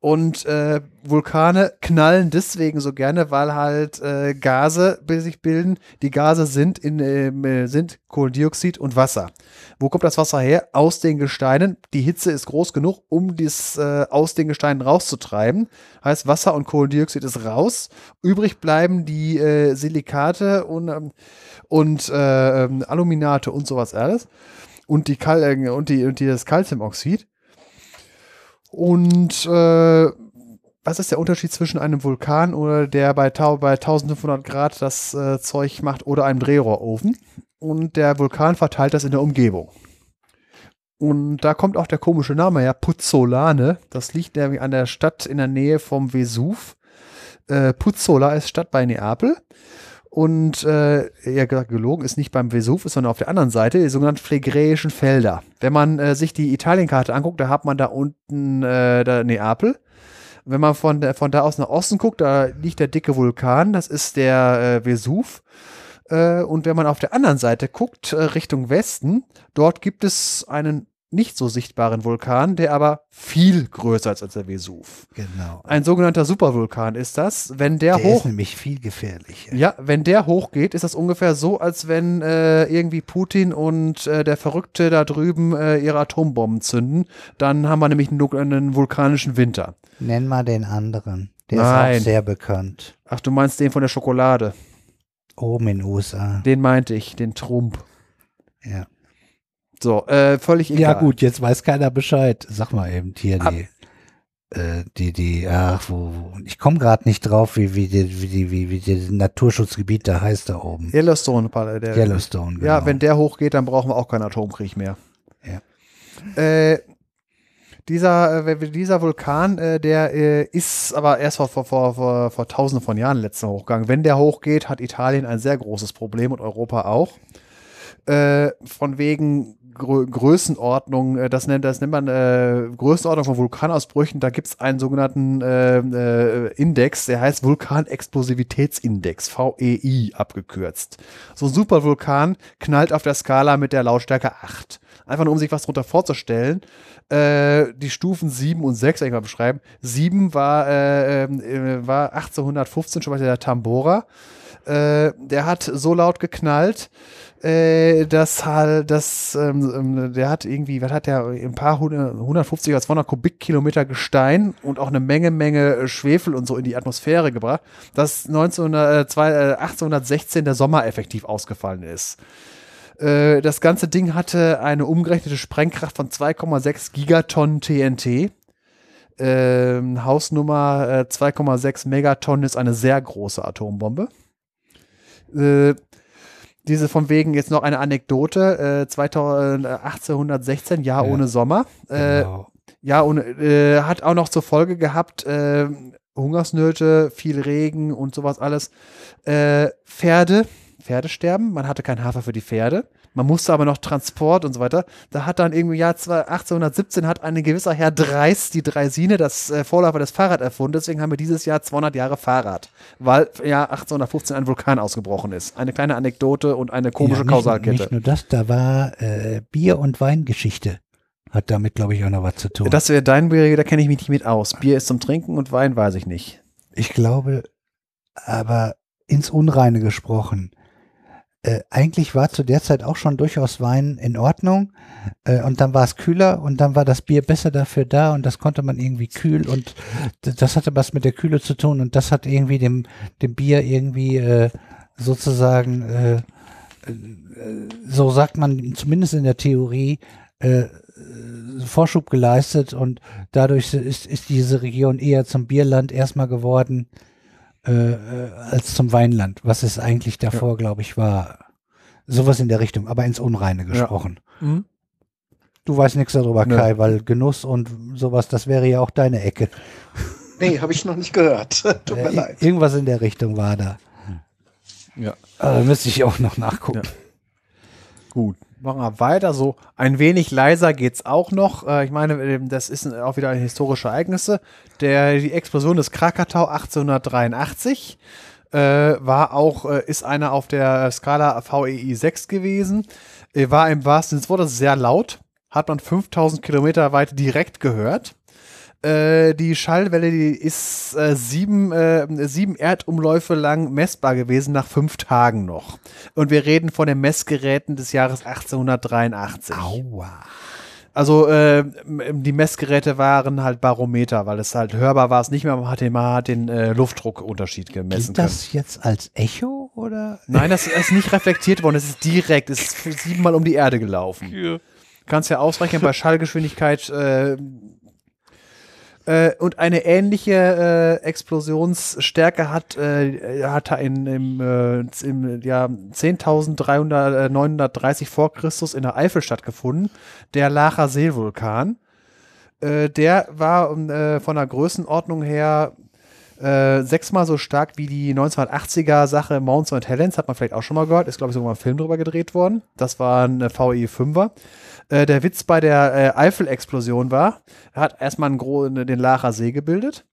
Und äh, Vulkane knallen deswegen so gerne, weil halt äh, Gase sich bilden. Die Gase sind, in, ähm, äh, sind Kohlendioxid und Wasser. Wo kommt das Wasser her? Aus den Gesteinen. Die Hitze ist groß genug, um dies äh, aus den Gesteinen rauszutreiben. Heißt, Wasser und Kohlendioxid ist raus. Übrig bleiben die äh, Silikate und, ähm, und äh, ähm, Aluminate und sowas alles. Und, die Kal und, die, und die, das Calciumoxid. Und äh, was ist der Unterschied zwischen einem Vulkan oder der bei, bei 1500 Grad das äh, Zeug macht oder einem Drehrohrofen? Und der Vulkan verteilt das in der Umgebung. Und da kommt auch der komische Name her, Puzzolane. Das liegt nämlich an der Stadt in der Nähe vom Vesuv. Äh, Puzzola ist Stadt bei Neapel. Und äh, ja, gelogen ist nicht beim Vesuv, sondern auf der anderen Seite, die sogenannten phlegräischen Felder. Wenn man äh, sich die Italienkarte anguckt, da hat man da unten äh, da Neapel. Wenn man von, von da aus nach Osten guckt, da liegt der dicke Vulkan, das ist der äh, Vesuv. Äh, und wenn man auf der anderen Seite guckt, äh, Richtung Westen, dort gibt es einen nicht so sichtbaren Vulkan, der aber viel größer ist als der Vesuv. Genau. Ein sogenannter Supervulkan ist das. Wenn der, Der hoch ist nämlich viel gefährlicher. ja, wenn der hochgeht, ist das ungefähr so, als wenn äh, irgendwie Putin und äh, der Verrückte da drüben äh, ihre Atombomben zünden. Dann haben wir nämlich einen, einen vulkanischen Winter. Nenn mal den anderen. Der Nein. ist auch sehr bekannt. Ach, du meinst den von der Schokolade. Oben in den USA. Den meinte ich, den Trump. Ja. So, äh, völlig egal. ja, gut, jetzt weiß keiner Bescheid. Sag mal eben hier Ab- die. Äh, die, die, ach, wo, wo ich komme gerade nicht drauf, wie, wie, die, wie, die, wie, wie das Naturschutzgebiet da heißt da oben. Yellowstone. Der, Yellowstone, genau. Ja, wenn der hochgeht, dann brauchen wir auch keinen Atomkrieg mehr. Ja. Äh, dieser, äh, dieser Vulkan, äh, der äh, ist aber erst vor, vor, vor, vor, tausenden von Jahren letzter hochgegangen. Wenn der hochgeht, hat Italien ein sehr großes Problem und Europa auch. Äh, von wegen Grö Größenordnung, äh, das nennt, das nennt man äh, Größenordnung von Vulkanausbrüchen, da gibt es einen sogenannten äh, äh, Index, der heißt Vulkanexplosivitätsindex, VEI abgekürzt. So ein Supervulkan knallt auf der Skala mit der Lautstärke 8. Einfach nur, um sich was darunter vorzustellen. Äh, die Stufen 7 und 6, wenn ich mal beschreiben. 7 war, äh, äh, war 1815 schon mal der Tambora. Der hat so laut geknallt, äh, dass halt, das, ähm, ähm, der hat irgendwie, was hat der, ein paar hundert, 150 oder 200 Kubikkilometer Gestein und auch eine Menge, Menge äh, Schwefel und so in die Atmosphäre gebracht, dass 1900, äh, zwei- äh, 1816 der Sommer effektiv ausgefallen ist. Äh, das ganze Ding hatte eine umgerechnete Sprengkraft von 2,6 Gigatonnen TNT. Ähm, Hausnummer äh, 2,6 Megatonnen ist eine sehr große Atombombe. Äh, diese von wegen jetzt noch eine Anekdote. Äh, 2000, äh, 1816, Jahr Ja. ohne Sommer. Äh, Genau. ja, und äh, hat auch noch zur Folge gehabt, äh, Hungersnöte, viel Regen und sowas alles. Äh, Pferde, Pferde sterben, man hatte kein Hafer für die Pferde. Man musste aber noch Transport und so weiter. Da hat dann irgendwie im Jahr 2- 1817 hat ein gewisser Herr Dreis die Dreisine, das äh, Vorläufer des Fahrrad erfunden. Deswegen haben wir dieses Jahr 200 Jahre Fahrrad, weil im Jahr 1815 ein Vulkan ausgebrochen ist. Eine kleine Anekdote und eine komische ja, nicht, Kausalkette. Nicht nur das, da war äh, Bier- und Weingeschichte. Hat damit, glaube ich, auch noch was zu tun. Das wäre dein Bier, da kenne ich mich nicht mit aus. Bier ist zum Trinken und Wein weiß ich nicht. Ich glaube, aber ins Unreine gesprochen. Äh, eigentlich war zu der Zeit auch schon durchaus Wein in Ordnung. Äh, und dann war es kühler und dann war das Bier besser dafür da und das konnte man irgendwie kühl und das hatte was mit der Kühle zu tun und das hat irgendwie dem, dem Bier irgendwie äh, sozusagen, äh, äh, so sagt man zumindest in der Theorie, Vorschub geleistet und dadurch ist, ist diese Region eher zum Bierland erstmal geworden äh, äh, als zum Weinland, was es eigentlich davor, glaube ich, war. Sowas in der Richtung, aber ins Unreine gesprochen. Du weißt nichts darüber, Nö. Kai, weil Genuss und sowas, das wäre ja auch deine Ecke. Nee, habe ich noch nicht gehört. <laughs> Tut mir Äh, leid. irgendwas in der Richtung war da. Ja. Aber müsste ich auch noch nachgucken. Ja. Gut, machen wir weiter. So ein wenig leiser geht's auch noch. Äh, ich meine, ähm, das ist auch wieder ein historische Ereignisse. Der, die Explosion des Krakatau 1883 äh, war auch, äh, ist einer auf der Skala VEI 6 gewesen. Äh, war im wahrsten Sinne des Wortes sehr laut. Hat man 5000 Kilometer weit direkt gehört. Äh, die Schallwelle, die ist äh, sieben, äh, sieben Erdumläufe lang messbar gewesen nach fünf Tagen noch. Und wir reden von den Messgeräten des Jahres 1883. Aua. Also äh, die Messgeräte waren halt Barometer, weil es halt hörbar war es nicht mehr, man hat den, man hat den äh, Luftdruckunterschied gemessen Gilt können. das jetzt als Echo oder? Nein, das ist nicht reflektiert worden, es ist direkt, es ist siebenmal um die Erde gelaufen. Kannst ja ausrechnen bei Schallgeschwindigkeit äh, äh, und eine ähnliche äh, Explosionsstärke hat, äh, hat er in, im, äh, im Jahr 10.930 vor Christus in der Eifel stattgefunden, der Lacher Seevulkan. Äh, der war ähm, äh, von der Größenordnung her Äh, sechsmal so stark wie die 1980er Sache Mounts and Helens, hat man vielleicht auch schon mal gehört. Ist, glaube ich, sogar mal ein Film drüber gedreht worden. Das war ein äh, VE 5er. Äh, der Witz bei der äh, Eifel-Explosion war, hat erstmal einen ne, den Lacher See gebildet,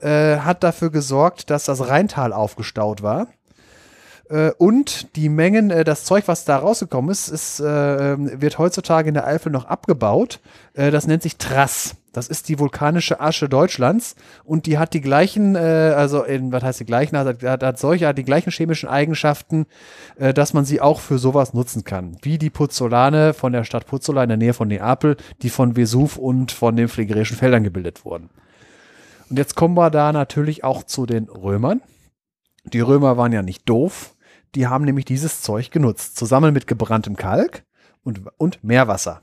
äh, hat dafür gesorgt, dass das Rheintal aufgestaut war. Äh, und die Mengen, äh, das Zeug, was da rausgekommen ist, ist äh, ähm, wird heutzutage in der Eifel noch abgebaut. Das nennt sich Trass. Das ist die vulkanische Asche Deutschlands und die hat die gleichen, äh, also in, was heißt die gleichen, hat, hat, hat solche, hat die gleichen chemischen Eigenschaften, äh, dass man sie auch für sowas nutzen kann. Wie die Puzzolane von der Stadt Puzzola in der Nähe von Neapel, die von Vesuv und von den phlegerischen Feldern gebildet wurden. Und jetzt kommen wir da natürlich auch zu den Römern. Die Römer waren ja nicht doof. Die haben nämlich dieses Zeug genutzt, zusammen mit gebranntem Kalk und, und Meerwasser.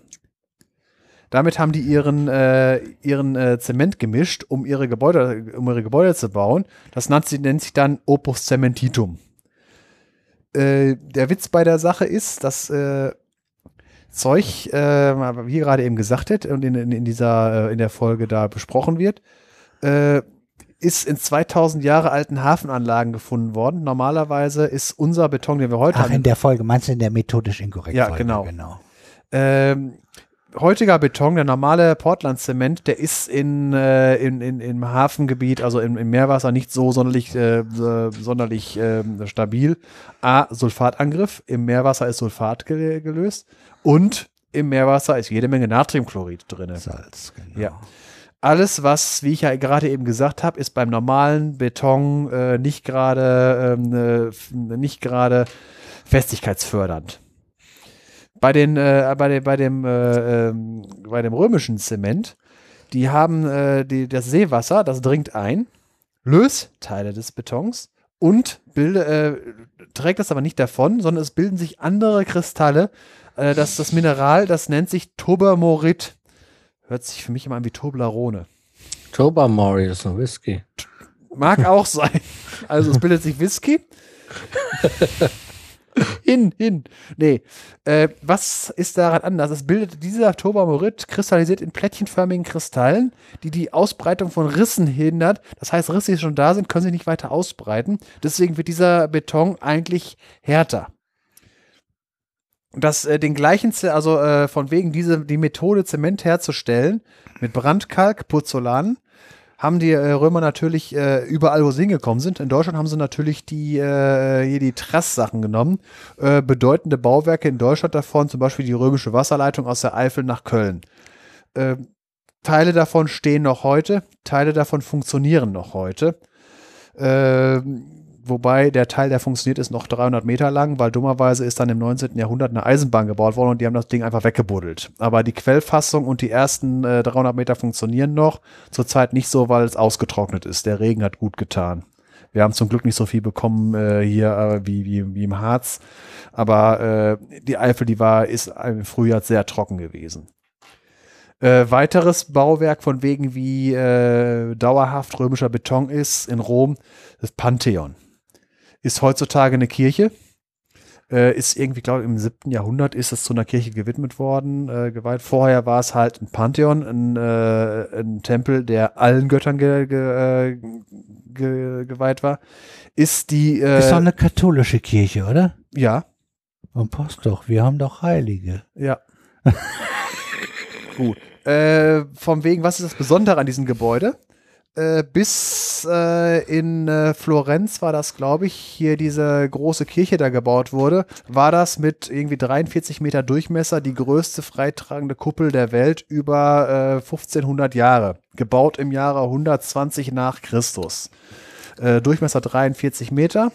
Damit haben die ihren, äh, ihren äh, Zement gemischt, um ihre, Gebäude, um ihre Gebäude zu bauen. Das nennt, sie, nennt sich dann Opus Cementitum. Äh, der Witz bei der Sache ist, dass äh, Zeug, äh, wie gerade eben gesagt hat und in, in, dieser, äh, in der Folge da besprochen wird, äh, ist in 2000 Jahre alten Hafenanlagen gefunden worden. Normalerweise ist unser Beton, den wir heute Ach, haben, in der Folge, meinst du in der methodisch inkorrekt Ja, Folge? genau. genau. ähm, heutiger Beton, der normale Portland-Zement, der ist in, äh, in, in, im Hafengebiet, also im, im Meerwasser, nicht so sonderlich, äh, sonderlich äh, stabil. A, Sulfatangriff, im Meerwasser ist Sulfat ge gelöst und im Meerwasser ist jede Menge Natriumchlorid drin. Salz, genau. Ja. Alles, was, wie ich ja gerade eben gesagt habe, ist beim normalen Beton äh, nicht gerade ähm, äh, nicht gerade festigkeitsfördernd. Bei den äh, bei dem bei dem äh, ähm, bei dem römischen Zement, die haben äh, die, das Seewasser, das dringt ein, löst Teile des Betons und bilde, äh, trägt das aber nicht davon, sondern es bilden sich andere Kristalle. Äh, das das Mineral, das nennt sich Tobermorit. Hört sich für mich immer an wie Toblerone. Tobermory ist ein Whisky. Mag auch sein. Also es bildet sich Whisky. <laughs> <laughs> hin, hin. Nee. Äh, was ist daran anders? Es bildet dieser Tobermorit kristallisiert in plättchenförmigen Kristallen, die die Ausbreitung von Rissen hindert. Das heißt, Risse, die schon da sind, können sich nicht weiter ausbreiten. Deswegen wird dieser Beton eigentlich härter. Das äh, den gleichen, also äh, von wegen diese die Methode Zement herzustellen mit Brandkalk, Pozzolan, haben die äh, Römer natürlich äh, überall, wo sie hingekommen sind. In Deutschland haben sie natürlich die, äh, hier die Trass-Sachen genommen. Äh, bedeutende Bauwerke in Deutschland davon, zum Beispiel die römische Wasserleitung aus der Eifel nach Köln. Äh, Teile davon stehen noch heute, Teile davon funktionieren noch heute. Äh, wobei der Teil, der funktioniert, ist noch 300 Meter lang, weil dummerweise ist dann im 19. Jahrhundert eine Eisenbahn gebaut worden und die haben das Ding einfach weggebuddelt. Aber die Quellfassung und die ersten äh, 300 Meter funktionieren noch. Zurzeit nicht so, weil es ausgetrocknet ist. Der Regen hat gut getan. Wir haben zum Glück nicht so viel bekommen äh, hier äh, wie, wie, wie im Harz. Aber äh, die Eifel, die war, ist im Frühjahr sehr trocken gewesen. Äh, weiteres Bauwerk von wegen wie äh, dauerhaft römischer Beton ist in Rom, das Pantheon. Ist heutzutage eine Kirche. Äh, ist irgendwie, glaube ich, im 7. Jahrhundert ist es zu einer Kirche gewidmet worden, äh, geweiht. Vorher war es halt ein Pantheon, ein, äh, ein Tempel, der allen Göttern ge, ge, äh, ge, geweiht war. Ist die, äh, Ist doch eine katholische Kirche, oder? ja, Und passt doch, wir haben doch Heilige. Ja. <laughs> Gut. Äh, vom wegen, was ist das Besondere an diesem Gebäude? Äh, bis äh, in äh, Florenz war das, glaube ich, hier diese große Kirche da gebaut wurde, war das mit irgendwie 43 Meter Durchmesser die größte freitragende Kuppel der Welt über äh, 1500 Jahre. Gebaut im Jahre 120 nach Christus. Äh, Durchmesser 43 Meter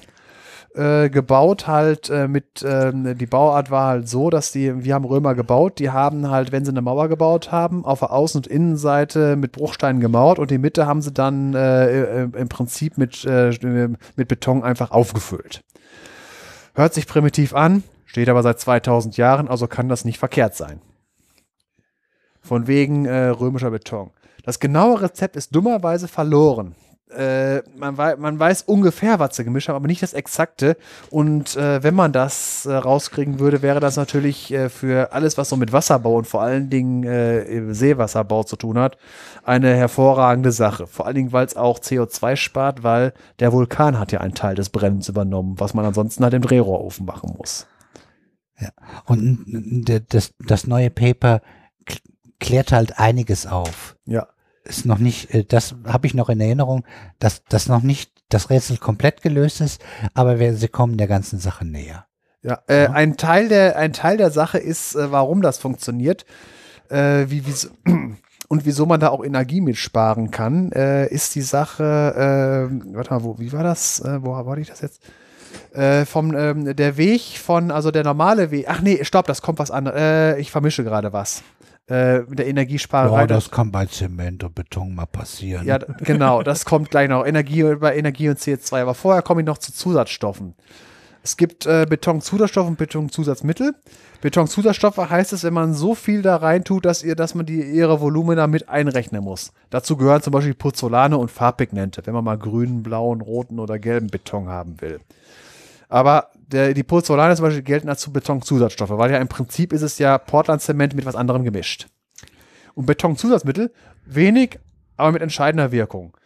äh, gebaut halt äh, mit, ähm, die Bauart war halt so, dass die, wir haben Römer gebaut, die haben halt, wenn sie eine Mauer gebaut haben, auf der Außen- und Innenseite mit Bruchsteinen gemauert und die Mitte haben sie dann äh, im Prinzip mit, äh, mit Beton einfach aufgefüllt. Hört sich primitiv an, steht aber seit 2000 Jahren, also kann das nicht verkehrt sein. Von wegen äh, römischer Beton. Das genaue Rezept ist dummerweise verloren. Äh, man, wei man weiß ungefähr, was sie gemischt haben, aber nicht das Exakte. Und äh, wenn man das äh, rauskriegen würde, wäre das natürlich äh, für alles, was so mit Wasserbau und vor allen Dingen äh, Seewasserbau zu tun hat, eine hervorragende Sache. Vor allen Dingen, weil es auch CO2 spart, weil der Vulkan hat ja einen Teil des Brennens übernommen, was man ansonsten halt im Drehrohrofen machen muss. Ja. Und das, das neue Paper klärt halt einiges auf. Ja. Ist noch nicht, äh, das habe ich noch in Erinnerung, dass das noch nicht das Rätsel komplett gelöst ist, aber wir, sie kommen der ganzen Sache näher. Ja, äh, ein, Teil der, ein Teil der Sache ist, äh, warum das funktioniert, äh, wie, wie, <clears throat> und wieso man da auch Energie mitsparen kann, äh, ist die Sache, warte mal, wo, wie war das? Wo war ich das jetzt? Äh, vom, ähm, der Weg von, also der normale Weg, ach nee, stopp, das kommt was anderes, äh, ich vermische gerade was. Äh, mit der Energiesparerei. Ja, das kann bei Zement und Beton mal passieren. Ja, <laughs> genau, das kommt gleich noch. Energie bei Energie und CO2. Aber vorher komme ich noch zu Zusatzstoffen. Es gibt äh, Betonzusatzstoffe und Betonzusatzmittel. Betonzusatzstoffe heißt es, wenn man so viel da rein tut, dass ihr, dass man die ihre Volumina mit einrechnen muss. Dazu gehören zum Beispiel Puzzolane und Farbpigmente, wenn man mal grünen, blauen, roten oder gelben Beton haben will. Aber der, die Puzzolane zum Beispiel gelten als Betonzusatzstoffe, weil ja im Prinzip ist es ja Portlandzement mit was anderem gemischt. Und Betonzusatzmittel wenig, aber mit entscheidender Wirkung.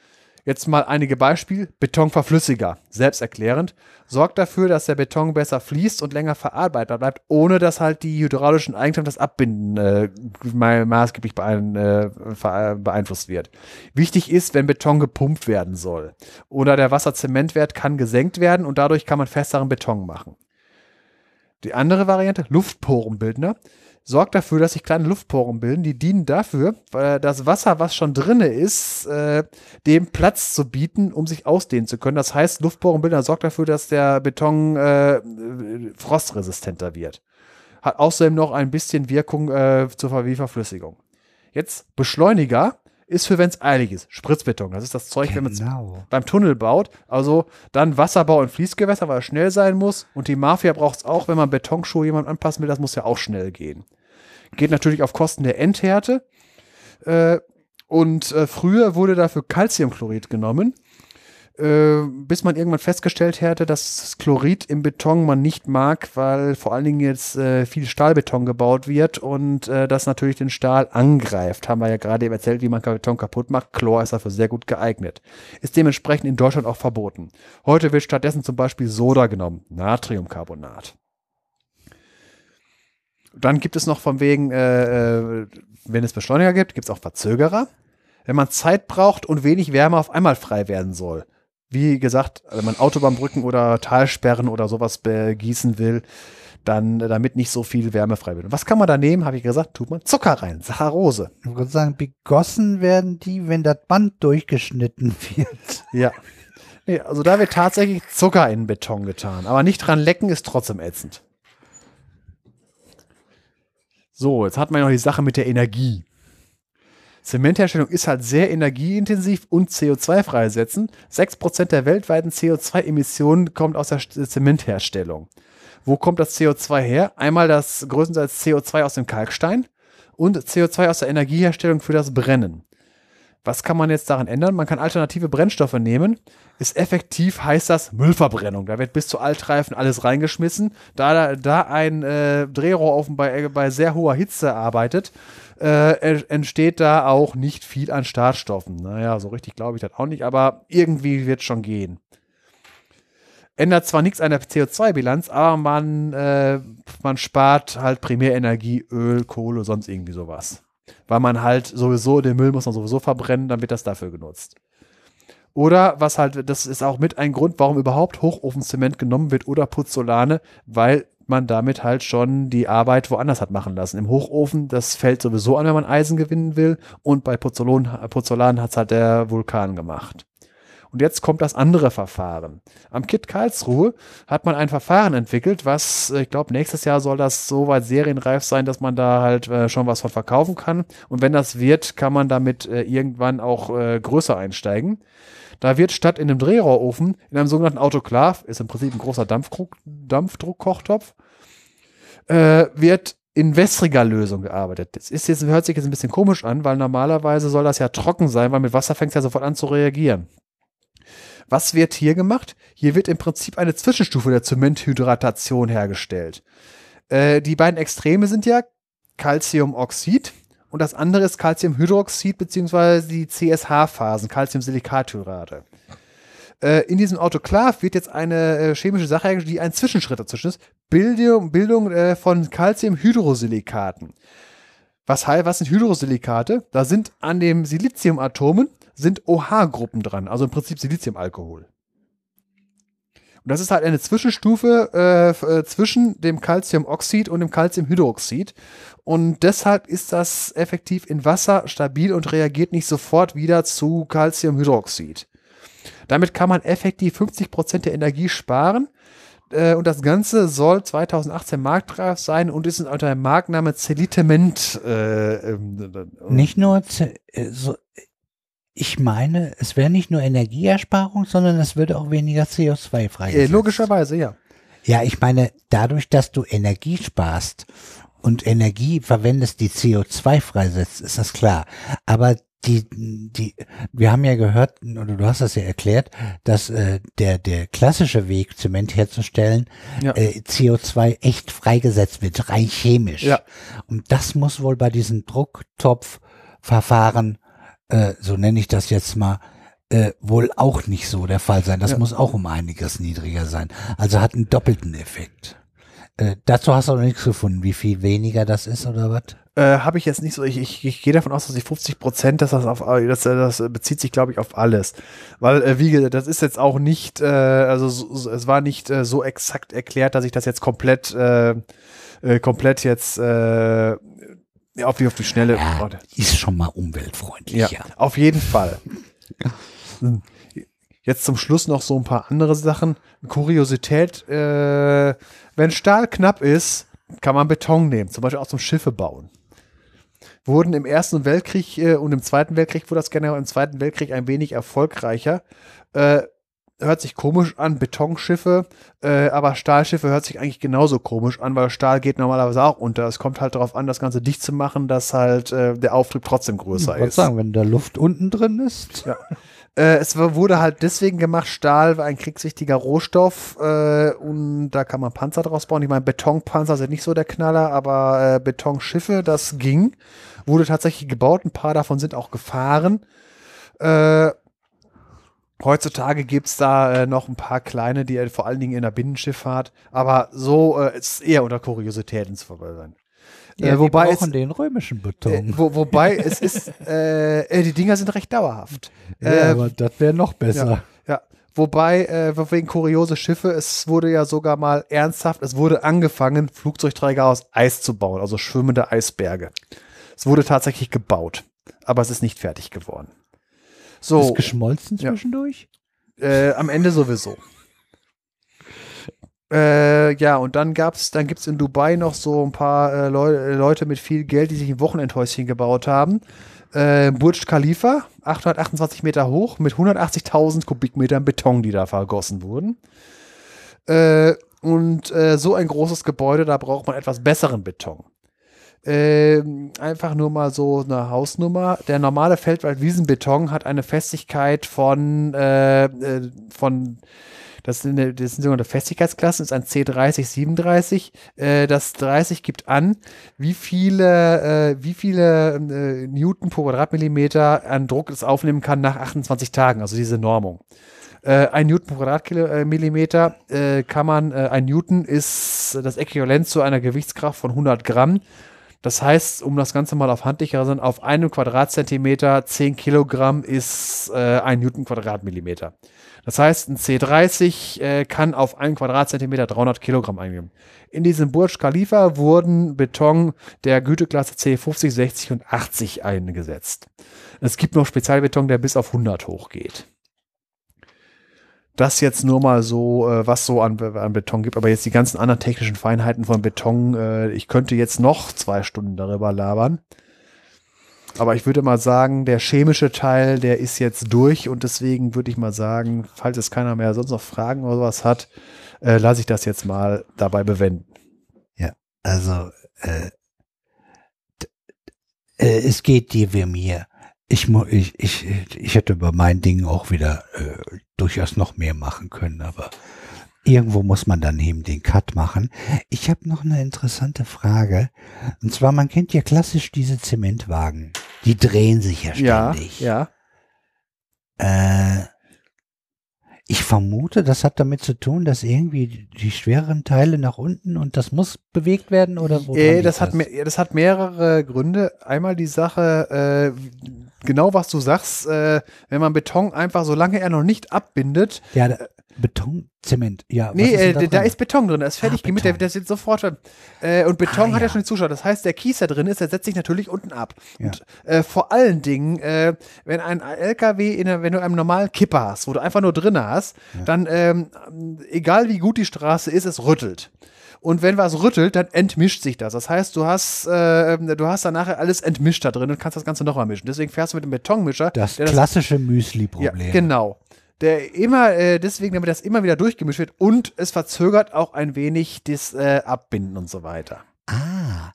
Jetzt mal einige Beispiele. Betonverflüssiger, selbsterklärend, sorgt dafür, dass der Beton besser fließt und länger verarbeitbar bleibt, ohne dass halt die hydraulischen Eigenschaften das Abbinden äh, ma maßgeblich äh, beeinflusst wird. Wichtig ist, wenn Beton gepumpt werden soll. Oder der Wasserzementwert kann gesenkt werden und dadurch kann man festeren Beton machen. Die andere Variante, Luftporenbildner, sorgt dafür, dass sich kleine Luftporen bilden. Die dienen dafür, weil das Wasser, was schon drinne ist, äh, dem Platz zu bieten, um sich ausdehnen zu können. Das heißt, Luftporenbildner sorgt dafür, dass der Beton äh, äh, frostresistenter wird. Hat außerdem noch ein bisschen Wirkung äh, zur Verflüssigung. Jetzt Beschleuniger ist für wenn es eilig ist. Spritzbeton, das ist das Zeug, wenn man es genau. beim Tunnel baut. Also dann Wasserbau und Fließgewässer, weil er schnell sein muss. Und die Mafia braucht es auch, wenn man Betonschuhe jemand anpassen will, das muss ja auch schnell gehen. Geht natürlich auf Kosten der Endhärte. Äh, und äh, früher wurde dafür Calciumchlorid genommen, äh, bis man irgendwann festgestellt hatte, dass das Chlorid im Beton man nicht mag, weil vor allen Dingen jetzt äh, viel Stahlbeton gebaut wird und äh, das natürlich den Stahl angreift. Haben wir ja gerade erzählt, wie man Beton kaputt macht. Chlor ist dafür sehr gut geeignet. Ist dementsprechend in Deutschland auch verboten. Heute wird stattdessen zum Beispiel Soda genommen, Natriumcarbonat. Dann gibt es noch von wegen, äh, äh, wenn es Beschleuniger gibt, gibt es auch Verzögerer. Wenn man Zeit braucht und wenig Wärme auf einmal frei werden soll. Wie gesagt, wenn man Autobahnbrücken oder Talsperren oder sowas begießen will, dann damit nicht so viel Wärme frei wird. Und was kann man da nehmen? Habe ich gesagt, tut man Zucker rein, Saccharose. Ich würde sagen, begossen werden die, wenn das Band durchgeschnitten wird. Ja. Nee, also da wird tatsächlich Zucker in den Beton getan. Aber nicht dran lecken ist trotzdem ätzend. So, jetzt hat man noch die Sache mit der Energie. Zementherstellung ist halt sehr energieintensiv und CO2 freisetzen. 6% der weltweiten CO2-Emissionen kommt aus der St- Zementherstellung. Wo kommt das CO2 her? Einmal das größtenteils CO2 aus dem Kalkstein und CO2 aus der Energieherstellung für das Brennen. Was kann man jetzt daran ändern? Man kann alternative Brennstoffe nehmen. Ist effektiv, heißt das Müllverbrennung. Da wird bis zu Altreifen alles reingeschmissen. Da, da ein äh, Drehrohrofen bei, bei sehr hoher Hitze arbeitet, äh, en- entsteht da auch nicht viel an Startstoffen. Naja, so richtig glaube ich das auch nicht, aber irgendwie wird schon gehen. Ändert zwar nichts an der CO2-Bilanz, aber man, äh, man spart halt Primärenergie, Öl, Kohle, sonst irgendwie sowas weil man halt sowieso, den Müll muss man sowieso verbrennen, dann wird das dafür genutzt. Oder was halt, das ist auch mit ein Grund, warum überhaupt Hochofenzement genommen wird oder Puzzolane, weil man damit halt schon die Arbeit woanders hat machen lassen. Im Hochofen, das fällt sowieso an, wenn man Eisen gewinnen will und bei Puzzolon, Puzzolanen hat es halt der Vulkan gemacht. Und jetzt kommt das andere Verfahren. Am KIT Karlsruhe hat man ein Verfahren entwickelt, was, ich glaube, nächstes Jahr soll das so weit serienreif sein, dass man da halt äh, schon was von verkaufen kann. Und wenn das wird, kann man damit äh, irgendwann auch äh, größer einsteigen. Da wird statt in einem Drehrohrofen in einem sogenannten Autoklav, ist im Prinzip ein großer Dampfdruck, Dampfdruckkochtopf, äh, wird in wässriger Lösung gearbeitet. Das ist jetzt, hört sich jetzt ein bisschen komisch an, weil normalerweise soll das ja trocken sein, weil mit Wasser fängt es ja sofort an zu reagieren. Was wird hier gemacht? Hier wird im Prinzip eine Zwischenstufe der Zementhydratation hergestellt. Äh, die beiden Extreme sind ja Calciumoxid und das andere ist Calciumhydroxid beziehungsweise die CSH-Phasen, Calciumsilikathydrate. Äh, in diesem Autoklav wird jetzt eine äh, chemische Sache hergestellt, die ein Zwischenschritt dazwischen ist. Bildung, Bildung äh, von Calciumhydrosilikaten. Was, was sind Hydrosilikate? Da sind an den Siliziumatomen sind OH-Gruppen dran, also im Prinzip Siliziumalkohol. Und das ist halt eine Zwischenstufe äh, äh, zwischen dem Calciumoxid und dem Calciumhydroxid. Und deshalb ist das effektiv in Wasser stabil und reagiert nicht sofort wieder zu Calciumhydroxid. Damit kann man effektiv 50% der Energie sparen. Äh, und das Ganze soll 2018 marktreif sein und ist unter dem Markenname Celitement. Äh, ähm, Nicht nur, Z- äh, so, ich meine, es wäre nicht nur Energieersparung, sondern es würde auch weniger CO2 äh, freigesetzt. logischerweise, ja. Ja, ich meine, dadurch, dass du Energie sparst und Energie verwendest, die CO2 freisetzt, ist das klar. Aber die, die, wir haben ja gehört, oder du hast das ja erklärt, dass äh, der, der klassische Weg, Zement herzustellen, Ja. äh, CO2 echt freigesetzt wird, rein chemisch. Ja. Und das muss wohl bei diesen Drucktopfverfahren, äh, so nenne ich das jetzt mal, äh, wohl auch nicht so der Fall sein. Das Ja. muss auch um einiges niedriger sein. Also hat einen doppelten Effekt. Äh, dazu hast du noch nichts gefunden, wie viel weniger das ist oder was? Äh, Habe ich jetzt nicht so, ich, ich, ich gehe davon aus, dass ich 50 Prozent, dass das auf, das, das bezieht sich, glaube ich, auf alles. Weil, äh, wie gesagt, das ist jetzt auch nicht, äh, also so, so- es war nicht äh, so exakt erklärt, dass ich das jetzt komplett, äh, äh, komplett jetzt äh, auf die, auf die Schnelle. Ja, ist schon mal umweltfreundlich, ja. Auf jeden Fall. Jetzt zum Schluss noch so ein paar andere Sachen. Kuriosität, äh, wenn Stahl knapp ist, kann man Beton nehmen, zum Beispiel auch zum Schiffe bauen. Wurden im Ersten Weltkrieg äh, und im Zweiten Weltkrieg wurde das gerne im Zweiten Weltkrieg ein wenig erfolgreicher. Äh, hört sich komisch an, Betonschiffe, äh, aber Stahlschiffe hört sich eigentlich genauso komisch an, weil Stahl geht normalerweise auch unter. Es kommt halt darauf an, das Ganze dicht zu machen, dass halt äh, der Auftrieb trotzdem größer Ich wollte ist. sagen, wenn da Luft unten drin ist. Äh, es wurde halt deswegen gemacht, Stahl war ein kriegswichtiger Rohstoff äh, und da kann man Panzer draus bauen. Ich meine, Betonpanzer sind nicht so der Knaller, aber äh, Betonschiffe, das ging. Wurde tatsächlich gebaut, ein paar davon sind auch gefahren. Äh, heutzutage gibt's da äh, noch ein paar kleine, die äh, vor allen Dingen in der Binnenschifffahrt, aber so äh, ist eher unter Kuriositäten zu verwalten. Ja, äh, wobei wir es, brauchen den römischen Beton. äh, wo, wobei <laughs> es ist, äh, äh, die Dinger sind recht dauerhaft. ja, aber das wäre noch besser. Ja, wobei, äh, wegen kuriose Schiffe, es wurde ja sogar mal ernsthaft, es wurde angefangen, Flugzeugträger aus Eis zu bauen, also schwimmende Eisberge. Es wurde tatsächlich gebaut, aber es ist nicht fertig geworden. So, Ist geschmolzen Ja. zwischendurch? äh, am Ende sowieso. Äh, ja, und dann gab's, dann gibt's in Dubai noch so ein paar äh, Leu äh, Leute mit viel Geld, die sich ein Wochenendhäuschen gebaut haben. Äh, Burj Khalifa, 828 Meter hoch, mit 180.000 Kubikmetern Beton, die da vergossen wurden. Äh, und äh, so ein großes Gebäude, da braucht man etwas besseren Beton. Ähm, einfach nur mal so eine Hausnummer. Der normale Feldwald-Wiesenbeton hat eine Festigkeit von, äh, äh, von das sind, das sind sogenannte Festigkeitsklassen, ist ein C30, 37. Äh, das 30 gibt an, wie viele, äh, wie viele äh, Newton pro Quadratmillimeter an Druck es aufnehmen kann nach 28 Tagen, also diese Normung. Äh, ein Newton pro Quadratmillimeter äh, kann man, ein Newton ist das Äquivalent zu einer Gewichtskraft von 100 Gramm. Das heißt, um das Ganze mal auf handlicher sind, auf einem Quadratzentimeter 10 Kilogramm ist äh, ein Newton Quadratmillimeter. Das heißt, ein C30 äh, kann auf einen Quadratzentimeter 300 Kilogramm einnehmen. In diesem Burj Khalifa wurden Beton der Güteklasse C50, 60 und 80 eingesetzt. Es gibt noch Spezialbeton, der bis auf 100 hochgeht. Das jetzt nur mal so, äh, was so an, an Beton gibt, aber jetzt die ganzen anderen technischen Feinheiten von Beton, äh, ich könnte jetzt noch zwei Stunden darüber labern. Aber ich würde mal sagen, der chemische Teil, der ist jetzt durch und deswegen würde ich mal sagen, falls es keiner mehr sonst noch Fragen oder sowas hat, äh, lasse ich das jetzt mal dabei bewenden. Also, äh, äh, es geht dir wie mir. Ich, ich, ich, ich hätte über mein Ding auch wieder äh, durchaus noch mehr machen können, aber irgendwo muss man dann eben den Cut machen. Ich habe noch eine interessante Frage. Und zwar, man kennt ja klassisch diese Zementwagen. Die drehen sich ja Ja, ständig. ja. Äh, ich vermute, das hat damit zu tun, dass irgendwie die- schwereren Teile nach unten und das muss bewegt werden oder woran Äh, liegt das, hat ja, das hat mehrere Gründe. Einmal die Sache, äh, genau was du sagst, äh, wenn man Beton einfach, solange er noch nicht abbindet, Ja, da, Beton, Zement. Ja, nee, ist äh, da, drin? ist Beton drin, da ist fertig Ah, gemietet, der, der sitzt sofort. Äh, und Beton Ah, hat ja ja. schon die Zuschauer. Das heißt, der Kies, der drin ist, der setzt sich natürlich unten ab. Ja. Und äh, vor allen Dingen, äh, wenn ein LKW, in wenn du einen normalen Kipper hast, wo du einfach nur drin hast, dann, ähm, egal wie gut die Straße ist, es rüttelt. Und wenn was rüttelt, dann entmischt sich das. Das heißt, du hast, äh, du hast dann nachher alles entmischt da drin und kannst das Ganze nochmal mischen. Deswegen fährst du mit dem Betonmischer. das klassische ja, Müsli-Problem. genau. Der immer, äh, deswegen, damit das immer wieder durchgemischt wird und es verzögert auch ein wenig das äh, Abbinden und so weiter. Ah,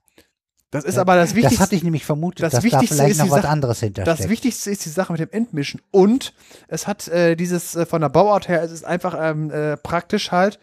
Das ist aber das das Wichtigste. hatte ich nämlich vermutet, das dass da Wichtigste vielleicht ist noch was Sache- anderes Das hintersteckt. Wichtigste ist die Sache mit dem Entmischen und es hat äh, dieses äh, von der Bauart her, es ist einfach ähm, äh, praktisch halt.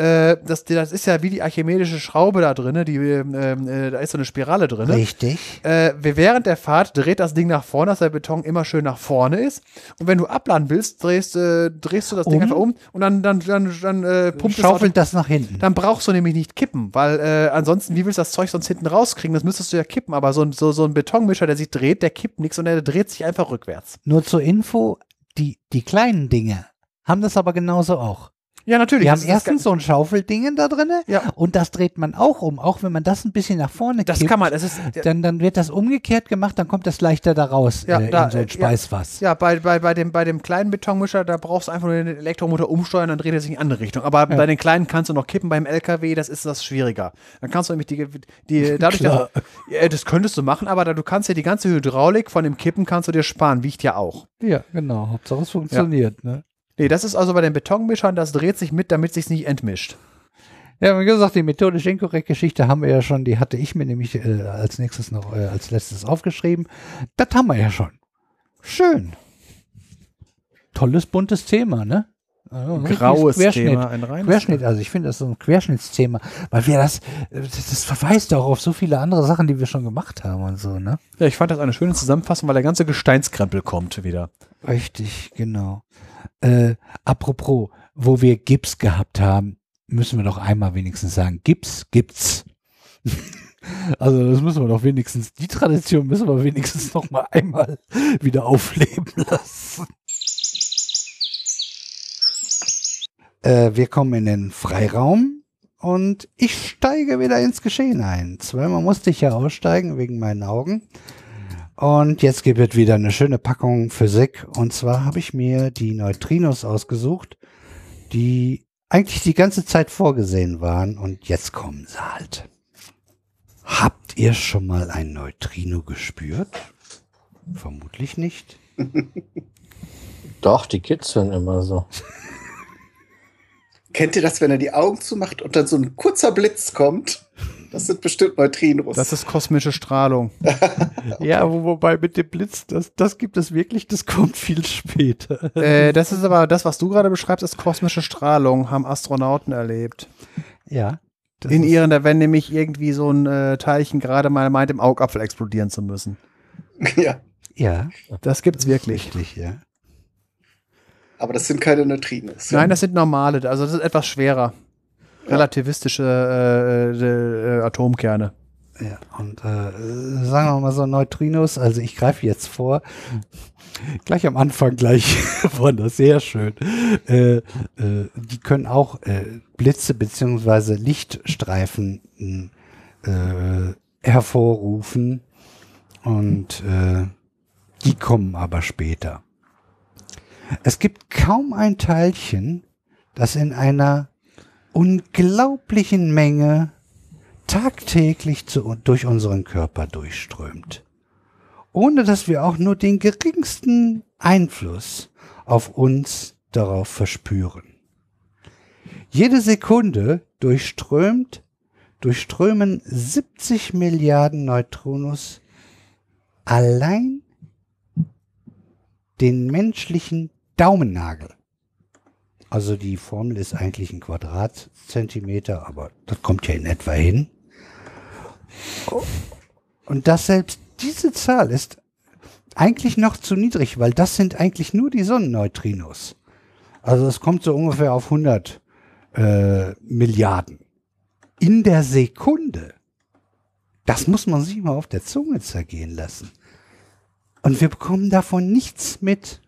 Äh, das, das ist ja wie die archimedische Schraube da drin, die, ähm, äh, da ist so eine Spirale drin. Richtig. Äh, während der Fahrt dreht das Ding nach vorne, dass der Beton immer schön nach vorne ist. Und wenn du abladen willst, drehst, äh, drehst du das Ding Um. einfach um und dann, dann, dann, dann äh, pumpt Schaufelt das nach hinten. Dann brauchst du nämlich nicht kippen, weil äh, ansonsten, wie willst du das Zeug sonst hinten rauskriegen? Das müsstest du ja kippen. Aber so, ein- so, so ein Betonmischer, der sich dreht, der kippt nichts und der dreht sich einfach rückwärts. Nur zur Info, die, die kleinen Dinge haben das aber genauso auch. Ja, natürlich. Wir haben erstens so ein Schaufeldingen da drinne Ja. und das dreht man auch um, auch wenn man das ein bisschen nach vorne Das kippt. kann man, das ist, Dann, dann wird das umgekehrt gemacht, dann kommt das leichter da raus Ja, äh, da, in so ein äh, ja. Speisfass. ja, bei, bei, bei, dem, bei dem kleinen Betonmischer, da brauchst du einfach nur den Elektromotor umsteuern, dann dreht er sich in eine andere Richtung. Aber bei den kleinen kannst du noch kippen, beim LKW, das ist das schwieriger. Dann kannst du nämlich die, die <laughs> dadurch, dass, ja, das könntest du machen, aber da, du kannst ja die ganze Hydraulik von dem Kippen kannst du dir sparen, wiegt ja auch. Ja, genau. Hauptsache es funktioniert. Ne? Nee, das ist also bei den Betonmischern, das dreht sich mit, damit sich's nicht entmischt. Ja, wie gesagt, die methodisch inkorrekt Geschichte haben wir ja schon, die hatte ich mir nämlich äh, als nächstes noch, äh, als letztes aufgeschrieben. Das haben wir ja schon. Schön. Tolles, buntes Thema, ne? Also ein Graues richtiges Thema, ein reines Querschnitt, also ich finde das so ein Querschnittsthema, weil wir das, das, das verweist auch auf so viele andere Sachen, die wir schon gemacht haben und so, ne? Ja, ich fand das eine schöne Zusammenfassung, weil der ganze Gesteinskrempel kommt wieder. Richtig, genau. Äh, apropos, wo wir Gips gehabt haben, müssen wir doch einmal wenigstens sagen, Gips gibt's. <laughs> Also das müssen wir doch wenigstens, die Tradition müssen wir wenigstens noch mal einmal wieder aufleben lassen. Äh, wir kommen in den Freiraum und ich steige wieder ins Geschehen ein. Zweimal musste ich ja aussteigen wegen meinen Augen. Und jetzt gibt es wieder eine schöne Packung Physik. Und zwar habe ich mir die Neutrinos ausgesucht, die eigentlich die ganze Zeit vorgesehen waren. Und jetzt kommen sie halt. Habt ihr schon mal ein Neutrino gespürt? Vermutlich nicht. <laughs> Doch, die kitzeln immer so. Kennt ihr das, wenn er die Augen zumacht und dann so ein kurzer Blitz kommt? Das sind bestimmt Neutrinos. Das ist kosmische Strahlung. <laughs> Ja, wo, wobei mit dem Blitz, das, das gibt es wirklich, das kommt viel später. äh, das ist aber, das, was du gerade beschreibst, ist kosmische Strahlung, haben Astronauten erlebt. Ja. das In ihren, da wenn nämlich irgendwie so ein äh, Teilchen gerade mal meint, im Augapfel explodieren zu müssen. <laughs> ja, Ja, Das gibt's wirklich. richtig, ja. aber das sind keine Neutrinos. Nein, das sind normale, also das ist etwas schwerer. Relativistische äh, äh, äh, Atomkerne. Ja, und äh, sagen wir mal so Neutrinos, also ich greife jetzt vor, gleich am Anfang gleich <laughs> war das sehr schön. Äh, äh, die können auch äh, Blitze beziehungsweise Lichtstreifen äh, hervorrufen und äh, die kommen aber später. Es gibt kaum ein Teilchen, das in einer unglaublichen Menge tagtäglich zu, durch unseren Körper durchströmt, ohne dass wir auch nur den geringsten Einfluss auf uns darauf verspüren. Jede Sekunde durchströmt, durchströmen 70 Milliarden Neutrinos allein den menschlichen Daumennagel. Also die Formel ist eigentlich ein Quadratzentimeter, aber das kommt ja in etwa hin. Und dass selbst diese Zahl ist eigentlich noch zu niedrig, weil das sind eigentlich nur die Sonnenneutrinos. Also es kommt so ungefähr auf 100 äh, Milliarden. In der Sekunde. Das muss man sich mal auf der Zunge zergehen lassen. Und wir bekommen davon nichts mit.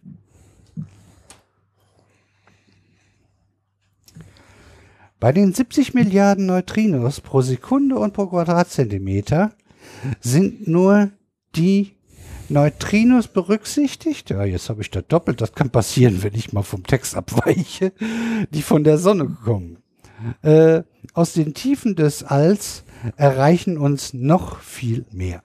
Bei den 70 Milliarden Neutrinos pro Sekunde und pro Quadratzentimeter sind nur die Neutrinos berücksichtigt. Ja, jetzt habe ich da doppelt. Das kann passieren, wenn ich mal vom Text abweiche, die von der Sonne kommen. Äh, aus den Tiefen des Alls erreichen uns noch viel mehr.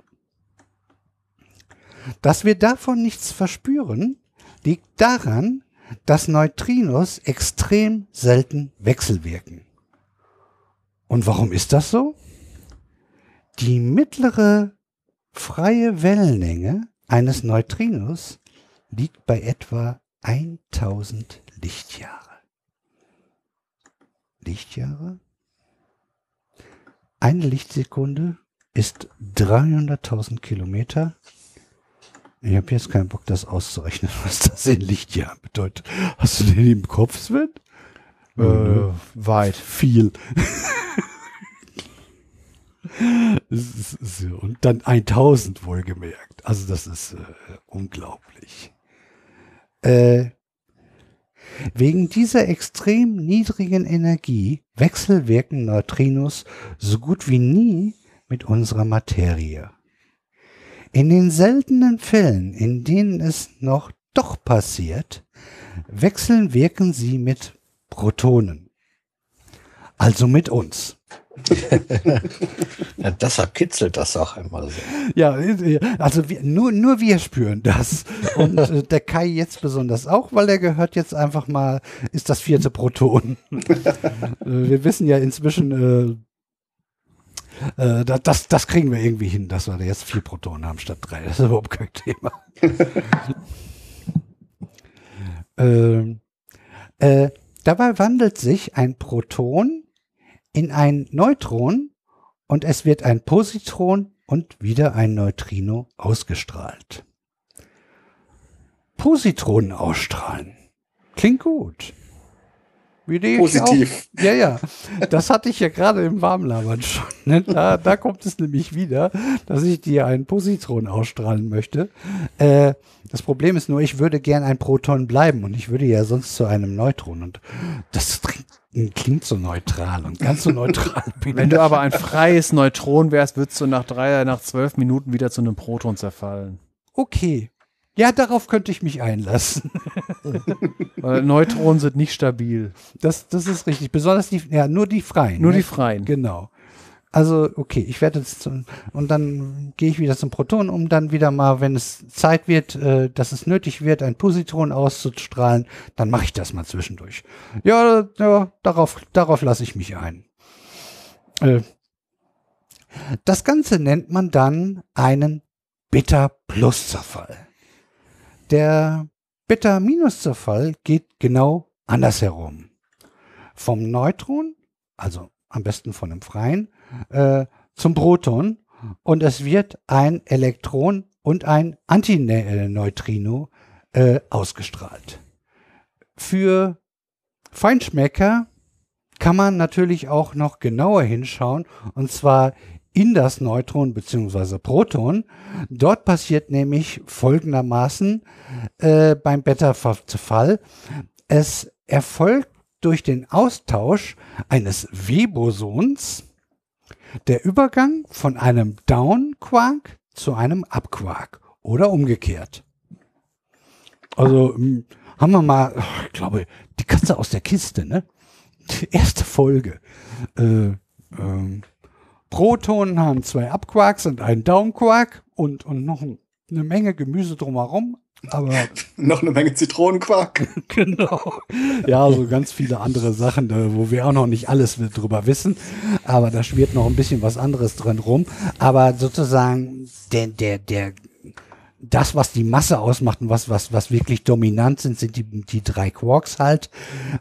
Dass wir davon nichts verspüren, liegt daran, dass Neutrinos extrem selten wechselwirken. Und warum ist das so? Die mittlere freie Wellenlänge eines Neutrinos liegt bei etwa 1000 Lichtjahre. Lichtjahre? Eine Lichtsekunde ist 300.000 Kilometer. Ich habe jetzt keinen Bock, das auszurechnen, <laughs> was das in Lichtjahren bedeutet. Hast du den im Kopf, Sven? Äh, weit. Viel. <laughs> Und dann 1000 wohlgemerkt. Also das ist äh, unglaublich. Äh, wegen dieser extrem niedrigen Energie wechselwirken Neutrinos so gut wie nie mit unserer Materie. In den seltenen Fällen, in denen es noch doch passiert, wechseln wirken sie mit Protonen. Also mit uns. <laughs> Ja, deshalb kitzelt das auch immer so. Ja, also wir, nur, nur wir spüren das. Und äh, der Kai jetzt besonders auch, weil er gehört jetzt einfach mal, ist das vierte Proton. <laughs> äh, wir wissen ja inzwischen, äh, äh, da- das, das kriegen wir irgendwie hin, dass wir jetzt vier Protonen haben statt drei. Das ist überhaupt kein Thema. <laughs> ähm, äh, dabei wandelt sich ein Proton in ein Neutron und es wird ein Positron und wieder ein Neutrino ausgestrahlt. Positronen ausstrahlen. Klingt gut. Wie Positiv. Auch, ja, ja. Das hatte ich ja gerade im Warmlabern schon. Ne? Da, da kommt es nämlich wieder, dass ich dir einen Positron ausstrahlen möchte. Äh, das Problem ist nur, ich würde gern ein Proton bleiben und ich würde ja sonst zu einem Neutron. Und das klingt, klingt so neutral und ganz so neutral bin Wenn ich du aber ein freies Neutron wärst, würdest du nach drei, nach zwölf Minuten wieder zu einem Proton zerfallen. Okay. Ja, darauf könnte ich mich einlassen. <laughs> Neutronen sind nicht stabil. Das, das ist richtig. Besonders die, ja, nur die freien. Nur ne? die freien. Genau. Also, okay, ich werde jetzt zum, und dann gehe ich wieder zum Proton, um dann wieder mal, wenn es Zeit wird, äh, dass es nötig wird, ein Positron auszustrahlen, dann mache ich das mal zwischendurch. Ja, ja, darauf, darauf lasse ich mich ein. Äh, das Ganze nennt man dann einen Beta-Plus-Zerfall. Der Beta-Minus-Zerfall geht genau andersherum. Vom Neutron, also am besten von einem freien, äh, zum Proton und es wird ein Elektron und ein Antineutrino äh, ausgestrahlt. Für Feinschmecker kann man natürlich auch noch genauer hinschauen und zwar in das Neutron bzw. Proton. Dort passiert nämlich folgendermaßen äh, beim Beta-Zerfall. Es erfolgt durch den Austausch eines W-Bosons der Übergang von einem Down-Quark zu einem Up-Quark oder umgekehrt. Also ähm, haben wir mal, ich glaube, die Katze aus der Kiste, ne? Die erste Folge. Äh, ähm, Protonen haben zwei Up-Quarks und einen Down-Quark und, und noch ein, eine Menge Gemüse drumherum. Aber <laughs> Noch eine Menge Zitronenquark. <laughs> genau. Ja, so ganz viele andere Sachen, wo wir auch noch nicht alles drüber wissen. Aber da schwirrt noch ein bisschen was anderes drin rum. Aber sozusagen der, der, der, das, was die Masse ausmacht und was, was, was wirklich dominant sind, sind die, die drei Quarks halt.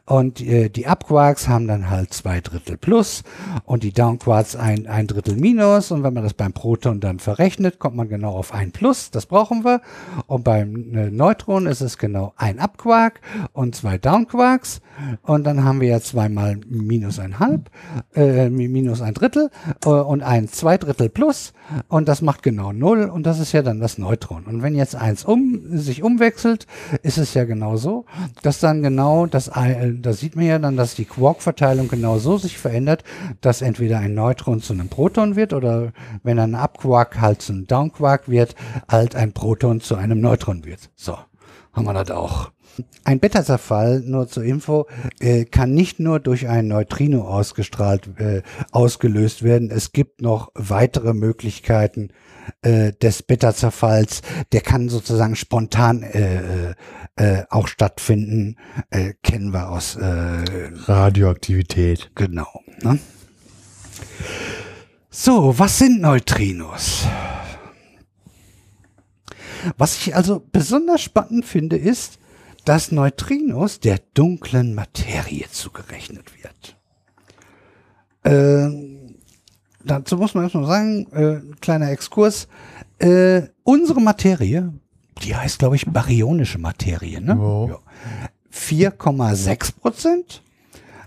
Und äh, die Up-Quarks haben dann halt zwei Drittel plus und die Down-Quarks ein, ein Drittel minus. Und wenn man das beim Proton dann verrechnet, kommt man genau auf ein Plus. Das brauchen wir. Und beim äh, Neutron ist es genau ein Up-Quark und zwei Down-Quarks. Und dann haben wir ja zweimal minus ein halb, äh, minus ein Drittel äh, und ein zwei Drittel plus. Und das macht genau null. Und das ist ja dann das Neutron. Und wenn jetzt eins um, sich umwechselt, ist es ja genau so, dass dann genau das, äh, da sieht man ja dann, dass die Quark-Verteilung genau so sich verändert, dass entweder ein Neutron zu einem Proton wird oder wenn ein Up-Quark halt zu einem Down-Quark wird, halt ein Proton zu einem Neutron wird. So, haben wir das auch. Ein Beta-Zerfall, nur zur Info, äh, kann nicht nur durch ein Neutrino ausgestrahlt, äh, ausgelöst werden. Es gibt noch weitere Möglichkeiten äh, des Beta-Zerfalls. Der kann sozusagen spontan äh, äh, auch stattfinden. Äh, kennen wir aus äh, Radioaktivität. Genau. Ne? So, was sind Neutrinos? Was ich also besonders spannend finde, ist, dass Neutrinos der dunklen Materie zugerechnet wird. Ähm, dazu muss man erstmal sagen, äh, kleiner Exkurs, äh, unsere Materie, die heißt, glaube ich, baryonische Materie, ne? Ja. 4,6 Prozent.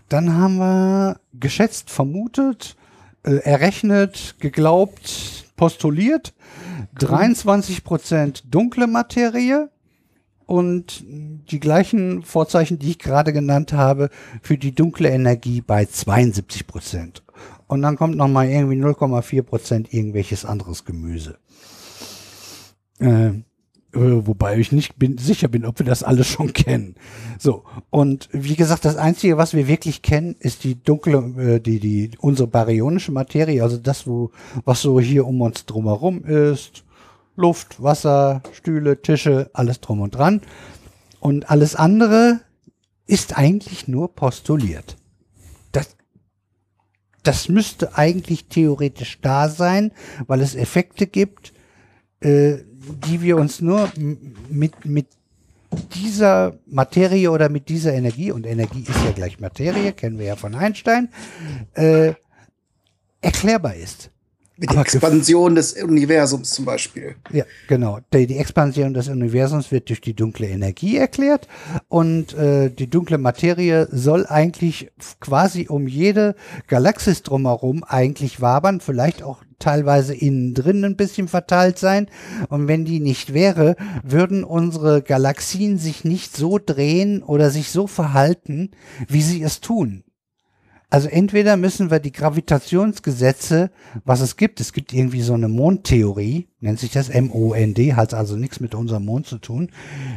Dann haben wir geschätzt, vermutet, äh, errechnet, geglaubt, postuliert 23 Prozent dunkle Materie und die gleichen Vorzeichen, die ich gerade genannt habe, für die dunkle Energie bei 72 Prozent. Und dann kommt noch mal irgendwie 0,4 Prozent irgendwelches anderes Gemüse. Äh, wobei ich nicht bin, sicher bin, ob wir das alles schon <laughs> kennen. So, und wie gesagt, das Einzige, was wir wirklich kennen, ist die dunkle, äh, die, die, unsere baryonische Materie, also das, wo, was so hier um uns drumherum ist. Luft, Wasser, Stühle, Tische, alles drum und dran. Und alles andere ist eigentlich nur postuliert. Das, müsste eigentlich theoretisch da sein, weil es Effekte gibt, äh, die wir uns nur mit, mit dieser Materie oder mit dieser Energie, und Energie ist ja gleich Materie, kennen wir ja von Einstein, äh, erklärbar ist. Mit der Expansion des Universums zum Beispiel. Ja, genau. Die, die Expansion des Universums wird durch die dunkle Energie erklärt und äh, die dunkle Materie soll eigentlich quasi um jede Galaxis drumherum eigentlich wabern, vielleicht auch teilweise innen drin ein bisschen verteilt sein. Und wenn die nicht wäre, würden unsere Galaxien sich nicht so drehen oder sich so verhalten, wie sie es tun. Also entweder müssen wir die Gravitationsgesetze, was es gibt, es gibt irgendwie so eine Mondtheorie, nennt sich das M-O-N-D, hat also nichts mit unserem Mond zu tun,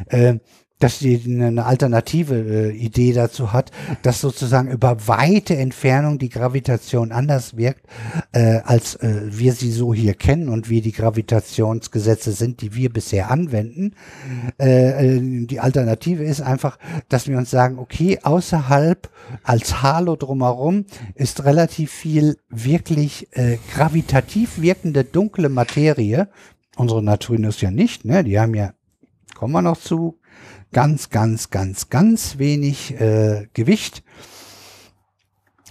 äh, dass die eine alternative äh, Idee dazu hat, dass sozusagen über weite Entfernung die Gravitation anders wirkt, äh, als äh, wir sie so hier kennen und wie die Gravitationsgesetze sind, die wir bisher anwenden. Äh, äh, die Alternative ist einfach, dass wir uns sagen, okay, außerhalb als Halo drumherum ist relativ viel wirklich äh, gravitativ wirkende dunkle Materie. Unsere Neutrinos ja nicht, ne? Die haben ja, kommen wir noch zu, ganz, ganz, ganz, ganz wenig äh, Gewicht.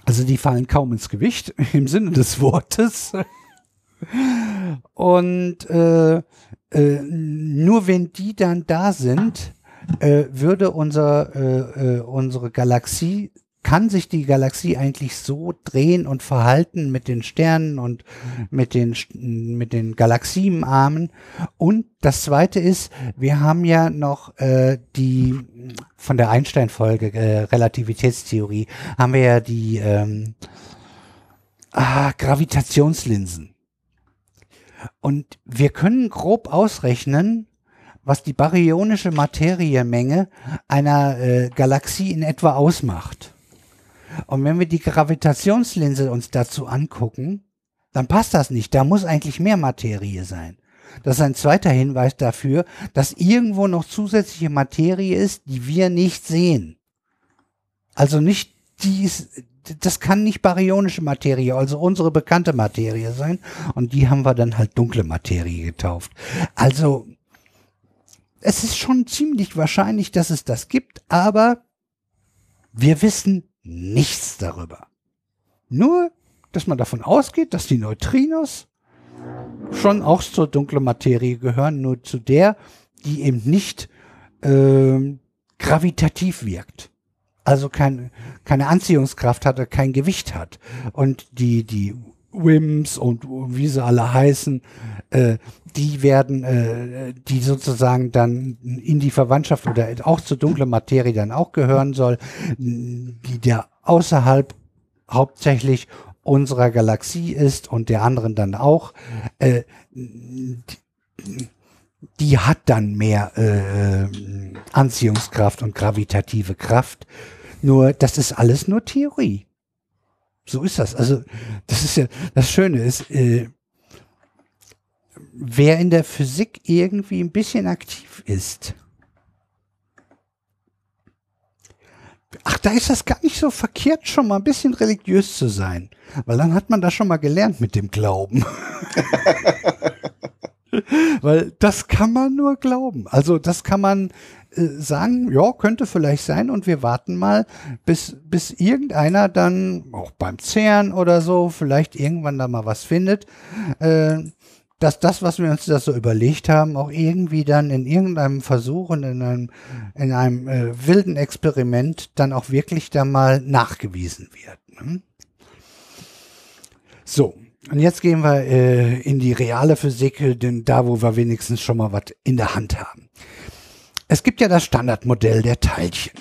Also die fallen kaum ins Gewicht <laughs> im Sinne des Wortes. <laughs> Und äh, äh, nur wenn die dann da sind, äh, würde unser, äh, äh, unsere Galaxie, kann sich die Galaxie eigentlich so drehen und verhalten mit den Sternen und mit den, mit den Galaxienarmen. Und das zweite ist, wir haben ja noch äh, die von der Einstein-Folge äh, Relativitätstheorie, haben wir ja die ähm, ah, Gravitationslinsen. Und wir können grob ausrechnen, was die baryonische Materiemenge einer äh, Galaxie in etwa ausmacht. Und wenn wir die Gravitationslinse uns dazu angucken, dann passt das nicht. Da muss eigentlich mehr Materie sein. Das ist ein zweiter Hinweis dafür, dass irgendwo noch zusätzliche Materie ist, die wir nicht sehen. Also nicht dies, das kann nicht baryonische Materie, also unsere bekannte Materie sein. Und die haben wir dann halt dunkle Materie getauft. Also es ist schon ziemlich wahrscheinlich, dass es das gibt, aber wir wissen nichts darüber. Nur, dass man davon ausgeht, dass die Neutrinos schon auch zur dunklen Materie gehören, nur zu der, die eben nicht ähm, gravitativ wirkt. Also kein, keine Anziehungskraft hat, kein Gewicht hat. Und die, die Wims und wie sie alle heißen, äh, die werden, äh, die sozusagen dann in die Verwandtschaft oder auch zur dunklen Materie dann auch gehören soll, die der außerhalb hauptsächlich unserer Galaxie ist und der anderen dann auch, äh, die, die hat dann mehr äh, Anziehungskraft und gravitative Kraft. Nur, das ist alles nur Theorie. So ist das. Also, das ist ja, das Schöne ist, äh, wer in der Physik irgendwie ein bisschen aktiv ist, ach, da ist das gar nicht so verkehrt, schon mal ein bisschen religiös zu sein. Weil dann hat man das schon mal gelernt mit dem Glauben. <laughs> Weil das kann man nur glauben. Also das kann man äh, sagen, ja, könnte vielleicht sein und wir warten mal, bis, bis irgendeiner dann auch beim CERN oder so vielleicht irgendwann da mal was findet. Äh, dass das, was wir uns da so überlegt haben, auch irgendwie dann in irgendeinem Versuch und in einem, in einem äh, wilden Experiment dann auch wirklich da mal nachgewiesen wird. Ne? So, und jetzt gehen wir äh, in die reale Physik, äh, denn da, wo wir wenigstens schon mal was in der Hand haben. Es gibt ja das Standardmodell der Teilchen.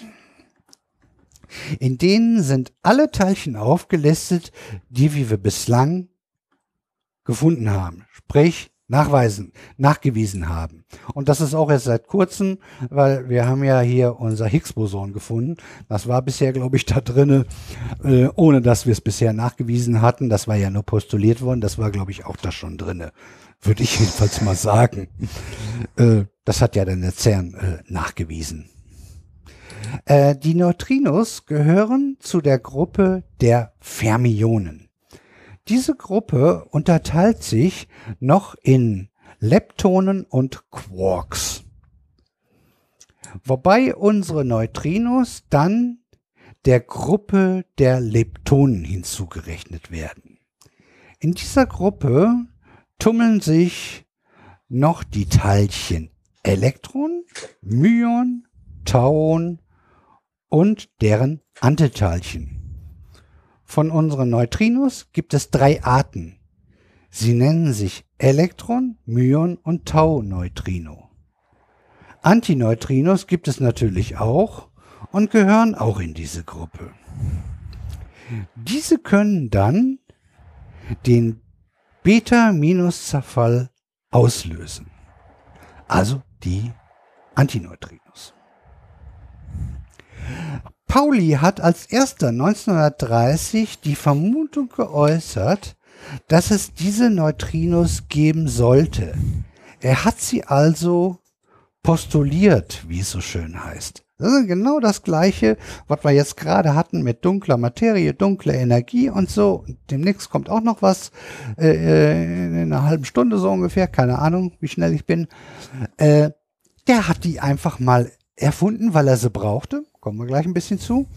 In denen sind alle Teilchen aufgelistet, die wie wir bislang gefunden haben, sprich nachweisen, nachgewiesen haben. Und das ist auch erst seit kurzem, weil wir haben ja hier unser Higgs-Boson gefunden. Das war bisher, glaube ich, da drinne, äh, ohne dass wir es bisher nachgewiesen hatten. Das war ja nur postuliert worden. Das war, glaube ich, auch da schon drinne. Würde ich <laughs> jedenfalls mal sagen. Äh, das hat ja dann der CERN äh, nachgewiesen. Äh, die Neutrinos gehören zu der Gruppe der Fermionen. Diese Gruppe unterteilt sich noch in Leptonen und Quarks. Wobei unsere Neutrinos dann der Gruppe der Leptonen hinzugerechnet werden. In dieser Gruppe tummeln sich noch die Teilchen Elektron, Myon, Tauon und deren Antiteilchen. Von unseren Neutrinos gibt es drei Arten. Sie nennen sich Elektron, Myon und Tau-Neutrino. Antineutrinos gibt es natürlich auch und gehören auch in diese Gruppe. Diese können dann den Beta-Zerfall auslösen. Also die Antineutrinos. Pauli hat als erster 1930 die Vermutung geäußert, dass es diese Neutrinos geben sollte. Er hat sie also postuliert, wie es so schön heißt. Das ist genau das Gleiche, was wir jetzt gerade hatten mit dunkler Materie, dunkler Energie und so. Demnächst kommt auch noch was äh, äh, in einer halben Stunde so ungefähr, keine Ahnung, wie schnell ich bin. Äh, der hat die einfach mal erfunden, weil er sie brauchte kommen wir gleich ein bisschen zu.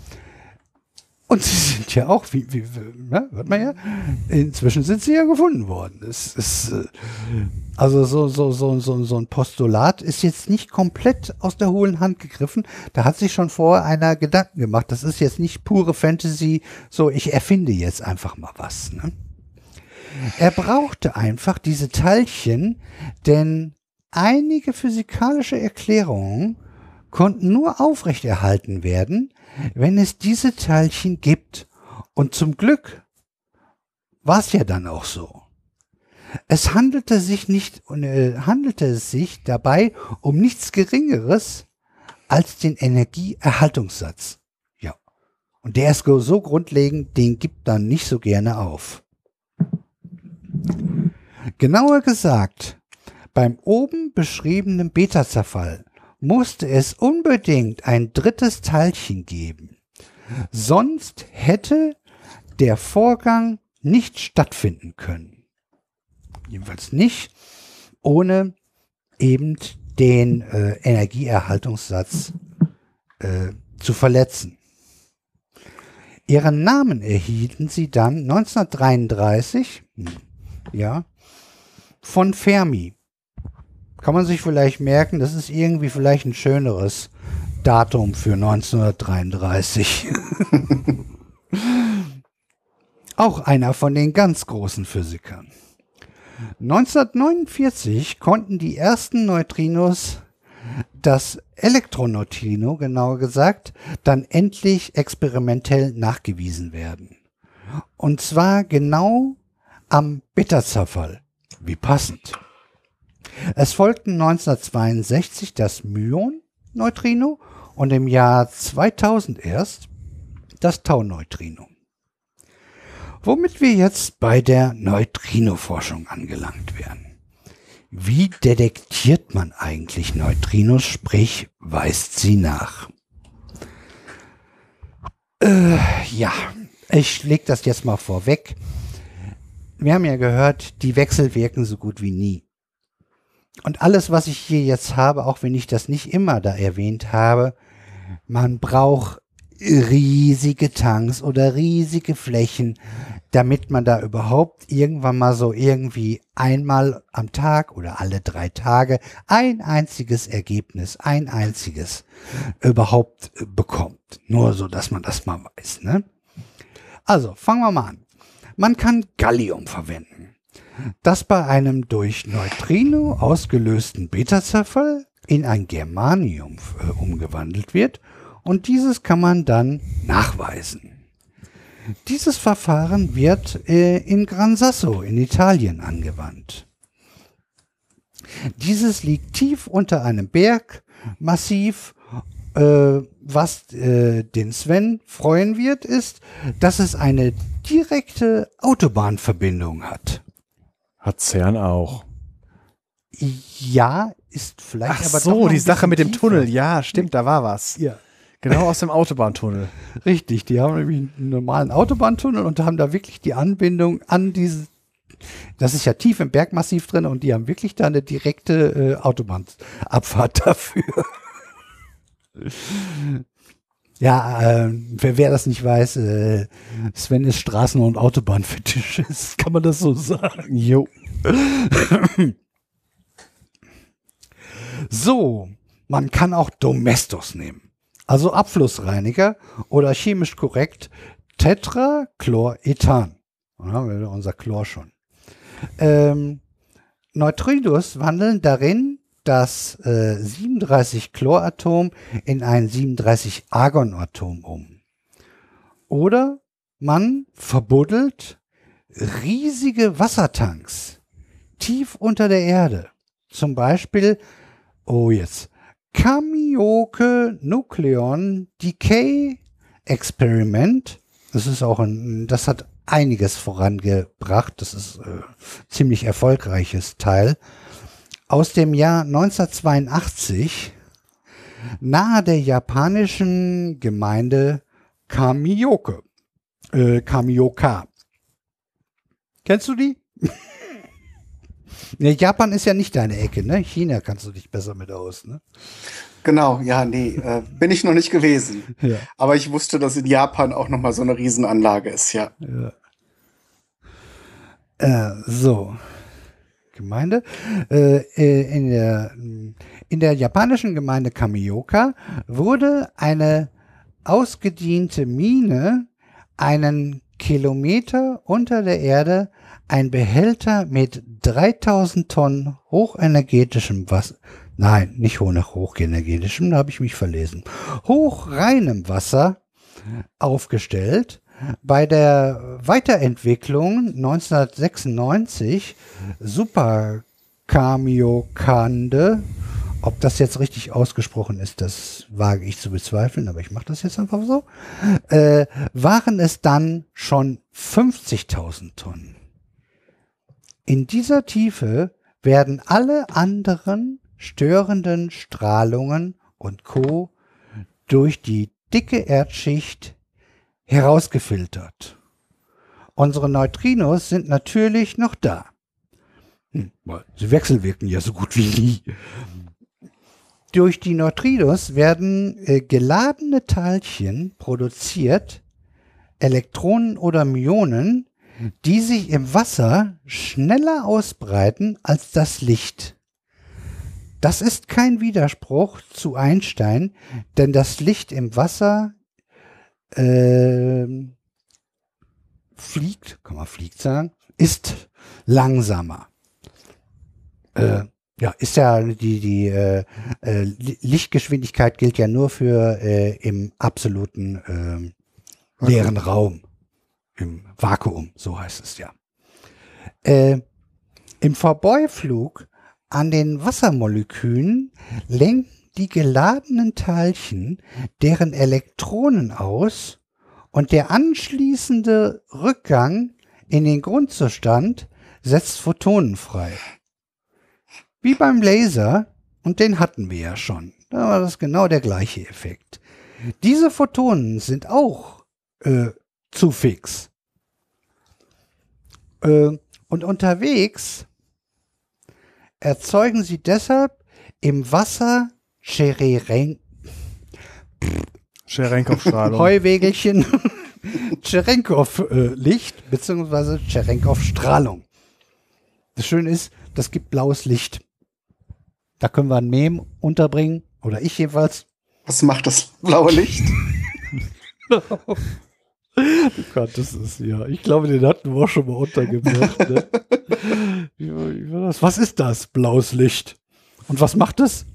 Und sie sind ja auch, wie, wie ne, hört man ja, inzwischen sind sie ja gefunden worden. Es ist, äh, also so, so, so, so, so ein Postulat ist jetzt nicht komplett aus der hohlen Hand gegriffen. Da hat sich schon vorher einer Gedanken gemacht. Das ist jetzt nicht pure Fantasy, so ich erfinde jetzt einfach mal was. Ne? Er brauchte einfach diese Teilchen, denn einige physikalische Erklärungen konnten nur aufrechterhalten werden, wenn es diese Teilchen gibt. Und zum Glück war es ja dann auch so. Es handelte sich nicht, äh, handelte es sich dabei um nichts Geringeres als den Energieerhaltungssatz. Ja. Und der ist so grundlegend, den gibt dann nicht so gerne auf. Genauer gesagt, beim oben beschriebenen Beta-Zerfall musste es unbedingt ein drittes Teilchen geben. Sonst hätte der Vorgang nicht stattfinden können. Jedenfalls nicht ohne eben den äh, Energieerhaltungssatz äh, zu verletzen. Ihren Namen erhielten sie dann 1933, hm, ja, von Fermi. Kann man sich vielleicht merken, das ist irgendwie vielleicht ein schöneres Datum für 1933. <laughs> Auch einer von den ganz großen Physikern. 1949 konnten die ersten Neutrinos, das Elektroneutrino genauer gesagt, dann endlich experimentell nachgewiesen werden. Und zwar genau am Bitterzerfall. Wie passend. Es folgten 1962 das Myon-Neutrino und im Jahr 2000 erst das Tau-Neutrino. Womit wir jetzt bei der Neutrino-Forschung angelangt werden. Wie detektiert man eigentlich Neutrinos, sprich weist sie nach? Äh, ja, ich leg das jetzt mal vorweg. Wir haben ja gehört, die Wechsel wirken so gut wie nie. Und alles, was ich hier jetzt habe, auch wenn ich das nicht immer da erwähnt habe, man braucht riesige Tanks oder riesige Flächen, damit man da überhaupt irgendwann mal so irgendwie einmal am Tag oder alle drei Tage ein einziges Ergebnis, ein einziges überhaupt bekommt. Nur so, dass man das mal weiß. Ne? Also, fangen wir mal an. Man kann Gallium verwenden, das bei einem durch Neutrino ausgelösten Beta-Zerfall in ein Germanium äh, umgewandelt wird und dieses kann man dann nachweisen. Dieses Verfahren wird äh, in Gran Sasso in Italien angewandt. Dieses liegt tief unter einem Bergmassiv. Äh, was äh, den Sven freuen wird, ist, dass es eine direkte Autobahnverbindung hat. Hat CERN auch. Ja, ist vielleicht Ach aber doch so, die Sache mit dem tiefer. Tunnel. Ja, stimmt, da war was. Ja. Genau aus dem Autobahntunnel. <laughs> Richtig, die haben nämlich einen normalen Autobahntunnel und haben da wirklich die Anbindung an diese, das ist ja tief im Bergmassiv drin und die haben wirklich da eine direkte äh, Autobahnabfahrt <laughs> dafür. <laughs> ja, äh, wer, wer das nicht weiß, äh, Sven ist Straßen- und Autobahnfetischist, <laughs> kann man das so sagen? Jo. <laughs> So, man kann auch Domestos nehmen. Also Abflussreiniger oder chemisch korrekt Tetrachlorethan. Da haben wir unser Chlor schon. Ähm, Neutrinos wandeln darin das äh, 37-Chloratom in ein 37-Argonatom um. Oder man verbuddelt riesige Wassertanks tief unter der Erde. Zum Beispiel, oh jetzt, Kamioke Nucleon Decay Experiment. Das ist auch ein, das hat einiges vorangebracht. Das ist äh, ziemlich erfolgreiches Teil. Aus dem Jahr 1982 nahe der japanischen Gemeinde Kamioke. Äh, Kamioka. Kennst du die? <laughs> Ja, Japan ist ja nicht deine Ecke, ne? China kannst du dich besser mit aus, ne? Genau, ja, nee, äh, bin ich noch nicht gewesen. <laughs> Ja. Aber ich wusste, dass in Japan auch noch mal so eine Riesenanlage ist, ja. ja. Äh, so. Gemeinde. Äh, äh, in, der, in der japanischen Gemeinde Kamioka wurde eine ausgediente Mine einen Kilometer unter der Erde ein Behälter mit 3000 Tonnen hochenergetischem Wasser, nein, nicht nach hochenergetischem, da habe ich mich verlesen, hochreinem Wasser aufgestellt. Bei der Weiterentwicklung 1996 Superkamiokande, ob das jetzt richtig ausgesprochen ist, das wage ich zu bezweifeln, aber ich mache das jetzt einfach so, äh, waren es dann schon 50.000 Tonnen. In dieser Tiefe werden alle anderen störenden Strahlungen und Co. durch die dicke Erdschicht herausgefiltert. Unsere Neutrinos sind natürlich noch da. Hm, sie wechselwirken ja so gut wie nie. durch die Neutrinos werden äh, geladene Teilchen produziert, Elektronen oder Myonen, die sich im Wasser schneller ausbreiten als das Licht. Das ist kein Widerspruch zu Einstein, denn das Licht im Wasser ähm, fliegt, kann man fliegt sagen, ist langsamer. Äh, ja, ist ja die, die äh, äh, Li- Lichtgeschwindigkeit gilt ja nur für äh, im absoluten ähm, leeren Raum. Im Vakuum, so heißt es ja. Äh, Im Vorbeiflug an den Wassermolekülen lenken die geladenen Teilchen deren Elektronen aus und der anschließende Rückgang in den Grundzustand setzt Photonen frei. Wie beim Laser, und den hatten wir ja schon. Da war das genau der gleiche Effekt. Diese Photonen sind auch äh, zu fix. Äh, und unterwegs erzeugen sie deshalb im Wasser Chereren Scherenkow-Strahlung. <laughs> Heuwegelchen Cherenkov-Licht beziehungsweise Cherenkov-Strahlung. Das Schöne ist, das gibt blaues Licht. Da können wir ein Mem unterbringen, oder ich jedenfalls. Was macht das blaue Licht? <laughs> Gott, das ist ja. Ich glaube, den hatten wir auch schon mal untergebracht. Ne? <laughs> Was ist das? Blaues Licht. Und was macht es?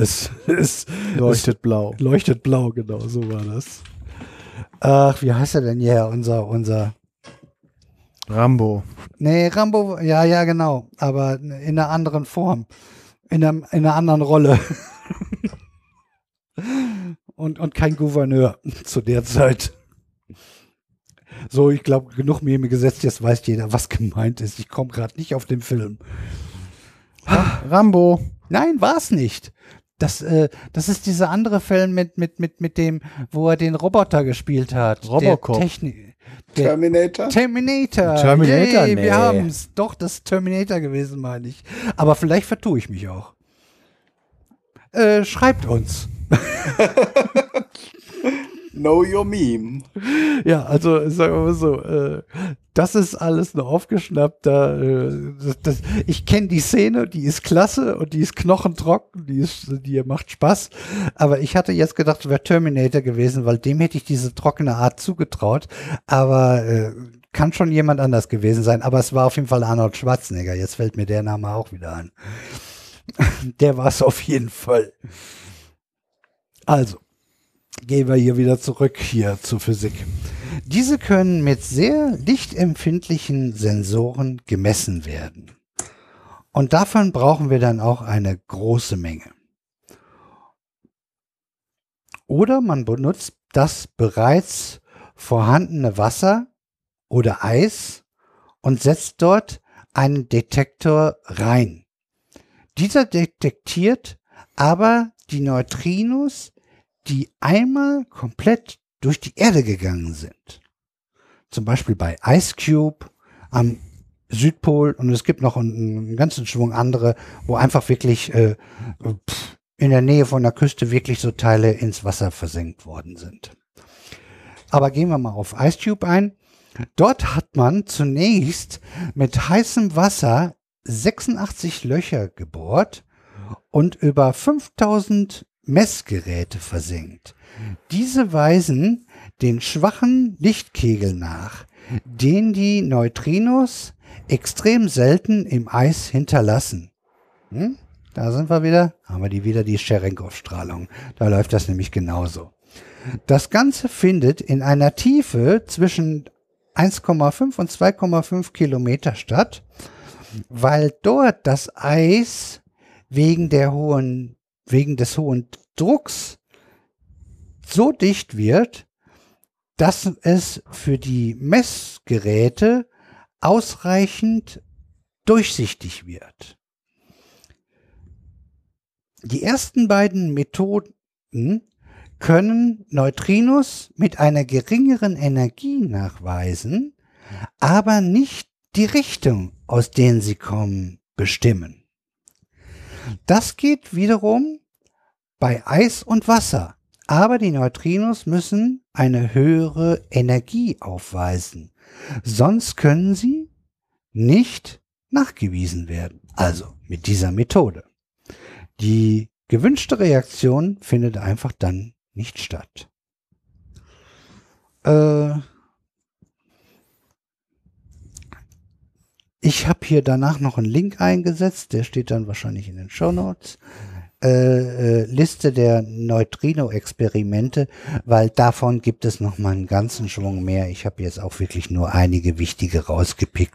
Es, es Leuchtet blau. es leuchtet blau, genau, so war das. Ach, wie heißt er denn hier? Unser, unser. Rambo. Nee, Rambo, ja, ja, genau. Aber in einer anderen Form. In, einem, in einer anderen Rolle. <laughs> und, und kein Gouverneur <laughs> zu der Zeit. So, ich glaube, genug Meme gesetzt, jetzt weiß jeder, was gemeint ist. Ich komme gerade nicht auf den Film. Rambo. Nein, war es nicht. Das, äh, das ist dieser andere Film mit, mit, mit, mit dem, wo er den Roboter gespielt hat. Robocop. Der Technik. Der Terminator? Terminator. Terminator? Yay, Nee. Wir haben's. Doch, das ist Terminator gewesen, meine ich. Aber vielleicht vertue ich mich auch. Äh, schreibt uns. <laughs> <laughs> Know your meme. Ja, also sagen wir mal so, äh, das ist alles nur aufgeschnappt. Da, äh, das, das, ich kenne die Szene, die ist klasse und die ist knochentrocken, die, ist, die macht Spaß. Aber ich hatte jetzt gedacht, es wäre Terminator gewesen, weil dem hätte ich diese trockene Art zugetraut. Aber äh, kann schon jemand anders gewesen sein. Aber es war auf jeden Fall Arnold Schwarzenegger. Jetzt fällt mir der Name auch wieder an. <laughs> der war es auf jeden Fall. Also, gehen wir hier wieder zurück hier zur Physik. Diese können mit sehr lichtempfindlichen Sensoren gemessen werden. Und davon brauchen wir dann auch eine große Menge. Oder man benutzt das bereits vorhandene Wasser oder Eis und setzt dort einen Detektor rein. Dieser detektiert aber die Neutrinos, die einmal komplett durch die Erde gegangen sind. Zum Beispiel bei Ice Cube am Südpol und es gibt noch einen, ganzen Schwung andere, wo einfach wirklich äh, in der Nähe von der Küste wirklich so Teile ins Wasser versenkt worden sind. Aber gehen wir mal auf Ice Cube ein. Dort hat man zunächst mit heißem Wasser 86 Löcher gebohrt und über 5000 Messgeräte versenkt. Diese weisen den schwachen Lichtkegel nach, den die Neutrinos extrem selten im Eis hinterlassen. Hm? Da sind wir wieder, haben wir die wieder die Cherenkov-Strahlung. Da läuft das nämlich genauso. Das Ganze findet in einer Tiefe zwischen 1,5 und 2,5 Kilometer statt, weil dort das Eis wegen der hohen, wegen des hohen Drucks so dicht wird, dass es für die Messgeräte ausreichend durchsichtig wird. Die ersten beiden Methoden können Neutrinos mit einer geringeren Energie nachweisen, aber nicht die Richtung, aus der sie kommen, bestimmen. Das geht wiederum bei Eis und Wasser. Aber die Neutrinos müssen eine höhere Energie aufweisen. Sonst können sie nicht nachgewiesen werden. Also mit dieser Methode. Die gewünschte Reaktion findet einfach dann nicht statt. Äh, ich habe hier danach noch einen Link eingesetzt, der steht dann wahrscheinlich in den Show Notes. Äh, äh, Liste der Neutrino-Experimente, weil davon gibt es noch mal einen ganzen Schwung mehr. Ich habe jetzt auch wirklich nur einige wichtige rausgepickt,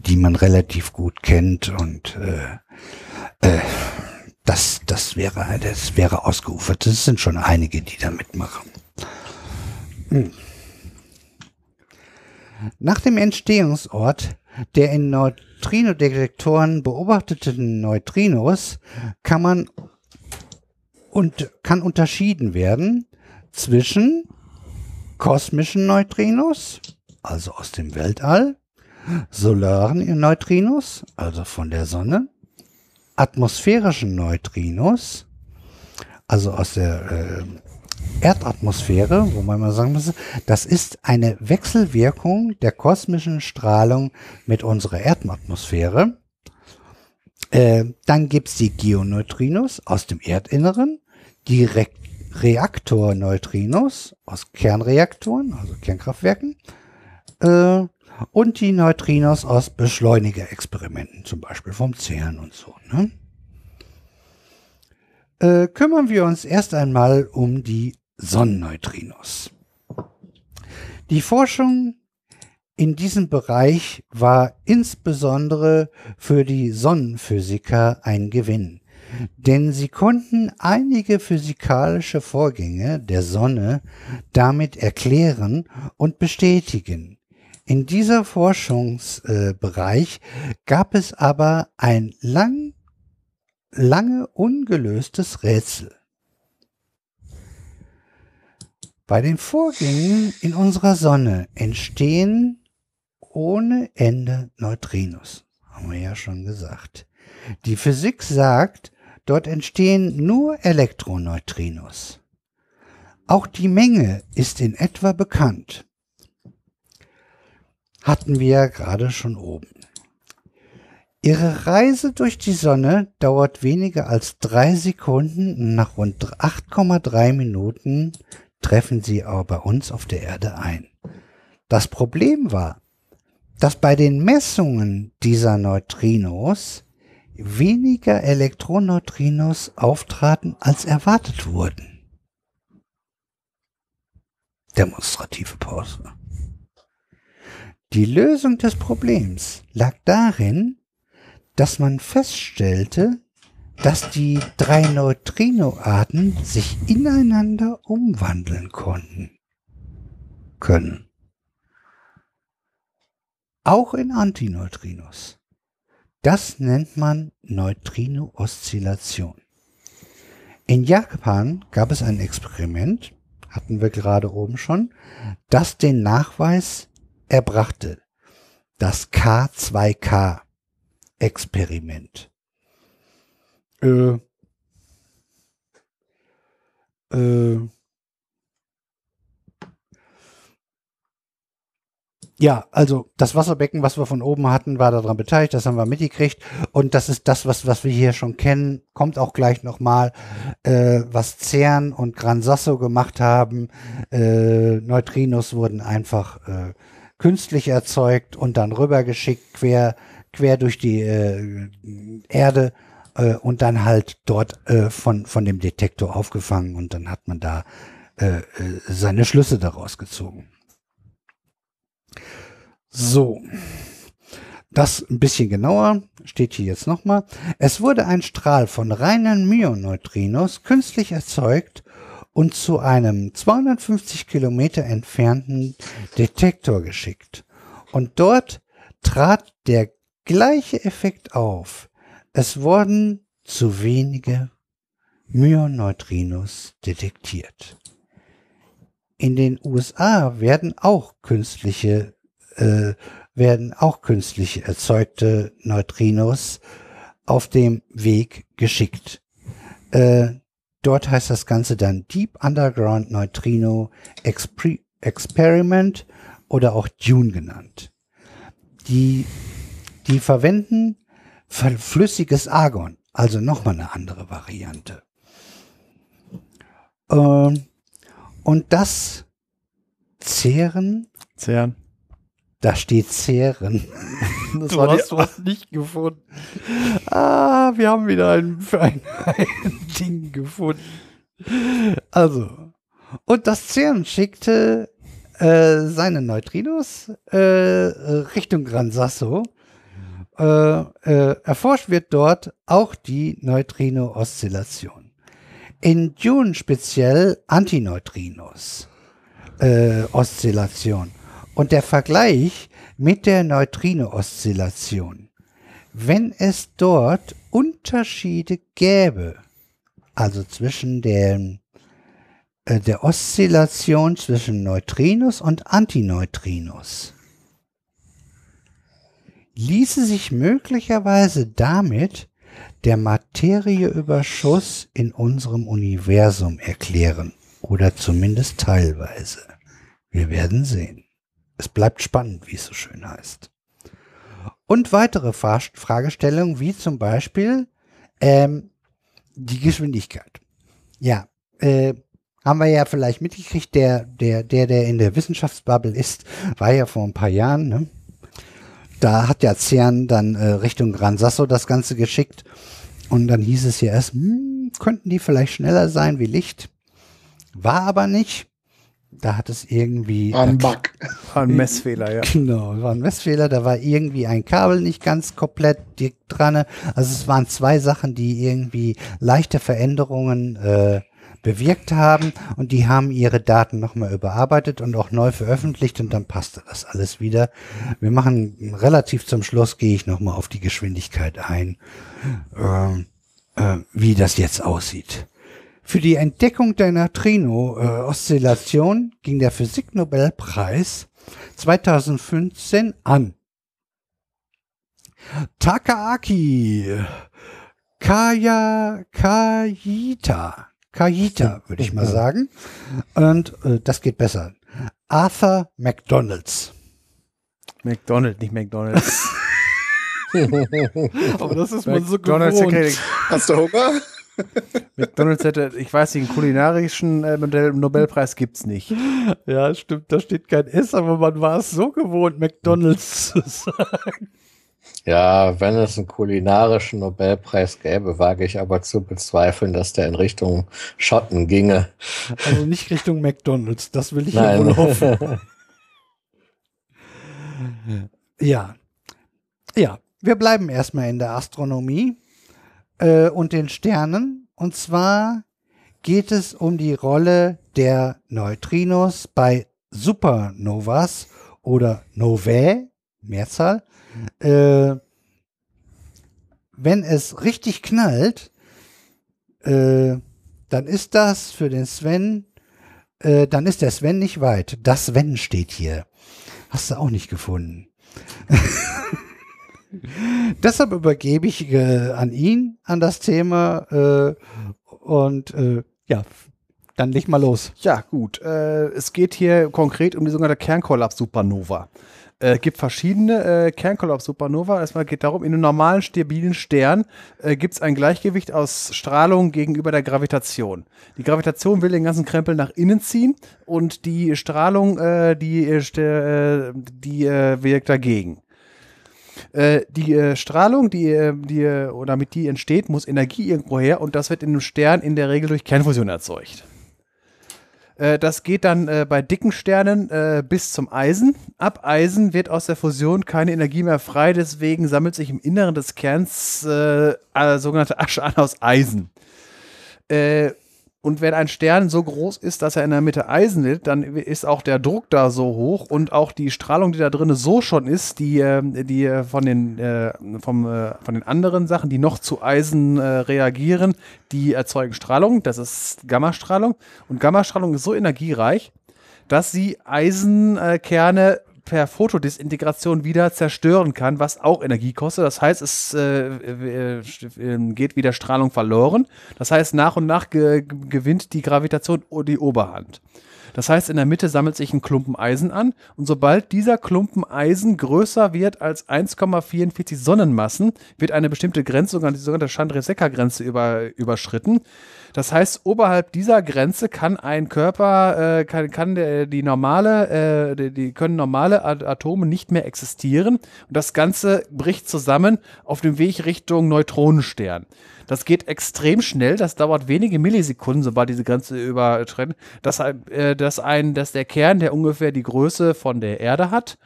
die man relativ gut kennt und äh, äh, das, das wäre, das wäre ausgeufert. Das sind schon einige, die da mitmachen. Hm. Nach dem Entstehungsort der in Neutrinodetektoren beobachteten Neutrinos kann man und kann unterschieden werden zwischen kosmischen Neutrinos, also aus dem Weltall, solaren Neutrinos, also von der Sonne, atmosphärischen Neutrinos, also aus der äh, Erdatmosphäre, wo man mal sagen muss, das ist eine Wechselwirkung der kosmischen Strahlung mit unserer Erdatmosphäre. Äh, dann gibt's die Geoneutrinos aus dem Erdinneren, die Re Reaktorneutrinos aus Kernreaktoren, also Kernkraftwerken, äh, und die Neutrinos aus Beschleunigerexperimenten, zum Beispiel vom CERN und so. Ne? Äh, kümmern wir uns erst einmal um die Sonnenneutrinos. Die Forschung in diesem Bereich war insbesondere für die Sonnenphysiker ein Gewinn, denn sie konnten einige physikalische Vorgänge der Sonne damit erklären und bestätigen. In dieser Forschungsbereich gab es aber ein lang, lange ungelöstes Rätsel. Bei den Vorgängen in unserer Sonne entstehen ohne Ende Neutrinos. Haben wir ja schon gesagt. Die Physik sagt, dort entstehen nur Elektroneutrinos. Auch die Menge ist in etwa bekannt. Hatten wir ja gerade schon oben. Ihre Reise durch die Sonne dauert weniger als drei Sekunden. Nach rund 8,3 Minuten treffen sie aber bei uns auf der Erde ein. Das Problem war, dass bei den Messungen dieser Neutrinos weniger Elektroneutrinos auftraten, als erwartet wurden. Demonstrative Pause. Die Lösung des Problems lag darin, dass man feststellte, dass die drei Neutrinoarten sich ineinander umwandeln konnten können. Auch in Antineutrinos. Das nennt man Neutrino-Oszillation. In Japan gab es ein Experiment, hatten wir gerade oben schon, das den Nachweis erbrachte. Das K2K-Experiment äh, äh, ja, also das Wasserbecken, was wir von oben hatten, war daran beteiligt, das haben wir mitgekriegt und das ist das, was, was wir hier schon kennen, kommt auch gleich nochmal, äh, was CERN und Gran Sasso gemacht haben. Äh, Neutrinos wurden einfach äh, künstlich erzeugt und dann rübergeschickt, quer, quer durch die äh, Erde äh, und dann halt dort äh, von, von dem Detektor aufgefangen und dann hat man da äh, äh, seine Schlüsse daraus gezogen. So. Das ein bisschen genauer steht hier jetzt nochmal. Es wurde ein Strahl von reinen Myoneutrinos künstlich erzeugt und zu einem 250 Kilometer entfernten Detektor geschickt. Und dort trat der gleiche Effekt auf, es wurden zu wenige Myoneutrinos detektiert. In den USA werden auch künstliche äh, werden auch künstlich erzeugte Neutrinos auf dem Weg geschickt. Äh, Dort heißt das Ganze dann Deep Underground Neutrino Expre Experiment oder auch Dune genannt. Die, die verwenden ver- flüssiges Argon, also nochmal eine andere Variante. Ähm, und das Zehren, Zern. da steht Zehren. <laughs> Das Du war die, hast was <laughs> nicht gefunden. Ah, wir haben wieder ein, <laughs> ein, ein Ding gefunden. Also, und das CERN schickte äh, seine Neutrinos äh, äh, Richtung Gran Sasso. Äh, äh, erforscht wird dort auch die Neutrino-Oszillation. In Dune speziell Antineutrinos äh, Oszillation. Und der Vergleich mit der Neutrino-Oszillation. Wenn es dort Unterschiede gäbe, also zwischen der, äh, der Oszillation zwischen Neutrinos und Antineutrinos, ließe sich möglicherweise damit der Materieüberschuss in unserem Universum erklären oder zumindest teilweise. Wir werden sehen. Es bleibt spannend, wie es so schön heißt. Und weitere Fra Fragestellungen, wie zum Beispiel ähm, die Geschwindigkeit. Ja, äh, haben wir ja vielleicht mitgekriegt, der, der, der, der in der Wissenschaftsbubble ist, war ja vor ein paar Jahren, ne? Da hat ja CERN dann äh, Richtung Gran Sasso das Ganze geschickt. Und dann hieß es ja erst, hm, könnten die vielleicht schneller sein wie Licht. War aber nicht. Da hat es irgendwie. War ein Bug. war ein Messfehler, ja. Genau, war ein Messfehler. Da war irgendwie ein Kabel nicht ganz komplett dick dran. Also es waren zwei Sachen, die irgendwie leichte Veränderungen äh, bewirkt haben und die haben ihre Daten nochmal überarbeitet und auch neu veröffentlicht und dann passte das alles wieder. Wir machen relativ zum Schluss, gehe ich nochmal auf die Geschwindigkeit ein, ähm, äh, wie das jetzt aussieht. Für die Entdeckung der Neutrino-Oszillation ging der Physiknobelpreis 2015 an Takaaki Kaya Kajita. Kajita, würde ich mal sagen. Und äh, das geht besser. Arthur McDonalds. McDonald, nicht McDonalds. <laughs> <laughs> Aber das ist man so McDonald's, gewohnt. Hast du Hunger? <laughs> McDonalds hätte, ich weiß nicht, einen kulinarischen äh, Modell- Nobelpreis gibt's nicht. Ja, stimmt, da steht kein S, aber man war es so gewohnt, McDonalds zu sagen. Ja, wenn es einen kulinarischen Nobelpreis gäbe, wage ich aber zu bezweifeln, dass der in Richtung Schotten ginge. Also nicht Richtung McDonalds, das will ich ja wohl hoffen. <laughs> Ja. Ja, wir bleiben erstmal in der Astronomie äh, und den Sternen. Und zwar geht es um die Rolle der Neutrinos bei Supernovas oder Novae, Mehrzahl. Äh, wenn es richtig knallt, äh, dann ist das für den Sven, äh, dann ist der Sven nicht weit. Das Sven steht hier. Hast du auch nicht gefunden. <laughs> Deshalb übergebe ich äh, an ihn, an das Thema äh, und äh, ja, dann leg mal los. Ja, gut. Äh, es geht hier konkret um die sogenannte Kernkollaps-Supernova. Äh, gibt verschiedene äh, Kernkollaps-Supernova. Erstmal geht darum, in einem normalen, stabilen Stern äh, gibt es ein Gleichgewicht aus Strahlung gegenüber der Gravitation. Die Gravitation will den ganzen Krempel nach innen ziehen und die Strahlung, äh, die, äh, äh, die äh, wirkt dagegen. Äh, die äh, Strahlung, die, äh, die, äh, oder mit die entsteht, muss Energie irgendwo her und das wird in einem Stern in der Regel durch Kernfusion erzeugt. Äh, Das geht dann äh, bei dicken Sternen äh, bis zum Eisen. Ab Eisen wird aus der Fusion keine Energie mehr frei, deswegen sammelt sich im Inneren des Kerns äh, äh, sogenannte Asche an aus Eisen. Und wenn ein Stern so groß ist, dass er in der Mitte Eisen litt, dann ist auch der Druck da so hoch und auch die Strahlung, die da drin so schon ist, die, ähm, die äh, von, den, äh, vom, äh, von den anderen Sachen, die noch zu Eisen äh, reagieren, die erzeugen Strahlung. Das ist Gammastrahlung. Und Gammastrahlung ist so energiereich, dass sie Eisenkerne per Fotodisintegration wieder zerstören kann, was auch Energie kostet. Das heißt, es äh, äh, äh, geht wieder Strahlung verloren. Das heißt, nach und nach ge gewinnt die Gravitation die Oberhand. Das heißt, in der Mitte sammelt sich ein Klumpen Eisen an und sobald dieser Klumpen Eisen größer wird als 1,44 Sonnenmassen, wird eine bestimmte Grenze, die sogenannte Chandrasekhar-Grenze über, überschritten. Das heißt, oberhalb dieser Grenze kann ein Körper, äh, kann, kann der, die normale, äh, die, die können normale Atome nicht mehr existieren und das Ganze bricht zusammen auf dem Weg Richtung Neutronenstern. Das geht extrem schnell, das dauert wenige Millisekunden, sobald diese Grenze übertreten, dass, äh, dass, ein, dass der Kern, der ungefähr die Größe von der Erde hat,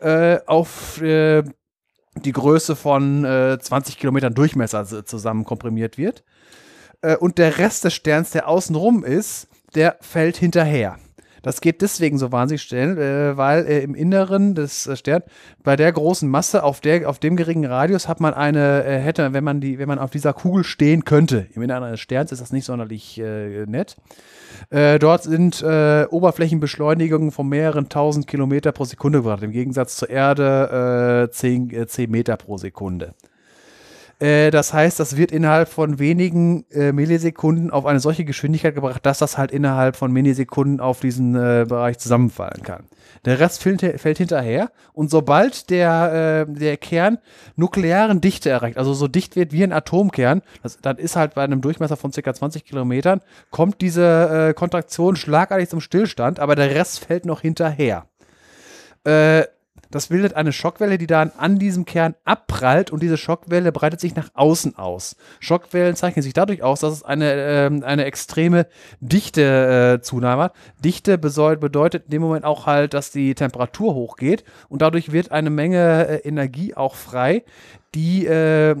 äh, auf äh, die Größe von äh, 20 Kilometern Durchmesser zusammen komprimiert wird. Äh, und der Rest des Sterns, der außenrum ist, der fällt hinterher. Das geht deswegen so wahnsinnig schnell, äh, weil äh, im Inneren des äh, Sterns bei der großen Masse auf der auf dem geringen Radius hat man eine äh, hätte, wenn man die wenn man auf dieser Kugel stehen könnte, im Inneren eines Sterns ist das nicht sonderlich äh, nett. Äh, dort sind Oberflächenbeschleunigungen von mehreren tausend Kilometer pro Sekunde gebracht, im Gegensatz zur Erde äh, 10, 10 Meter pro Sekunde. Äh, das heißt, das wird innerhalb von wenigen äh, Millisekunden auf eine solche Geschwindigkeit gebracht, dass das halt innerhalb von Millisekunden auf diesen äh, Bereich zusammenfallen kann. Der Rest fällt, fällt hinterher und sobald der, äh, der Kern nuklearen Dichte erreicht, also so dicht wird wie ein Atomkern, das, das ist halt bei einem Durchmesser von ca. 20 Kilometern, kommt diese äh, Kontraktion schlagartig zum Stillstand, aber der Rest fällt noch hinterher. Äh, das bildet eine Schockwelle, die dann an diesem Kern abprallt und diese Schockwelle breitet sich nach außen aus. Schockwellen zeichnen sich dadurch aus, dass es eine, äh, eine extreme Dichte-Zunahme äh, hat. Dichte bedeutet in dem Moment auch halt, dass die Temperatur hochgeht und dadurch wird eine Menge äh, Energie auch frei, die äh,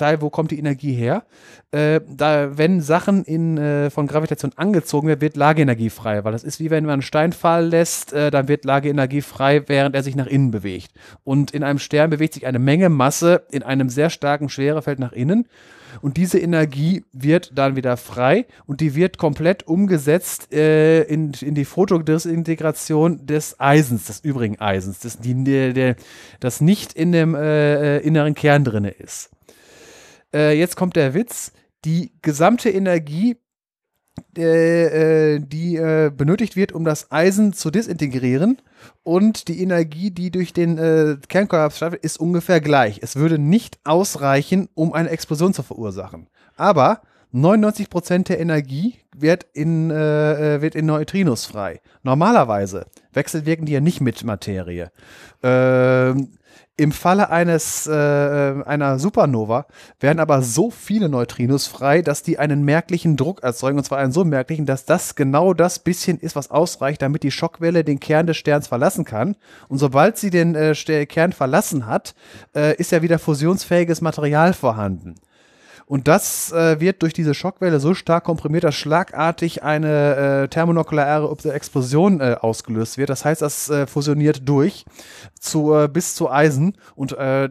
Teil, wo kommt die Energie her? Äh, da, wenn Sachen in, äh, von Gravitation angezogen werden, wird Lageenergie frei, weil das ist wie wenn man einen Stein fallen lässt, äh, dann wird Lageenergie frei, während er sich nach innen bewegt. Und in einem Stern bewegt sich eine Menge Masse in einem sehr starken Schwerefeld nach innen. Und diese Energie wird dann wieder frei und die wird komplett umgesetzt äh, in, in die Photodisintegration des Eisens, des übrigen Eisens, das, die, der, das nicht in dem äh, äh inneren Kern drin ist äh, jetzt kommt der Witz, die gesamte Energie, äh, äh, die äh, benötigt wird, um das Eisen zu disintegrieren und die Energie, die durch den äh, Kernkollaps stattfindet, ist ungefähr gleich. Es würde nicht ausreichen, um eine Explosion zu verursachen. Aber 99% der Energie wird in, äh, äh, wird in Neutrinos frei. Normalerweise wechselwirken die ja nicht mit Materie. Ähm, im Falle eines, äh, einer Supernova werden aber so viele Neutrinos frei, dass die einen merklichen Druck erzeugen, und zwar einen so merklichen, dass das genau das bisschen ist, was ausreicht, damit die Schockwelle den Kern des Sterns verlassen kann. Und sobald sie den äh, Kern verlassen hat, äh, ist ja wieder fusionsfähiges Material vorhanden. Und das äh, wird durch diese Schockwelle so stark komprimiert, dass schlagartig eine äh, thermonukleare Explosion äh, ausgelöst wird. Das heißt, das äh, fusioniert durch zu, äh, bis zu Eisen und äh,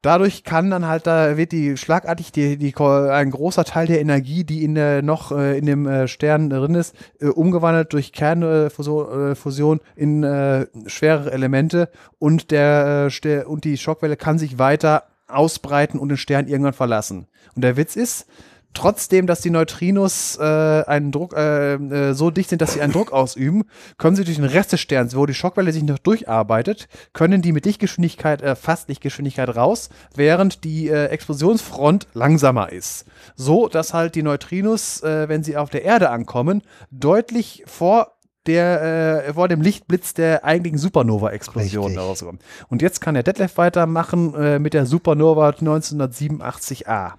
dadurch kann dann halt da wird die schlagartig die, die ein großer Teil der Energie, die in der noch äh, in dem äh, Stern drin ist, äh, umgewandelt durch Kernfusion äh, Fusion in äh, schwere Elemente und der äh, und die Schockwelle kann sich weiter ausbreiten und den Stern irgendwann verlassen. Und der Witz ist, trotzdem, dass die Neutrinos äh, einen Druck äh, äh, so dicht sind, dass sie einen Druck ausüben, können sie durch den Rest des Sterns, wo die Schockwelle sich noch durcharbeitet, können die mit Lichtgeschwindigkeit, äh, fast Lichtgeschwindigkeit raus, während die äh, Explosionsfront langsamer ist. So, dass halt die Neutrinos, äh, wenn sie auf der Erde ankommen, deutlich vor der äh, vor dem Lichtblitz der eigentlichen Supernova-Explosion rauskommt. Und jetzt kann der Detlef weitermachen äh, mit der Supernova 1987a.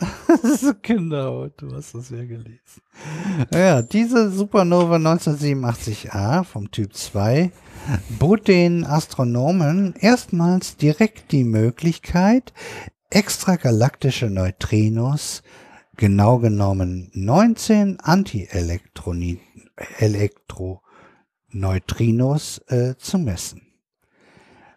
<laughs> genau, du hast das ja gelesen. Ja, diese Supernova 1987a vom Typ 2 bot den Astronomen erstmals direkt die Möglichkeit, extragalaktische Neutrinos, genau genommen 19 Antielektroniten, Elektroneutrinos äh, zu messen.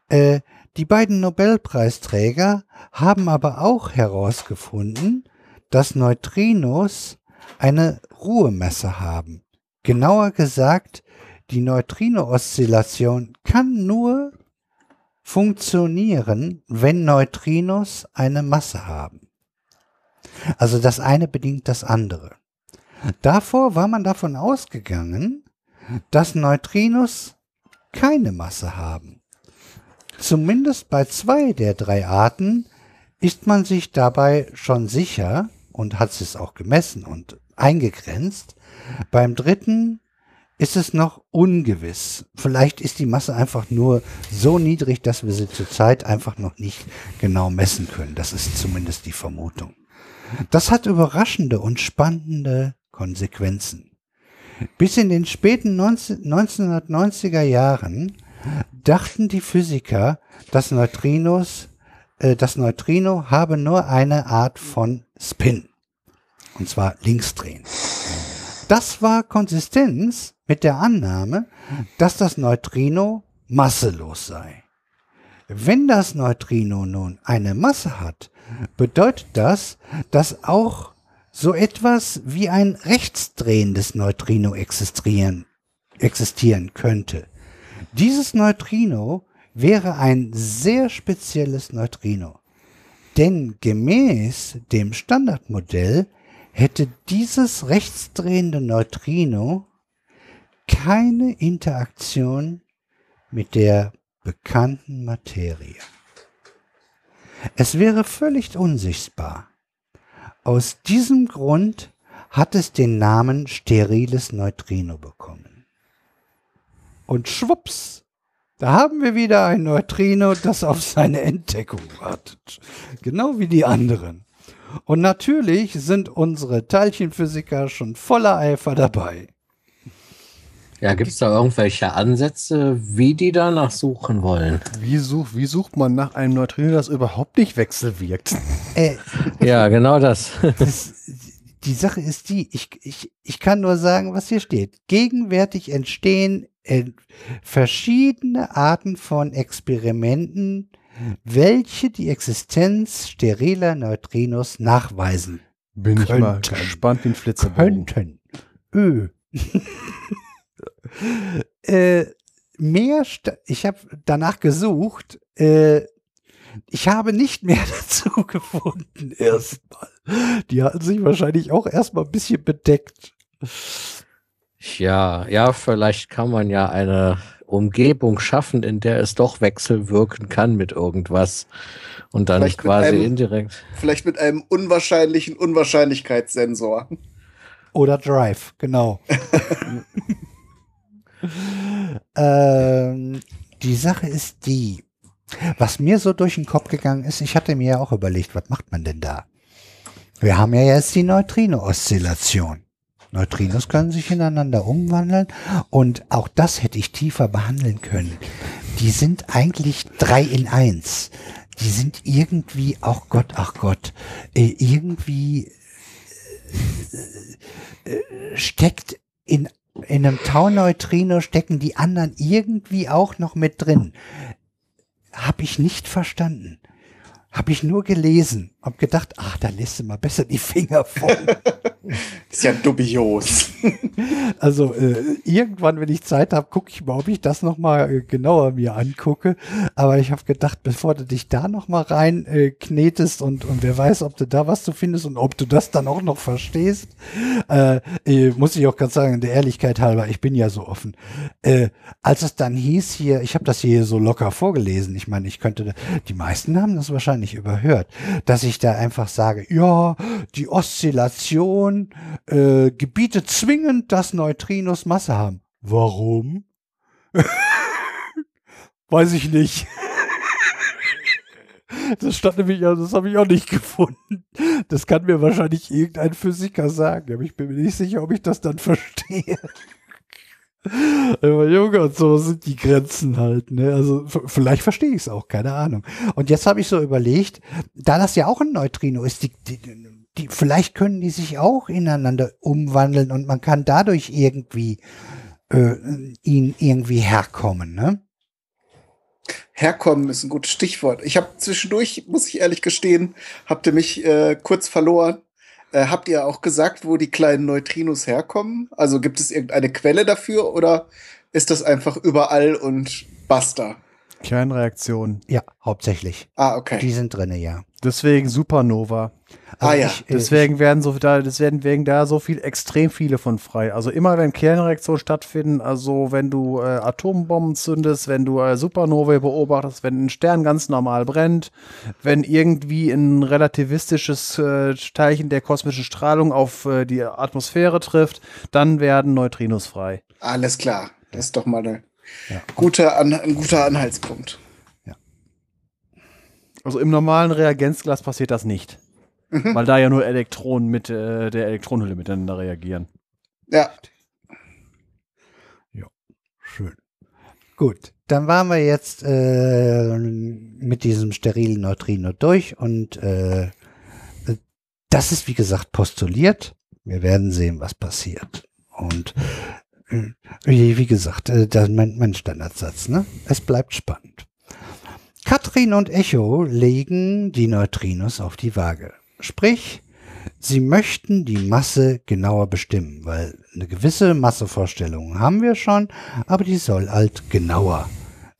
Äh, die beiden Nobelpreisträger haben aber auch herausgefunden, dass Neutrinos eine Ruhemesse haben. Genauer gesagt, die Neutrino-Oszillation kann nur funktionieren, wenn Neutrinos eine Masse haben. Also das eine bedingt das andere. Davor war man davon ausgegangen, dass Neutrinos keine Masse haben. Zumindest bei zwei der drei Arten ist man sich dabei schon sicher und hat es auch gemessen und eingegrenzt. Beim dritten ist es noch ungewiss. Vielleicht ist die Masse einfach nur so niedrig, dass wir sie zurzeit einfach noch nicht genau messen können. Das ist zumindest die Vermutung. Das hat überraschende und spannende Konsequenzen. Bis in den späten 19, 1990er Jahren dachten die Physiker, dass Neutrinos, äh, das Neutrino habe nur eine Art von Spin. Und zwar linksdrehen. Das war Konsistenz mit der Annahme, dass das Neutrino masselos sei. Wenn das Neutrino nun eine Masse hat, bedeutet das, dass auch so etwas wie ein rechtsdrehendes Neutrino existieren, existieren könnte. Dieses Neutrino wäre ein sehr spezielles Neutrino. Denn gemäß dem Standardmodell hätte dieses rechtsdrehende Neutrino keine Interaktion mit der bekannten Materie. Es wäre völlig unsichtbar. Aus diesem Grund hat es den Namen steriles Neutrino bekommen. Und schwupps, da haben wir wieder ein Neutrino, das auf seine Entdeckung wartet. Genau wie die anderen. Und natürlich sind unsere Teilchenphysiker schon voller Eifer dabei. Ja, gibt es da irgendwelche Ansätze, wie die danach suchen wollen? Wie, such, wie sucht man nach einem Neutrino, das überhaupt nicht wechselwirkt? Äh, Ja, genau das. das, die Sache ist die, ich, ich, ich kann nur sagen, was hier steht. Gegenwärtig entstehen äh, verschiedene Arten von Experimenten, welche die Existenz steriler Neutrinos nachweisen Bin ich mal Könnten. gespannt wie ein Flitzebogen. könnten. Ö. <laughs> <laughs> äh, mehr, sta- ich habe danach gesucht, äh, ich habe nicht mehr <laughs> dazu gefunden erstmal. Die hatten sich wahrscheinlich auch erstmal ein bisschen bedeckt. Ja, ja, vielleicht kann man ja eine Umgebung schaffen, in der es doch wechselwirken kann mit irgendwas und dann Vielleicht quasi einem- indirekt. Vielleicht mit einem unwahrscheinlichen Unwahrscheinlichkeitssensor. Oder Drive, genau. <laughs> ähm, die Sache ist die, was mir so durch den Kopf gegangen ist, ich hatte mir ja auch überlegt, was macht man denn da? Wir haben ja jetzt die Neutrino-Oszillation. Neutrinos können sich ineinander umwandeln und auch das hätte ich tiefer behandeln können. Die sind eigentlich drei in eins. Die sind irgendwie, ach Gott, ach Gott, äh, irgendwie steckt in, in einem Tauneutrino stecken die anderen irgendwie auch noch mit drin. Hab ich nicht verstanden. Hab ich nur gelesen. Hab gedacht, ach, da lässt du mal besser die Finger von. <laughs> Ist ja dubios. <laughs> Also äh, irgendwann, wenn ich Zeit habe, gucke ich mal, ob ich das noch mal äh, genauer mir angucke. Aber ich habe gedacht, bevor du dich da noch mal rein äh, knetest und, und wer weiß, ob du da was zu findest und ob du das dann auch noch verstehst, äh, äh, muss ich auch ganz sagen, der Ehrlichkeit halber, ich bin ja so offen. Äh, als es dann hieß hier, ich habe das hier so locker vorgelesen, ich meine, ich könnte, die meisten haben das wahrscheinlich überhört, dass ich da einfach sage, ja, die Oszillation äh, gebietet zwingend, dass Neutrinos Masse haben. Warum? <laughs> Weiß ich nicht. <laughs> Das stand nämlich, das habe ich auch nicht <laughs> gefunden. Das kann mir wahrscheinlich irgendein Physiker sagen, aber ich bin mir nicht sicher, ob ich das dann verstehe. Aber Junge, und so sind die Grenzen halt, ne? Also vielleicht verstehe ich es auch, keine Ahnung. Und jetzt habe ich so überlegt, da das ja auch ein Neutrino ist, die, die, die, vielleicht können die sich auch ineinander umwandeln und man kann dadurch irgendwie äh, ihnen irgendwie herkommen, ne? Herkommen ist ein gutes Stichwort. Ich habe zwischendurch, muss ich ehrlich gestehen, habt ihr mich äh, kurz verloren. Äh, habt ihr auch gesagt, wo die kleinen Neutrinos herkommen? Also gibt es irgendeine Quelle dafür oder ist das einfach überall und basta? Kernreaktion. Ja, hauptsächlich. Ah, okay. Die sind drinne, ja. Deswegen Supernova. Ah, ja. ich, äh, Deswegen werden so da, deswegen wegen da so viel, extrem viele von frei. Also immer wenn Kernreaktionen stattfinden, also wenn du äh, Atombomben zündest, wenn du äh, Supernovae beobachtest, wenn ein Stern ganz normal brennt, wenn irgendwie ein relativistisches äh, Teilchen der kosmischen Strahlung auf äh, die Atmosphäre trifft, dann werden Neutrinos frei. Alles klar. Das ist doch mal eine Ja. gute An ein guter Anhaltspunkt. Also im normalen Reagenzglas passiert das nicht. <laughs> Weil da ja nur Elektronen mit äh, der Elektronenhülle miteinander reagieren. Ja. Schön. Gut, dann waren wir jetzt äh, mit diesem sterilen Neutrino durch und äh, das ist wie gesagt postuliert. Wir werden sehen, was passiert. Und äh, wie, wie gesagt, äh, das ist mein, mein Standardsatz. Ne? Es bleibt spannend. Katrin und Echo legen die Neutrinos auf die Waage. Sprich, sie möchten die Masse genauer bestimmen, weil eine gewisse Massevorstellung haben wir schon, aber die soll halt genauer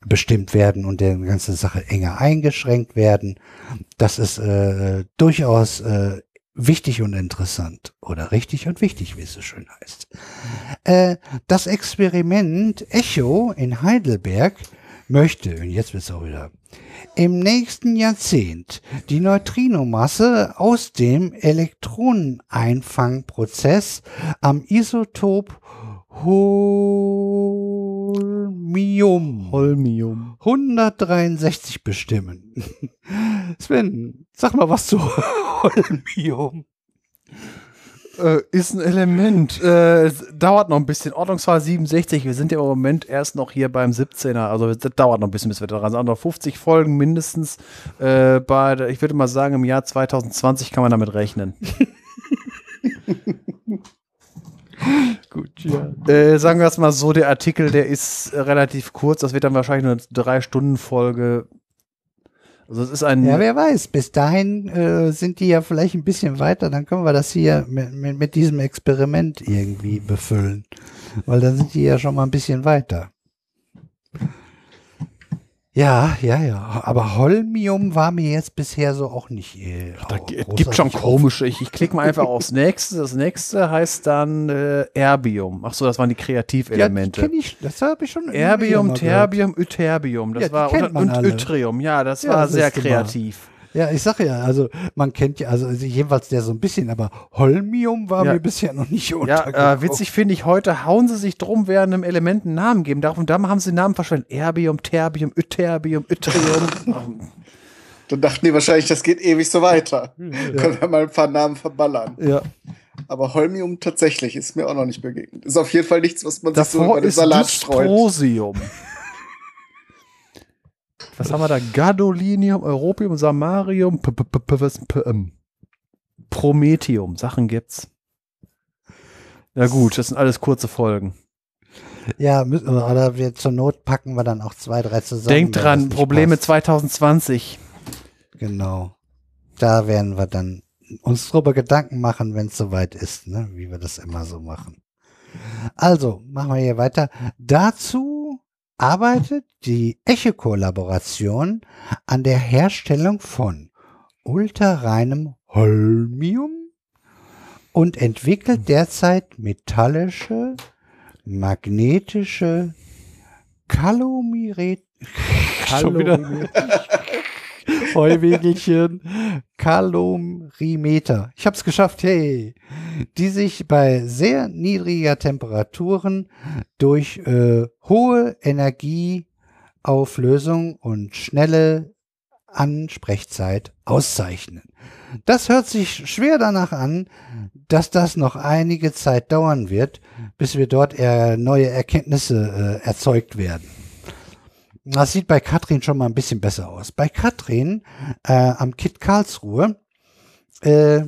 bestimmt werden und der ganze Sache enger eingeschränkt werden. Das ist äh, durchaus äh, wichtig und interessant oder richtig und wichtig, wie es so schön heißt. Äh, das Experiment Echo in Heidelberg möchte, und jetzt wird's auch wieder, im nächsten Jahrzehnt die Neutrinomasse aus dem Elektroneneinfangprozess am Isotop Holmium Holmium. 163 bestimmen. <laughs> Sven, sag mal was zu <laughs> Holmium. Äh, ist ein Element. Äh, es dauert noch ein bisschen. Ordnungszahl 67. Wir sind ja im Moment erst noch hier beim 17er. Also das dauert noch ein bisschen, bis wir dran sind. Noch 50 Folgen mindestens. Äh, bei, ich würde mal sagen, im Jahr 2020 kann man damit rechnen. <laughs> Gut, ja. Äh, sagen wir es mal so, der Artikel, der ist relativ kurz. Das wird dann wahrscheinlich eine Drei-Stunden-Folge. Also es ist ein. Ja, wer weiß, bis dahin äh, sind die ja vielleicht ein bisschen weiter, dann können wir das hier mit, mit, mit diesem Experiment irgendwie befüllen. Weil dann sind die ja schon mal ein bisschen weiter. Ja, ja, ja. Aber Holmium war mir jetzt bisher so auch nicht. Äh, Da gibt schon komische. Ich, ich klicke mal einfach <laughs> aufs nächste. Das nächste heißt dann äh, Erbium. Ach so, das waren die Ja, Kreativelemente. die kenn ich, das habe ich schon. Erbium, mal. Terbium, Ytterbium. Das Ja, die war und, und. Yttrium. Ja, das Ja, war das sehr kreativ. Ja, ich sag ja, also man kennt ja, also jedenfalls der so ein bisschen, aber Holmium war Ja. mir bisher noch nicht Ja, untergekommen. äh, witzig finde ich, heute hauen sie sich drum, wer einem Element einen Namen geben darf. Und da haben sie Namen verschwendet. Erbium, Terbium, Ytterbium, Yttrium. <laughs> Dann dachten die wahrscheinlich, das geht ewig so weiter. <laughs> Können wir mal ein paar Namen verballern. ja. Aber Holmium tatsächlich ist mir auch noch nicht begegnet. Ist auf jeden Fall nichts, was man sich so Davor über den ist Salat streut. Dysprosium. <laughs> Was haben wir da? Gadolinium, Europium, Samarium, P -p -p ähm, Prometheum. Sachen gibt's. Ja gut, das sind alles kurze Folgen. Ja, müssen wir, oder wir zur Not packen wir dann auch zwei, drei zusammen. Denkt dran, Probleme passt. 2020. Genau. Da werden wir dann uns drüber Gedanken machen, wenn es soweit ist, ne? wie wir das immer so machen. Also, machen wir hier weiter. Dazu arbeitet die Eche-Kollaboration an der Herstellung von ultrareinem Holmium und entwickelt derzeit metallische, magnetische Kalomiret Schon wieder. Heuwegelchen, Kalorimeter. Ich habe es geschafft, hey. Die sich bei sehr niedriger Temperaturen durch äh, hohe Energieauflösung und schnelle Ansprechzeit auszeichnen. Das hört sich schwer danach an, dass das noch einige Zeit dauern wird, bis wir dort äh, neue Erkenntnisse äh, erzeugt werden. Das sieht bei Katrin schon mal ein bisschen besser aus. Bei Katrin äh, am KIT Karlsruhe äh,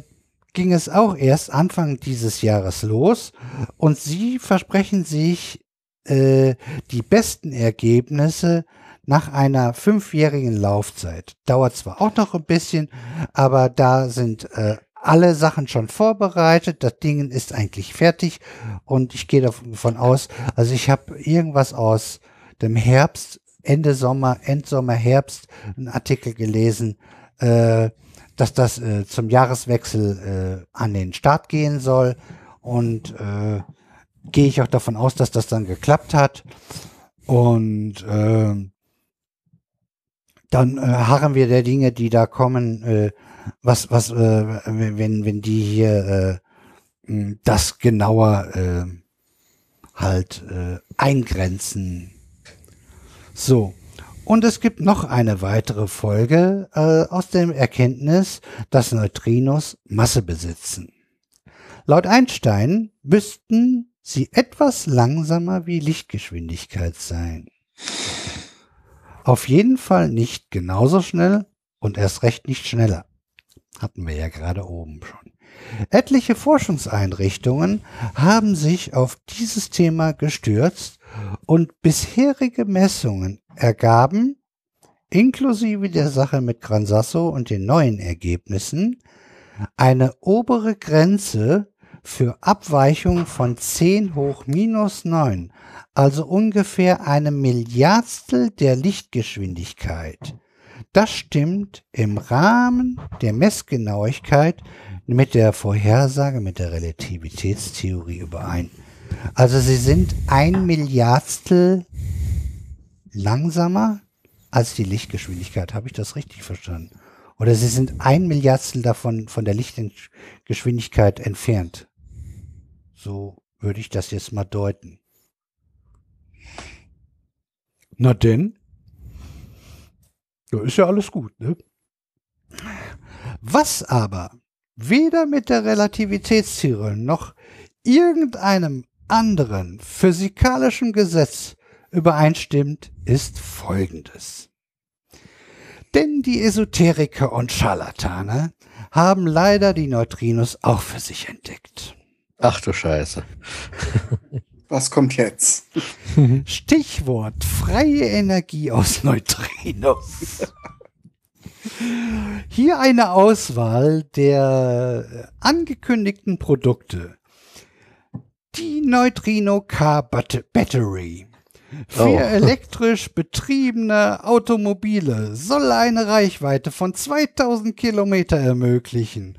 ging es auch erst Anfang dieses Jahres los und sie versprechen sich äh, die besten Ergebnisse nach einer fünfjährigen Laufzeit. Dauert zwar auch noch ein bisschen, aber da sind äh, alle Sachen schon vorbereitet. Das Ding ist eigentlich fertig und ich gehe davon aus, also ich habe irgendwas aus dem Herbst, Ende Sommer, Endsommer, Herbst, einen Artikel gelesen, äh, dass das äh, zum Jahreswechsel äh, an den Start gehen soll und äh, gehe ich auch davon aus, dass das dann geklappt hat und äh, dann äh, harren wir der Dinge, die da kommen, äh, was, was, wenn, wenn die hier das genauer halt eingrenzen. So. Und es gibt noch eine weitere Folge äh, aus dem Erkenntnis, dass Neutrinos Masse besitzen. Laut Einstein müssten sie etwas langsamer wie Lichtgeschwindigkeit sein. Auf jeden Fall nicht genauso schnell und erst recht nicht schneller. Hatten wir ja gerade oben schon. Etliche Forschungseinrichtungen haben sich auf dieses Thema gestürzt und bisherige Messungen ergaben, inklusive der Sache mit Gran Sasso und den neuen Ergebnissen, eine obere Grenze für Abweichung von 10 hoch minus 9, also ungefähr eine Milliardstel der Lichtgeschwindigkeit. Das stimmt im Rahmen der Messgenauigkeit mit der Vorhersage, mit der Relativitätstheorie überein. Also sie sind ein Milliardstel langsamer als die Lichtgeschwindigkeit. Habe ich das richtig verstanden? Oder sie sind ein Milliardstel davon von der Lichtgeschwindigkeit entfernt. So würde ich das jetzt mal deuten. Na denn? Da ist ja alles gut, ne? Was aber weder mit der Relativitätstheorie noch irgendeinem anderen physikalischen Gesetz übereinstimmt, ist folgendes. Denn die Esoteriker und Scharlatane haben leider die Neutrinos auch für sich entdeckt. Ach du Scheiße. <laughs> Was kommt jetzt? <laughs> Stichwort freie Energie aus Neutrinos. Hier eine Auswahl der angekündigten Produkte. Die Neutrino Car Bat Battery. Für Oh. elektrisch betriebene Automobile soll eine Reichweite von 2000 Kilometer ermöglichen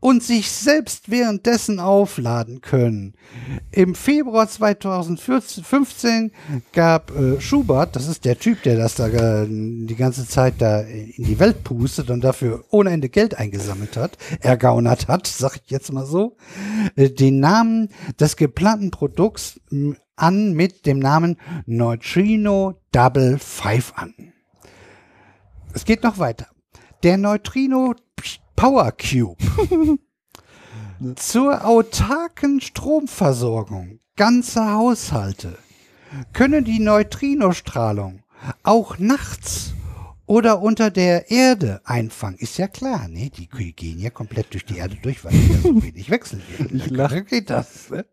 und sich selbst währenddessen aufladen können. Im Februar 2015 gab äh, Schubert, das ist der Typ, der das da äh, die ganze Zeit da in die Welt pustet und dafür ohne Ende Geld eingesammelt hat, ergaunert hat, <laughs> sag ich jetzt mal so, äh, den Namen des geplanten Produkts an mit dem Namen Neutrino Double Five an. Es geht noch weiter. Der Neutrino Power Cube <laughs> zur autarken Stromversorgung ganzer Haushalte können die Neutrinostrahlung auch nachts oder unter der Erde einfangen. Ist ja klar, ne? Die gehen ja komplett durch die Erde durch, weil die ja so <laughs> wenig wechseln. Ich lach- geht das. Ne?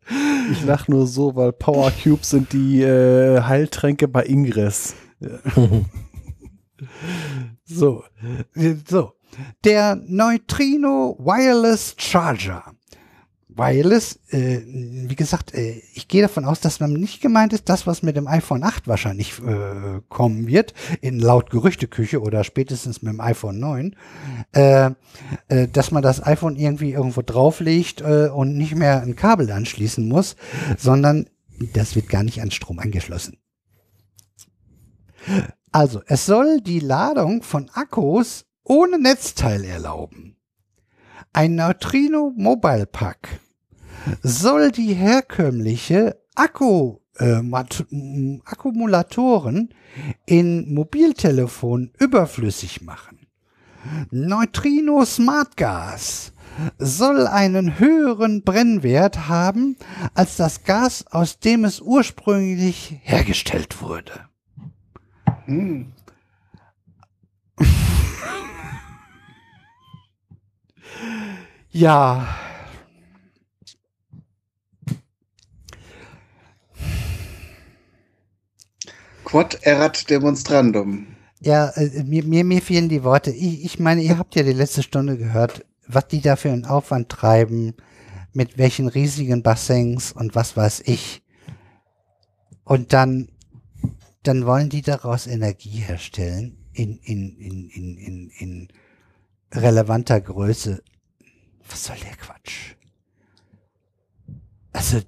Ich lach nur so, weil Power Cubes sind die äh, Heiltränke bei Ingress. <laughs> So, so. Der Neutrino Wireless Charger. Wireless, äh, wie gesagt, äh, ich gehe davon aus, dass man nicht gemeint ist, das, was mit dem iPhone 8 wahrscheinlich äh, kommen wird, in laut Gerüchteküche oder spätestens mit dem iPhone 9, äh, äh, dass man das iPhone irgendwie irgendwo drauflegt äh, und nicht mehr ein Kabel anschließen muss, sondern das wird gar nicht an Strom angeschlossen. Also, es soll die Ladung von Akkus ohne Netzteil erlauben. Ein Neutrino Mobile Pack soll die herkömmliche Akku, äh, Akkumulatoren in Mobiltelefonen überflüssig machen. Neutrino Smart Gas soll einen höheren Brennwert haben als das Gas, aus dem es ursprünglich hergestellt wurde. Hm. Ja. Quod erat demonstrandum. Ja, äh, mir, mir, mir fehlen die Worte. Ich, ich meine, ihr habt ja die letzte Stunde gehört. was die da für einen Aufwand treiben, mit welchen riesigen Bassins und was weiß ich. Und dann, dann wollen die daraus Energie herstellen in, in, in, in, in, in relevanter Größe. Was soll der Quatsch? Also,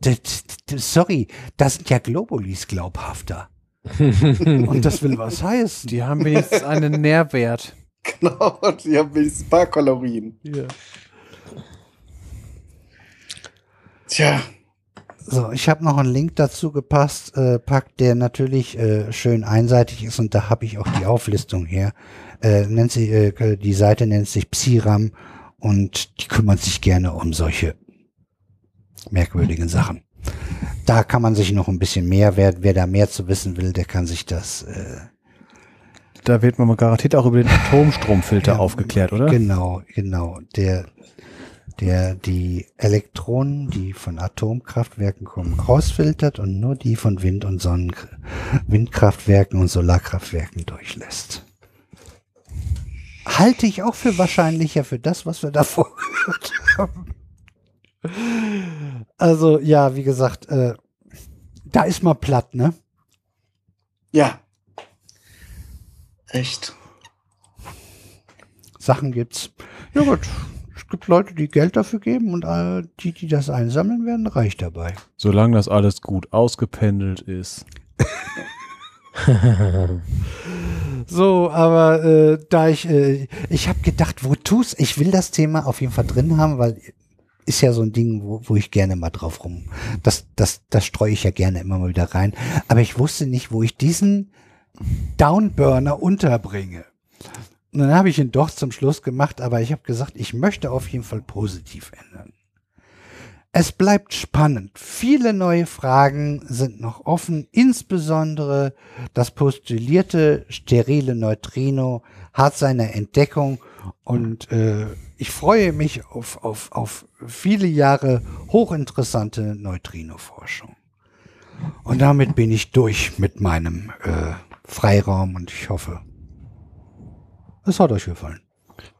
sorry, das sind ja Globulis glaubhafter. Und das will was heißen. Die haben wenigstens einen Nährwert. <laughs> Genau, die haben wenigstens ein paar Kalorien. Tja, So, ich habe noch einen Link dazu gepasst, äh, packt, der natürlich äh, schön einseitig ist und da habe ich auch die Auflistung her. Äh, nennt sich, äh, die Seite nennt sich Psiram und die kümmert sich gerne um solche merkwürdigen Sachen. Da kann man sich noch ein bisschen mehr, wer, wer da mehr zu wissen will, der kann sich das äh, Da wird man garantiert auch über den Atomstromfilter Ja, aufgeklärt, oder? Genau, genau. Der, der die Elektronen, die von Atomkraftwerken kommen, rausfiltert und nur die von Wind- und Sonnen Windkraftwerken und Solarkraftwerken durchlässt. Halte ich auch für wahrscheinlicher für das, was wir davor <laughs> gehört haben. Also, ja, wie gesagt, äh, da ist mal platt, ne? ja. Echt. Sachen gibt's. Ja gut, es gibt Leute, die Geld dafür geben und äh, die, die das einsammeln werden, reich dabei. Solange das alles gut ausgependelt ist. <laughs> So, aber äh, da ich, äh, ich habe gedacht, wo tust, ich will das Thema auf jeden Fall drin haben, weil ist ja so ein Ding, wo, wo ich gerne mal drauf rum. Das, das, das streue ich ja gerne immer mal wieder rein. Aber ich wusste nicht, wo ich diesen Downburner unterbringe. Und dann habe ich ihn doch zum Schluss gemacht, aber ich habe gesagt, ich möchte auf jeden Fall positiv ändern. Es bleibt spannend. Viele neue Fragen sind noch offen. Insbesondere das postulierte sterile Neutrino hat seine Entdeckung und äh, ich freue mich auf, auf, auf viele Jahre hochinteressante Neutrino-Forschung. Und damit bin ich durch mit meinem äh, Freiraum und ich hoffe, es hat euch gefallen.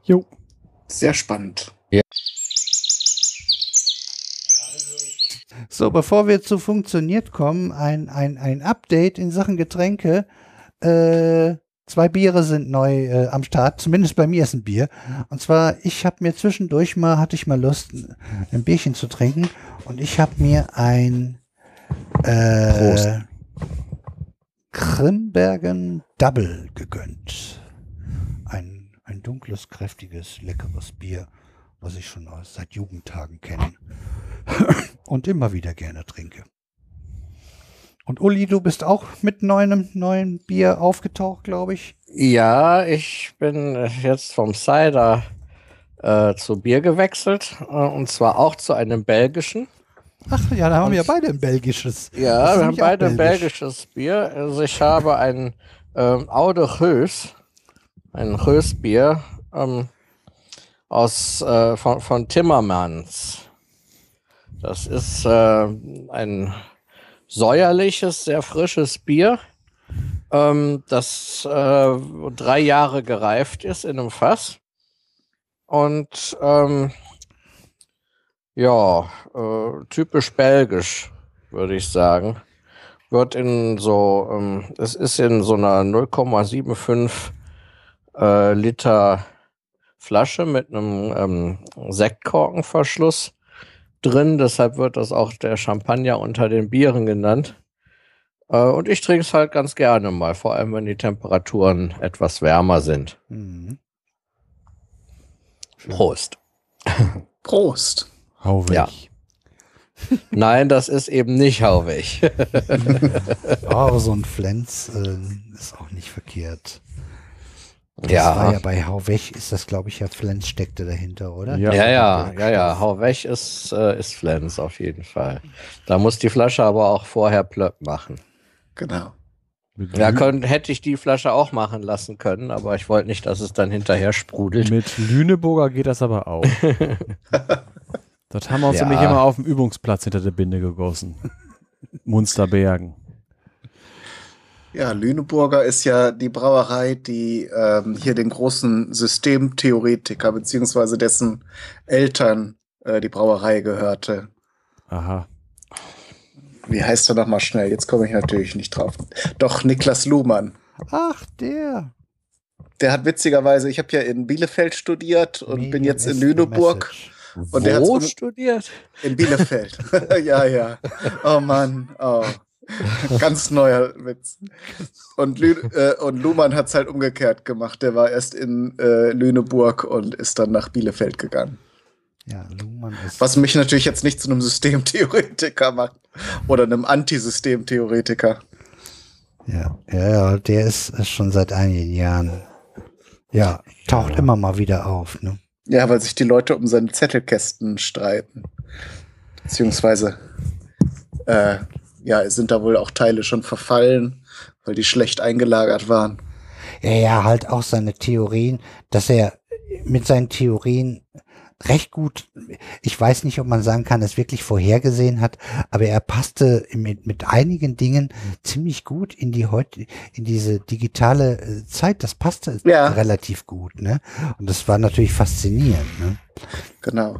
Jo. Sehr spannend. So, bevor wir zu funktioniert kommen, ein, ein, ein Update in Sachen Getränke. Äh, zwei Biere sind neu äh, am Start, zumindest bei mir ist ein Bier. Und zwar, ich habe mir zwischendurch mal, hatte ich mal Lust, ein Bierchen zu trinken. Und ich habe mir ein äh, Prost. Krimbergen Double gegönnt. Ein, ein dunkles, kräftiges, leckeres Bier, was ich schon aus, seit Jugendtagen kenne und immer wieder gerne trinke. Und Uli, du bist auch mit neuem neuen Bier aufgetaucht, glaube ich. Ja, ich bin jetzt vom Cider äh, zu Bier gewechselt äh, und zwar auch zu einem belgischen. Ach ja, da haben wir ja Und- beide ein belgisches. Ja, wir haben beide ein belgisch. belgisches Bier. Also ich habe ein ähm, Aude Rös, ein Rösbier ähm, aus äh, von, von Timmermans. Das ist äh, ein säuerliches, sehr frisches Bier, ähm, das äh, drei Jahre gereift ist in einem Fass. Und ähm, ja, äh, typisch belgisch, würde ich sagen. Wird in so, ähm, es ist in so einer 0,75 äh, Liter Flasche mit einem ähm, Sektkorkenverschluss drin. Deshalb wird das auch der Champagner unter den Bieren genannt. Äh, und ich trinke es halt ganz gerne mal, vor allem wenn die Temperaturen etwas wärmer sind. Mhm. Prost. Prost. Hau weg. Ja. <laughs> Nein, das ist eben nicht Hauweg. Oh, <laughs> so ein Flens äh, ist auch nicht verkehrt. Das Ja. war ja bei Hau weg, ist das, glaube ich, ja Flens steckte dahinter, oder? Ja. Ja, ja, ja, ja. Hau weg ist, äh, ist Flens auf jeden Fall. Da muss die Flasche aber auch vorher plöpp machen. Genau. Mit, Ja, können, hätte ich die Flasche auch machen lassen können, aber ich wollte nicht, dass es dann hinterher sprudelt. mit Lüneburger geht das aber auch. <laughs> das haben wir uns Ja. nämlich immer auf dem Übungsplatz hinter der Binde gegossen. Munsterbergen. Ja, Lüneburger ist ja die Brauerei, die ähm, hier den großen Systemtheoretiker beziehungsweise dessen Eltern äh, die Brauerei gehörte. Aha. Wie heißt er nochmal schnell? Jetzt komme ich natürlich nicht drauf. Doch, Niklas Luhmann. Ach, der. Der hat witzigerweise, ich habe ja in Bielefeld studiert und bin Medium jetzt in Lüneburg. Und der Wo um- studiert? In Bielefeld. <laughs> <laughs> ja, ja. Oh Mann. Oh. <laughs> Ganz neuer Witz. Und, Lü äh, und Luhmann hat es halt umgekehrt gemacht. Der war erst in äh, Lüneburg und ist dann nach Bielefeld gegangen. Ja, Luhmann ist. Was mich natürlich jetzt nicht zu einem Systemtheoretiker macht. Oder einem Antisystemtheoretiker. Ja, ja, ja, der ist, ist schon seit einigen Jahren. Ja, taucht immer mal wieder auf. Ne? Ja, weil sich die Leute um seine Zettelkästen streiten. Beziehungsweise, äh, ja, es sind da wohl auch Teile schon verfallen, weil die schlecht eingelagert waren. Ja, ja, halt auch seine Theorien, dass er mit seinen Theorien recht gut, ich weiß nicht, ob man sagen kann, es wirklich vorhergesehen hat, aber er passte mit, mit einigen Dingen ziemlich gut in die heute, in diese digitale äh, Zeit. Das passte Ja. relativ gut, ne? Und das war natürlich faszinierend, ne? Genau.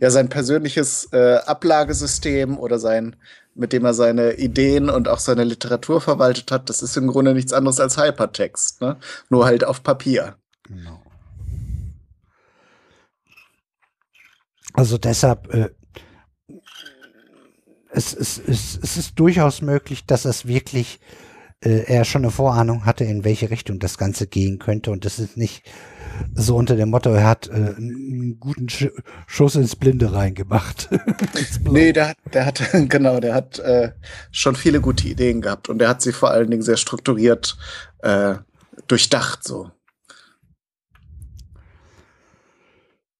Ja, sein persönliches äh, Ablagesystem oder sein, mit dem er seine Ideen und auch seine Literatur verwaltet hat, das ist im Grunde nichts anderes als Hypertext, ne? Nur halt auf Papier. Genau. Also deshalb, äh, es, es, es, es ist durchaus möglich, dass es wirklich, äh, er schon eine Vorahnung hatte, in welche Richtung das Ganze gehen könnte. Und das ist nicht so unter dem Motto, er hat äh, einen guten Sch Schuss ins Blinde reingemacht. Ins. <laughs> Nee, der hat, der hat, <laughs> genau, der hat äh, schon viele gute Ideen gehabt und der hat sie vor allen Dingen sehr strukturiert äh, durchdacht so.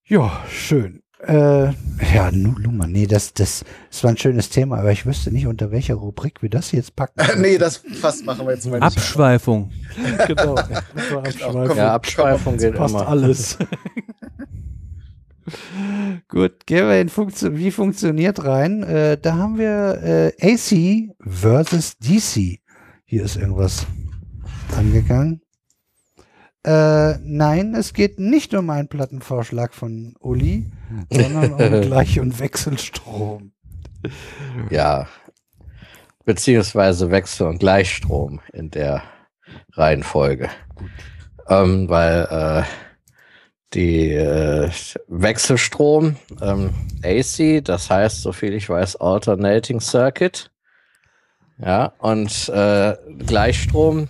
Ja, schön. Äh, ja, Nu- Luhmann, nee, das, das, das war ein schönes Thema, aber ich wüsste nicht, unter welcher Rubrik wir das jetzt packen. <laughs> nee, das fast machen wir jetzt mal nicht. Abschweifung. <laughs> genau. komm. Ja, Abschweifung geht passt immer. alles. <laughs> Gut, gehen wir in Funktion, wie funktioniert rein. Äh, da haben wir äh, AC versus DC. Hier ist irgendwas angegangen. Äh, nein, es geht nicht um einen Plattenvorschlag von Uli, <laughs> sondern um <laughs> Gleich- und Wechselstrom. Ja. Beziehungsweise Wechsel- und Gleichstrom in der Reihenfolge. Ähm, weil äh, die äh, Wechselstrom ähm, AC, das heißt, so viel ich weiß, Alternating Circuit. Ja, und äh, Gleichstrom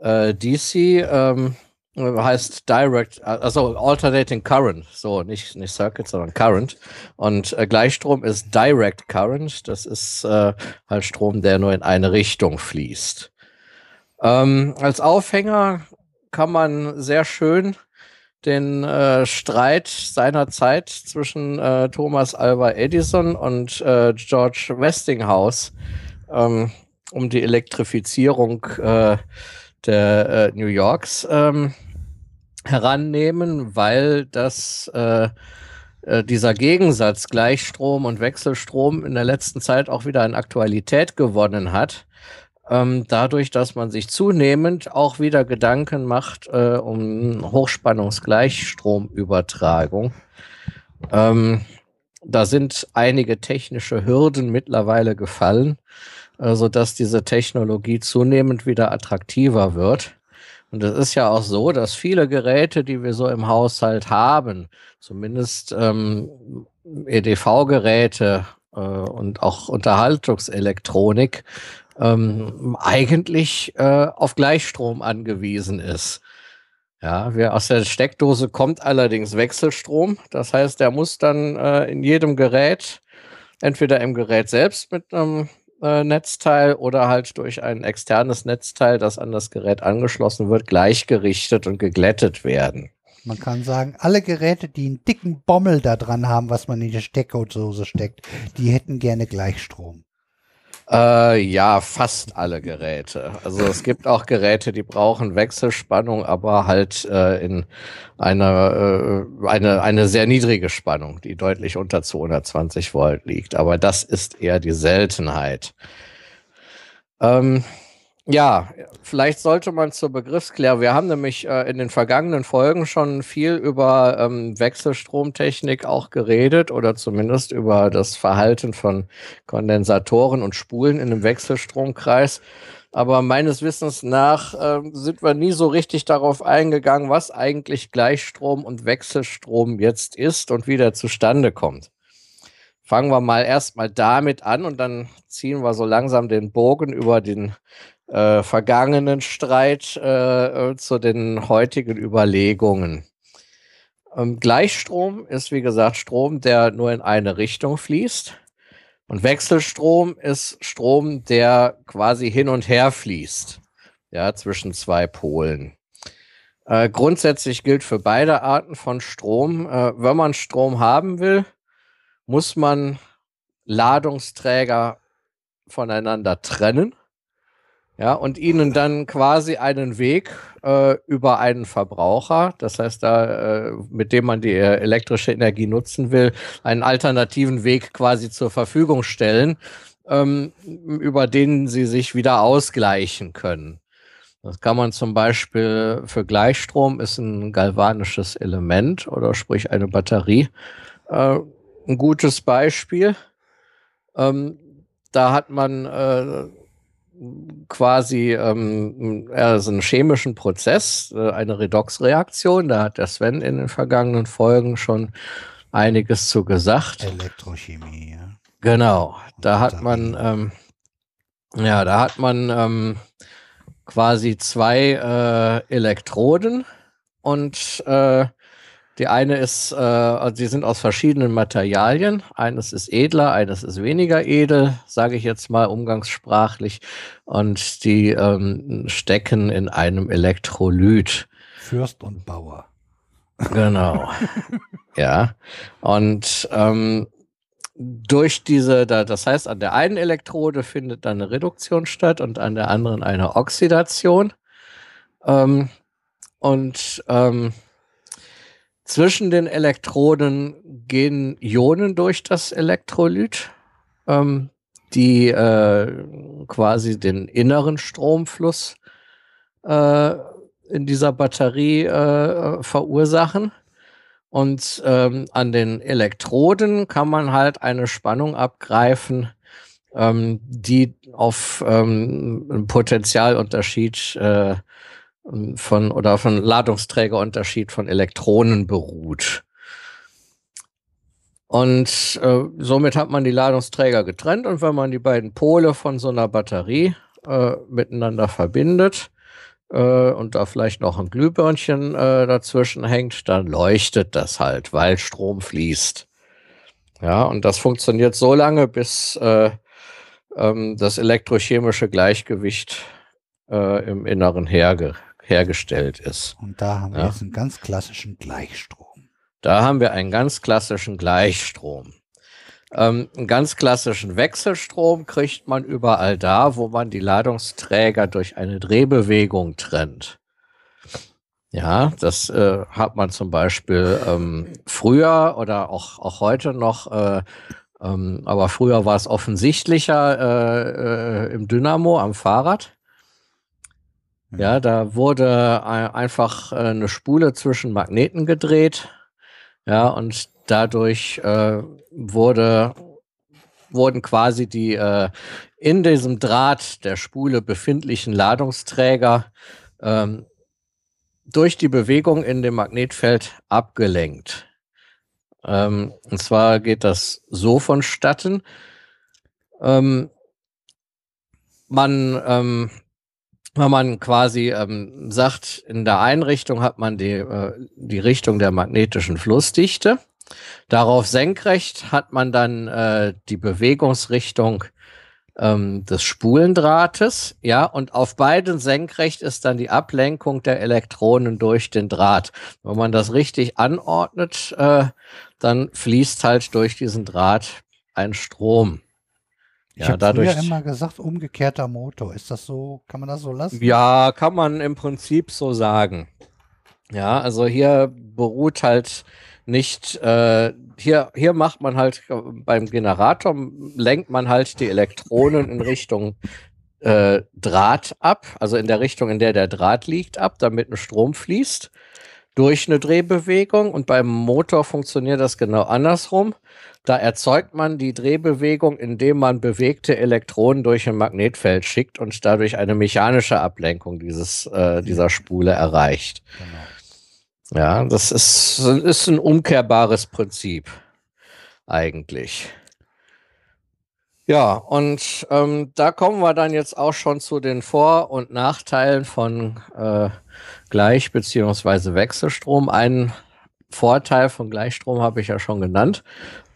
äh, DC ähm, heißt Direct, also Alternating Current, so nicht, nicht Circuit, sondern Current. Und äh, Gleichstrom ist Direct Current, das ist äh, halt Strom, der nur in eine Richtung fließt. Ähm, als Aufhänger kann man sehr schön den äh, Streit seiner Zeit zwischen äh, Thomas Alva Edison und äh, George Westinghouse ähm, um die Elektrifizierung äh, der äh, New Yorks ähm, herannehmen, weil das äh, äh, dieser Gegensatz Gleichstrom und Wechselstrom in der letzten Zeit auch wieder an Aktualität gewonnen hat. Ähm, dadurch, dass man sich zunehmend auch wieder Gedanken macht äh, um Hochspannungsgleichstromübertragung. Ähm, da sind einige technische Hürden mittlerweile gefallen, äh, sodass diese Technologie zunehmend wieder attraktiver wird. Und es ist ja auch so, dass viele Geräte, die wir so im Haushalt haben, zumindest ähm, EDV-Geräte äh, und auch Unterhaltungselektronik, ähm, eigentlich äh, auf Gleichstrom angewiesen ist. Ja, wir aus der Steckdose kommt allerdings Wechselstrom. Das heißt, der muss dann äh, in jedem Gerät, entweder im Gerät selbst mit einem äh, Netzteil oder halt durch ein externes Netzteil, das an das Gerät angeschlossen wird, gleichgerichtet und geglättet werden. Man kann sagen, alle Geräte, die einen dicken Bommel da dran haben, was man in die Steckdose steckt, die hätten gerne Gleichstrom. Äh, ja, fast alle Geräte. Also es gibt auch Geräte, die brauchen Wechselspannung, aber halt äh, in einer äh, eine eine sehr niedrige Spannung, die deutlich unter 220 Volt liegt. Aber das ist eher die Seltenheit. Ähm, Ja, vielleicht sollte man zur Begriffsklärung. Wir haben nämlich äh, in den vergangenen Folgen schon viel über ähm, Wechselstromtechnik auch geredet oder zumindest über das Verhalten von Kondensatoren und Spulen in einem Wechselstromkreis. Aber meines Wissens nach äh, sind wir nie so richtig darauf eingegangen, was eigentlich Gleichstrom und Wechselstrom jetzt ist und wie der zustande kommt. Fangen wir mal erstmal damit an und dann ziehen wir so langsam den Bogen über den äh, vergangenen Streit äh, äh, zu den heutigen Überlegungen. Ähm, Gleichstrom ist, wie gesagt, Strom, der nur in eine Richtung fließt. Und Wechselstrom ist Strom, der quasi hin und her fließt, ja, zwischen zwei Polen. Äh, grundsätzlich gilt für beide Arten von Strom, äh, wenn man Strom haben will, muss man Ladungsträger voneinander trennen ja, und ihnen dann quasi einen Weg äh, über einen Verbraucher, das heißt da, äh, mit dem man die äh, elektrische Energie nutzen will, einen alternativen Weg quasi zur Verfügung stellen, ähm, über den sie sich wieder ausgleichen können. Das kann man zum Beispiel für Gleichstrom ist ein galvanisches Element oder sprich eine Batterie äh, ein gutes Beispiel. Ähm, da hat man äh, quasi ähm, also einen chemischen Prozess, äh, eine Redoxreaktion. Da hat der Sven in den vergangenen Folgen schon einiges zu gesagt. Elektrochemie, ja. Genau, da hat man, ähm, ja, da hat man ähm, quasi zwei äh, Elektroden und äh, die eine ist, äh, also sie sind aus verschiedenen Materialien. Eines ist edler, eines ist weniger edel, sage ich jetzt mal umgangssprachlich. Und die ähm, stecken in einem Elektrolyt. Fürst und Bauer. Genau. <laughs> ja. Und ähm, durch diese, das heißt, an der einen Elektrode findet dann eine Reduktion statt und an der anderen eine Oxidation. Ähm, und ähm, zwischen den Elektroden gehen Ionen durch das Elektrolyt, ähm, die äh, quasi den inneren Stromfluss äh, in dieser Batterie äh, verursachen. Und ähm, an den Elektroden kann man halt eine Spannung abgreifen, ähm, die auf ähm, einen Potentialunterschied äh, von oder von Ladungsträgerunterschied von Elektronen beruht. Und äh, somit hat man die Ladungsträger getrennt und wenn man die beiden Pole von so einer Batterie äh, miteinander verbindet äh, und da vielleicht noch ein Glühbirnchen äh, dazwischen hängt, dann leuchtet das halt, weil Strom fließt. Ja, und das funktioniert so lange, bis äh, ähm, das elektrochemische Gleichgewicht äh, im Inneren herge hergestellt ist. Und da haben wir jetzt einen ganz klassischen Gleichstrom. Da haben wir einen ganz klassischen Gleichstrom. Ähm, einen ganz klassischen Wechselstrom kriegt man überall da, wo man die Ladungsträger durch eine Drehbewegung trennt. Ja, das äh, hat man zum Beispiel ähm, früher oder auch, auch heute noch, äh, ähm, aber früher war es offensichtlicher äh, äh im Dynamo am Fahrrad. Ja, da wurde einfach äh, eine Spule zwischen Magneten gedreht. Ja, und dadurch äh, wurde, wurden quasi die äh, in diesem Draht der Spule befindlichen Ladungsträger ähm, durch die Bewegung in dem Magnetfeld abgelenkt. Ähm, und zwar geht das so vonstatten. Ähm, man ähm, wenn man quasi ähm, sagt, in der Einrichtung hat man die, äh, die Richtung der magnetischen Flussdichte. Darauf senkrecht hat man dann äh, die Bewegungsrichtung ähm, des Spulendrahtes, ja, und auf beiden senkrecht ist dann die Ablenkung der Elektronen durch den Draht. Wenn man das richtig anordnet, äh, dann fließt halt durch diesen Draht ein Strom. Ich ja, habe dadurch immer gesagt, umgekehrter Motor. Ist das so, kann man das so lassen? Ja, kann man im Prinzip so sagen. Ja, also hier beruht halt nicht, äh, hier, hier macht man halt beim Generator, lenkt man halt die Elektronen in Richtung äh, Draht ab, also in der Richtung, in der der Draht liegt, ab, damit ein Strom fließt durch eine Drehbewegung und beim Motor funktioniert das genau andersrum. Da erzeugt man die Drehbewegung, indem man bewegte Elektronen durch ein Magnetfeld schickt und dadurch eine mechanische Ablenkung dieses, äh, dieser Spule erreicht. Genau. Ja, das ist, ist ein umkehrbares Prinzip eigentlich. Ja, und ähm, da kommen wir dann jetzt auch schon zu den Vor- und Nachteilen von äh, Gleich- bzw. Wechselstrom. Einen Vorteil von Gleichstrom habe ich ja schon genannt.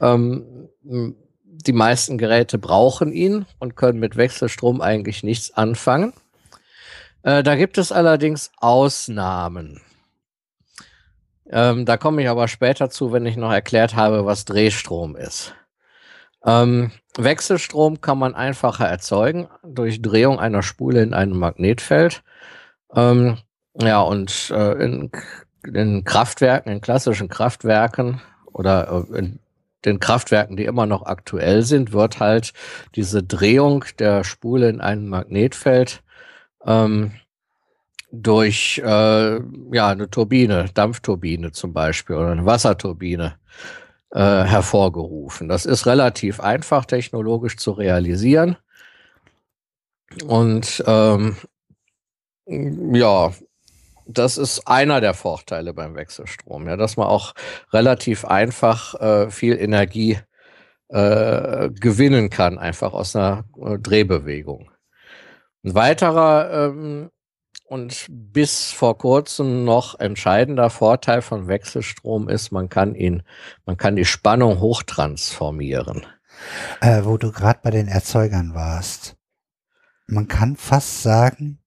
Ähm, die meisten Geräte brauchen ihn und können mit Wechselstrom eigentlich nichts anfangen. Äh, da gibt es allerdings Ausnahmen. Ähm, da komme ich aber später zu, wenn ich noch erklärt habe, was Drehstrom ist. Ähm, Wechselstrom kann man einfacher erzeugen durch Drehung einer Spule in einem Magnetfeld. Ähm, ja, und äh, in, in, Kraftwerken, in klassischen Kraftwerken oder äh, in den Kraftwerken, die immer noch aktuell sind, wird halt diese Drehung der Spule in einem Magnetfeld ähm, durch äh, ja, eine Turbine, Dampfturbine zum Beispiel oder eine Wasserturbine äh, hervorgerufen. Das ist relativ einfach technologisch zu realisieren. Und ähm, ja, das ist einer der Vorteile beim Wechselstrom, ja, dass man auch relativ einfach äh, viel Energie äh, gewinnen kann, einfach aus einer äh, Drehbewegung. Ein weiterer ähm, und bis vor kurzem noch entscheidender Vorteil von Wechselstrom ist, man kann ihn, man kann die Spannung hochtransformieren. Äh, wo du gerade bei den Erzeugern warst. Man kann fast sagen,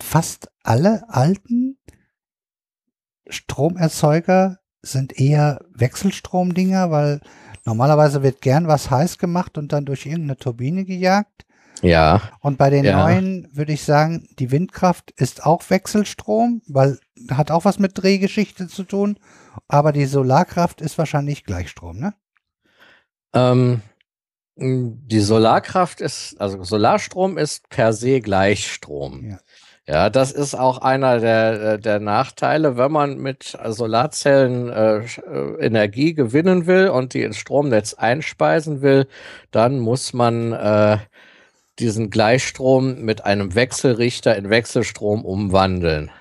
fast alle alten Stromerzeuger sind eher Wechselstromdinger, weil normalerweise wird gern was heiß gemacht und dann durch irgendeine Turbine gejagt. Ja. Und bei den ja. neuen würde ich sagen, die Windkraft ist auch Wechselstrom, weil hat auch was mit Drehgeschichte zu tun. Aber die Solarkraft ist wahrscheinlich Gleichstrom, ne? Ähm, die Solarkraft ist, also Solarstrom ist per se Gleichstrom. Ja. Ja, das ist auch einer der, der Nachteile, wenn man mit Solarzellen äh, äh, Energie gewinnen will und die ins Stromnetz einspeisen will, dann muss man äh, diesen Gleichstrom mit einem Wechselrichter in Wechselstrom umwandeln.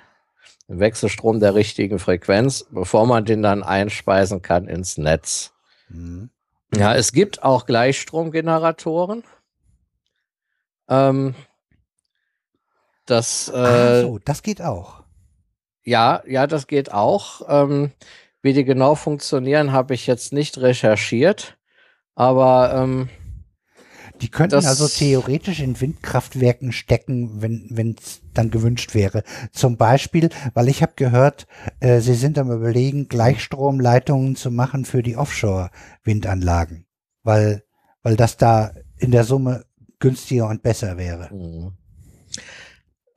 Ein Wechselstrom der richtigen Frequenz, bevor man den dann einspeisen kann ins Netz. Mhm. Ja, es gibt auch Gleichstromgeneratoren. Ähm, das, äh, so, das geht auch. Ja, ja, das geht auch. Ähm, wie die genau funktionieren, habe ich jetzt nicht recherchiert. Aber ähm, die könnten das also theoretisch in Windkraftwerken stecken, wenn es dann gewünscht wäre. Zum Beispiel, weil ich habe gehört, äh, sie sind am überlegen, Gleichstromleitungen zu machen für die Offshore-Windanlagen, weil, weil das da in der Summe günstiger und besser wäre. Mhm.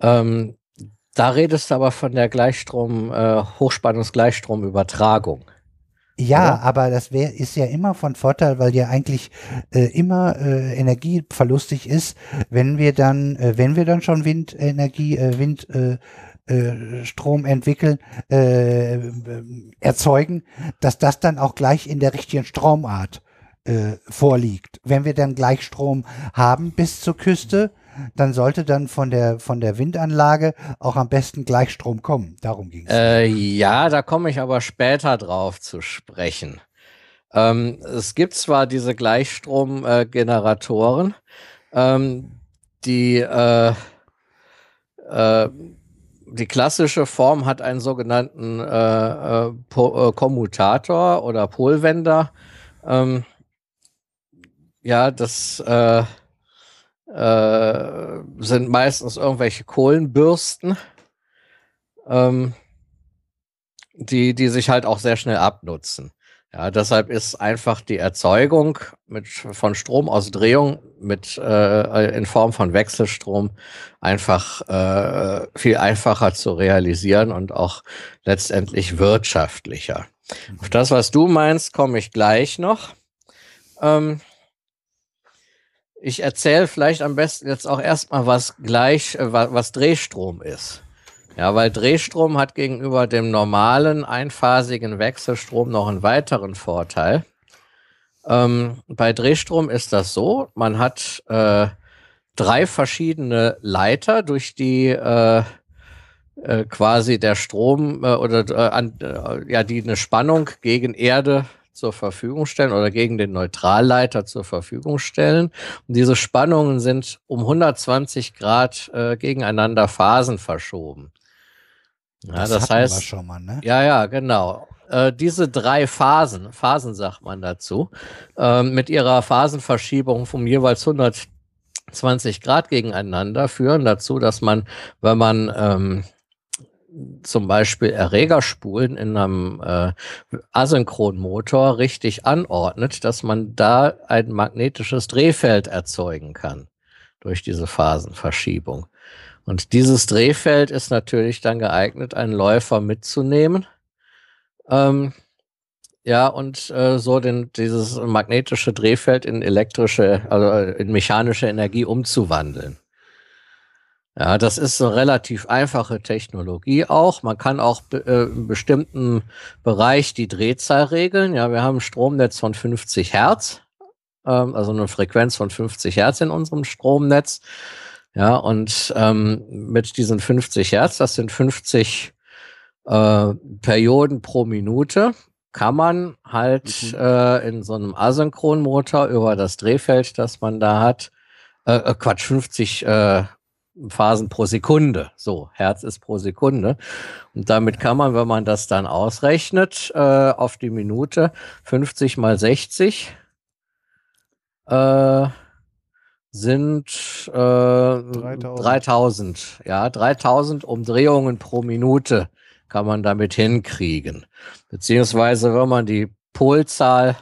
Ähm, da redest du aber von der Gleichstrom, äh, Hochspannungsgleichstromübertragung. Ja, oder? aber das wär, ist ja immer von Vorteil, weil ja eigentlich äh, immer äh, energieverlustig ist, wenn wir dann, äh, wenn wir dann schon Windenergie, äh, Wind äh, äh, Strom entwickeln, äh, erzeugen, dass das dann auch gleich in der richtigen Stromart äh, vorliegt. Wenn wir dann Gleichstrom haben bis zur Küste, dann sollte dann von der, von der Windanlage auch am besten Gleichstrom kommen. Darum ging es. Äh, ja, da komme ich aber später drauf zu sprechen. Ähm, es gibt zwar diese Gleichstromgeneratoren, äh, ähm, die äh, äh, die klassische Form hat einen sogenannten äh, äh, Kommutator oder Polwender. Ähm, ja, das äh, sind meistens irgendwelche Kohlenbürsten, ähm, die, die sich halt auch sehr schnell abnutzen. Ja, deshalb ist einfach die Erzeugung mit, von Stromausdrehung mit, äh, in Form von Wechselstrom einfach äh, viel einfacher zu realisieren und auch letztendlich wirtschaftlicher. Auf das, was du meinst, komme ich gleich noch. Ähm, ich erzähle vielleicht am besten jetzt auch erstmal, was gleich, äh, was, Drehstrom ist. Ja, weil Drehstrom hat gegenüber dem normalen einphasigen Wechselstrom noch einen weiteren Vorteil. Ähm, bei Drehstrom ist das so, man hat äh, drei verschiedene Leiter, durch die äh, äh, quasi der Strom äh, oder äh, an, ja, die eine Spannung gegen Erde zur Verfügung stellen oder gegen den Neutralleiter zur Verfügung stellen. Und diese Spannungen sind um 120 Grad äh, gegeneinander Phasen verschoben. Ja, das, das heißt, wir schon mal, ne? ja, ja, genau. Äh, diese drei Phasen, Phasen sagt man dazu, äh, mit ihrer Phasenverschiebung von jeweils 120 Grad gegeneinander führen dazu, dass man, wenn man ähm, zum Beispiel Erregerspulen in einem äh, Asynchronmotor richtig anordnet, dass man da ein magnetisches Drehfeld erzeugen kann durch diese Phasenverschiebung. Und dieses Drehfeld ist natürlich dann geeignet, einen Läufer mitzunehmen. Ähm, ja, und äh, so den, dieses magnetische Drehfeld in elektrische, also in mechanische Energie umzuwandeln. Ja, das ist eine relativ einfache Technologie auch. Man kann auch äh, im bestimmten Bereich die Drehzahl regeln. Ja, wir haben ein Stromnetz von 50 Hertz, ähm, also eine Frequenz von 50 Hertz in unserem Stromnetz. Ja, und ähm, mit diesen 50 Hertz, das sind 50 äh, Perioden pro Minute, kann man halt mhm. äh, in so einem Asynchronmotor über das Drehfeld, das man da hat, äh, äh Quatsch, 50 äh, Phasen pro Sekunde. So, Herz ist pro Sekunde. Und damit kann man, wenn man das dann ausrechnet, äh, auf die Minute 50 mal 60 äh, sind äh, 3000. 3000. Ja, 3000 Umdrehungen pro Minute kann man damit hinkriegen. Beziehungsweise, wenn man die Polzahl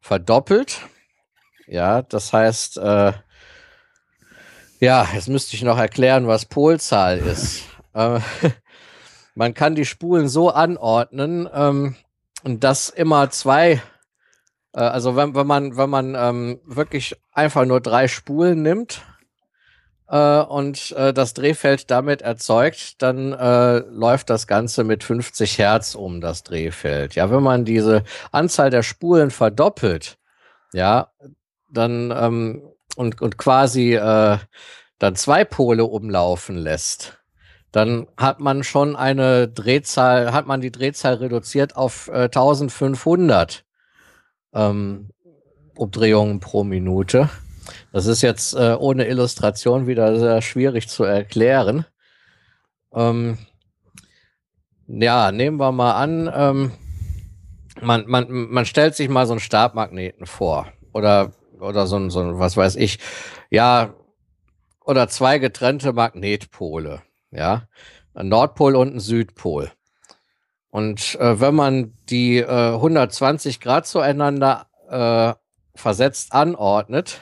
verdoppelt, ja, das heißt, äh, ja, jetzt müsste ich noch erklären, was Polzahl ist. <laughs> äh, man kann die Spulen so anordnen, ähm, dass immer zwei, äh, also wenn, wenn man, wenn man ähm, wirklich einfach nur drei Spulen nimmt äh, und äh, das Drehfeld damit erzeugt, dann läuft das Ganze mit 50 Hertz um das Drehfeld. Ja, wenn man diese Anzahl der Spulen verdoppelt, ja, dann ähm, und, und quasi äh, dann zwei Pole umlaufen lässt, dann hat man schon eine Drehzahl, hat man die Drehzahl reduziert auf äh, 1500 ähm, Umdrehungen pro Minute. Das ist jetzt äh, ohne Illustration wieder sehr schwierig zu erklären. Ähm, ja, nehmen wir mal an, ähm, man, man, man stellt sich mal so einen Stabmagneten vor oder oder so ein, so ein, was weiß ich, ja, oder zwei getrennte Magnetpole, ja, ein Nordpol und ein Südpol. Und äh, wenn man die äh, 120 Grad zueinander äh, versetzt anordnet,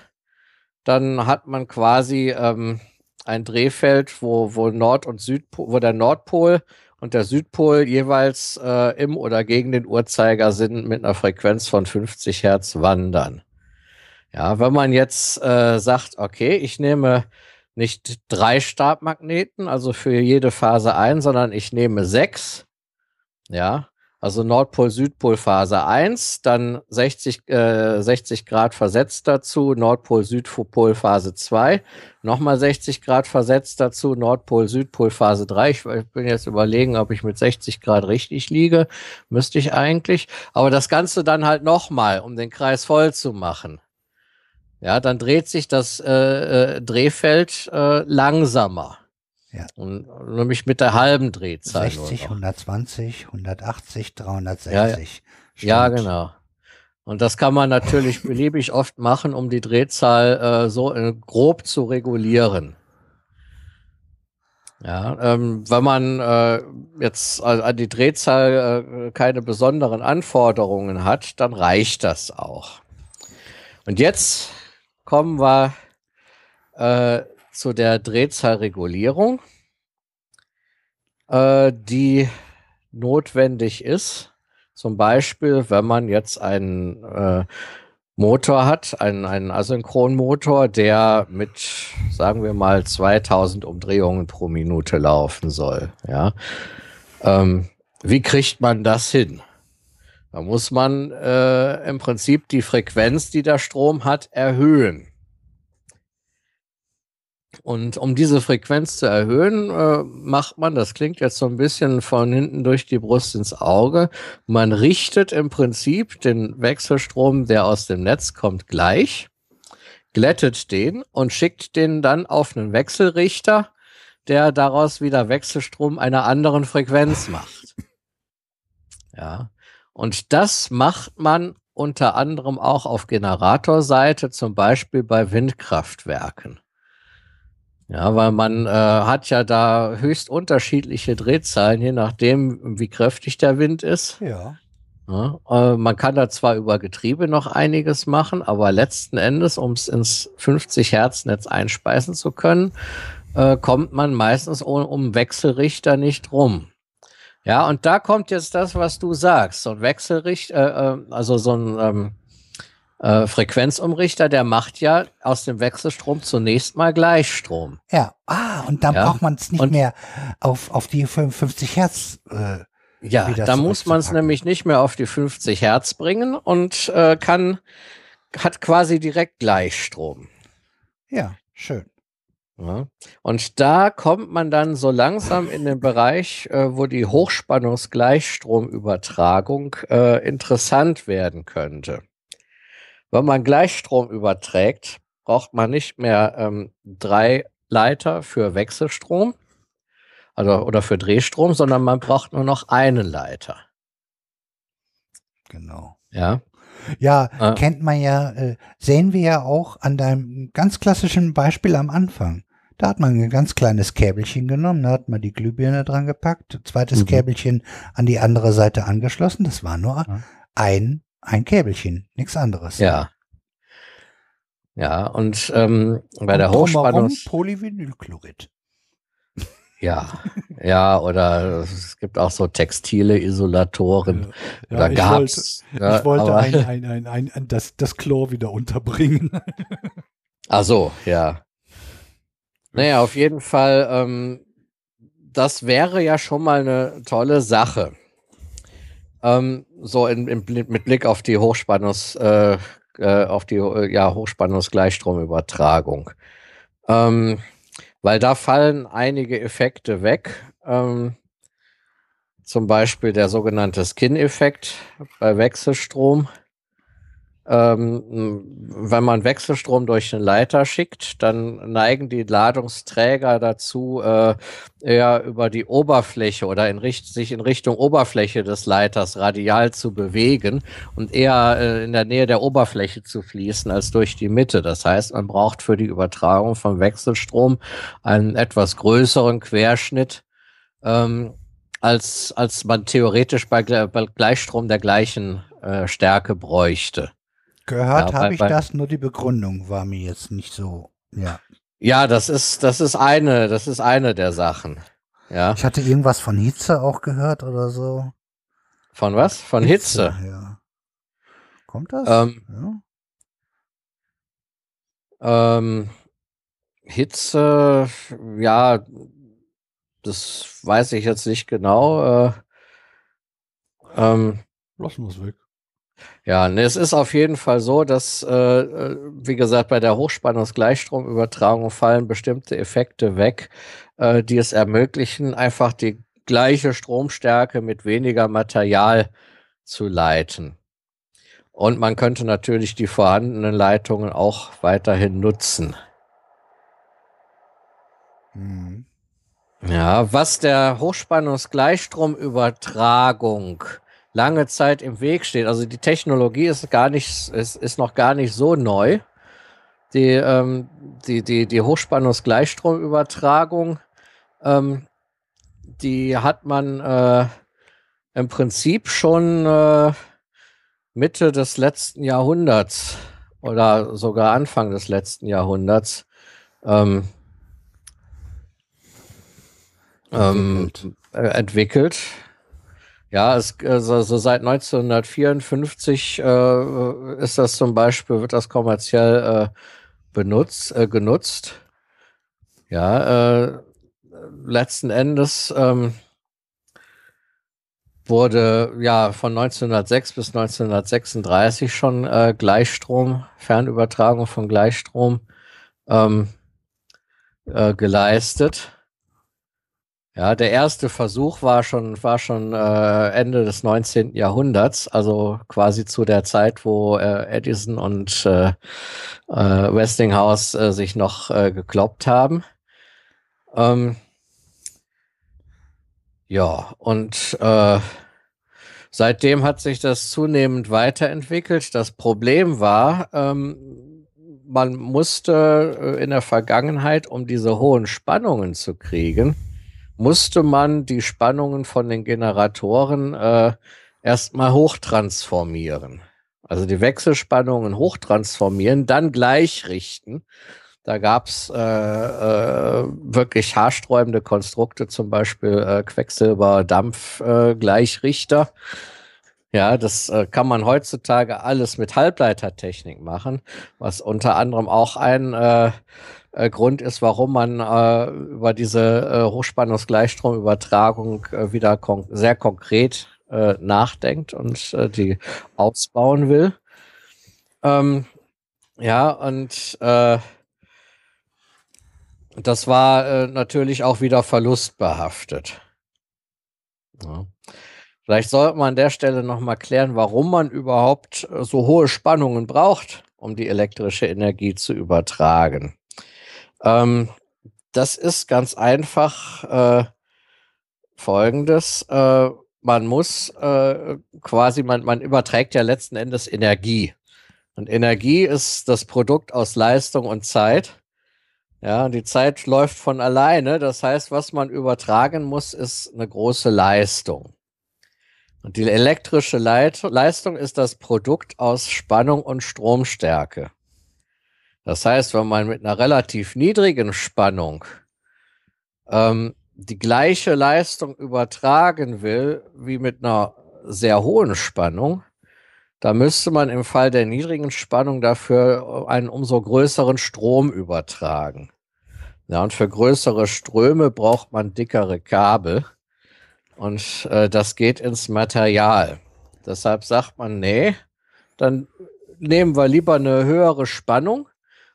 dann hat man quasi ähm, ein Drehfeld, wo, wo Nord- und Südpol, wo der Nordpol und der Südpol jeweils äh, im oder gegen den Uhrzeigersinn mit einer Frequenz von 50 Hertz wandern. Ja, wenn man jetzt äh, sagt, okay, ich nehme nicht drei Stabmagneten, also für jede Phase ein, sondern ich nehme sechs. Ja, also Nordpol, Südpol Phase 1, dann 60, äh, 60 Grad versetzt dazu, Nordpol, Südpol Phase 2, nochmal 60 Grad versetzt dazu, Nordpol, Südpol Phase 3. Ich, ich bin jetzt überlegen, ob ich mit 60 Grad richtig liege. Müsste ich eigentlich. Aber das Ganze dann halt nochmal, um den Kreis voll zu machen. Ja, dann dreht sich das äh, äh, Drehfeld äh, langsamer. Ja. Und, nämlich mit der halben Drehzahl. 60, 120, 180, 360. Ja, ja. ja, genau. Und das kann man natürlich <laughs> beliebig oft machen, um die Drehzahl äh, so äh, grob zu regulieren. Ja, ähm, wenn man äh, jetzt an die Drehzahl äh, keine besonderen Anforderungen hat, dann reicht das auch. Und jetzt kommen wir äh, zu der Drehzahlregulierung, äh, die notwendig ist. Zum Beispiel, wenn man jetzt einen äh, Motor hat, einen, einen Asynchronmotor, der mit, sagen wir mal, 2000 Umdrehungen pro Minute laufen soll. Ja. Ähm, wie kriegt man das hin? Da muss man äh, im Prinzip die Frequenz, die der Strom hat, erhöhen. Und um diese Frequenz zu erhöhen, äh, macht man, das klingt jetzt so ein bisschen von hinten durch die Brust ins Auge, man richtet im Prinzip den Wechselstrom, der aus dem Netz kommt, gleich, glättet den und schickt den dann auf einen Wechselrichter, der daraus wieder Wechselstrom einer anderen Frequenz macht. Ja. Und das macht man unter anderem auch auf Generatorseite, zum Beispiel bei Windkraftwerken. Ja, weil man äh, hat ja da höchst unterschiedliche Drehzahlen, je nachdem, wie kräftig der Wind ist. Ja. Ja, äh, man kann da zwar über Getriebe noch einiges machen, aber letzten Endes, um es ins 50 Hertz Netz einspeisen zu können, äh, kommt man meistens um, um Wechselrichter nicht rum. Ja, und da kommt jetzt das, was du sagst. So ein Wechselrichter, äh, äh, also so ein ähm, äh, Frequenzumrichter, der macht ja aus dem Wechselstrom zunächst mal Gleichstrom. Ja, ah, und dann Ja. braucht man es nicht Und- mehr auf, auf die 55 Hertz. Äh, Ja, da muss man es nämlich nicht mehr auf die 50 Hertz bringen und äh, kann, hat quasi direkt Gleichstrom. ja, schön. Ja. Und da kommt man dann so langsam in den Bereich, äh, wo die Hochspannungsgleichstromübertragung äh, interessant werden könnte. Wenn man Gleichstrom überträgt, braucht man nicht mehr ähm, drei Leiter für Wechselstrom also, oder für Drehstrom, sondern man braucht nur noch einen Leiter. Genau. Ja. Ja, Ah. kennt man ja, äh, sehen wir ja auch an deinem ganz klassischen Beispiel am Anfang. Da hat man ein ganz kleines Käbelchen genommen, da hat man die Glühbirne dran gepackt, zweites Mhm. Käbelchen an die andere Seite angeschlossen. Das war nur Ja. ein, ein Käbelchen, nichts anderes. Ja. Ja, und ähm, bei Und der drumherum Hochspannungs... Polyvinylchlorid. Ja, ja, oder es gibt auch so textile Isolatoren. Ja, oder ich gab's. ja, Ich wollte ein, ein, ein, ein, das, das Chlor wieder unterbringen. Ach so, ja. Naja, auf jeden Fall, ähm, das wäre ja schon mal eine tolle Sache. Ähm, so in, in, mit Blick auf die Hochspannungs, äh, äh, auf die ja, Hochspannungsgleichstromübertragung. Ähm, weil da fallen einige Effekte weg. Ähm, zum Beispiel der sogenannte Skin-Effekt bei Wechselstrom. Ähm, wenn man Wechselstrom durch eine Leiter schickt, dann neigen die Ladungsträger dazu, äh, eher über die Oberfläche oder in sich in Richtung Oberfläche des Leiters radial zu bewegen und eher äh, in der Nähe der Oberfläche zu fließen als durch die Mitte. Das heißt, man braucht für die Übertragung von Wechselstrom einen etwas größeren Querschnitt, ähm, als, als man theoretisch bei, bei Gleichstrom der gleichen äh, Stärke bräuchte. Gehört Ja, habe ich bei- das, nur die Begründung war mir jetzt nicht so. Ja. Ja, das ist, das ist eine, das ist eine der Sachen. Ja. Ich hatte irgendwas von Hitze auch gehört oder so. Von was? Von Hitze. Ja. Kommt das? Ähm, ja. Ähm, Hitze, ja, das weiß ich jetzt nicht genau. Äh, ähm, Lassen wir es weg. Ja, ne, es ist auf jeden Fall so, dass, äh, äh, wie gesagt, bei der Hochspannungsgleichstromübertragung fallen bestimmte Effekte weg, äh, die es ermöglichen, einfach die gleiche Stromstärke mit weniger Material zu leiten. Und man könnte natürlich die vorhandenen Leitungen auch weiterhin nutzen. Mhm. Ja, was der Hochspannungsgleichstromübertragung lange Zeit im Weg steht. Also die Technologie ist gar nicht, ist, ist noch gar nicht so neu. Die, ähm, die, die, die Hochspannungsgleichstromübertragung, ähm, die hat man äh, im Prinzip schon äh, Mitte des letzten Jahrhunderts oder sogar Anfang des letzten Jahrhunderts ähm, ähm, Entwickelt. äh, entwickelt. Ja, es, also, so seit 1954 äh, ist das zum Beispiel, wird das kommerziell äh, benutzt, äh, genutzt. Ja, äh, letzten Endes ähm, wurde ja von 1906 bis 1936 schon äh, Gleichstrom, Fernübertragung von Gleichstrom ähm, äh, geleistet. Ja, der erste Versuch war schon, war schon äh, Ende des 19. Jahrhunderts, also quasi zu der Zeit, wo äh, Edison und äh, äh, Westinghouse äh, sich noch äh, gekloppt haben. Ähm, ja, und äh, seitdem hat sich das zunehmend weiterentwickelt. Das Problem war, ähm, man musste äh, in der Vergangenheit, um diese hohen Spannungen zu kriegen, musste man die Spannungen von den Generatoren äh, erstmal hochtransformieren. Also die Wechselspannungen hochtransformieren, dann gleichrichten da gab's äh, äh, wirklich haarsträubende Konstrukte, zum Beispiel äh, Quecksilber-Dampf-Gleichrichter. Äh, ja, das äh, kann man heutzutage alles mit Halbleitertechnik machen, was unter anderem auch ein äh, äh, Grund ist, warum man äh, über diese äh, Hochspannungsgleichstromübertragung äh, wieder kon sehr konkret nachdenkt und die ausbauen will. Ähm, ja, und das war natürlich auch wieder verlustbehaftet. Ja. Vielleicht sollte man an der Stelle nochmal klären, warum man überhaupt äh, so hohe Spannungen braucht, um die elektrische Energie zu übertragen. Ähm, das ist ganz einfach äh, folgendes. Äh, man muss äh, quasi, man, man überträgt ja letzten Endes Energie. Und Energie ist das Produkt aus Leistung und Zeit. Ja, die Zeit läuft von alleine. Das heißt, was man übertragen muss, ist eine große Leistung. Und die elektrische Leit Leistung ist das Produkt aus Spannung und Stromstärke. Das heißt, wenn man mit einer relativ niedrigen Spannung ähm, die gleiche Leistung übertragen will wie mit einer sehr hohen Spannung, da müsste man im Fall der niedrigen Spannung dafür einen umso größeren Strom übertragen. Ja, und für größere Ströme braucht man dickere Kabel. Und äh, das geht ins Material. Deshalb sagt man, nee, dann nehmen wir lieber eine höhere Spannung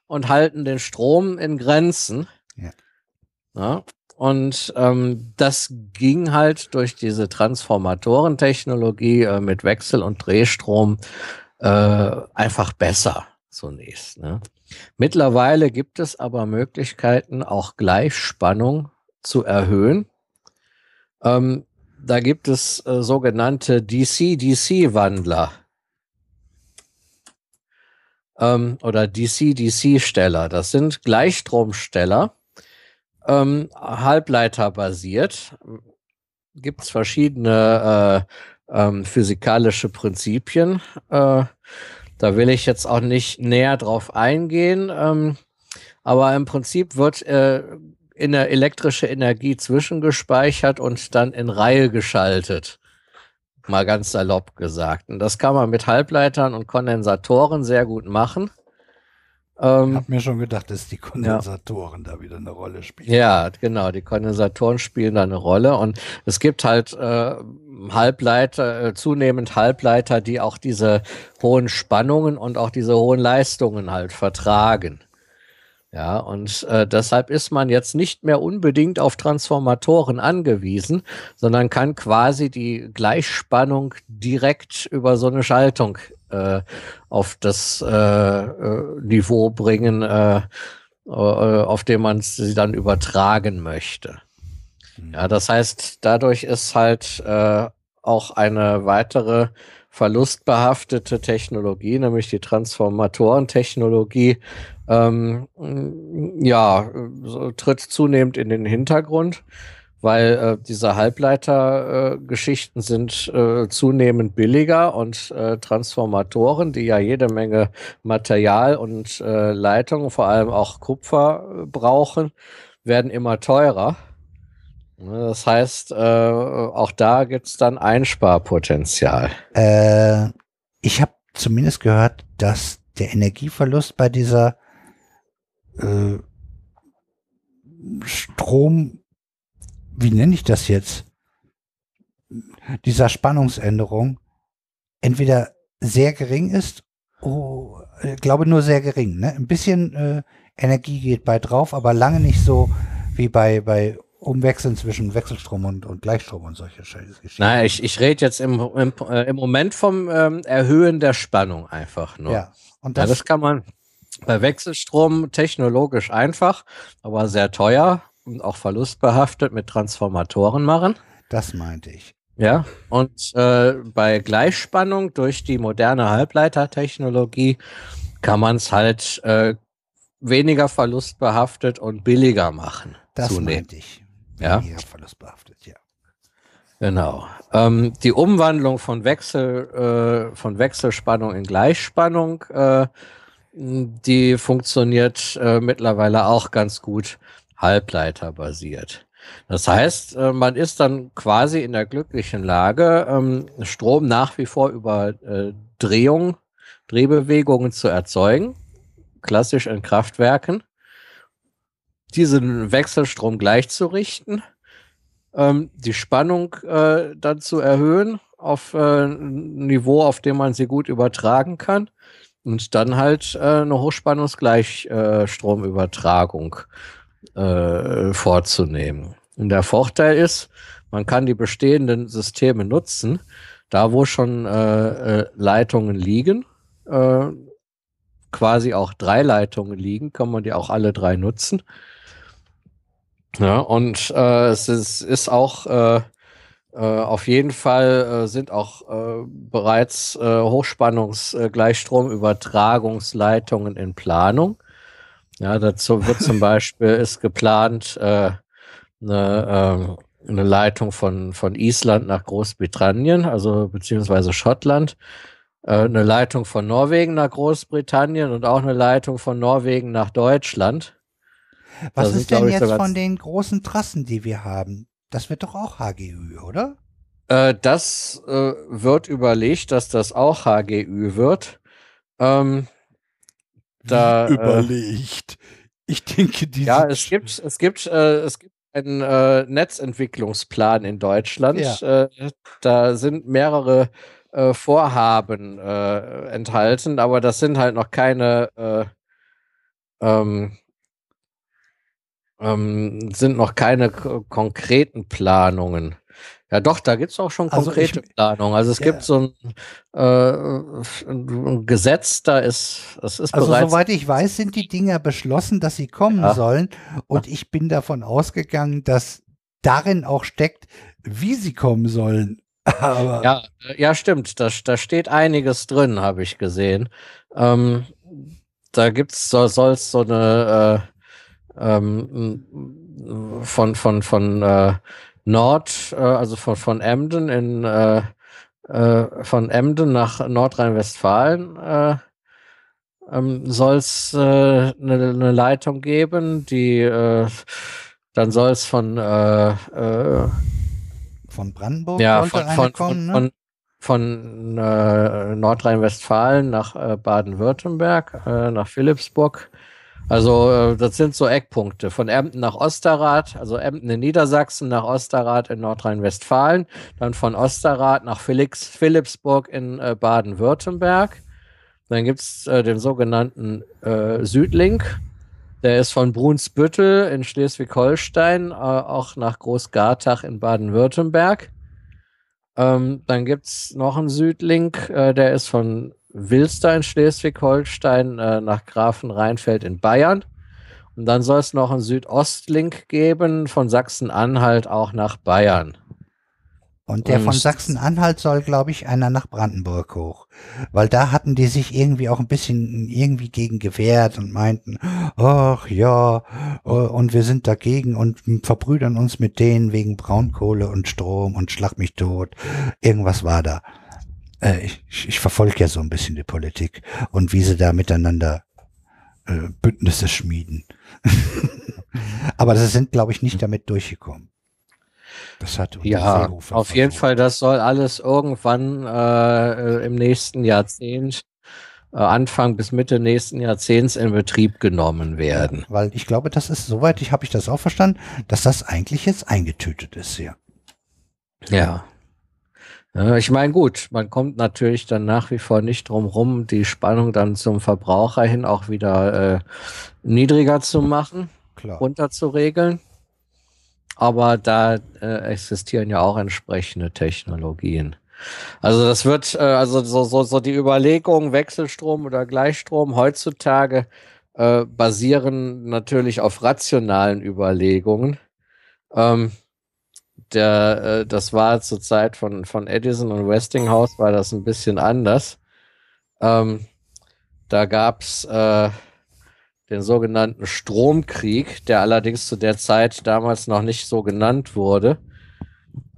und halten den Strom in Grenzen. Ja. ja und ähm, das ging halt durch diese Transformatorentechnologie äh, mit Wechsel- und Drehstrom äh, einfach besser zunächst. Ne? Mittlerweile gibt es aber Möglichkeiten, auch Gleichspannung zu erhöhen. Ähm, da gibt es äh, sogenannte DC-DC-Wandler ähm, oder DC-DC-Steller. Das sind Gleichstromsteller ähm, Halbleiterbasiert. Gibt es verschiedene äh, ähm, physikalische Prinzipien. Äh, da will ich jetzt auch nicht näher drauf eingehen. Ähm, aber im Prinzip wird in der elektrische Energie zwischengespeichert und dann in Reihe geschaltet. Mal ganz salopp gesagt. Und das kann man mit Halbleitern und Kondensatoren sehr gut machen. Ähm, ich habe mir schon gedacht, dass die Kondensatoren ja. da wieder eine Rolle spielen. Ja, genau, die Kondensatoren spielen da eine Rolle und es gibt halt äh, Halbleiter, äh, zunehmend Halbleiter, die auch diese hohen Spannungen und auch diese hohen Leistungen halt vertragen. Ja, und äh, deshalb ist man jetzt nicht mehr unbedingt auf Transformatoren angewiesen, sondern kann quasi die Gleichspannung direkt über so eine Schaltung äh, auf das äh, äh, Niveau bringen, äh, äh, auf dem man sie dann übertragen möchte. Mhm. Ja, das heißt, dadurch ist halt äh, auch eine weitere verlustbehaftete Technologie, nämlich die Transformatorentechnologie, ähm, ja, so tritt zunehmend in den Hintergrund weil äh, diese Halbleitergeschichten äh, sind äh, zunehmend billiger und äh, Transformatoren, die ja jede Menge Material und äh, Leitungen, vor allem auch Kupfer äh, brauchen, werden immer teurer. Das heißt, auch da gibt es dann Einsparpotenzial. Ich habe zumindest gehört, dass der Energieverlust bei dieser äh, Strom, wie nenne ich das jetzt? Dieser Spannungsänderung entweder sehr gering ist, oh, ich glaube nur sehr gering. Ne? Ein bisschen äh, Energie geht bei drauf, aber lange nicht so wie bei, bei Umwechseln zwischen Wechselstrom und, und Gleichstrom und solche Geschichten. Nein, ich, ich rede jetzt im, im, äh, im Moment vom ähm, Erhöhen der Spannung einfach nur. Ja, und Ja, das, das kann man bei Wechselstrom technologisch einfach, aber sehr teuer und auch verlustbehaftet mit Transformatoren machen. das meinte ich. Ja, und äh, bei Gleichspannung durch die moderne Halbleitertechnologie kann man es halt äh, weniger verlustbehaftet und billiger machen. Das zunehmend. meinte ich. Ja. Weniger verlustbehaftet, ja. Genau. Ähm, die Umwandlung von Wechsel, äh, von Wechselspannung in Gleichspannung, äh, die funktioniert äh, mittlerweile auch ganz gut halbleiterbasiert. Das heißt, äh, man ist dann quasi in der glücklichen Lage, ähm, Strom nach wie vor über äh, Drehung, Drehbewegungen zu erzeugen, klassisch in Kraftwerken, diesen Wechselstrom gleichzurichten ähm, die Spannung äh, dann zu erhöhen auf äh, ein Niveau, auf dem man sie gut übertragen kann und dann halt äh, eine Hochspannungsgleichstromübertragung äh, vorzunehmen. Und der Vorteil ist, man kann die bestehenden Systeme nutzen, da wo schon äh, äh, Leitungen liegen, äh, quasi auch drei Leitungen liegen, kann man die auch alle drei nutzen. Ja, und äh, es ist, ist auch äh, äh, auf jeden Fall äh, sind auch äh, bereits äh, Hochspannungs-Gleichstromübertragungsleitungen in Planung. Ja, dazu wird zum <laughs> Beispiel ist geplant äh, eine, ähm, eine Leitung von, von Island nach Großbritannien, also beziehungsweise Schottland, äh, eine Leitung von Norwegen nach Großbritannien und auch eine Leitung von Norwegen nach Deutschland. Was sind, ist denn jetzt von den großen Trassen, die wir haben? Das wird doch auch HGÜ, oder? Äh, das äh, wird überlegt, dass das auch HGÜ wird. Ähm, da, äh, überlegt. Ich denke, diese. ja, es gibt, es gibt, äh, es gibt einen Netzentwicklungsplan in Deutschland. Ja. Da sind mehrere Vorhaben enthalten, aber das sind halt noch keine äh, ähm, ähm, sind noch keine konkreten Planungen. Ja, doch, da gibt es auch schon Also konkrete ich- Planungen. Also es Ja. gibt so ein, äh, ein Gesetz, da ist, das ist Also bereits. soweit ich weiß, sind die Dinger beschlossen, dass sie kommen Ja. sollen. Und ich bin davon ausgegangen, dass darin auch steckt, wie sie kommen sollen. <laughs> Aber Ja, ja, stimmt. Da, da steht einiges drin, habe ich gesehen. Ähm, da gibt's so, soll's so eine äh, ähm, von von von äh, Nord, äh, also von von Emden in äh, äh, von Emden nach Nordrhein-Westfalen äh, ähm, soll es äh, eine eine Leitung geben, die äh, dann soll es von äh, äh, von Brandenburg ja, von, von, kommen, ne? von, von äh, Nordrhein-Westfalen nach äh, Baden-Württemberg, äh, nach Philipsburg. Also äh, das sind so Eckpunkte. Von Emden nach Osterrad, also Emden in Niedersachsen nach Osterrad in Nordrhein-Westfalen, dann von Osterrad nach Felix, Philipsburg in äh, Baden-Württemberg. Dann gibt's äh, den sogenannten äh, Südlink. Der ist von Brunsbüttel in Schleswig-Holstein äh, auch nach Großgartach in Baden-Württemberg. Ähm, dann gibt's noch einen Südlink, äh, der ist von Wilster in Schleswig-Holstein äh, nach Grafenrheinfeld in Bayern. Und dann soll es noch einen Südostlink geben von Sachsen-Anhalt auch nach Bayern. Und der von Und- Sachsen-Anhalt soll, glaube ich, einer nach Brandenburg hoch. Weil da hatten die sich irgendwie auch ein bisschen irgendwie gegen gewehrt und meinten, ach ja, äh, und wir sind dagegen und verbrüdern uns mit denen wegen Braunkohle und Strom und schlag mich tot. Irgendwas war da. Äh, ich, ich verfolge ja so ein bisschen die Politik und wie sie da miteinander äh, Bündnisse schmieden. <laughs> Aber sie sind, glaube ich, nicht damit durchgekommen. Das hat Ja, auf jeden versucht. Fall, das soll alles irgendwann äh, äh, im nächsten Jahrzehnt, äh, Anfang bis Mitte nächsten Jahrzehnts in Betrieb genommen werden. Weil ich glaube, das ist, soweit ich habe ich das auch verstanden, dass das eigentlich jetzt eingetütet ist hier. Ja. Ja, ich meine, gut, man kommt natürlich dann nach wie vor nicht drum rum, die Spannung dann zum Verbraucher hin auch wieder äh, niedriger zu machen, Klar. runter zu regeln. Aber da äh, existieren ja auch entsprechende Technologien. Also das wird, äh, also so, so, so die Überlegung, Wechselstrom oder Gleichstrom heutzutage äh, basieren natürlich auf rationalen Überlegungen. Ähm, der, äh, das war zur Zeit von, von Edison und Westinghouse war das ein bisschen anders. Ähm, da gab's äh, den sogenannten Stromkrieg, der allerdings zu der Zeit damals noch nicht so genannt wurde.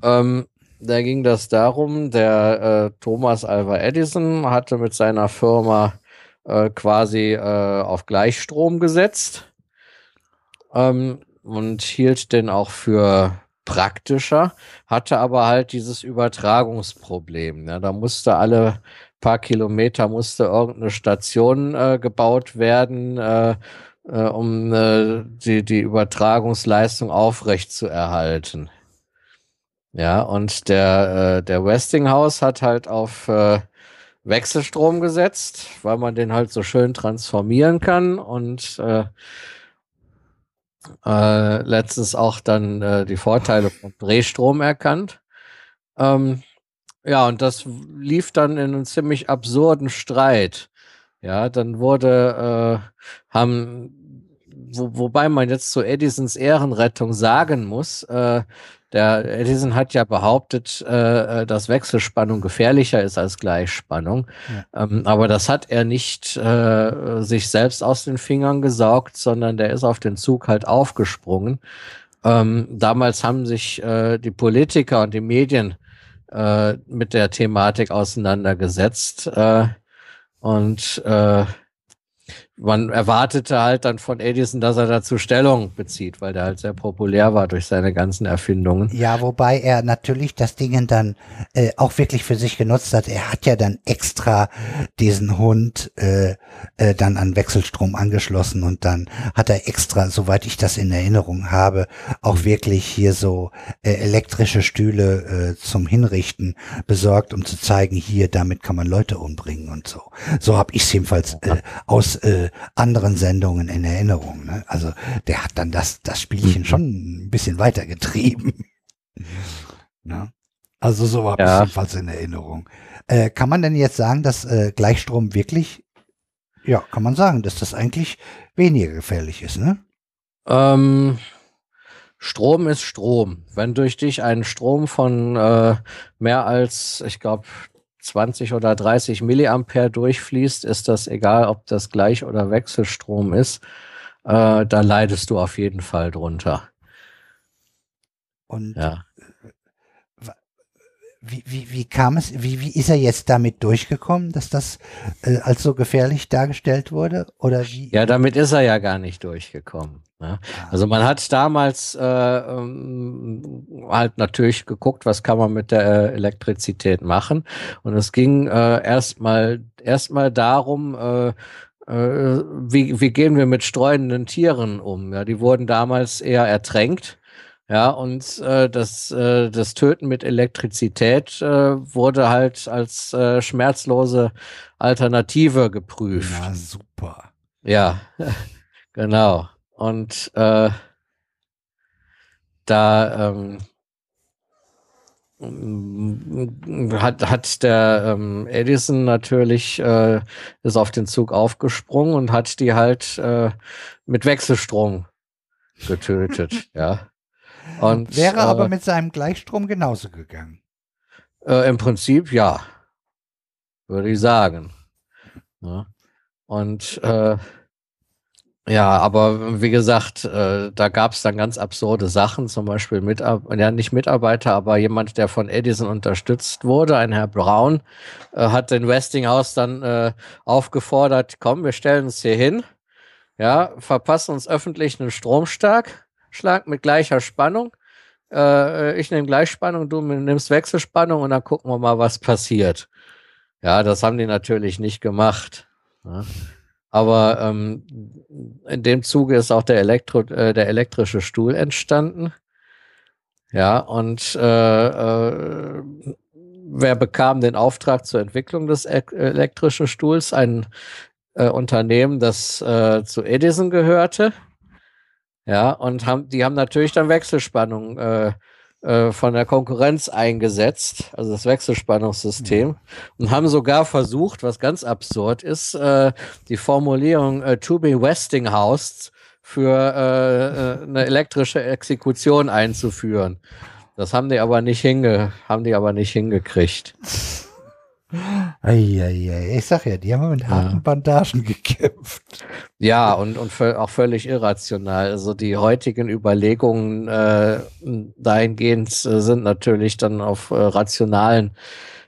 Ähm, da ging das darum, der äh, Thomas Alva Edison hatte mit seiner Firma äh, quasi äh, auf Gleichstrom gesetzt ähm, und hielt den auch für praktischer, hatte aber halt dieses Übertragungsproblem. Ja, da musste alle paar Kilometer musste irgendeine Station äh, gebaut werden, äh, äh, um äh, die, die Übertragungsleistung aufrecht zu erhalten. Ja, und der, äh, der Westinghouse hat halt auf äh, Wechselstrom gesetzt, weil man den halt so schön transformieren kann und äh, letztens auch dann äh, die Vorteile von Drehstrom erkannt. Ähm, ja, und das lief dann in einem ziemlich absurden Streit. Ja, dann wurde, äh, haben, wo, wobei man jetzt zu Edisons Ehrenrettung sagen muss, äh, der Edison hat ja behauptet, äh, äh, dass Wechselspannung gefährlicher ist als Gleichspannung. Ähm, aber das hat er nicht äh, sich selbst aus den Fingern gesaugt, sondern der ist auf den Zug halt aufgesprungen. Ähm, damals haben sich äh, die Politiker und die Medien äh, mit der Thematik auseinandergesetzt. Äh, und man erwartete halt dann von Edison, dass er dazu Stellung bezieht, weil der halt sehr populär war durch seine ganzen Erfindungen. Ja, wobei er natürlich das Ding dann äh, auch wirklich für sich genutzt hat. Er hat ja dann extra diesen Hund äh, äh, dann an Wechselstrom angeschlossen und dann hat er extra, soweit ich das in Erinnerung habe, auch wirklich hier so äh, elektrische Stühle äh, zum Hinrichten besorgt, um zu zeigen, hier, damit kann man Leute umbringen und so. So habe ich es jedenfalls äh, aus äh, anderen Sendungen in Erinnerung. Ne? Also der hat dann das, das Spielchen Mhm. schon ein bisschen weiter getrieben. <laughs> Ne? Also so habe ich Ja. jedenfalls in Erinnerung. Äh, kann man denn jetzt sagen, dass äh, Gleichstrom wirklich, ja, kann man sagen, dass das eigentlich weniger gefährlich ist, ne? Ähm, Strom ist Strom. Wenn durch dich ein Strom von äh, mehr als, ich glaube, 20 oder 30 Milliampere durchfließt, ist das egal, ob das Gleich- oder Wechselstrom ist. Äh, da leidest du auf jeden Fall drunter. Und Ja. wie, wie, wie kam es, wie, wie ist er jetzt damit durchgekommen, dass das äh, als so gefährlich dargestellt wurde? Oder wie? Ja, damit ist er ja gar nicht durchgekommen. Ne? Ah. Also man hat damals äh, ähm, halt natürlich geguckt, was kann man mit der äh, Elektrizität machen. Und es ging äh, erstmal erstmal darum, äh, äh, wie, wie gehen wir mit streunenden Tieren um? Ja, die wurden damals eher ertränkt. Ja, und äh, das, äh, das Töten mit Elektrizität äh, wurde halt als äh, schmerzlose Alternative geprüft. Na super. Ja, <laughs> genau. Und äh, da ähm, hat, hat der ähm, Edison natürlich äh, ist auf den Zug aufgesprungen und hat die halt äh, mit Wechselstrom getötet, <laughs> ja. Und Wäre äh, aber mit seinem Gleichstrom genauso gegangen. Äh, Im Prinzip ja, würde ich sagen. Ja. Und äh, ja, aber wie gesagt, äh, da gab es dann ganz absurde Sachen, zum Beispiel Mitarbeiter, ja nicht Mitarbeiter, aber jemand, der von Edison unterstützt wurde, ein Herr Brown, äh, hat den Westinghouse dann äh, aufgefordert, komm, wir stellen uns hier hin, ja, verpassen uns öffentlich einen Stromschlag Schlag mit gleicher Spannung. äh, ich nehme Gleichspannung, du nimmst Wechselspannung und dann gucken wir mal, was passiert. Ja, das haben die natürlich nicht gemacht. Ja. Aber ähm, in dem Zuge ist auch der, Elektro, äh, der elektrische Stuhl entstanden. Ja, und äh, äh, wer bekam den Auftrag zur Entwicklung des e elektrischen Stuhls? Ein äh, Unternehmen, das äh, zu Edison gehörte. Ja, und haben, die haben natürlich dann Wechselspannung äh, von der Konkurrenz eingesetzt, also das Wechselspannungssystem, mhm. und haben sogar versucht, was ganz absurd ist, äh, die Formulierung äh, to be Westinghouse für äh, eine elektrische Exekution einzuführen. Das haben die aber nicht hinge, haben die aber nicht hingekriegt. Eieiei. Ich sag ja, die haben mit harten ja. Bandagen <laughs> gekämpft. Ja, und, und auch völlig irrational. Also die heutigen Überlegungen äh, dahingehend äh, sind natürlich dann auf äh, rationalen,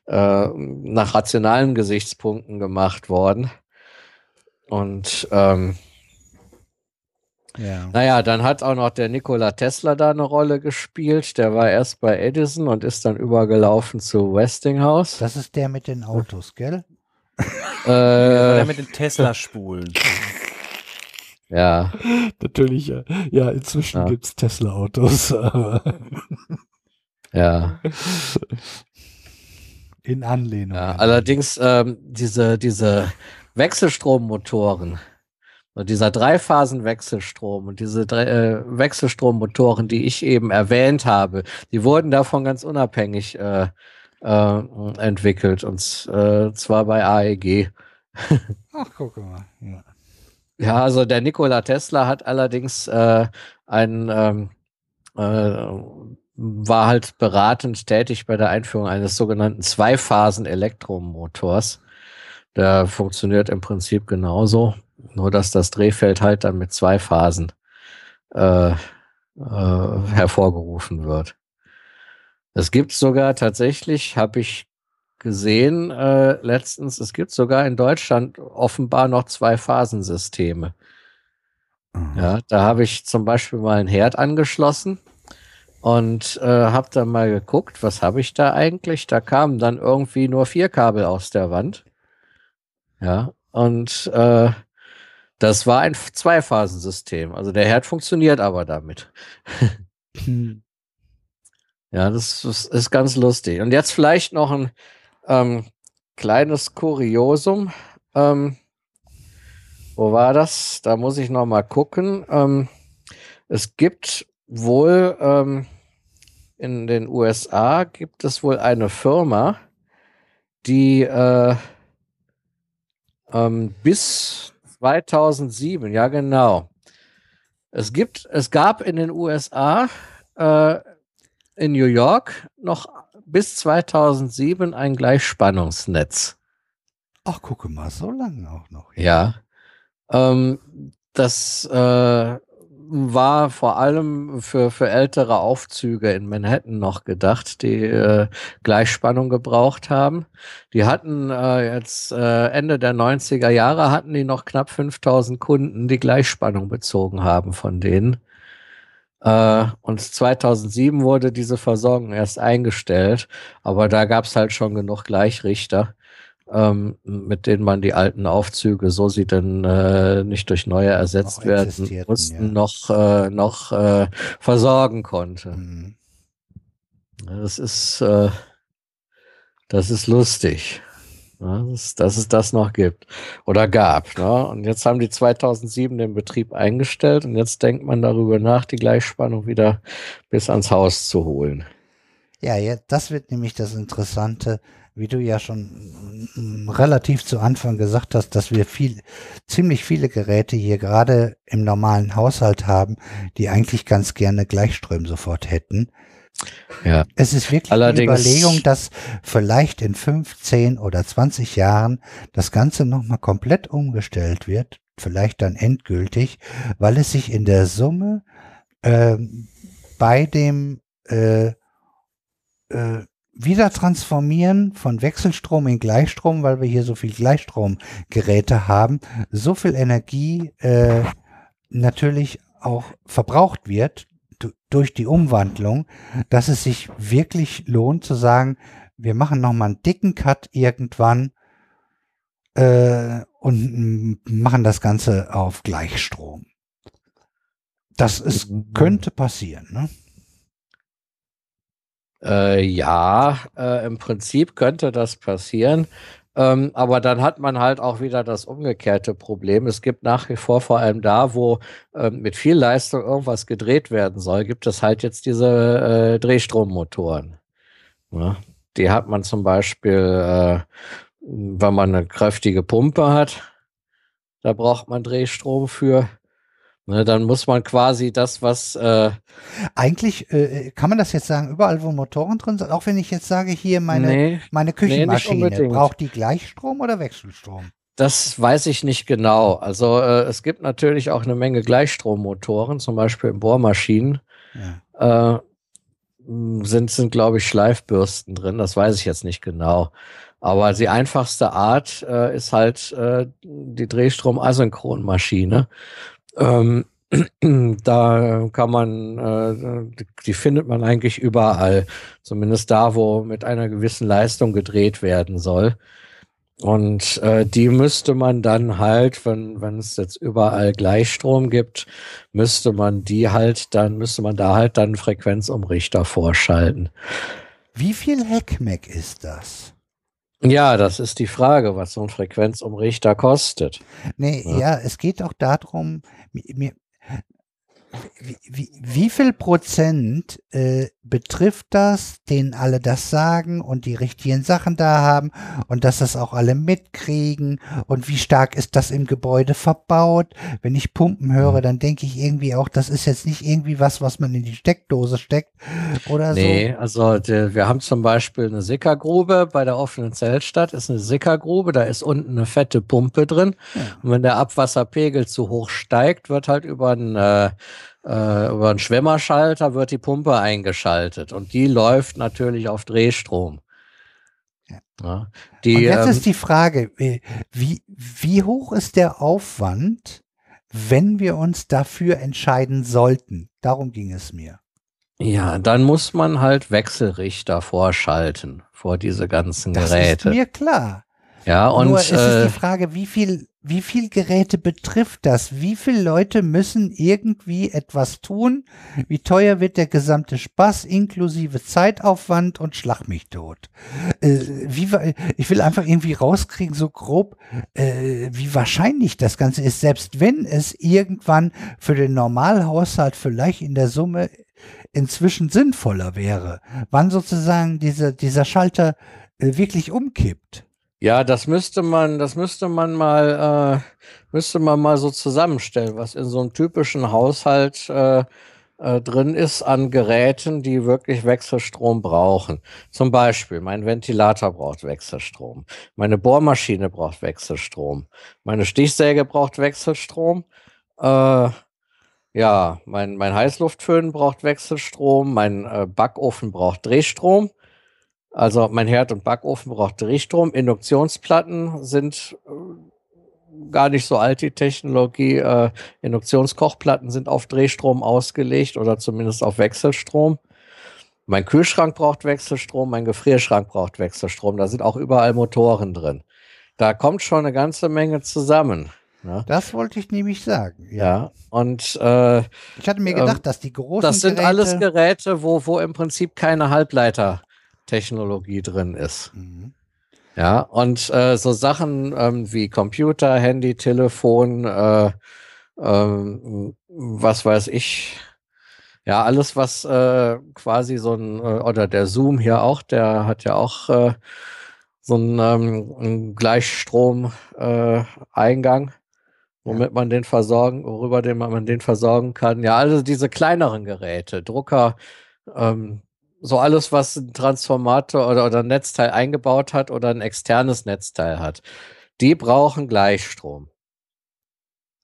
äh, nach rationalen Gesichtspunkten gemacht worden. Und ähm, ja. Naja, dann hat auch noch der Nikola Tesla da eine Rolle gespielt. Der war erst bei Edison und ist dann übergelaufen zu Westinghouse. Das ist der mit den Autos, gell? äh, <laughs> der mit den Tesla-Spulen. <laughs> Ja. Natürlich, ja. Ja, inzwischen ja. gibt es Tesla-Autos. <laughs> ja. In Anlehnung. Ja, allerdings ähm, diese, diese Wechselstrommotoren, dieser Dreiphasenwechselstrom und diese drei, äh, Wechselstrommotoren, die ich eben erwähnt habe, die wurden davon ganz unabhängig äh, äh, entwickelt und äh, zwar bei AEG. <laughs> Ach, guck mal. Ja. ja, also der Nikola Tesla hat allerdings äh, einen ähm, äh, war halt beratend tätig bei der Einführung eines sogenannten Zweiphasen-Elektromotors. Der funktioniert im Prinzip genauso. Nur dass das Drehfeld halt dann mit zwei Phasen äh, äh, hervorgerufen wird. Es gibt sogar tatsächlich, habe ich gesehen äh, letztens, es gibt sogar in Deutschland offenbar noch zwei Phasensysteme. Mhm. Ja, da habe ich zum Beispiel mal einen Herd angeschlossen und äh, habe dann mal geguckt, was habe ich da eigentlich? Da kamen dann irgendwie nur vier Kabel aus der Wand. Ja, und äh, das war ein Zweiphasensystem. Also der Herd funktioniert aber damit. hm. Ja, das, das, ist ganz lustig. Und jetzt vielleicht noch ein ähm, kleines Kuriosum. Ähm, wo war das? Da muss ich noch mal gucken. Ähm, es gibt wohl ähm, in den USA gibt es wohl eine Firma, die äh, ähm, bis 2007, ja genau. Es gibt, es gab in den USA, äh, in New York noch bis 2007 ein Gleichspannungsnetz. Ach, gucke mal, so lange auch noch. Ja. ja ähm, das äh, war vor allem für, für ältere Aufzüge in Manhattan noch gedacht, die äh, Gleichspannung gebraucht haben. Die hatten äh, jetzt äh, Ende der 90er Jahre hatten die noch knapp 5000 Kunden, die Gleichspannung bezogen haben von denen. Äh, und 2007 wurde diese Versorgung erst eingestellt, aber da gab es halt schon genug Gleichrichter ähm, mit denen man die alten Aufzüge, so sie denn äh, nicht durch neue ersetzt werden mussten, ja. noch, äh, noch äh, versorgen konnte. Mhm. Das ist, äh, das ist lustig. Ne? Dass, dass es das noch gibt oder gab. Ne? Und jetzt haben die 2007 den Betrieb eingestellt und jetzt denkt man darüber nach, die Gleichspannung wieder bis ans Haus zu holen. Ja, ja, das wird nämlich das Interessante wie du ja schon mm, relativ zu Anfang gesagt hast, dass wir viel, ziemlich viele Geräte hier gerade im normalen Haushalt haben, die eigentlich ganz gerne Gleichström sofort hätten. Ja. Es ist wirklich Allerdings, eine Überlegung, dass vielleicht in 15 oder 20 Jahren das Ganze nochmal komplett umgestellt wird, vielleicht dann endgültig, weil es sich in der Summe äh, bei dem äh, äh, wieder transformieren von Wechselstrom in Gleichstrom, weil wir hier so viel Gleichstromgeräte haben, so viel Energie äh, natürlich auch verbraucht wird, du- durch die Umwandlung, dass es sich wirklich lohnt zu sagen, wir machen noch mal einen dicken Cut irgendwann äh, und machen das Ganze auf Gleichstrom. Das ist, könnte passieren. Ne? Äh, ja, äh, im Prinzip könnte das passieren. Ähm, aber dann hat man halt auch wieder das umgekehrte Problem. Es gibt nach wie vor, vor allem da, wo ähm, mit viel Leistung irgendwas gedreht werden soll, gibt es halt jetzt diese äh, Drehstrommotoren. Ja, die hat man zum Beispiel, äh, wenn man eine kräftige Pumpe hat, da braucht man Drehstrom für. Ne, dann muss man quasi das, was äh, Eigentlich äh, kann man das jetzt sagen, überall wo Motoren drin sind, auch wenn ich jetzt sage, hier meine, nee, meine Küchenmaschine, unbedingt. braucht die Gleichstrom oder Wechselstrom? Das weiß ich nicht genau. Also äh, es gibt natürlich auch eine Menge Gleichstrommotoren, zum Beispiel in Bohrmaschinen. Ja. Äh, sind, sind glaube ich, Schleifbürsten drin. Das weiß ich jetzt nicht genau. Aber die einfachste Art äh, ist halt äh, die Drehstrom-Asynchronmaschine. Ähm, <clears throat> da kann man, äh, die, findet man eigentlich überall. Zumindest da, wo mit einer gewissen Leistung gedreht werden soll. Und äh, die müsste man dann halt, wenn, wenn es jetzt überall Gleichstrom gibt, müsste man die halt dann, müsste man da halt dann Frequenzumrichter vorschalten. Wie viel Heckmeck ist das? Ja, das ist die Frage, was so ein Frequenzumrichter kostet. Nee, Ja. ja, es geht auch darum, mi- mir, wie, wie, wie viel Prozent äh, betrifft das, denen alle das sagen und die richtigen Sachen da haben und dass das auch alle mitkriegen und wie stark ist das im Gebäude verbaut? Wenn ich Pumpen höre, dann denke ich irgendwie auch, das ist jetzt nicht irgendwie was, was man in die Steckdose steckt oder Nee, also der, wir haben zum Beispiel eine Sickergrube bei der offenen Zeltstadt, ist eine Sickergrube, da ist unten eine fette Pumpe drin. Und wenn der Abwasserpegel zu hoch steigt, wird halt über einen, äh, äh, über einen Schwemmerschalter wird die Pumpe eingeschaltet. Und die läuft natürlich auf Drehstrom. Ja. Ja, Und die, jetzt ähm, ist die Frage, äh, wie, wie hoch ist der Aufwand, wenn wir uns dafür entscheiden sollten? Darum ging es mir. ja, dann muss man halt Wechselrichter vorschalten vor diese ganzen Das Geräte. ist mir klar. Ja, und Nur ist äh, es die Frage, wie viel, wie viel Geräte betrifft das? Wie viele Leute müssen irgendwie etwas tun? Wie teuer wird der gesamte Spaß inklusive Zeitaufwand und Schlag mich tot? Äh, wie, ich will einfach irgendwie rauskriegen, so grob, äh, wie wahrscheinlich das Ganze ist, selbst wenn es irgendwann für den Normalhaushalt vielleicht in der Summe inzwischen sinnvoller wäre, wann sozusagen dieser, dieser Schalter äh, wirklich umkippt. Ja, das müsste man, das müsste man mal, äh, müsste man mal so zusammenstellen, was in so einem typischen Haushalt äh, äh, drin ist an Geräten, die wirklich Wechselstrom brauchen. Zum Beispiel, mein Ventilator braucht Wechselstrom, meine Bohrmaschine braucht Wechselstrom, meine Stichsäge braucht Wechselstrom. Äh, ja, mein, mein Heißluftföhn braucht Wechselstrom, mein äh, Backofen braucht Drehstrom. Also mein Herd und Backofen braucht Drehstrom. Induktionsplatten sind äh, gar nicht so alt, die Technologie. Äh, Induktionskochplatten sind auf Drehstrom ausgelegt oder zumindest auf Wechselstrom. Mein Kühlschrank braucht Wechselstrom, mein Gefrierschrank braucht Wechselstrom. Da sind auch überall Motoren drin. Da kommt schon eine ganze Menge zusammen. Ne? Das wollte ich nämlich sagen. Ja, und äh, Ich hatte mir Ähm, gedacht, dass die großen das sind Geräte, alles Geräte, wo, wo im Prinzip keine Halbleitertechnologie drin ist. Mhm. Ja, und äh, so Sachen ähm, wie Computer, Handy, Telefon, äh, ähm, was weiß ich, ja, alles, was äh, quasi so ein, äh, oder der Zoom hier auch, der hat ja auch äh, so einen, ähm, einen Gleichstrom-Eingang, äh, womit man den versorgen, worüber den man den versorgen kann. Ja, also diese kleineren Geräte, Drucker, ähm, so alles, was ein Transformator oder, oder ein Netzteil eingebaut hat oder ein externes Netzteil hat, die brauchen Gleichstrom.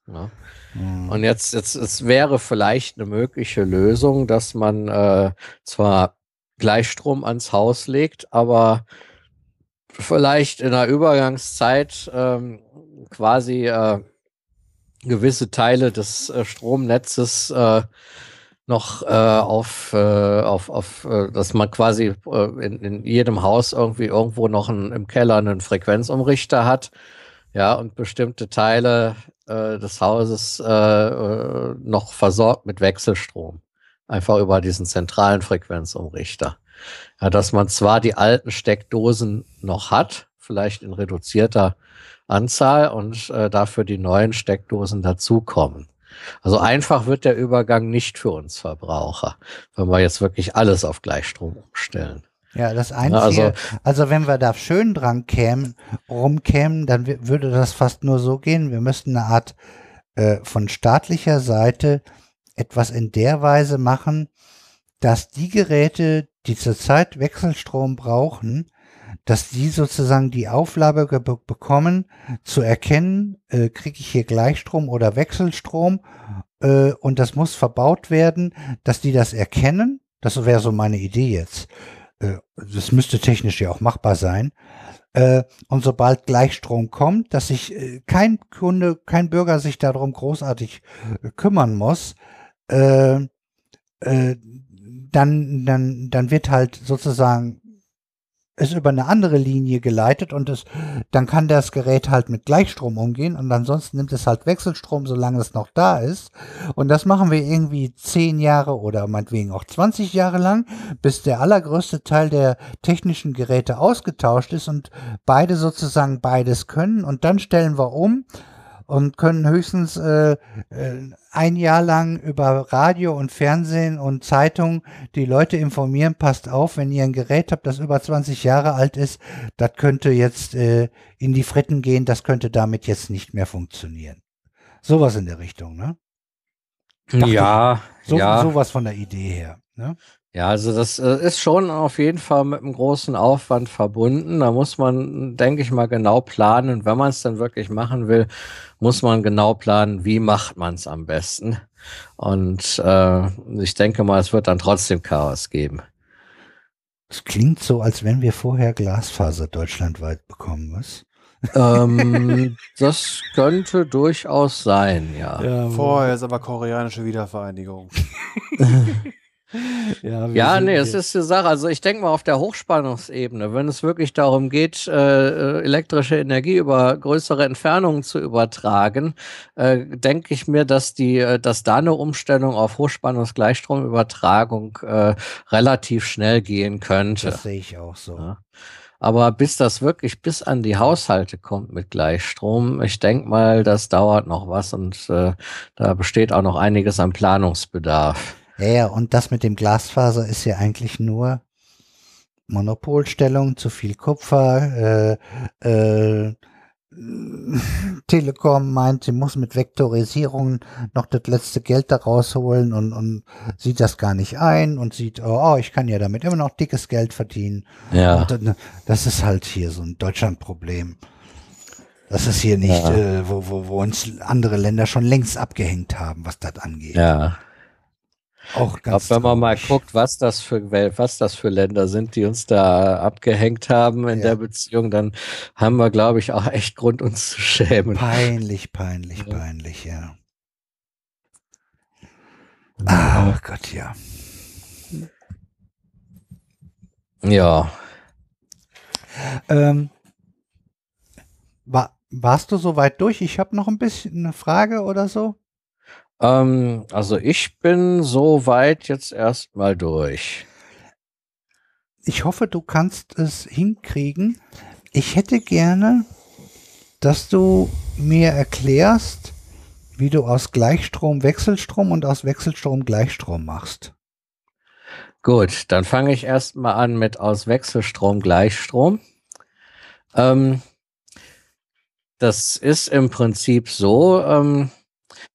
Ja. Mhm. Und jetzt, jetzt, es wäre vielleicht eine mögliche Lösung, dass man äh, zwar Gleichstrom ans Haus legt, aber vielleicht in einer Übergangszeit ähm, quasi äh, gewisse Teile des äh, Stromnetzes äh, noch äh, auf, äh, auf, auf äh, dass man quasi äh, in, in jedem Haus irgendwie irgendwo noch einen, im Keller einen Frequenzumrichter hat, ja, und bestimmte Teile äh, des Hauses äh, äh, noch versorgt mit Wechselstrom. Einfach über diesen zentralen Frequenzumrichter. Ja, dass man zwar die alten Steckdosen noch hat, vielleicht in reduzierter Anzahl und äh, dafür die neuen Steckdosen dazukommen. Also einfach wird der Übergang nicht für uns Verbraucher, wenn wir jetzt wirklich alles auf Gleichstrom umstellen. Ja, das Einzige, also, also wenn wir da schön dran kämen, rumkämen, dann würde das fast nur so gehen. Wir müssten eine Art äh, von staatlicher Seite etwas in der Weise machen, dass die Geräte, die zurzeit Wechselstrom brauchen, dass die sozusagen die Auflage be bekommen, zu erkennen, äh, kriege ich hier Gleichstrom oder Wechselstrom äh, und das muss verbaut werden, dass die das erkennen. Das wäre so meine Idee jetzt. Äh, das müsste technisch ja auch machbar sein. Äh, und sobald Gleichstrom kommt, dass sich äh, kein Kunde, kein Bürger sich darum großartig äh, kümmern muss, dann, dann, dann wird halt sozusagen ist über eine andere Linie geleitet und es, dann kann das Gerät halt mit Gleichstrom umgehen und ansonsten nimmt es halt Wechselstrom, solange es noch da ist. Und das machen wir irgendwie zehn Jahre oder meinetwegen auch 20 Jahre lang, bis der allergrößte Teil der technischen Geräte ausgetauscht ist und beide sozusagen beides können und dann stellen wir um und können höchstens äh, äh, ein Jahr lang über Radio und Fernsehen und Zeitung die Leute informieren, passt auf, wenn ihr ein Gerät habt, das über 20 Jahre alt ist, das könnte jetzt äh, in die Fritten gehen, das könnte damit jetzt nicht mehr funktionieren. Sowas in der Richtung, ne? Dachte ja, so, ja. Sowas von der Idee her. Ne? Ja, also das äh, ist schon auf jeden Fall mit einem großen Aufwand verbunden. Da muss man, denke ich mal, genau planen. Wenn man es dann wirklich machen will, muss man genau planen, wie macht man es am besten. Und äh, ich denke mal, es wird dann trotzdem Chaos geben. Es klingt so, als wenn wir vorher Glasfaser deutschlandweit bekommen, was? ähm, <laughs> das könnte durchaus sein, ja. ja Vorher ist aber koreanische Wiedervereinigung. <laughs> <laughs> Ja, ja nee, es ist eine Sache. Also ich denke mal auf der Hochspannungsebene, wenn es wirklich darum geht, äh, äh, elektrische Energie über größere Entfernungen zu übertragen, äh, denke ich mir, dass die, äh, dass da eine Umstellung auf Hochspannungsgleichstromübertragung äh, relativ schnell gehen könnte. Das sehe ich auch so. Ja. Aber bis das wirklich bis an die Haushalte kommt mit Gleichstrom, ich denke mal, das dauert noch was und äh, da besteht auch noch einiges an Planungsbedarf. Ja, ja, und das mit dem Glasfaser ist ja eigentlich nur Monopolstellung, zu viel Kupfer, äh, äh, <laughs> Telekom meint, sie muss mit Vektorisierung noch das letzte Geld da rausholen und, und sieht das gar nicht ein und sieht, oh, oh, ich kann ja damit immer noch dickes Geld verdienen. Ja. Und, das ist halt hier so ein Deutschlandproblem. Das ist hier nicht, ja. äh, wo, wo, wo uns andere Länder schon längst abgehängt haben, was das angeht. Ja. Auch ganz glaub, wenn man mal guckt, was das für was das für Länder sind, die uns da abgehängt haben in ja. der Beziehung, dann haben wir, glaube ich, auch echt Grund, uns zu schämen. Peinlich, peinlich, ja. peinlich, ja. Ah, Gott, ja. Ja. Ähm, war, warst du soweit durch? Ich habe noch ein bisschen eine Frage oder so. Ähm, also ich bin soweit jetzt erstmal durch. Ich hoffe, du kannst es hinkriegen. Ich hätte gerne, dass du mir erklärst, wie du aus Gleichstrom Wechselstrom und aus Wechselstrom Gleichstrom machst. Gut, dann fange ich erstmal an mit aus Wechselstrom Gleichstrom. Ähm, das ist im Prinzip so, ähm,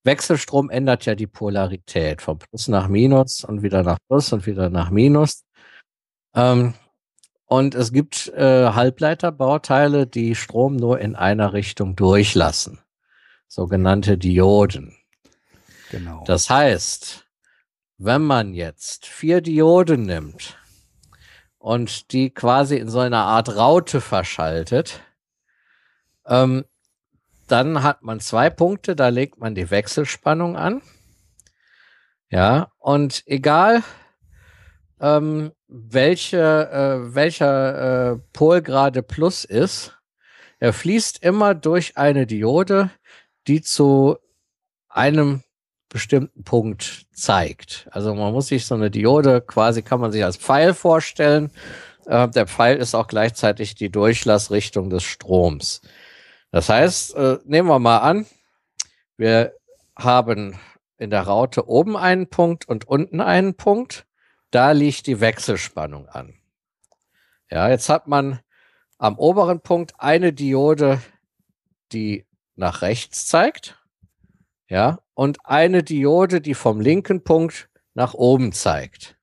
Wechselstrom ändert ja die Polarität von Plus nach Minus und wieder nach Plus und wieder nach Minus. Ähm, und es gibt äh, Halbleiterbauteile, die Strom nur in einer Richtung durchlassen. Sogenannte Dioden. Genau. Das heißt, wenn man jetzt vier Dioden nimmt und die quasi in so einer Art Raute verschaltet, ähm, dann hat man zwei Punkte, da legt man die Wechselspannung an. Ja, und egal, ähm, welche, äh, welcher äh, Pol gerade Plus ist, er fließt immer durch eine Diode, die zu einem bestimmten Punkt zeigt. Also man muss sich so eine Diode quasi, kann man sich als Pfeil vorstellen. Äh, der Pfeil ist auch gleichzeitig die Durchlassrichtung des Stroms. Das heißt, äh, nehmen wir mal an, wir haben in der Raute oben einen Punkt und unten einen Punkt. Da liegt die Wechselspannung an. Ja, jetzt hat man am oberen Punkt eine Diode, die nach rechts zeigt. Ja, und eine Diode, die vom linken Punkt nach oben zeigt.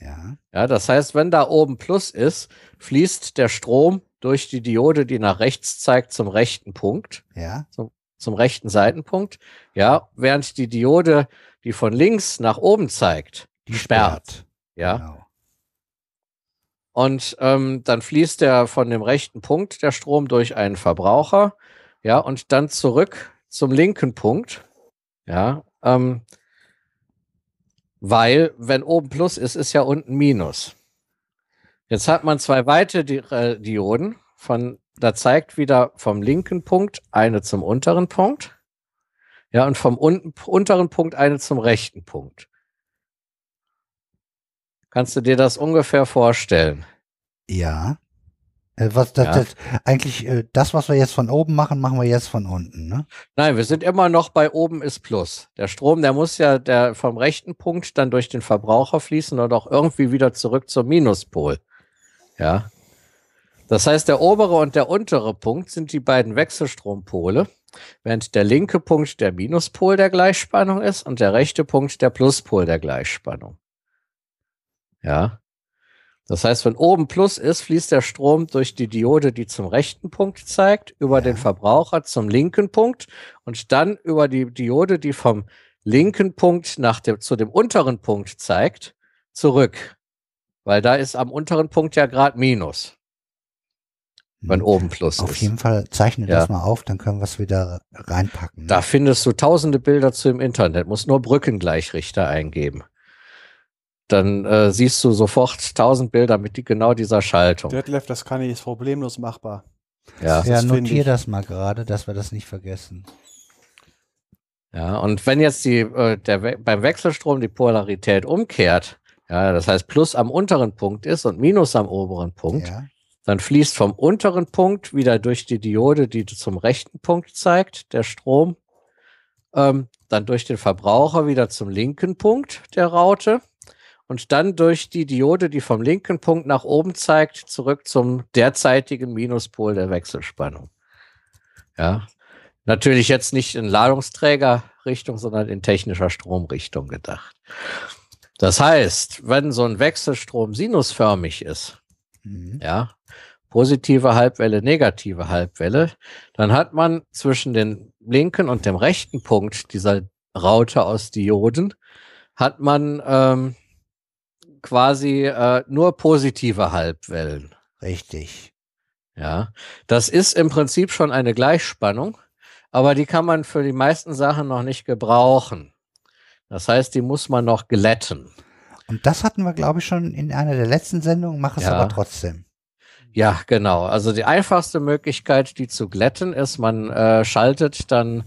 Ja. Ja, das heißt, wenn da oben Plus ist, fließt der Strom durch die Diode, die nach rechts zeigt, zum rechten Punkt, Ja. zum rechten Seitenpunkt. Ja, während die Diode, die von links nach oben zeigt, Die sperrt. Ja, Genau. und ähm, dann fließt der von dem rechten Punkt der Strom durch einen Verbraucher. Ja, und dann zurück zum linken Punkt. Ja, ähm, weil, wenn oben Plus ist, ist ja unten Minus. Jetzt hat man zwei weitere Di äh, Dioden. Von, da zeigt wieder vom linken Punkt eine zum unteren Punkt. Ja, und vom unten, unteren Punkt eine zum rechten Punkt. Kannst du dir das ungefähr vorstellen? Ja. Äh, was das, Ja. das eigentlich äh, das, was wir jetzt von oben machen, machen wir jetzt von unten, ne? Nein, wir sind immer noch bei oben ist Plus. Der Strom, der muss ja der vom rechten Punkt dann durch den Verbraucher fließen und auch irgendwie wieder zurück zum Minuspol. Ja. Das heißt, der obere und der untere Punkt sind die beiden Wechselstrompole, während der linke Punkt der Minuspol der Gleichspannung ist und der rechte Punkt der Pluspol der Gleichspannung. Ja. Das heißt, wenn oben Plus ist, fließt der Strom durch die Diode, die zum rechten Punkt zeigt, über den Verbraucher zum linken Punkt und dann über die Diode, die vom linken Punkt nach dem, zu dem unteren Punkt zeigt, zurück. Weil da ist am unteren Punkt ja gerade Minus, wenn Hm. oben Plus Auf ist. jeden Fall zeichne Ja. das mal auf, dann können wir es wieder reinpacken. ne? Da findest du tausende Bilder zu im Internet, musst nur Brückengleichrichter eingeben. Dann äh, siehst du sofort tausend Bilder mit die, genau dieser Schaltung. Detlef, das kann ich, ist problemlos machbar. Ja. ja, das find notier das mal gerade, dass wir das nicht vergessen. Ja, und wenn jetzt die, äh, der, beim Wechselstrom die Polarität umkehrt, ja, das heißt Plus am unteren Punkt ist und Minus am oberen Punkt, Ja. dann fließt vom unteren Punkt wieder durch die Diode, die zum rechten Punkt zeigt, der Strom, ähm, dann durch den Verbraucher wieder zum linken Punkt der Raute und dann durch die Diode, die vom linken Punkt nach oben zeigt, zurück zum derzeitigen Minuspol der Wechselspannung. Ja, natürlich jetzt nicht in Ladungsträgerrichtung, sondern in technischer Stromrichtung gedacht. Das heißt, wenn so ein Wechselstrom sinusförmig ist, Mhm. ja, positive Halbwelle, negative Halbwelle, dann hat man zwischen den linken und dem rechten Punkt dieser Raute aus Dioden, hat man ähm, quasi äh, nur positive Halbwellen. Richtig. Ja, das ist im Prinzip schon eine Gleichspannung, aber die kann man für die meisten Sachen noch nicht gebrauchen. Das heißt, die muss man noch glätten. Und das hatten wir, glaube ich, schon in einer der letzten Sendungen, mach es Ja. aber trotzdem. Ja, genau. Also die einfachste Möglichkeit, die zu glätten, ist, man äh, schaltet dann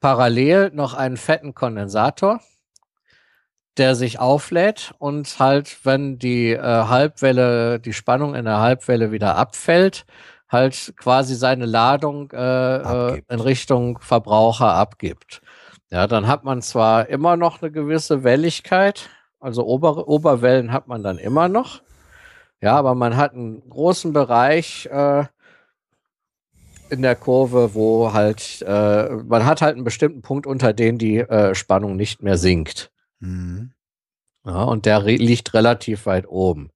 parallel noch einen fetten Kondensator, der sich auflädt und halt, wenn die äh, Halbwelle, die Spannung in der Halbwelle wieder abfällt, halt quasi seine Ladung äh, äh, in Richtung Verbraucher abgibt. Ja, dann hat man zwar immer noch eine gewisse Welligkeit, also Ober Oberwellen hat man dann immer noch, ja, aber man hat einen großen Bereich äh, in der Kurve, wo halt, äh, man hat halt einen bestimmten Punkt, unter dem die äh, Spannung nicht mehr sinkt. Mhm. Ja, und der liegt relativ weit oben.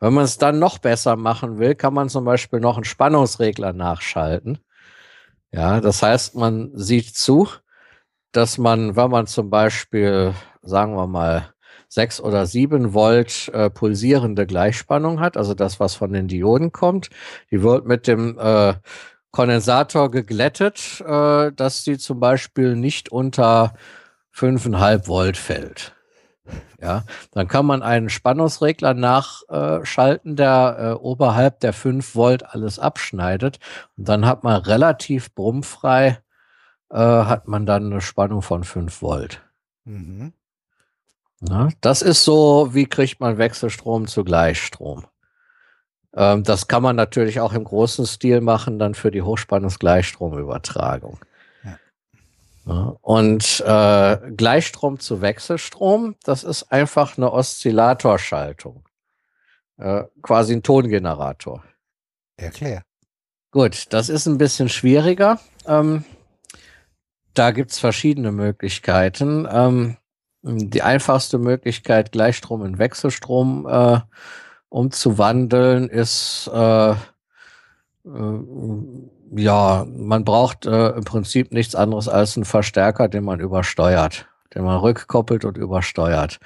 Wenn man es dann noch besser machen will, kann man zum Beispiel noch einen Spannungsregler nachschalten. Ja, das heißt, man sieht zu, dass man, wenn man zum Beispiel, sagen wir mal, sechs oder sieben Volt äh, pulsierende Gleichspannung hat, also das, was von den Dioden kommt, die wird mit dem äh, Kondensator geglättet, äh, dass die zum Beispiel nicht unter 5,5 Volt Feld. Ja, dann kann man einen Spannungsregler nachschalten, der äh, oberhalb der 5 Volt alles abschneidet. Und dann hat man relativ brummfrei, äh, hat man dann eine Spannung von 5 Volt. Mhm. Ja, das ist so, wie kriegt man Wechselstrom zu Gleichstrom. Ähm, das kann man natürlich auch im großen Stil machen, dann für die Hochspannungsgleichstromübertragung. Ja. Ja, und äh, Gleichstrom zu Wechselstrom, das ist einfach eine Oszillatorschaltung. Äh, quasi ein Tongenerator. Erklär. Gut, das ist ein bisschen schwieriger. Ähm, da gibt's verschiedene Möglichkeiten. Ähm, die einfachste Möglichkeit, Gleichstrom in Wechselstrom äh, umzuwandeln, ist äh, äh, ja, man braucht äh, im Prinzip nichts anderes als einen Verstärker, den man übersteuert, den man rückkoppelt und übersteuert.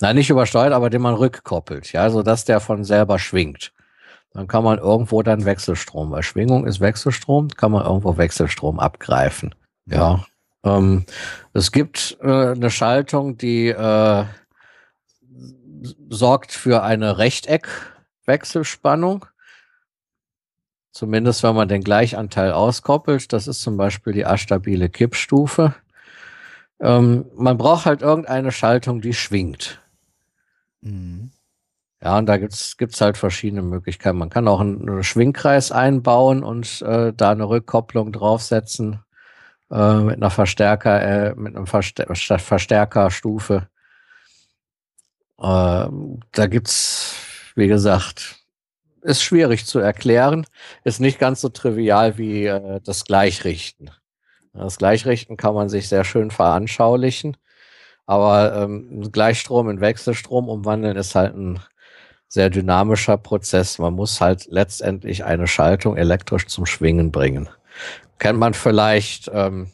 Nein, nicht übersteuert, aber den man rückkoppelt, ja, so dass der von selber schwingt. Dann kann man irgendwo dann Wechselstrom, weil Schwingung ist Wechselstrom, kann man irgendwo Wechselstrom abgreifen. Ja. Ähm, es gibt äh, eine Schaltung, die äh, sorgt für eine Rechteckwechselspannung. Zumindest wenn man den Gleichanteil auskoppelt. Das ist zum Beispiel die astabile Kippstufe. Ähm, man braucht halt irgendeine Schaltung, die schwingt. Mhm. Ja, und da gibt's gibt's halt verschiedene Möglichkeiten. Man kann auch einen, einen Schwingkreis einbauen und äh, da eine Rückkopplung draufsetzen äh, mit einer Verstärker, äh, mit einem Verstär Verstärkerstufe. Ähm, da gibt's, wie gesagt, ist schwierig zu erklären, ist nicht ganz so trivial wie äh, das Gleichrichten. Das Gleichrichten kann man sich sehr schön veranschaulichen, aber ähm, Gleichstrom in Wechselstrom umwandeln ist halt ein sehr dynamischer Prozess. Man muss halt letztendlich eine Schaltung elektrisch zum Schwingen bringen. Kennt man vielleicht ähm,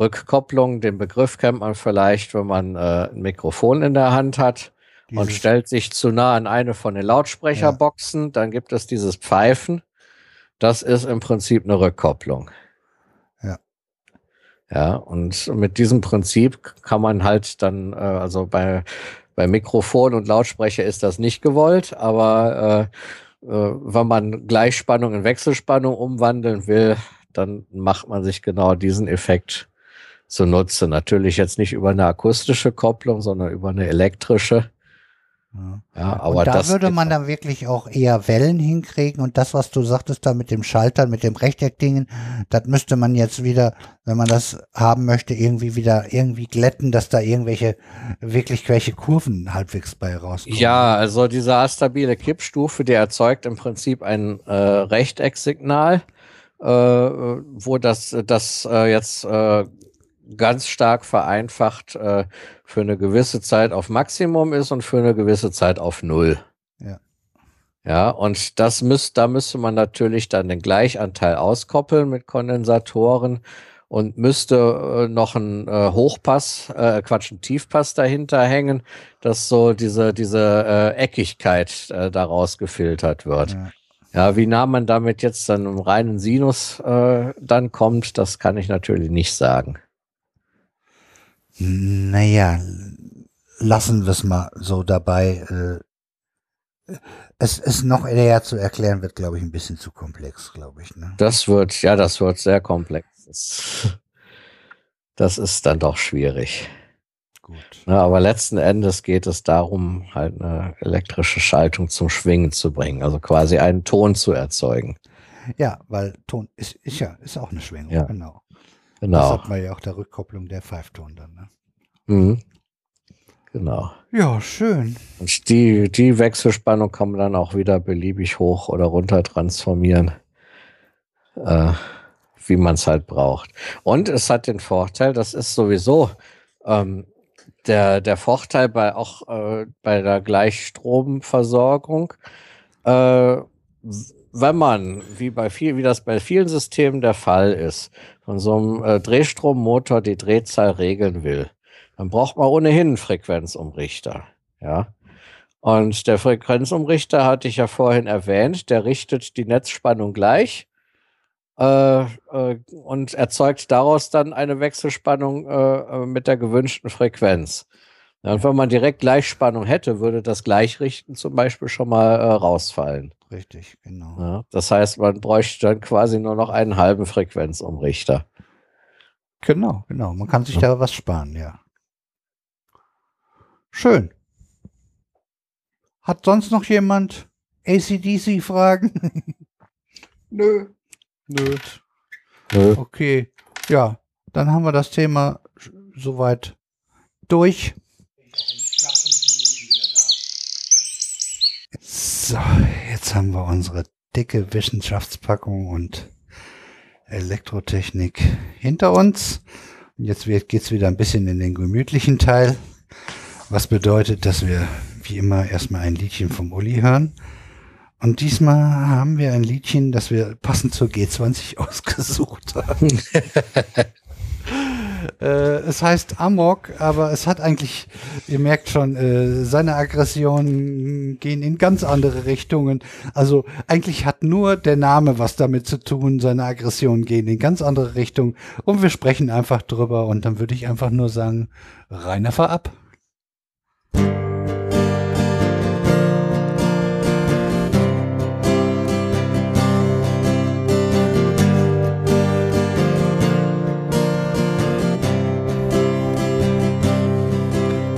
Rückkopplung, den Begriff kennt man vielleicht, wenn man äh, ein Mikrofon in der Hand hat und Dieses- stellt sich zu nah an eine von den Lautsprecherboxen, dann gibt es dieses Pfeifen. Das ist im Prinzip eine Rückkopplung. Ja. Ja, und mit diesem Prinzip kann man halt dann, äh, also bei, bei Mikrofon und Lautsprecher ist das nicht gewollt, aber äh, wenn man Gleichspannung in Wechselspannung umwandeln will, dann macht man sich genau diesen Effekt zunutze. Natürlich jetzt nicht über eine akustische Kopplung, sondern über eine elektrische. Ja. Ja, aber und da das würde man dann wirklich auch eher Wellen hinkriegen und das, was du sagtest da mit dem Schalter, mit dem Rechteckdingen, das müsste man jetzt wieder, wenn man das haben möchte, irgendwie wieder irgendwie glätten, dass da irgendwelche, wirklich welche Kurven halbwegs bei rauskommen. Ja, also diese astabile Kippstufe, die erzeugt im Prinzip ein äh, Rechtecksignal, äh, wo das, das äh, jetzt äh, ganz stark vereinfacht äh, für eine gewisse Zeit auf Maximum ist und für eine gewisse Zeit auf Null. Ja. Ja, und das müsste, da müsste man natürlich dann den Gleichanteil auskoppeln mit Kondensatoren und müsste äh, noch ein äh, Hochpass, äh, Quatsch, ein Tiefpass dahinter hängen, dass so diese, diese äh, Eckigkeit äh, daraus gefiltert wird. Ja. Ja, wie nah man damit jetzt dann im reinen Sinus äh, dann kommt, das kann ich natürlich nicht sagen. Naja, lassen wir es mal so dabei. Äh, es ist noch eher zu erklären, wird, glaube ich, ein bisschen zu komplex, glaube ich. Ne? Das wird, ja, das wird sehr komplex. Das, das ist dann doch schwierig. Gut. Ja, aber letzten Endes geht es darum, halt eine elektrische Schaltung zum Schwingen zu bringen, also quasi einen Ton zu erzeugen. Ja, weil Ton ist, ist ja, ist auch eine Schwingung, Ja. genau. Das Genau. hat man ja auch der Rückkopplung der Pfeifton dann. Ne? Mhm. Genau. Ja, schön. Und die, die Wechselspannung kann man dann auch wieder beliebig hoch oder runter transformieren, äh, wie man es halt braucht. Und es hat den Vorteil, das ist sowieso ähm, der, der Vorteil bei auch äh, bei der Gleichstromversorgung, äh, wenn man, wie bei viel, wie das bei vielen Systemen der Fall ist, von so einem äh, Drehstrommotor die Drehzahl regeln will, dann braucht man ohnehin einen Frequenzumrichter. Ja. Und der Frequenzumrichter hatte ich ja vorhin erwähnt, der richtet die Netzspannung gleich. äh, äh, und erzeugt daraus dann eine Wechselspannung äh, äh, mit der gewünschten Frequenz. Und wenn man direkt Gleichspannung hätte, würde das Gleichrichten zum Beispiel schon mal äh, rausfallen. Richtig, genau. Ja, das heißt, man bräuchte dann quasi nur noch einen halben Frequenzumrichter. Genau, genau. Man kann sich da was sparen, ja. Schön. Hat sonst noch jemand ACDC-Fragen? <laughs> Nö. Nö. Nö. Okay. Ja, dann haben wir das Thema soweit durch. So, jetzt haben wir unsere dicke Wissenschaftspackung und Elektrotechnik hinter uns. Und jetzt wird, geht's wieder ein bisschen in den gemütlichen Teil, was bedeutet, dass wir wie immer erstmal ein Liedchen vom Uli hören. Und diesmal haben wir ein Liedchen, das wir passend zur G20 <laughs> ausgesucht haben. <laughs> äh, es heißt Amok, aber es hat eigentlich, ihr merkt schon, äh, seine Aggressionen gehen in ganz andere Richtungen. Also eigentlich hat nur der Name was damit zu tun, seine Aggressionen gehen in ganz andere Richtungen. Und wir sprechen einfach drüber und dann würde ich einfach nur sagen, Rainer fahr ab.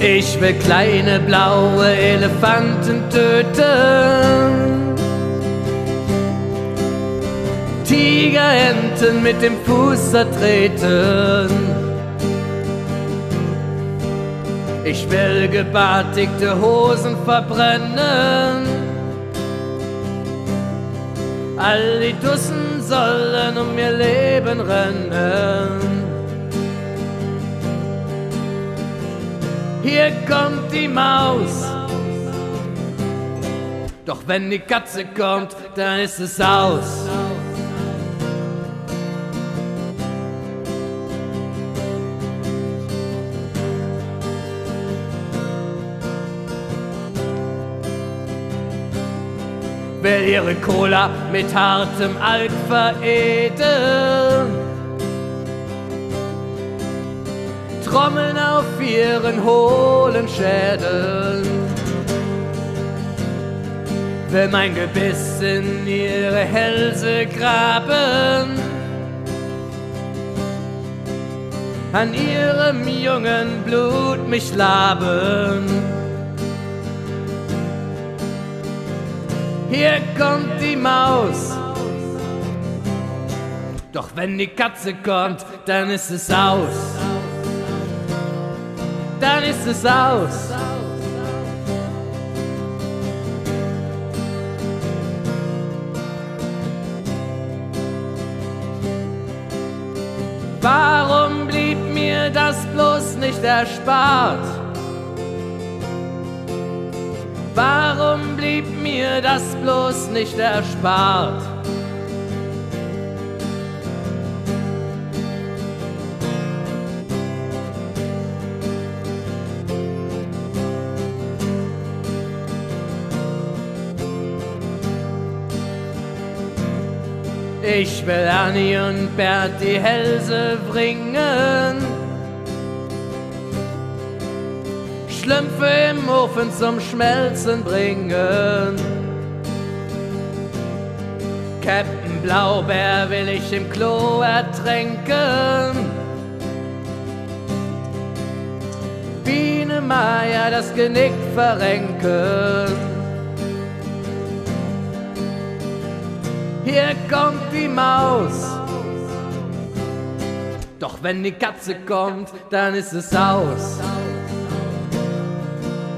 Ich will kleine blaue Elefanten töten. Tigerenten mit dem Fuß zertreten. Ich will gebartigte Hosen verbrennen. All die Dussen sollen um ihr Leben rennen. Hier kommt die Maus. Doch wenn die Katze kommt, dann ist es aus. Will ihre Cola mit hartem Alk veredeln. Trommeln auf ihren hohlen Schädeln. Will mein Gebiss in ihre Hälse graben. An ihrem jungen Blut mich laben. Hier kommt die Maus. Doch wenn die Katze kommt, dann ist es aus dann ist es aus. Warum blieb mir das bloß nicht erspart? Warum blieb mir das bloß nicht erspart? Ich will Annie und Bert die Hälse bringen. Schlümpfe im Ofen zum Schmelzen bringen. Captain Blaubeer will ich im Klo ertränken. Biene Meier das Genick verrenken. Hier kommt die Maus. Doch wenn die Katze kommt, dann ist es aus.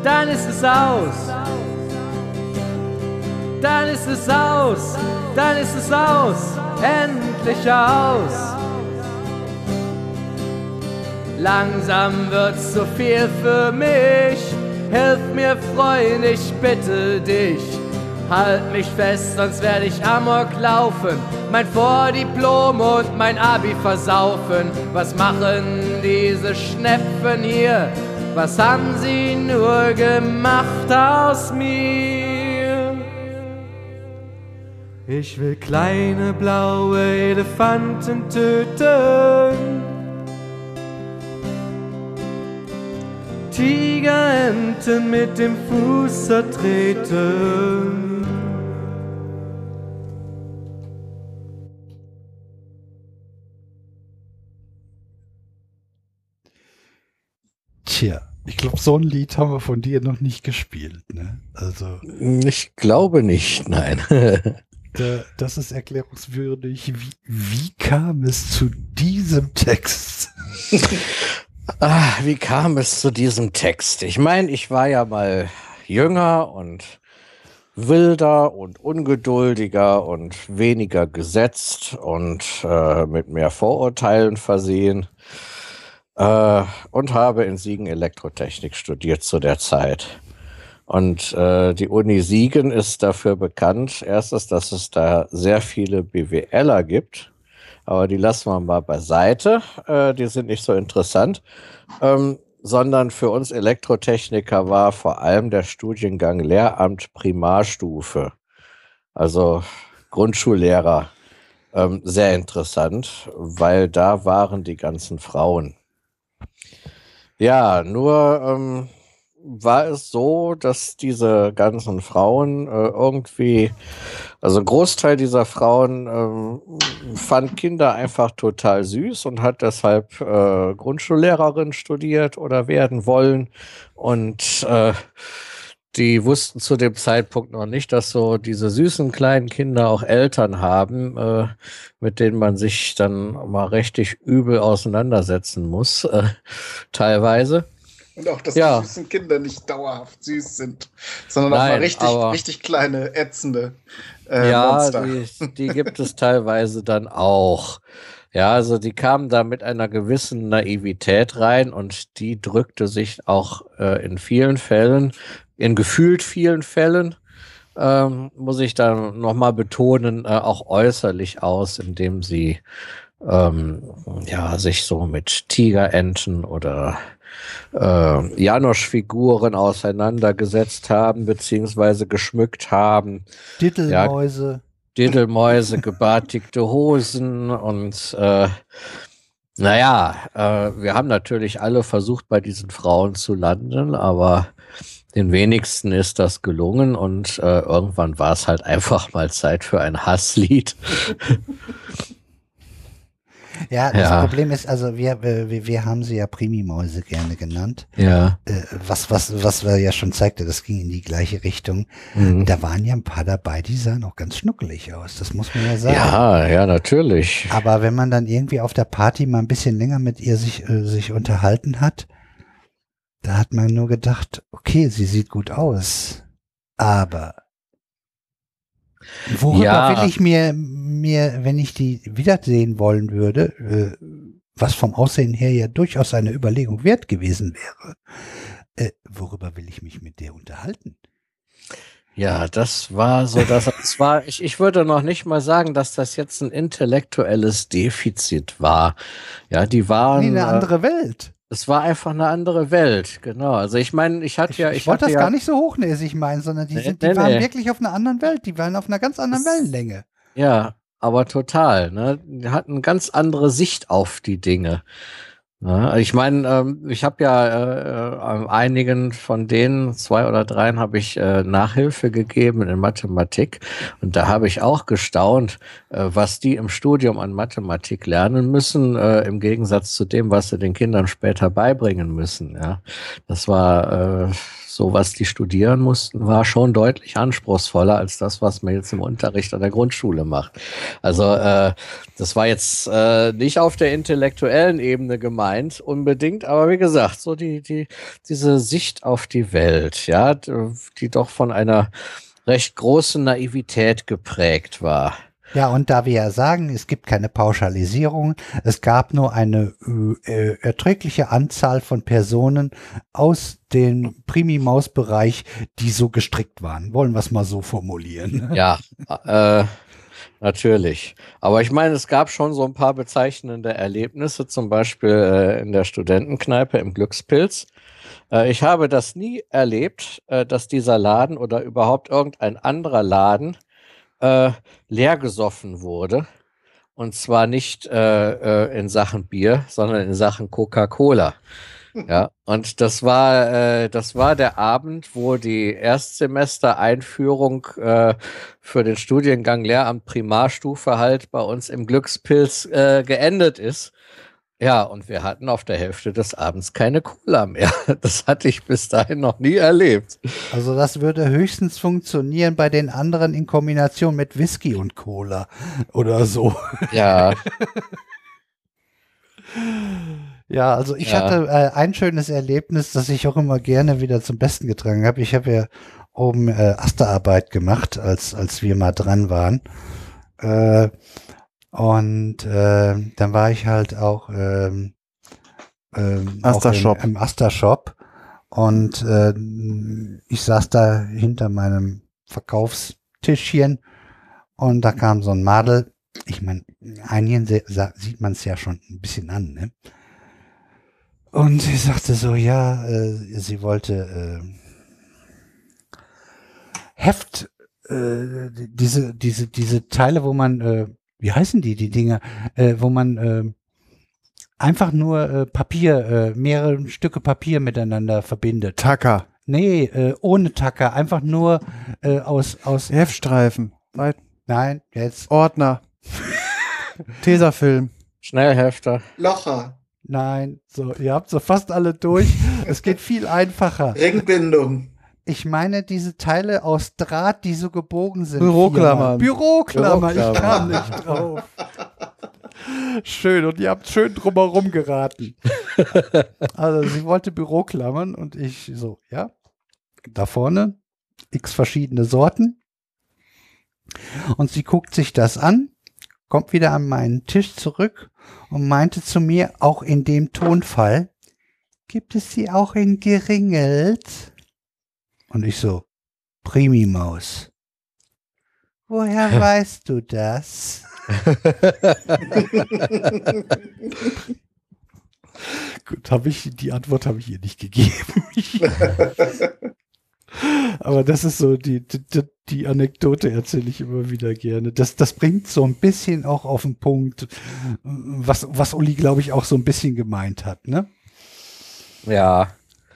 Dann ist es aus. Dann ist es aus. Dann ist es aus. Endlich aus. Langsam wird's zu viel für mich. Hilf mir, Freund, ich bitte dich. Halt mich fest, sonst werde ich Amok laufen. Mein Vordiplom und mein Abi versaufen. Was machen diese Schnepfen hier? Was haben sie nur gemacht aus mir? Ich will kleine blaue Elefanten töten. Tigerenten mit dem Fuß zertreten. Tja, ich glaube, so ein Lied haben wir von dir noch nicht gespielt. Ne? Also, Ich glaube nicht, nein. <laughs> da, das ist erklärungswürdig. Wie, wie kam es zu diesem Text? <laughs> Ah, wie kam es zu diesem Text? Ich meine, ich war ja mal jünger und wilder und ungeduldiger und weniger gesetzt und äh, mit mehr Vorurteilen versehen äh, und habe in Siegen Elektrotechnik studiert zu der Zeit. Und äh, die Uni Siegen ist dafür bekannt, erstens, dass es da sehr viele BWLer gibt, aber die lassen wir mal beiseite, äh, die sind nicht so interessant, ähm, sondern für uns Elektrotechniker war vor allem der Studiengang Lehramt Primarstufe, also Grundschullehrer, ähm, sehr interessant, weil da waren die ganzen Frauen. Ja, nur ähm, war es so, dass diese ganzen Frauen äh, irgendwie, also ein Großteil dieser Frauen ähm, fand Kinder einfach total süß und hat deshalb äh, Grundschullehrerin studiert oder werden wollen. Und äh, die wussten zu dem Zeitpunkt noch nicht, dass so diese süßen kleinen Kinder auch Eltern haben, äh, mit denen man sich dann mal richtig übel auseinandersetzen muss, äh, teilweise. Und auch, dass Ja. die süßen Kinder nicht dauerhaft süß sind, sondern auch mal Nein, richtig, richtig kleine, ätzende äh, ja, Monster. die, die gibt es teilweise dann auch. Ja, also die kamen da mit einer gewissen Naivität rein und die drückte sich auch äh, in vielen Fällen, in gefühlt vielen Fällen, ähm, muss ich dann nochmal betonen, äh, auch äußerlich aus, indem sie ähm, ja, sich so mit Tigerenten oder äh, Janosch-Figuren auseinandergesetzt haben, beziehungsweise geschmückt haben. Dittelmäuse. Diddelmäuse, gebartigte Hosen und äh, naja, äh, wir haben natürlich alle versucht, bei diesen Frauen zu landen, aber den wenigsten ist das gelungen und äh, irgendwann war es halt einfach mal Zeit für ein Hasslied. <laughs> Ja, das Ja. Problem ist, also wir, wir, wir haben sie ja Primimäuse gerne genannt. Ja. Äh, was, was, was wir ja schon zeigte, das ging in die gleiche Richtung. Mhm. Da waren ja ein paar dabei, die sahen auch ganz schnuckelig aus. Das muss man ja sagen. Ja, ja, natürlich. Aber wenn man dann irgendwie auf der Party mal ein bisschen länger mit ihr sich, äh, sich unterhalten hat, da hat man nur gedacht, okay, sie sieht gut aus. Aber worüber Ja. will ich mir, mir, wenn ich die wiedersehen wollen würde, äh, was vom Aussehen her ja durchaus eine Überlegung wert gewesen wäre, äh, worüber will ich mich mit der unterhalten? Ja, das war so, dass es war, ich, ich würde noch nicht mal sagen, dass das jetzt ein intellektuelles Defizit war. Ja, die waren. Nee, eine äh, andere Welt. Es war einfach eine andere Welt, genau. Also ich meine, ich hatte Ich, ja, ich, ich, wollte das ja, gar nicht so hochnäsig meinen, sondern die, Nee, sind, die nee, waren nee. wirklich auf einer anderen Welt. Die waren auf einer ganz anderen Das- Wellenlänge. Ja, aber total. Ne? Die hatten eine ganz andere Sicht auf die Dinge. Ja, ich meine, ähm, ich habe ja äh, äh, einigen von denen, zwei oder dreien, habe ich äh, Nachhilfe gegeben in Mathematik. Und da habe ich auch gestaunt, äh, was die im Studium an Mathematik lernen müssen, äh, im Gegensatz zu dem, was sie den Kindern später beibringen müssen. Ja, das war äh, so, was die studieren mussten, war schon deutlich anspruchsvoller als das, was man jetzt im Unterricht an der Grundschule macht. Also äh, das war jetzt äh, nicht auf der intellektuellen Ebene gemeint unbedingt, aber wie gesagt, so die die diese Sicht auf die Welt, ja, die doch von einer recht großen Naivität geprägt war. Ja, und da wir ja sagen, es gibt keine Pauschalisierung, es gab nur eine äh, äh, erträgliche Anzahl von Personen aus dem Primi-Maus-Bereich, die so gestrickt waren. Wollen wir es mal so formulieren. <laughs> Ja, äh, natürlich. Aber ich meine, es gab schon so ein paar bezeichnende Erlebnisse, zum Beispiel äh, in der Studentenkneipe im Glückspilz. Äh, ich habe das nie erlebt, äh, dass dieser Laden oder überhaupt irgendein anderer Laden äh, leer gesoffen wurde. Und zwar nicht äh, äh, in Sachen Bier, sondern in Sachen Coca-Cola. Ja, und das war, äh, das war der Abend, wo die Erstsemester-Einführung äh, für den Studiengang Lehramt Primarstufe halt bei uns im Glückspilz äh, geendet ist. Ja, und wir hatten auf der Hälfte des Abends keine Cola mehr. <laughs> Das hatte ich bis dahin noch nie erlebt. Also das würde höchstens funktionieren bei den anderen in Kombination mit Whisky und Cola oder so. Ja, Ja, also ich Ja. hatte äh, ein schönes Erlebnis, das ich auch immer gerne wieder zum Besten getragen habe. Ich habe ja oben äh, Asterarbeit gemacht, als, als wir mal dran waren. Äh, und äh, dann war ich halt auch ähm, ähm, auch Aster-Shop. Im, im Aster-Shop. Und äh, ich saß da hinter meinem Verkaufstischchen und da kam so ein Madel. Ich meine, einigen sieht man es ja schon ein bisschen an, ne? Und sie sagte so, ja, äh, sie wollte äh, Heft, äh, diese, diese, diese Teile, wo man, äh, wie heißen die, die Dinger, äh, wo man äh, einfach nur äh, Papier, äh, mehrere Stücke Papier miteinander verbindet. Tacker, Nee, äh, ohne Tacker, einfach nur äh, aus, aus, Heftstreifen, Weit- nein, jetzt, Ordner, <laughs> Tesafilm. Schnellhefter. Locher, nein, so, ihr habt so fast alle durch. <laughs> es geht viel einfacher. Ringbindung. Ich meine diese Teile aus Draht, die so gebogen sind. Büroklammern. viermal. Büroklammer, ich kam nicht drauf. <laughs> Schön, und ihr habt schön drumherum geraten. <laughs> also sie wollte Büroklammern und ich so, ja, da vorne x verschiedene Sorten. Und sie guckt sich das an, kommt wieder an meinen Tisch zurück und meinte zu mir, auch in dem Tonfall, gibt es sie auch in geringelt? Und ich so, Primimaus. Woher <laughs> weißt du das? <laughs> Gut, habe ich die Antwort habe ich ihr nicht gegeben. <laughs> Aber das ist so die, die, die- Anekdote erzähle ich immer wieder gerne. Das, das bringt so ein bisschen auch auf den Punkt, was, was Uli, glaube ich, auch so ein bisschen gemeint hat, ne?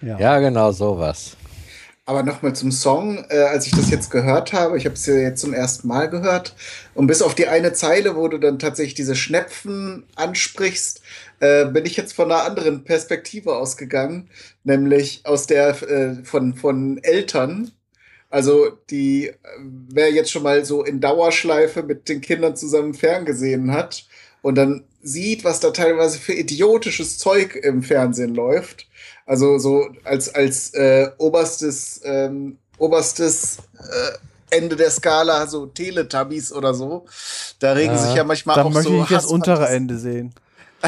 Ja, ja, genau sowas. Aber nochmal zum Song, äh, als ich das jetzt gehört habe, ich habe es ja jetzt zum ersten Mal gehört, und bis auf die eine Zeile, wo du dann tatsächlich diese Schnepfen ansprichst, äh, bin ich jetzt von einer anderen Perspektive ausgegangen, nämlich aus der äh, von, von Eltern. Also die, äh, wer jetzt schon mal so in Dauerschleife mit den Kindern zusammen ferngesehen hat und dann sieht, was da teilweise für idiotisches Zeug im Fernsehen läuft. Also so als, als äh, oberstes, ähm, oberstes äh, Ende der Skala, so Teletubbies oder so. Da regen Ja, sich ja manchmal Da auch möchte so ich das untere Ende sehen. <laughs>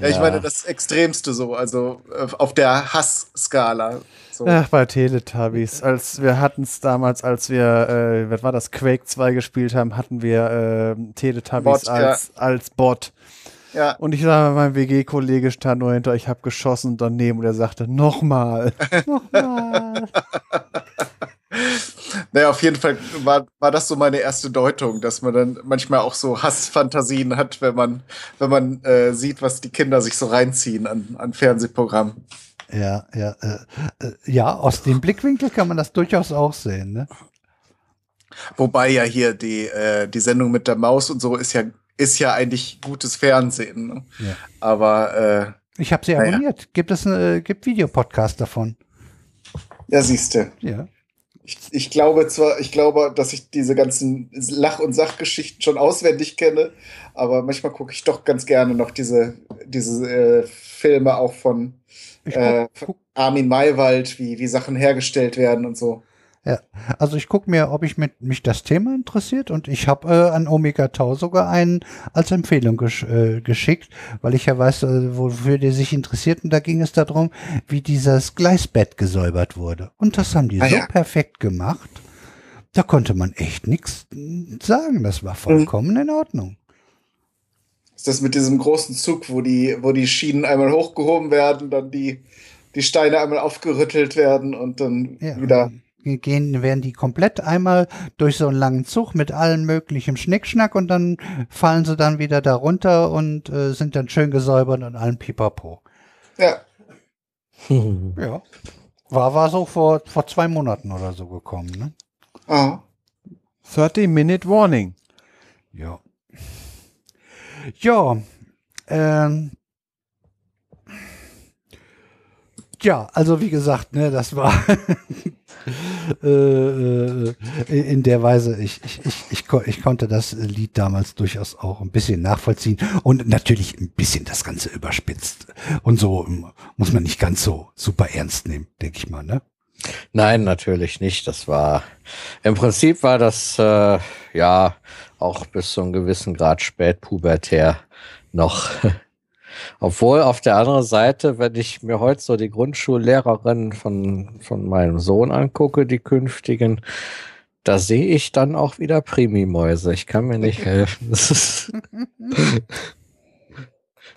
Ja, ich Ja. meine das Extremste so, also äh, auf der Hassskala. So. Ach, bei Teletubbies. Als wir hatten es damals, als wir, äh, was war das, Quake 2 gespielt haben, hatten wir äh, Teletubbies Bot, ja. als, als Bot. Ja, Und ich sage, mein WG-Kollege stand nur hinter, ich habe geschossen daneben und er sagte, nochmal. <laughs> Nochmal. <laughs> naja, auf jeden Fall war, war das so meine erste Deutung, dass man dann manchmal auch so Hassfantasien hat, wenn man, wenn man äh, sieht, was die Kinder sich so reinziehen an, an Fernsehprogrammen. Ja, ja, äh, äh, ja, aus dem Blickwinkel kann man das durchaus auch sehen, ne? Wobei ja hier die, äh, die Sendung mit der Maus und so ist ja, ist ja eigentlich gutes Fernsehen. Ne? Ja. Aber äh, Ich habe sie Naja. abonniert. Gibt es äh, gibt Videopodcast davon? ja, siehste. Ja. Ich, ich glaube zwar, ich glaube, dass ich diese ganzen Lach- und Sachgeschichten schon auswendig kenne, aber manchmal gucke ich doch ganz gerne noch diese, diese äh, Filme auch von, äh, von Armin Maywald, wie, wie Sachen hergestellt werden und so. Also ich gucke mir, ob ich mit, mich das Thema interessiert und ich habe äh, an Omega Tau sogar einen als Empfehlung gesch äh, geschickt, weil ich ja weiß, äh, wofür der sich interessiert und da ging es darum, wie dieses Gleisbett gesäubert wurde. Und das haben die Ah, so ja. perfekt gemacht. Da konnte man echt nichts sagen. Das war vollkommen in Ordnung. Ist das mit diesem großen Zug, wo die, wo die Schienen einmal hochgehoben werden, dann die, die Steine einmal aufgerüttelt werden und dann Ja. wieder gehen, werden die komplett einmal durch so einen langen Zug mit allen möglichen Schnickschnack und dann fallen sie dann wieder da runter und äh, sind dann schön gesäubert und allen Pipapo. Ja. <laughs> Ja. War, war so vor, vor zwei Monaten oder so gekommen, ne? Ah. 30-Minute Warning. Ja. Ja, ähm, ja, also wie gesagt, ne, das war <laughs> <laughs> äh, äh, in der Weise, ich, ich, ich, ich, ich konnte das Lied damals durchaus auch ein bisschen nachvollziehen und natürlich ein bisschen das Ganze überspitzt. Und so ähm, muss man nicht ganz so super ernst nehmen, denke ich mal, ne? Nein, natürlich nicht. Das war im Prinzip war das äh, ja auch bis zu einem gewissen Grad spätpubertär noch. <laughs> Obwohl auf der anderen Seite, wenn ich mir heute so die Grundschullehrerin von, von meinem Sohn angucke, die künftigen, da sehe ich dann auch wieder Primimäuse. Ich kann mir nicht <laughs> helfen. <laughs>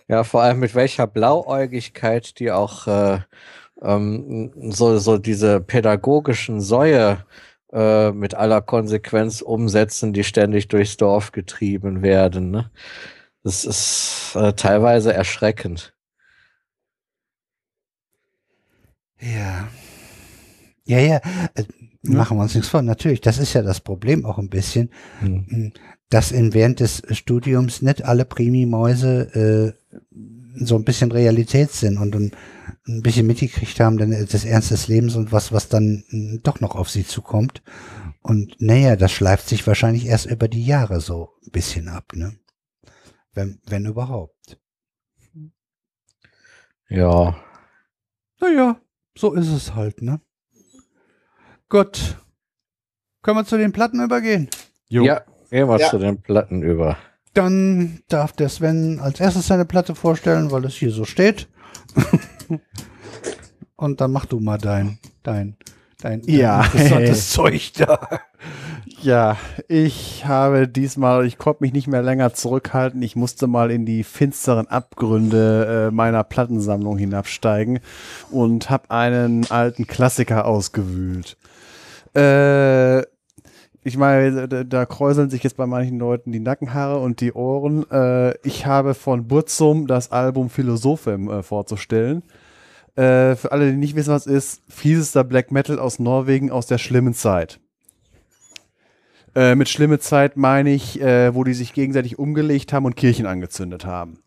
Ja, vor allem mit welcher Blauäugigkeit die auch äh, ähm, so, so diese pädagogischen Säue äh, mit aller Konsequenz umsetzen, die ständig durchs Dorf getrieben werden. Ne? Das ist äh, teilweise erschreckend. Ja. Ja, ja. Äh, machen wir uns nichts vor. Natürlich, das ist ja das Problem auch ein bisschen, Hm. mh, dass in während des Studiums nicht alle Primi-Mäuse äh, so ein bisschen Realität sind und ein, ein bisschen mitgekriegt haben, denn das Ernst des Lebens und was, was dann mh, doch noch auf sie zukommt. Und naja, das schleift sich wahrscheinlich erst über die Jahre so ein bisschen ab, ne? Wenn, wenn überhaupt. Ja, Naja, so ist es halt, ne? Gut. Können wir zu den Platten übergehen? Jo. ja gehen wir Ja. zu den Platten über. Dann darf der Sven als erstes seine Platte vorstellen, weil es hier so steht. <laughs> Und dann mach du mal dein, dein, dein, dein Ja. interessantes <laughs> Zeug da. Ja, ich habe diesmal, ich konnte mich nicht mehr länger zurückhalten. Ich musste mal in die finsteren Abgründe äh, meiner Plattensammlung hinabsteigen und habe einen alten Klassiker ausgewühlt. Äh, ich meine, da, da kräuseln sich jetzt bei manchen Leuten die Nackenhaare und die Ohren. Äh, ich habe von Burzum das Album Philosophem äh, vorzustellen. Äh, für alle, die nicht wissen, was ist, fiesester Black Metal aus Norwegen aus der schlimmen Zeit. Äh, mit schlimme Zeit meine ich, äh, wo die sich gegenseitig umgelegt haben und Kirchen angezündet haben.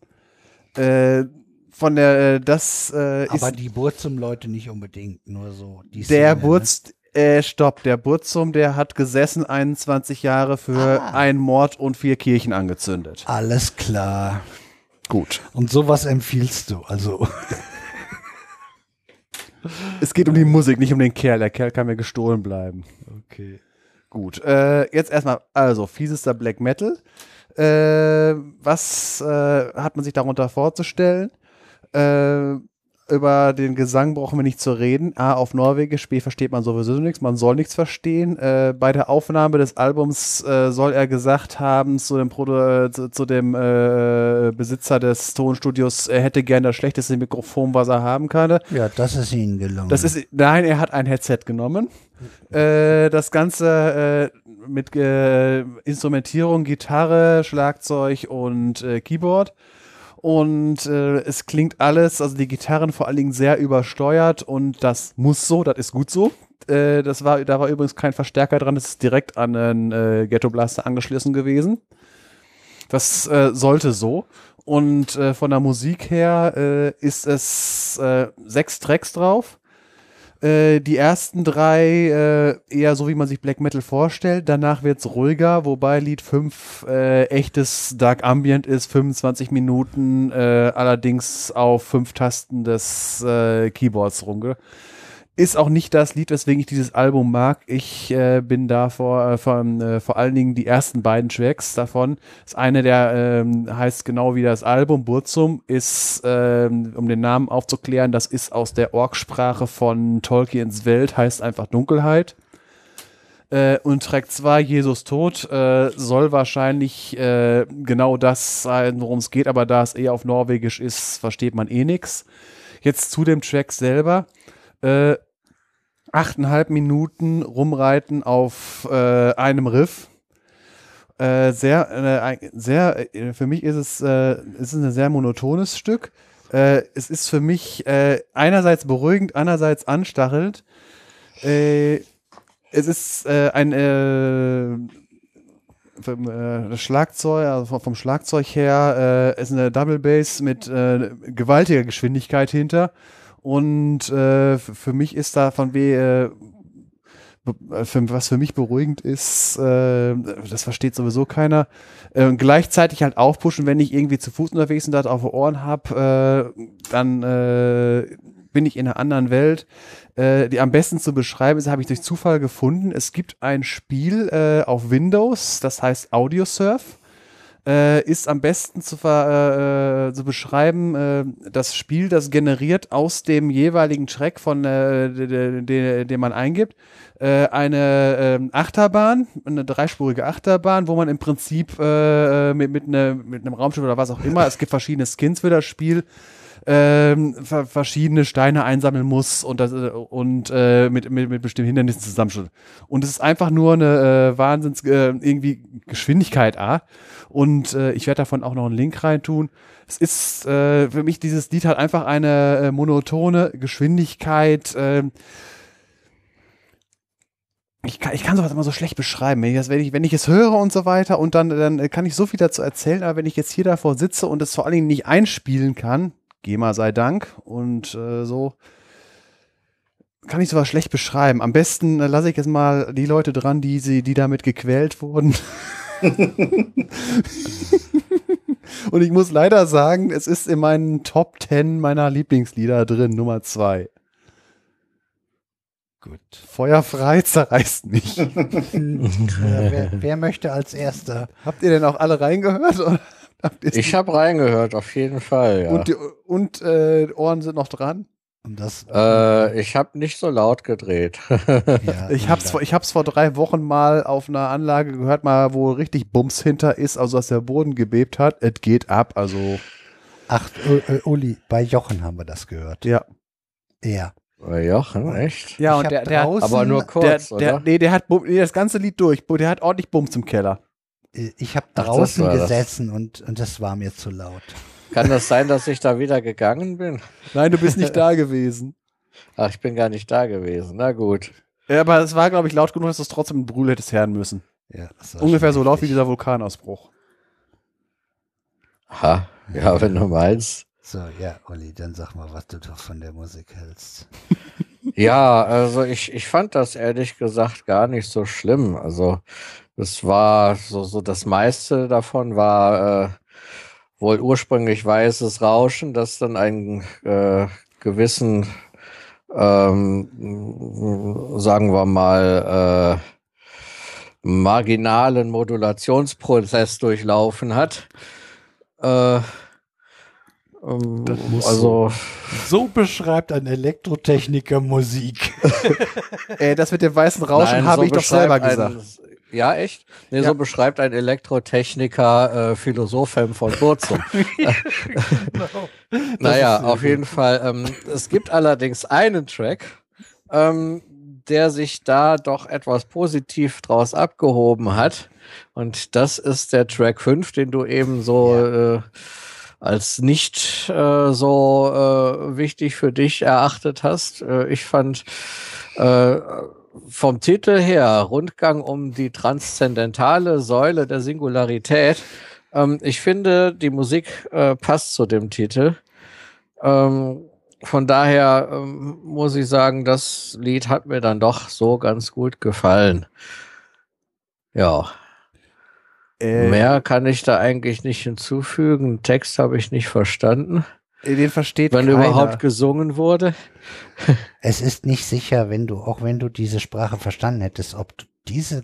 Äh, von der, äh, das äh, Aber ist die Burzum-Leute nicht unbedingt, nur so. Der ne? Burz, äh, stopp, der Burzum, der hat gesessen 21 Jahre für Ah. einen Mord und vier Kirchen angezündet. Alles klar. Gut. Und sowas empfiehlst du, also. Es geht um die Musik, nicht um den Kerl. Der Kerl kann mir gestohlen bleiben. Okay. Gut, äh, jetzt erstmal, also fiesester Black Metal. Äh, was äh, hat man sich darunter vorzustellen? Über den Gesang brauchen wir nicht zu reden. A, auf Norwegisch, B, versteht man sowieso nichts, man soll nichts verstehen. Äh, bei der Aufnahme des Albums äh, soll er gesagt haben zu dem, Produ äh, zu, zu dem äh, Besitzer des Tonstudios, er hätte gerne das schlechteste Mikrofon, was er haben kann. Ja, das ist ihnen gelungen. Das ist, nein, er hat ein Headset genommen. Äh, das Ganze äh, mit Instrumentierung, Gitarre, Schlagzeug und Keyboard. Und äh, es klingt alles, also die Gitarren vor allen Dingen sehr übersteuert und das muss so, das ist gut so. Äh, das war, da war übrigens kein Verstärker dran, das ist direkt an einen äh, Ghetto Blaster angeschlossen gewesen. Das äh, sollte so. Und äh, von der Musik her äh, ist es äh, sechs Tracks drauf. Äh, die ersten drei äh, eher so, wie man sich Black Metal vorstellt. Danach wird's ruhiger, wobei Lied 5 äh, echtes Dark Ambient ist, 25 Minuten, äh, allerdings auf fünf Tasten des äh, Keyboards runge. Ist auch nicht das Lied, weswegen ich dieses Album mag. Ich äh, bin da vor, äh, vor, äh, vor allen Dingen die ersten beiden Tracks davon. Das eine, der ähm, heißt genau wie das Album, Burzum, ist, ähm, um den Namen aufzuklären, das ist aus der Orksprache von Tolkiens Welt, heißt einfach Dunkelheit. Äh, und Track 2, Jesus Tod, äh, soll wahrscheinlich äh, genau das sein, worum es geht, aber da es eher auf Norwegisch ist, versteht man eh nix. Jetzt zu dem Track selber. Äh, achteinhalb Minuten rumreiten auf äh, einem Riff. Äh, sehr, äh, sehr, äh, für mich ist es, äh, ist es ein sehr monotones Stück. Äh, es ist für mich einerseits beruhigend, andererseits anstachelnd. Es ist ein vom, Schlagzeug, also vom, Schlagzeug her, ist eine Double Bass mit gewaltiger Geschwindigkeit hinter. Und äh, für mich ist da von weh, äh, äh, für, was für mich beruhigend ist, äh, das versteht sowieso keiner. Äh, gleichzeitig halt aufpushen, wenn ich irgendwie zu Fuß unterwegs und das auf Ohren habe, dann bin ich in einer anderen Welt. Äh, die am besten zu beschreiben ist, habe ich durch Zufall gefunden. Es gibt ein Spiel äh, auf Windows, das heißt Audiosurf. Äh, ist am besten zu, ver, äh, zu beschreiben, äh, das Spiel, das generiert aus dem jeweiligen Track, von äh, de- de- den man eingibt, äh, eine ähm, Achterbahn, eine dreispurige Achterbahn, wo man im Prinzip äh, mit, mit, ne, mit einem Raumschiff oder was auch immer, es gibt verschiedene Skins für das Spiel, ähm, ver verschiedene Steine einsammeln muss und, das, äh, und äh, mit, mit, mit bestimmten Hindernissen zusammenstellen. Und es ist einfach nur eine äh, Wahnsinns äh, irgendwie Geschwindigkeit A. Und äh, ich werde davon auch noch einen Link reintun. Es ist äh, für mich dieses Lied halt einfach eine äh, monotone Geschwindigkeit. Äh, ich kann, ich kann sowas immer so schlecht beschreiben. Wenn ich, das, wenn, ich, wenn ich es höre und so weiter und dann, dann kann ich so viel dazu erzählen, aber wenn ich jetzt hier davor sitze und es vor allen Dingen nicht einspielen kann, GEMA sei Dank und äh, so, kann ich sowas schlecht beschreiben. Am besten äh, lasse ich jetzt mal die Leute dran, die, sie, die damit gequält wurden. <laughs> und ich muss leider sagen, es ist in meinen Top 10 meiner Lieblingslieder drin, Nummer 2. Gut. Feuer frei zerreißt mich. <laughs> äh, wer, wer möchte als Erster? Habt ihr denn auch alle reingehört? Oder Ich habe reingehört, auf jeden Fall. Ja. Und, die, und äh, Ohren sind noch dran? Und das, äh, ich habe nicht so laut gedreht. ja, <laughs> Ich hab's, vor, ich hab's vor drei Wochen mal auf einer Anlage gehört, mal wo richtig Bums hinter ist, also dass der Boden gebebt hat. Es geht ab, also Ach, äh, äh, Uli, bei Jochen haben wir das gehört. ja. Ja. Bei Jochen, echt? Ja, Ich und der, der, Aber nur der, kurz, der, oder? nee, der hat Bum- nee, das ganze Lied durch. Der hat ordentlich Bums im Keller. Äh, Ich habe Ach, das draußen das. gesessen und, und das war mir zu laut. Kann das sein, dass ich da wieder gegangen bin? <laughs> Nein, du bist nicht da gewesen. Ach, ich bin gar nicht da gewesen. Na gut. Ja, aber es war, glaube ich, laut genug, dass du es trotzdem mit Brühl hättest hören müssen. Ja, das war Ungefähr so laut wie dieser Vulkanausbruch. Ha, ja, wenn du meinst. So, ja, Uli, dann sag mal, was du doch von der Musik hältst. Ja, also ich, ich fand das ehrlich gesagt gar nicht so schlimm. Also es war so, so das meiste davon war äh, wohl ursprünglich weißes Rauschen, das dann einen äh, gewissen, ähm, sagen wir mal, äh, marginalen Modulationsprozess durchlaufen hat. Äh, ähm, Das muss also So beschreibt ein Elektrotechniker Musik. <laughs> Äh, das mit dem weißen Rauschen Nein, habe so ich doch selber gesagt. Ein, ja, echt? Nee, Ja. so beschreibt ein Elektrotechniker äh, Philosophem von Burzum. <laughs> <laughs> naja, auf jeden Fall. Ähm, es gibt allerdings einen Track, ähm, der sich da doch etwas positiv draus abgehoben hat. Und das ist der Track 5, den du eben so äh, als nicht äh, so äh, wichtig für dich erachtet hast. Äh, ich fand äh, vom Titel her Rundgang um die transzendentale Säule der Singularität. Ähm, ich finde, die Musik äh, passt zu dem Titel. Ähm, von daher ähm, muss ich sagen, das Lied hat mir dann doch so ganz gut gefallen. Ja, Äh, mehr kann ich da eigentlich nicht hinzufügen. Text habe ich nicht verstanden. Den versteht Wenn keiner. überhaupt gesungen wurde. Es ist nicht sicher, wenn du, auch wenn du diese Sprache verstanden hättest, ob du diese,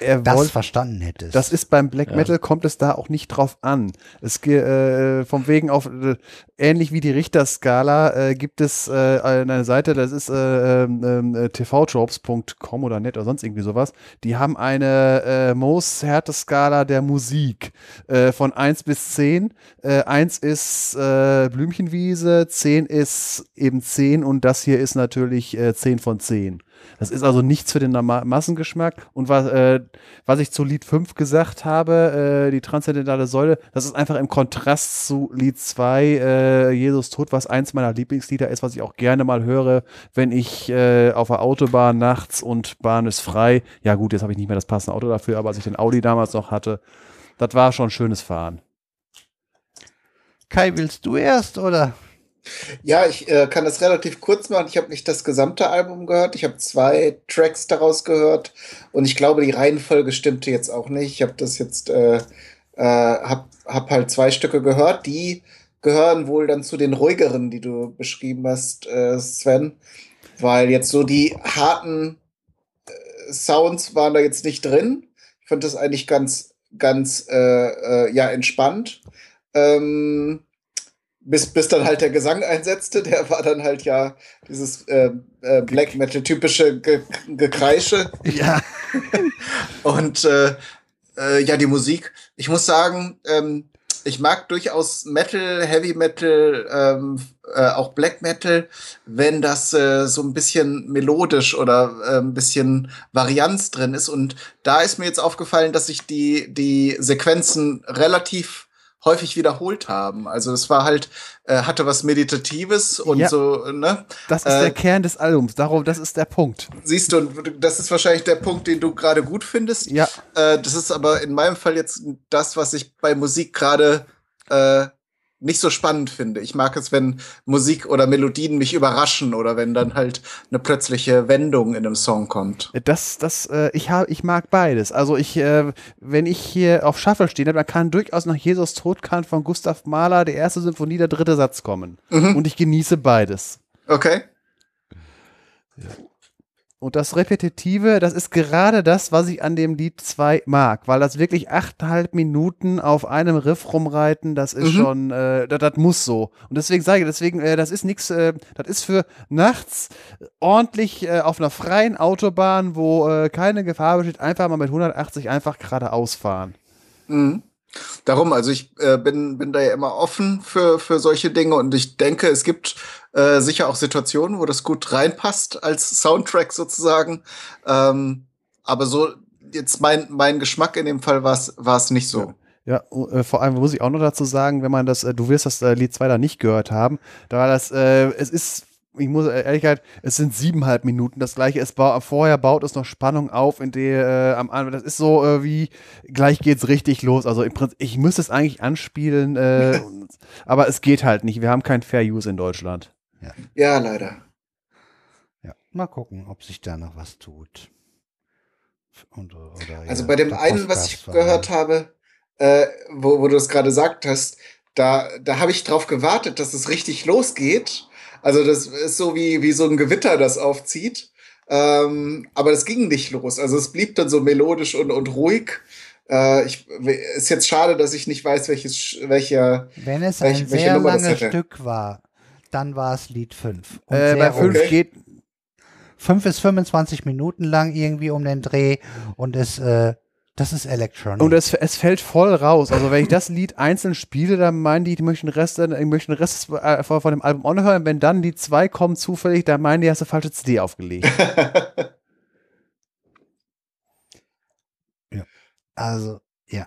er das wollte verstanden hättest. Das ist beim Black Ja. Metal kommt es da auch nicht drauf an. Es äh, vom wegen auf äh, ähnlich wie die Richterskala äh, gibt es äh, eine Seite, das ist äh, ähm, äh, tvtropes.com oder net oder sonst irgendwie sowas. Die haben eine äh, Mohs Härteskala der Musik äh, von 1 bis 10. Äh, 1 ist äh, Blümchenwiese, 10 ist eben 10 und das hier ist natürlich äh, 10 von 10. Das ist also nichts für den Ma Massengeschmack. Und was, äh, was ich zu Lied 5 gesagt habe, äh, die transzendentale Säule, das ist einfach im Kontrast zu Lied 2, äh, Jesus Tod, was eins meiner Lieblingslieder ist, was ich auch gerne mal höre, wenn ich äh, auf der Autobahn nachts und Bahn ist frei. Ja gut, jetzt habe ich nicht mehr das passende Auto dafür, aber als ich den Audi damals noch hatte, das war schon schönes Fahren. Kai, willst du erst oder? Ja, ich äh, kann das relativ kurz machen. Ich habe nicht das gesamte Album gehört. Ich habe zwei Tracks daraus gehört und ich glaube, die Reihenfolge stimmte jetzt auch nicht. Ich habe das jetzt, äh, äh, hab, hab halt zwei Stücke gehört. Die gehören wohl dann zu den ruhigeren, die du beschrieben hast, äh, Sven, weil jetzt so die harten äh, Sounds waren da jetzt nicht drin. Ich fand das eigentlich ganz, ganz äh, äh, ja entspannt. Ähm, bis, bis dann halt der Gesang einsetzte, der war dann halt ja dieses äh, äh, Black Metal typische Ge Gekreische. Ja. <laughs> Und äh, äh, ja, die Musik. Ich muss sagen, ähm, ich mag durchaus Metal, Heavy Metal, ähm, äh, auch Black Metal, wenn das äh, so ein bisschen melodisch oder äh, ein bisschen Varianz drin ist. Und da ist mir jetzt aufgefallen, dass sich die, die Sequenzen relativ häufig wiederholt haben. Also es war halt, äh, hatte was Meditatives und Ja. so, ne? Das ist Äh, der Kern des Albums. Darum, das ist der Punkt. Siehst du, und das ist wahrscheinlich der Punkt, den du gerade gut findest. Ja. Äh, das ist aber in meinem Fall jetzt das, was ich bei Musik gerade äh, nicht so spannend finde. Ich mag es, wenn Musik oder Melodien mich überraschen oder wenn dann halt eine plötzliche Wendung in einem Song kommt. Das, das, äh, ich hab, ich mag beides. Also ich, äh, wenn ich hier auf Shuffle stehe, dann kann durchaus nach Jesus Tod kann von Gustav Mahler die erste Symphonie, der dritte Satz kommen. Mhm. Und ich genieße beides. Okay. Und das Repetitive, das ist gerade das, was ich an dem Lied 2 mag, weil das wirklich achteinhalb Minuten auf einem Riff rumreiten, das ist Mhm. schon, äh, das, das muss so. Und deswegen sage ich, deswegen, äh, das ist nichts, äh, das ist für nachts ordentlich äh, auf einer freien Autobahn, wo äh, keine Gefahr besteht, einfach mal mit 180 einfach geradeaus fahren. Mhm. Darum, also ich äh, bin, bin da ja immer offen für, für solche Dinge und ich denke, es gibt äh, sicher auch Situationen, wo das gut reinpasst als Soundtrack sozusagen. Ähm, aber so jetzt mein, mein Geschmack in dem Fall war es nicht so. Ja, äh, vor allem muss ich auch noch dazu sagen, wenn man das, äh, du wirst das äh, Lied 2 da nicht gehört haben, da war das, äh, es ist, ich muss äh, ehrlich gesagt, es sind siebeneinhalb Minuten. Das gleiche ist ba vorher baut es noch Spannung auf, in der äh, am Anfang, das ist so äh, wie gleich geht's richtig los. Also im Prinzip, ich müsste es eigentlich anspielen, äh, und- <laughs> aber es geht halt nicht. Wir haben kein Fair Use in Deutschland. Ja, leider. Ja, mal gucken, ob sich da noch was tut. Und, oder, Also ja, bei dem einen, was ich gehört habe, äh, wo, wo du es gerade sagt hast, da, da habe ich drauf gewartet, dass es richtig losgeht. Also das ist so wie, wie so ein Gewitter, das aufzieht. Ähm, aber das ging nicht los. Also es blieb dann so melodisch und, und ruhig. Äh, ich, ist jetzt schade, dass ich nicht weiß, welches, welcher. Wenn es Welche- ein sehr langes? Stück war, dann war es Lied 5. Äh, bei 5 okay. geht, 5 ist 25 Minuten lang irgendwie um den Dreh und es, äh, das ist Electronic. Und es, es fällt voll raus. Also wenn ich das Lied einzeln spiele, dann meinen die, die möchten den Rest, ich möchte den Rest äh, von von dem Album anhören. Wenn dann die zwei kommen zufällig, dann meinen die, hast du falsche CD aufgelegt. <laughs> also, ja.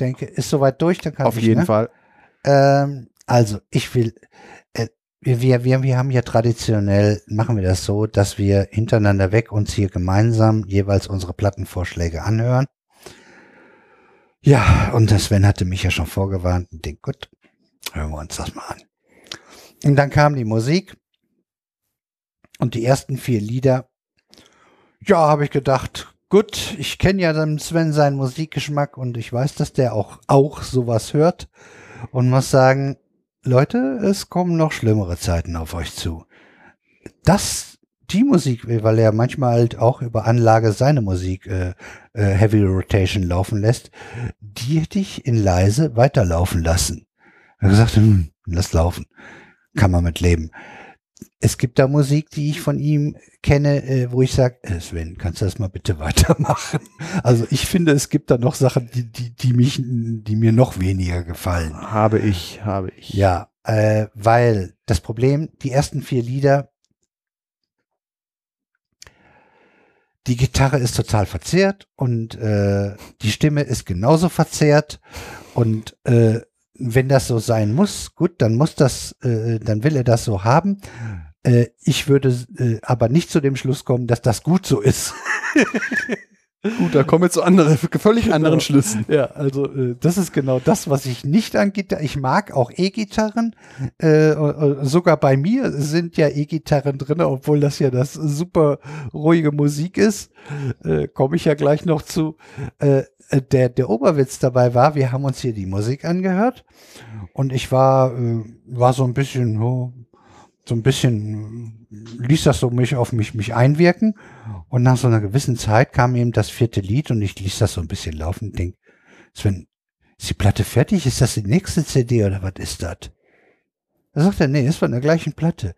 Denke, ist soweit durch, dann kann Auf ich, jeden ne? Fall. Ähm, also, ich will, äh, wir, wir, wir, haben ja traditionell, machen wir das so, dass wir hintereinander weg uns hier gemeinsam jeweils unsere Plattenvorschläge anhören. Ja, und der Sven hatte mich ja schon vorgewarnt und denkt, gut, hören wir uns das mal an. Und dann kam die Musik und die ersten vier Lieder. Ja, habe ich gedacht, gut, ich kenne ja dann Sven seinen Musikgeschmack und ich weiß, dass der auch, auch sowas hört und muss sagen, Leute, es kommen noch schlimmere Zeiten auf euch zu. Das, die Musik, weil er manchmal halt auch über Anlage seine Musik äh, äh, Heavy Rotation laufen lässt, die hätte ich in leise weiterlaufen lassen. Er hat gesagt, hm, lass laufen. Kann man mit leben. Es gibt da Musik, die ich von ihm kenne, äh, wo ich sage, äh, Sven, kannst du das mal bitte <laughs> weitermachen? Also ich finde, es gibt da noch Sachen, die, die, die mich, die mir noch weniger gefallen. Habe ich, habe ich. Ja, äh, weil das Problem, die ersten vier Lieder die Gitarre ist total verzerrt und äh, die Stimme ist genauso verzerrt und äh, wenn das so sein muss, gut, dann muss das, äh, dann will er das so haben. Äh, ich würde äh, aber nicht zu dem Schluss kommen, dass das gut so ist. <laughs> Gut, da kommen wir zu andere, völlig Genau. anderen Schlüssen. Ja, also äh, das ist genau das, was ich nicht an Gitarre. Ich mag auch E-Gitarren. Äh, äh, sogar bei mir sind ja E-Gitarren drin, obwohl das ja das super ruhige Musik ist. Äh, Komme ich ja gleich noch zu. Äh, äh, der, der Oberwitz dabei war, wir haben uns hier die Musik angehört und ich war, äh, war so ein bisschen, oh, so ein bisschen, ließ das so mich auf mich, mich einwirken. Und nach so einer gewissen Zeit kam eben das vierte Lied und ich ließ das so ein bisschen laufen und denk, Sven, ist die Platte fertig? Ist das die nächste CD oder was ist das? Da sagt er, nee, ist von der gleichen Platte.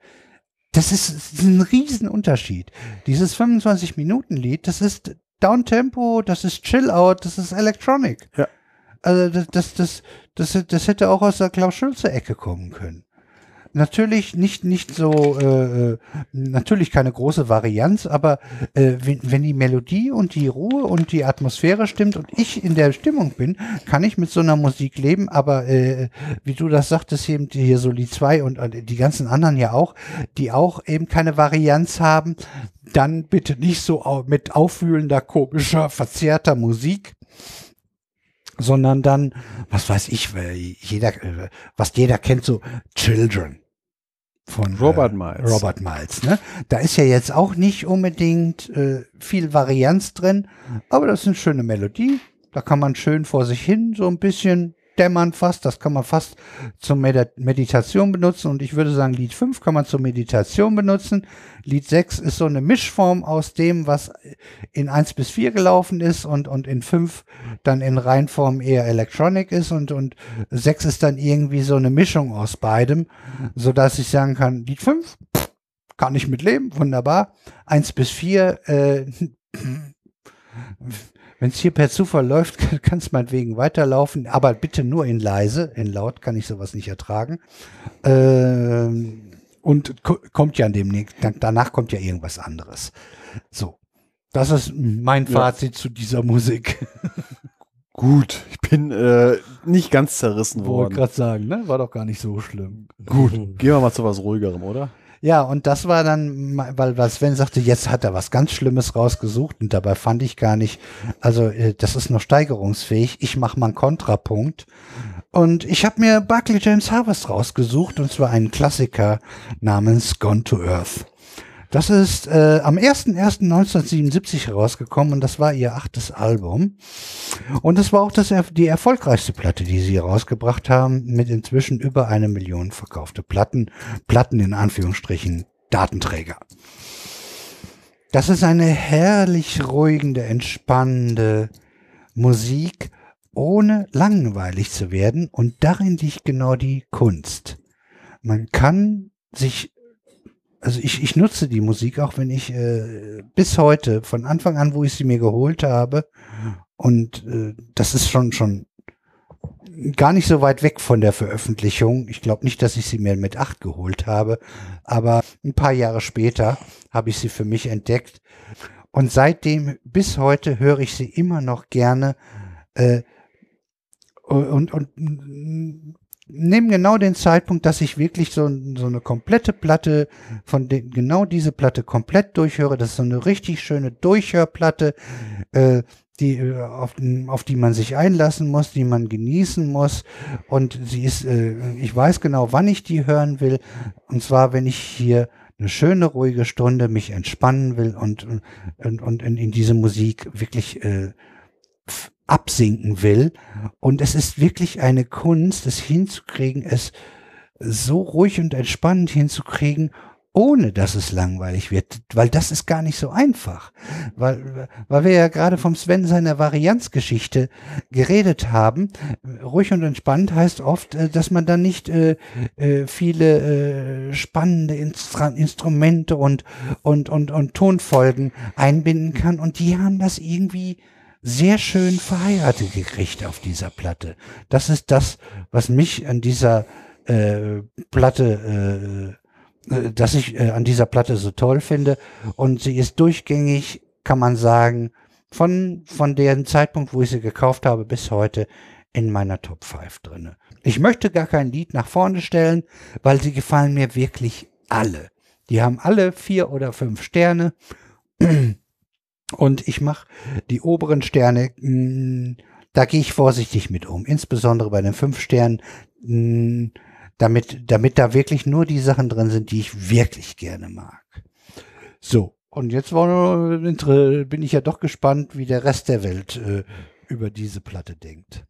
Das ist, das ist ein Riesenunterschied. Dieses 25-Minuten-Lied, das ist Downtempo, das ist Chill-Out, das ist Electronic. Ja. Also das, das, das, das, das hätte auch aus der Klaus-Schulze-Ecke kommen können. Natürlich nicht, nicht so, äh, äh, natürlich keine große Varianz, aber äh, wenn, wenn die Melodie und die Ruhe und die Atmosphäre stimmt und ich in der Stimmung bin, kann ich mit so einer Musik leben, aber äh, wie du das sagtest, eben hier so Lied 2 und äh, die ganzen anderen ja auch, die auch eben keine Varianz haben, dann bitte nicht so mit aufwühlender, komischer, verzerrter Musik, sondern dann, was weiß ich, weil jeder, äh, was jeder kennt, so Children von Robert äh, Miles. Robert Miles, ne? Da ist ja jetzt auch nicht unbedingt äh, viel Varianz drin, aber das ist eine schöne Melodie. Da kann man schön vor sich hin so ein bisschen dämmern fast. Das kann man fast zur Medi Meditation benutzen. Und ich würde sagen, Lied 5 kann man zur Meditation benutzen. Lied 6 ist so eine Mischform aus dem, was in 1 bis 4 gelaufen ist und, und in 5 dann in Reihenform eher Electronic ist und, und 6 ist dann irgendwie so eine Mischung aus beidem, sodass ich sagen kann, Lied 5 kann ich mitleben, wunderbar. 1 bis 4, äh, <clears throat> wenn es hier per Zufall läuft, <laughs> kann es meinetwegen weiterlaufen, aber bitte nur in leise, in laut kann ich sowas nicht ertragen. Ähm, und ko kommt ja demnächst, danach kommt ja irgendwas anderes. So, das ist mein Ja. Fazit zu dieser Musik. <laughs> Gut, ich bin äh, nicht ganz zerrissen Wollte worden. gerade sagen, ne? War doch gar nicht so schlimm. Gut, gehen wir mal zu was ruhigerem, oder? Ja, und das war dann, weil, Sven sagte, jetzt hat er was ganz Schlimmes rausgesucht und dabei fand ich gar nicht, also äh, das ist noch steigerungsfähig. Ich mache mal einen Kontrapunkt. Und ich habe mir Barclay James Harvest rausgesucht und zwar einen Klassiker namens Gone to Earth. Das ist äh, am 01.01.1977 herausgekommen und das war ihr achtes Album. Und das war auch das, die erfolgreichste Platte, die sie herausgebracht haben, mit inzwischen über eine Million verkaufte Platten. Platten in Anführungsstrichen, Datenträger. Das ist eine herrlich ruhigende, entspannende Musik, ohne langweilig zu werden. Und darin liegt genau die Kunst. Man kann sich also ich, ich nutze die Musik auch, wenn ich äh, bis heute, von Anfang an, wo ich sie mir geholt habe, und äh, das ist schon schon gar nicht so weit weg von der Veröffentlichung. Ich glaube nicht, dass ich sie mir mit acht geholt habe, aber ein paar Jahre später habe ich sie für mich entdeckt. Und seitdem bis heute höre ich sie immer noch gerne äh, und, und mm, nehme genau den Zeitpunkt, dass ich wirklich so, so eine komplette Platte von den, genau diese Platte komplett durchhöre. Das ist so eine richtig schöne Durchhörplatte, äh, die, äh, auf, auf die man sich einlassen muss, die man genießen muss. Und sie ist, äh, ich weiß genau, wann ich die hören will. Und zwar, wenn ich hier eine schöne, ruhige Stunde mich entspannen will und, und, und in, in diese Musik wirklich äh, absinken will. Und es ist wirklich eine Kunst, es hinzukriegen, es so ruhig und entspannend hinzukriegen, ohne dass es langweilig wird, weil das ist gar nicht so einfach. Weil, weil wir ja gerade vom Sven seiner Varianzgeschichte geredet haben. Ruhig und entspannt heißt oft, äh, dass man dann nicht äh, äh, viele äh, spannende Instra Instrumente und, und, und, und Tonfolgen einbinden kann. Und die haben das irgendwie sehr schön verheiratet gekriegt auf dieser Platte. Das ist das, was mich an dieser äh, Platte, äh, äh, dass ich äh, an dieser Platte so toll finde. Und sie ist durchgängig kann man sagen, von, von dem Zeitpunkt, wo ich sie gekauft habe, bis heute in meiner Top 5 drinne. Ich möchte gar kein Lied nach vorne stellen, weil sie gefallen mir wirklich alle. Die haben alle vier oder fünf Sterne. Und ich mache die oberen Sterne, mh, da gehe ich vorsichtig mit um. Insbesondere bei den fünf Sternen, mh, damit, damit da wirklich nur die Sachen drin sind, die ich wirklich gerne mag. So, und jetzt war, bin ich ja doch gespannt, wie der Rest der Welt äh, über diese Platte denkt.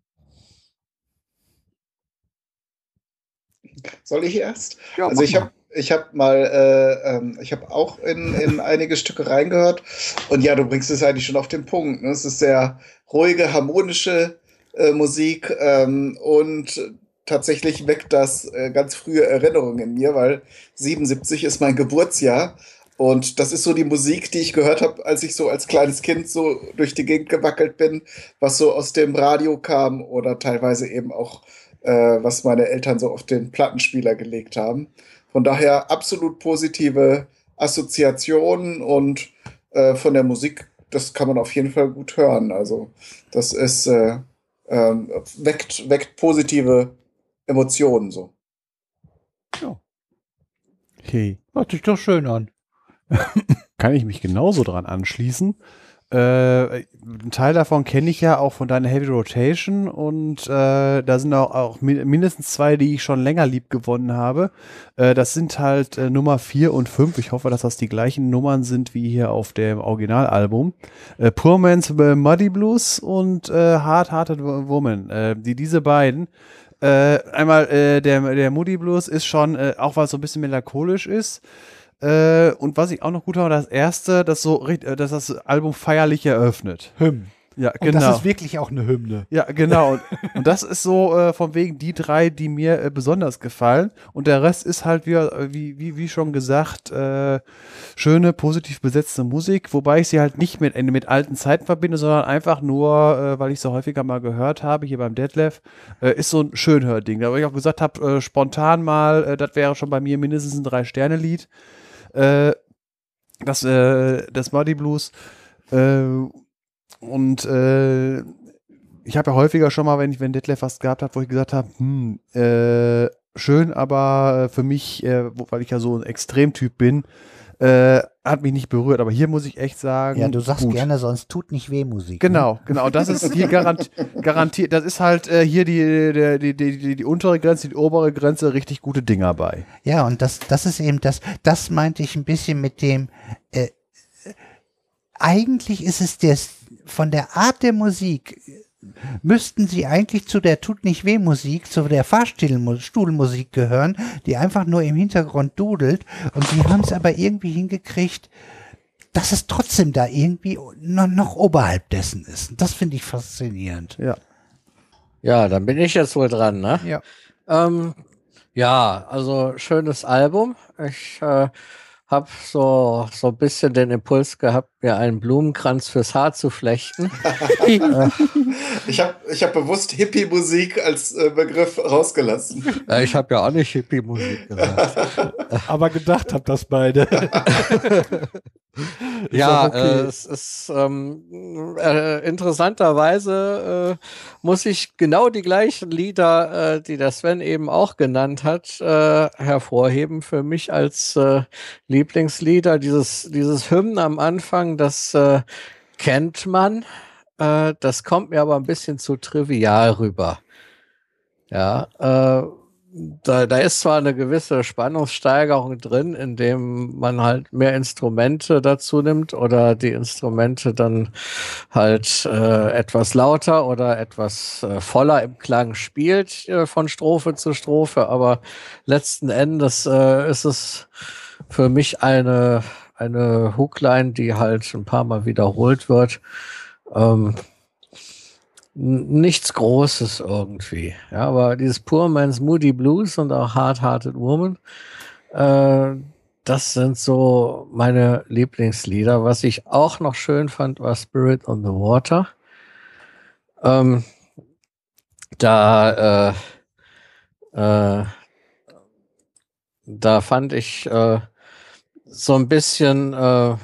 Soll ich erst? Ja, also ich habe ich habe mal, äh, ähm, ich habe auch in, in <laughs> einige Stücke reingehört und ja, du bringst es eigentlich schon auf den Punkt. Ne? Es ist sehr ruhige, harmonische äh, Musik ähm, und tatsächlich weckt das äh, ganz frühe Erinnerungen in mir, weil 77 ist mein Geburtsjahr und das ist so die Musik, die ich gehört habe, als ich so als kleines Kind so durch die Gegend gewackelt bin, was so aus dem Radio kam oder teilweise eben auch, äh, was meine Eltern so auf den Plattenspieler gelegt haben. Von daher absolut positive Assoziationen und äh, von der Musik, das kann man auf jeden Fall gut hören. Also das ist äh, äh, weckt, weckt positive Emotionen so. Ja. Okay. Hört sich doch schön an. Kann ich mich genauso dran anschließen. Äh, einen Teil davon kenne ich ja auch von deiner Heavy Rotation und äh, da sind auch, auch mindestens zwei, die ich schon länger lieb gewonnen habe. Äh, das sind halt äh, Nummer 4 und 5. Ich hoffe, dass das die gleichen Nummern sind wie hier auf dem Originalalbum. Äh, Poor Man's Muddy Blues und äh, Hard Hearted Woman. Äh, die diese beiden äh, einmal äh, der, der Moody Blues ist schon, äh, auch weil es so ein bisschen melancholisch ist, äh, und was ich auch noch gut habe, das erste, das so, äh, dass das Album feierlich eröffnet. Hymn. Ja, genau. Und das ist wirklich auch eine Hymne. Ja, genau. Und, und das ist so äh, von wegen die drei, die mir äh, besonders gefallen. Und der Rest ist halt wieder, äh, wie, wie, wie schon gesagt, äh, schöne, positiv besetzte Musik, wobei ich sie halt nicht mit, mit alten Zeiten verbinde, sondern einfach nur, äh, weil ich sie häufiger mal gehört habe, hier beim Deadlift, äh, ist so ein Schönhörding. Da wo ich auch gesagt habe, äh, spontan mal, äh, das wäre schon bei mir mindestens ein Drei-Sterne-Lied. Äh, das, äh, das Body Blues. Äh, und äh, ich habe ja häufiger schon mal, wenn ich wenn Detlef was gehabt habe, wo ich gesagt habe, hm, äh, schön, aber für mich, äh, weil ich ja so ein Extremtyp bin, äh, hat mich nicht berührt. Aber hier muss ich echt sagen. Ja, du sagst gut. gerne, sonst tut nicht weh Musik. Genau, ne? genau. Das ist hier garant, <laughs> garantiert. Das ist halt äh, hier die, die, die, die, die untere Grenze, die obere Grenze, richtig gute Dinger bei. Ja, und das, das ist eben das, das meinte ich ein bisschen mit dem, äh, eigentlich ist es der, von der Art der Musik müssten sie eigentlich zu der Tut nicht weh Musik, zu der Fahrstuhlmusik gehören, die einfach nur im Hintergrund dudelt. Und sie haben es aber irgendwie hingekriegt, dass es trotzdem da irgendwie noch, noch oberhalb dessen ist. Und das finde ich faszinierend. Ja. Ja, dann bin ich jetzt wohl dran, ne? Ja. Ähm, ja, also schönes Album. Ich äh, habe so, so ein bisschen den Impuls gehabt, mir einen Blumenkranz fürs Haar zu flechten. <laughs> ich habe ich hab bewusst Hippie-Musik als äh, Begriff rausgelassen. Ja, ich habe ja auch nicht Hippie-Musik gesagt. <laughs> Aber gedacht habt das beide. <laughs> ja, okay. äh, es ist ähm, äh, interessanterweise äh, muss ich genau die gleichen Lieder, äh, die der Sven eben auch genannt hat, äh, hervorheben für mich als äh, Lieblingslieder. Dieses, dieses Hymnen am Anfang, das äh, kennt man. Äh, das kommt mir aber ein bisschen zu trivial rüber. Ja, äh, da, da ist zwar eine gewisse Spannungssteigerung drin, indem man halt mehr Instrumente dazu nimmt oder die Instrumente dann halt äh, etwas lauter oder etwas äh, voller im Klang spielt äh, von Strophe zu Strophe, aber letzten Endes äh, ist es für mich eine, eine Hookline, die halt ein paar Mal wiederholt wird. Ähm, nichts Großes irgendwie. Ja, aber dieses Poor Man's Moody Blues und auch Hard Hearted Woman, äh, das sind so meine Lieblingslieder. Was ich auch noch schön fand, war Spirit on the Water. Ähm, da, äh, äh, da fand ich äh, so ein bisschen äh,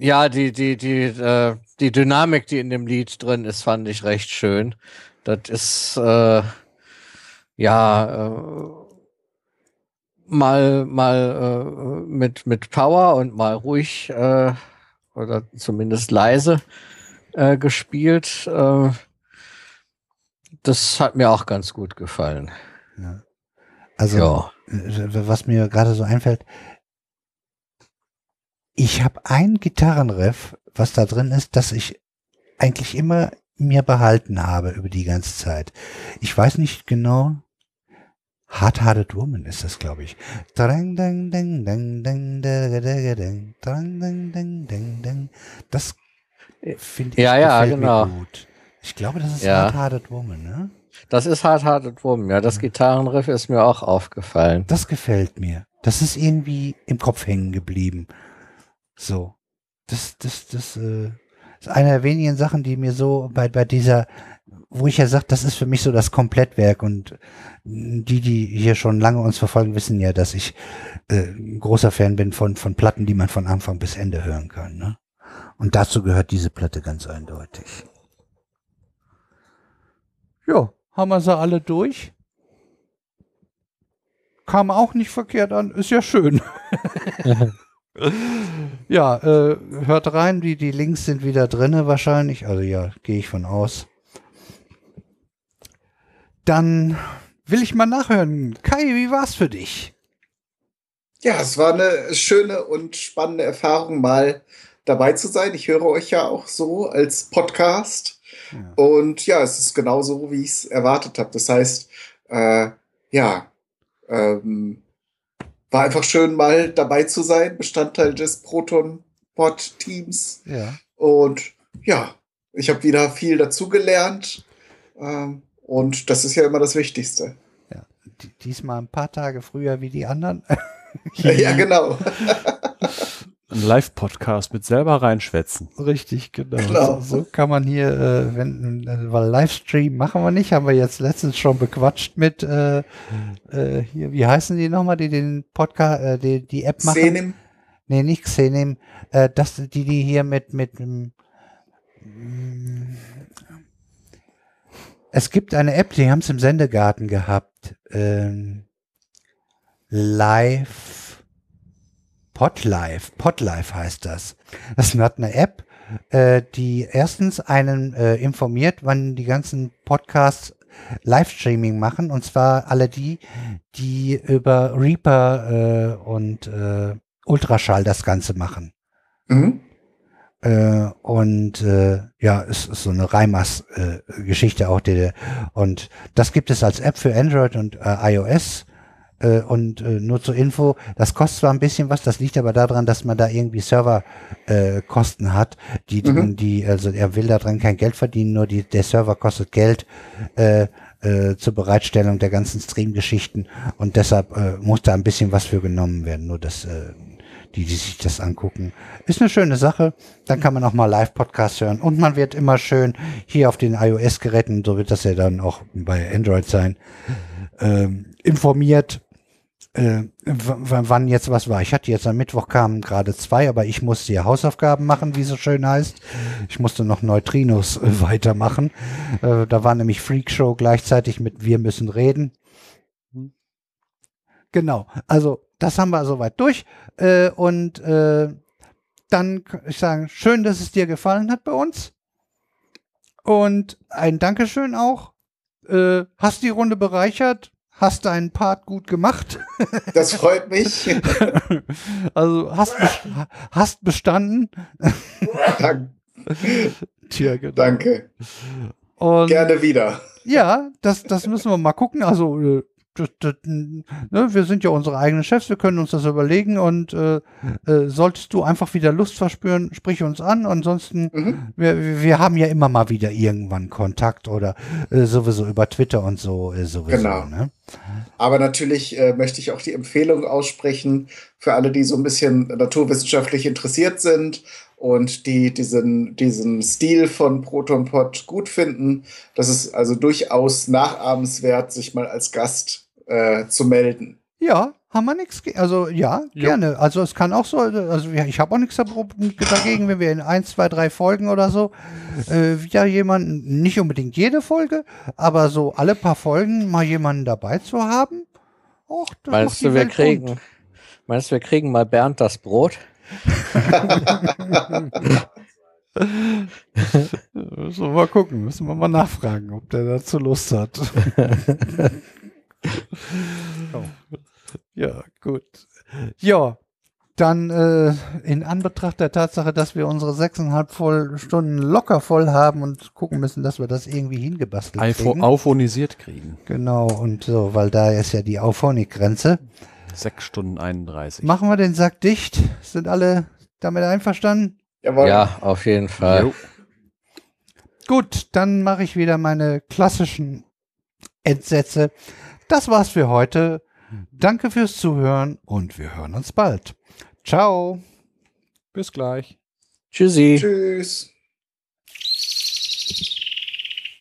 ja, die, die, die, äh, die Dynamik, die in dem Lied drin ist, fand ich recht schön. Das ist äh, ja äh, mal mal äh, mit mit Power und mal ruhig äh, oder zumindest leise äh, gespielt. Äh, das hat mir auch ganz gut gefallen. Ja. Also, Ja. Äh, was mir gerade so einfällt, ich habe ein Gitarrenriff, was da drin ist, das ich eigentlich immer mir behalten habe über die ganze Zeit. Ich weiß nicht genau. Hard Hearted Woman ist das, glaube ich. Das finde ich Ja, ja, genau. gut. Ich glaube, das ist Ja. Hard Hearted Woman, ne? Das ist Hard Hearted Woman. Ja, das Gitarrenriff ist mir auch aufgefallen. Das gefällt mir. Das ist irgendwie im Kopf hängen geblieben. So. Das, das, das äh, ist eine der wenigen Sachen, die mir so bei, bei dieser, wo ich ja sage, das ist für mich so das Komplettwerk und die, die hier schon lange uns verfolgen, wissen ja, dass ich äh, ein großer Fan bin von, von Platten, die man von Anfang bis Ende hören kann. Ne? Und dazu gehört diese Platte ganz eindeutig. Ja, haben wir sie alle durch? Kam auch nicht verkehrt an, ist ja schön. <laughs> ja, äh, hört rein, die, die Links sind wieder drinne wahrscheinlich. Also ja, gehe ich von aus. Dann will ich mal nachhören. Kai, wie war's für dich? Ja, es war eine schöne und spannende Erfahrung, mal dabei zu sein. Ich höre euch ja auch so als Podcast. Ja. Und ja, es ist genauso, wie ich es erwartet habe. Das heißt, äh, ja, ähm, war einfach schön, mal dabei zu sein, Bestandteil des Proton-Pod-Teams. Ja. Und ja, ich habe wieder viel dazugelernt. Ähm, und das ist ja immer das Wichtigste. ja. Die- Diesmal ein paar Tage früher wie die anderen. <laughs> ja, <laughs> genau. Ein Live-Podcast mit selber reinschwätzen. Richtig, genau. Genau. So, so kann man hier, äh, wenn, äh, weil Livestream machen wir nicht, haben wir jetzt letztens schon bequatscht mit, äh, äh, hier, wie heißen die nochmal, die den Podcast, äh, die, die App machen? Xenim. Nee, nicht Xenim, äh, das, die, die hier mit, mit, ähm, mm, es gibt eine App, die haben es im Sendegarten gehabt, ähm, Live, Podlife, Podlife heißt das. Das ist eine App, äh, die erstens einen äh, informiert, wann die ganzen Podcasts Livestreaming machen, und zwar alle die, die über Reaper äh, und äh, Ultraschall das Ganze machen. Äh, und äh, ja, es ist so eine Reimers-Geschichte auch. Die, und das gibt es als App für Android und iOS. Äh, und äh, nur zur Info, das kostet zwar ein bisschen was, das liegt aber daran, dass man da irgendwie Serverkosten äh, hat, die, die, Mhm. die, also er will daran kein Geld verdienen, nur die, der Server kostet Geld äh, äh, zur Bereitstellung der ganzen Stream-Geschichten und deshalb äh, muss da ein bisschen was für genommen werden, nur dass äh, die, die sich das angucken. Ist eine schöne Sache. Dann kann man auch mal Live-Podcast hören. Und man wird immer schön hier auf den iOS-Geräten, so wird das ja dann auch bei Android sein, ähm, informiert, äh, wann jetzt was war. Ich hatte jetzt am Mittwoch kamen gerade zwei, aber ich musste ja Hausaufgaben machen, wie so schön heißt. Ich musste noch Neutrinos äh, <laughs> weitermachen. Äh, da war nämlich Freakshow gleichzeitig mit Wir müssen reden. Genau, also das haben wir soweit durch. Äh, und äh, dann kann ich sagen, schön, dass es dir gefallen hat bei uns. Und ein Dankeschön auch. Äh, hast die Runde bereichert, hast deinen Part gut gemacht. <laughs> Das freut mich. <laughs> also hast, hast bestanden. Dank, Tja, genau. danke. Und Gerne wieder. Ja, das, das müssen wir mal gucken. Also, äh, das, das, ne, wir sind ja unsere eigenen Chefs, wir können uns das überlegen und äh, äh, solltest du einfach wieder Lust verspüren, sprich uns an. Ansonsten, Mhm. wir, wir haben ja immer mal wieder irgendwann Kontakt oder äh, sowieso über Twitter und so äh, sowieso. Genau. Ne? Aber natürlich äh, möchte ich auch die Empfehlung aussprechen für alle, die so ein bisschen naturwissenschaftlich interessiert sind und die diesen, diesen Stil von ProtonPod gut finden. Das ist also durchaus nachahmenswert, sich mal als Gast äh, zu melden. Ja, haben wir nichts. Also ja, gerne. Also es kann auch so, also ja, ich habe auch nichts dagegen, wenn wir in ein, zwei, drei Folgen oder so äh, wieder jemanden, nicht unbedingt jede Folge, aber so alle paar Folgen mal jemanden dabei zu haben. Och, das macht Meinst die du, wir Welt kriegen, bunt. meinst du, wir kriegen mal Bernd das Brot? <laughs> <laughs> Müssen wir mal gucken, müssen wir mal nachfragen, ob der dazu Lust hat. <laughs> Ja, gut. Ja, dann äh, in Anbetracht der Tatsache, dass wir unsere sechseinhalb voll Stunden locker voll haben und gucken müssen, dass wir das irgendwie hingebastelt Eifo kriegen. auphonisiert kriegen. Genau, und so, weil da ist ja die Auphonic-Grenze. 6 Stunden 31. Machen wir den Sack dicht. Sind alle damit einverstanden? Jawohl. Ja, auf jeden Fall. Jo. Gut, dann mache ich wieder meine klassischen Endsätze. Das war's für heute. Danke fürs Zuhören und wir hören uns bald. Ciao. Bis gleich. Tschüssi. Tschüss.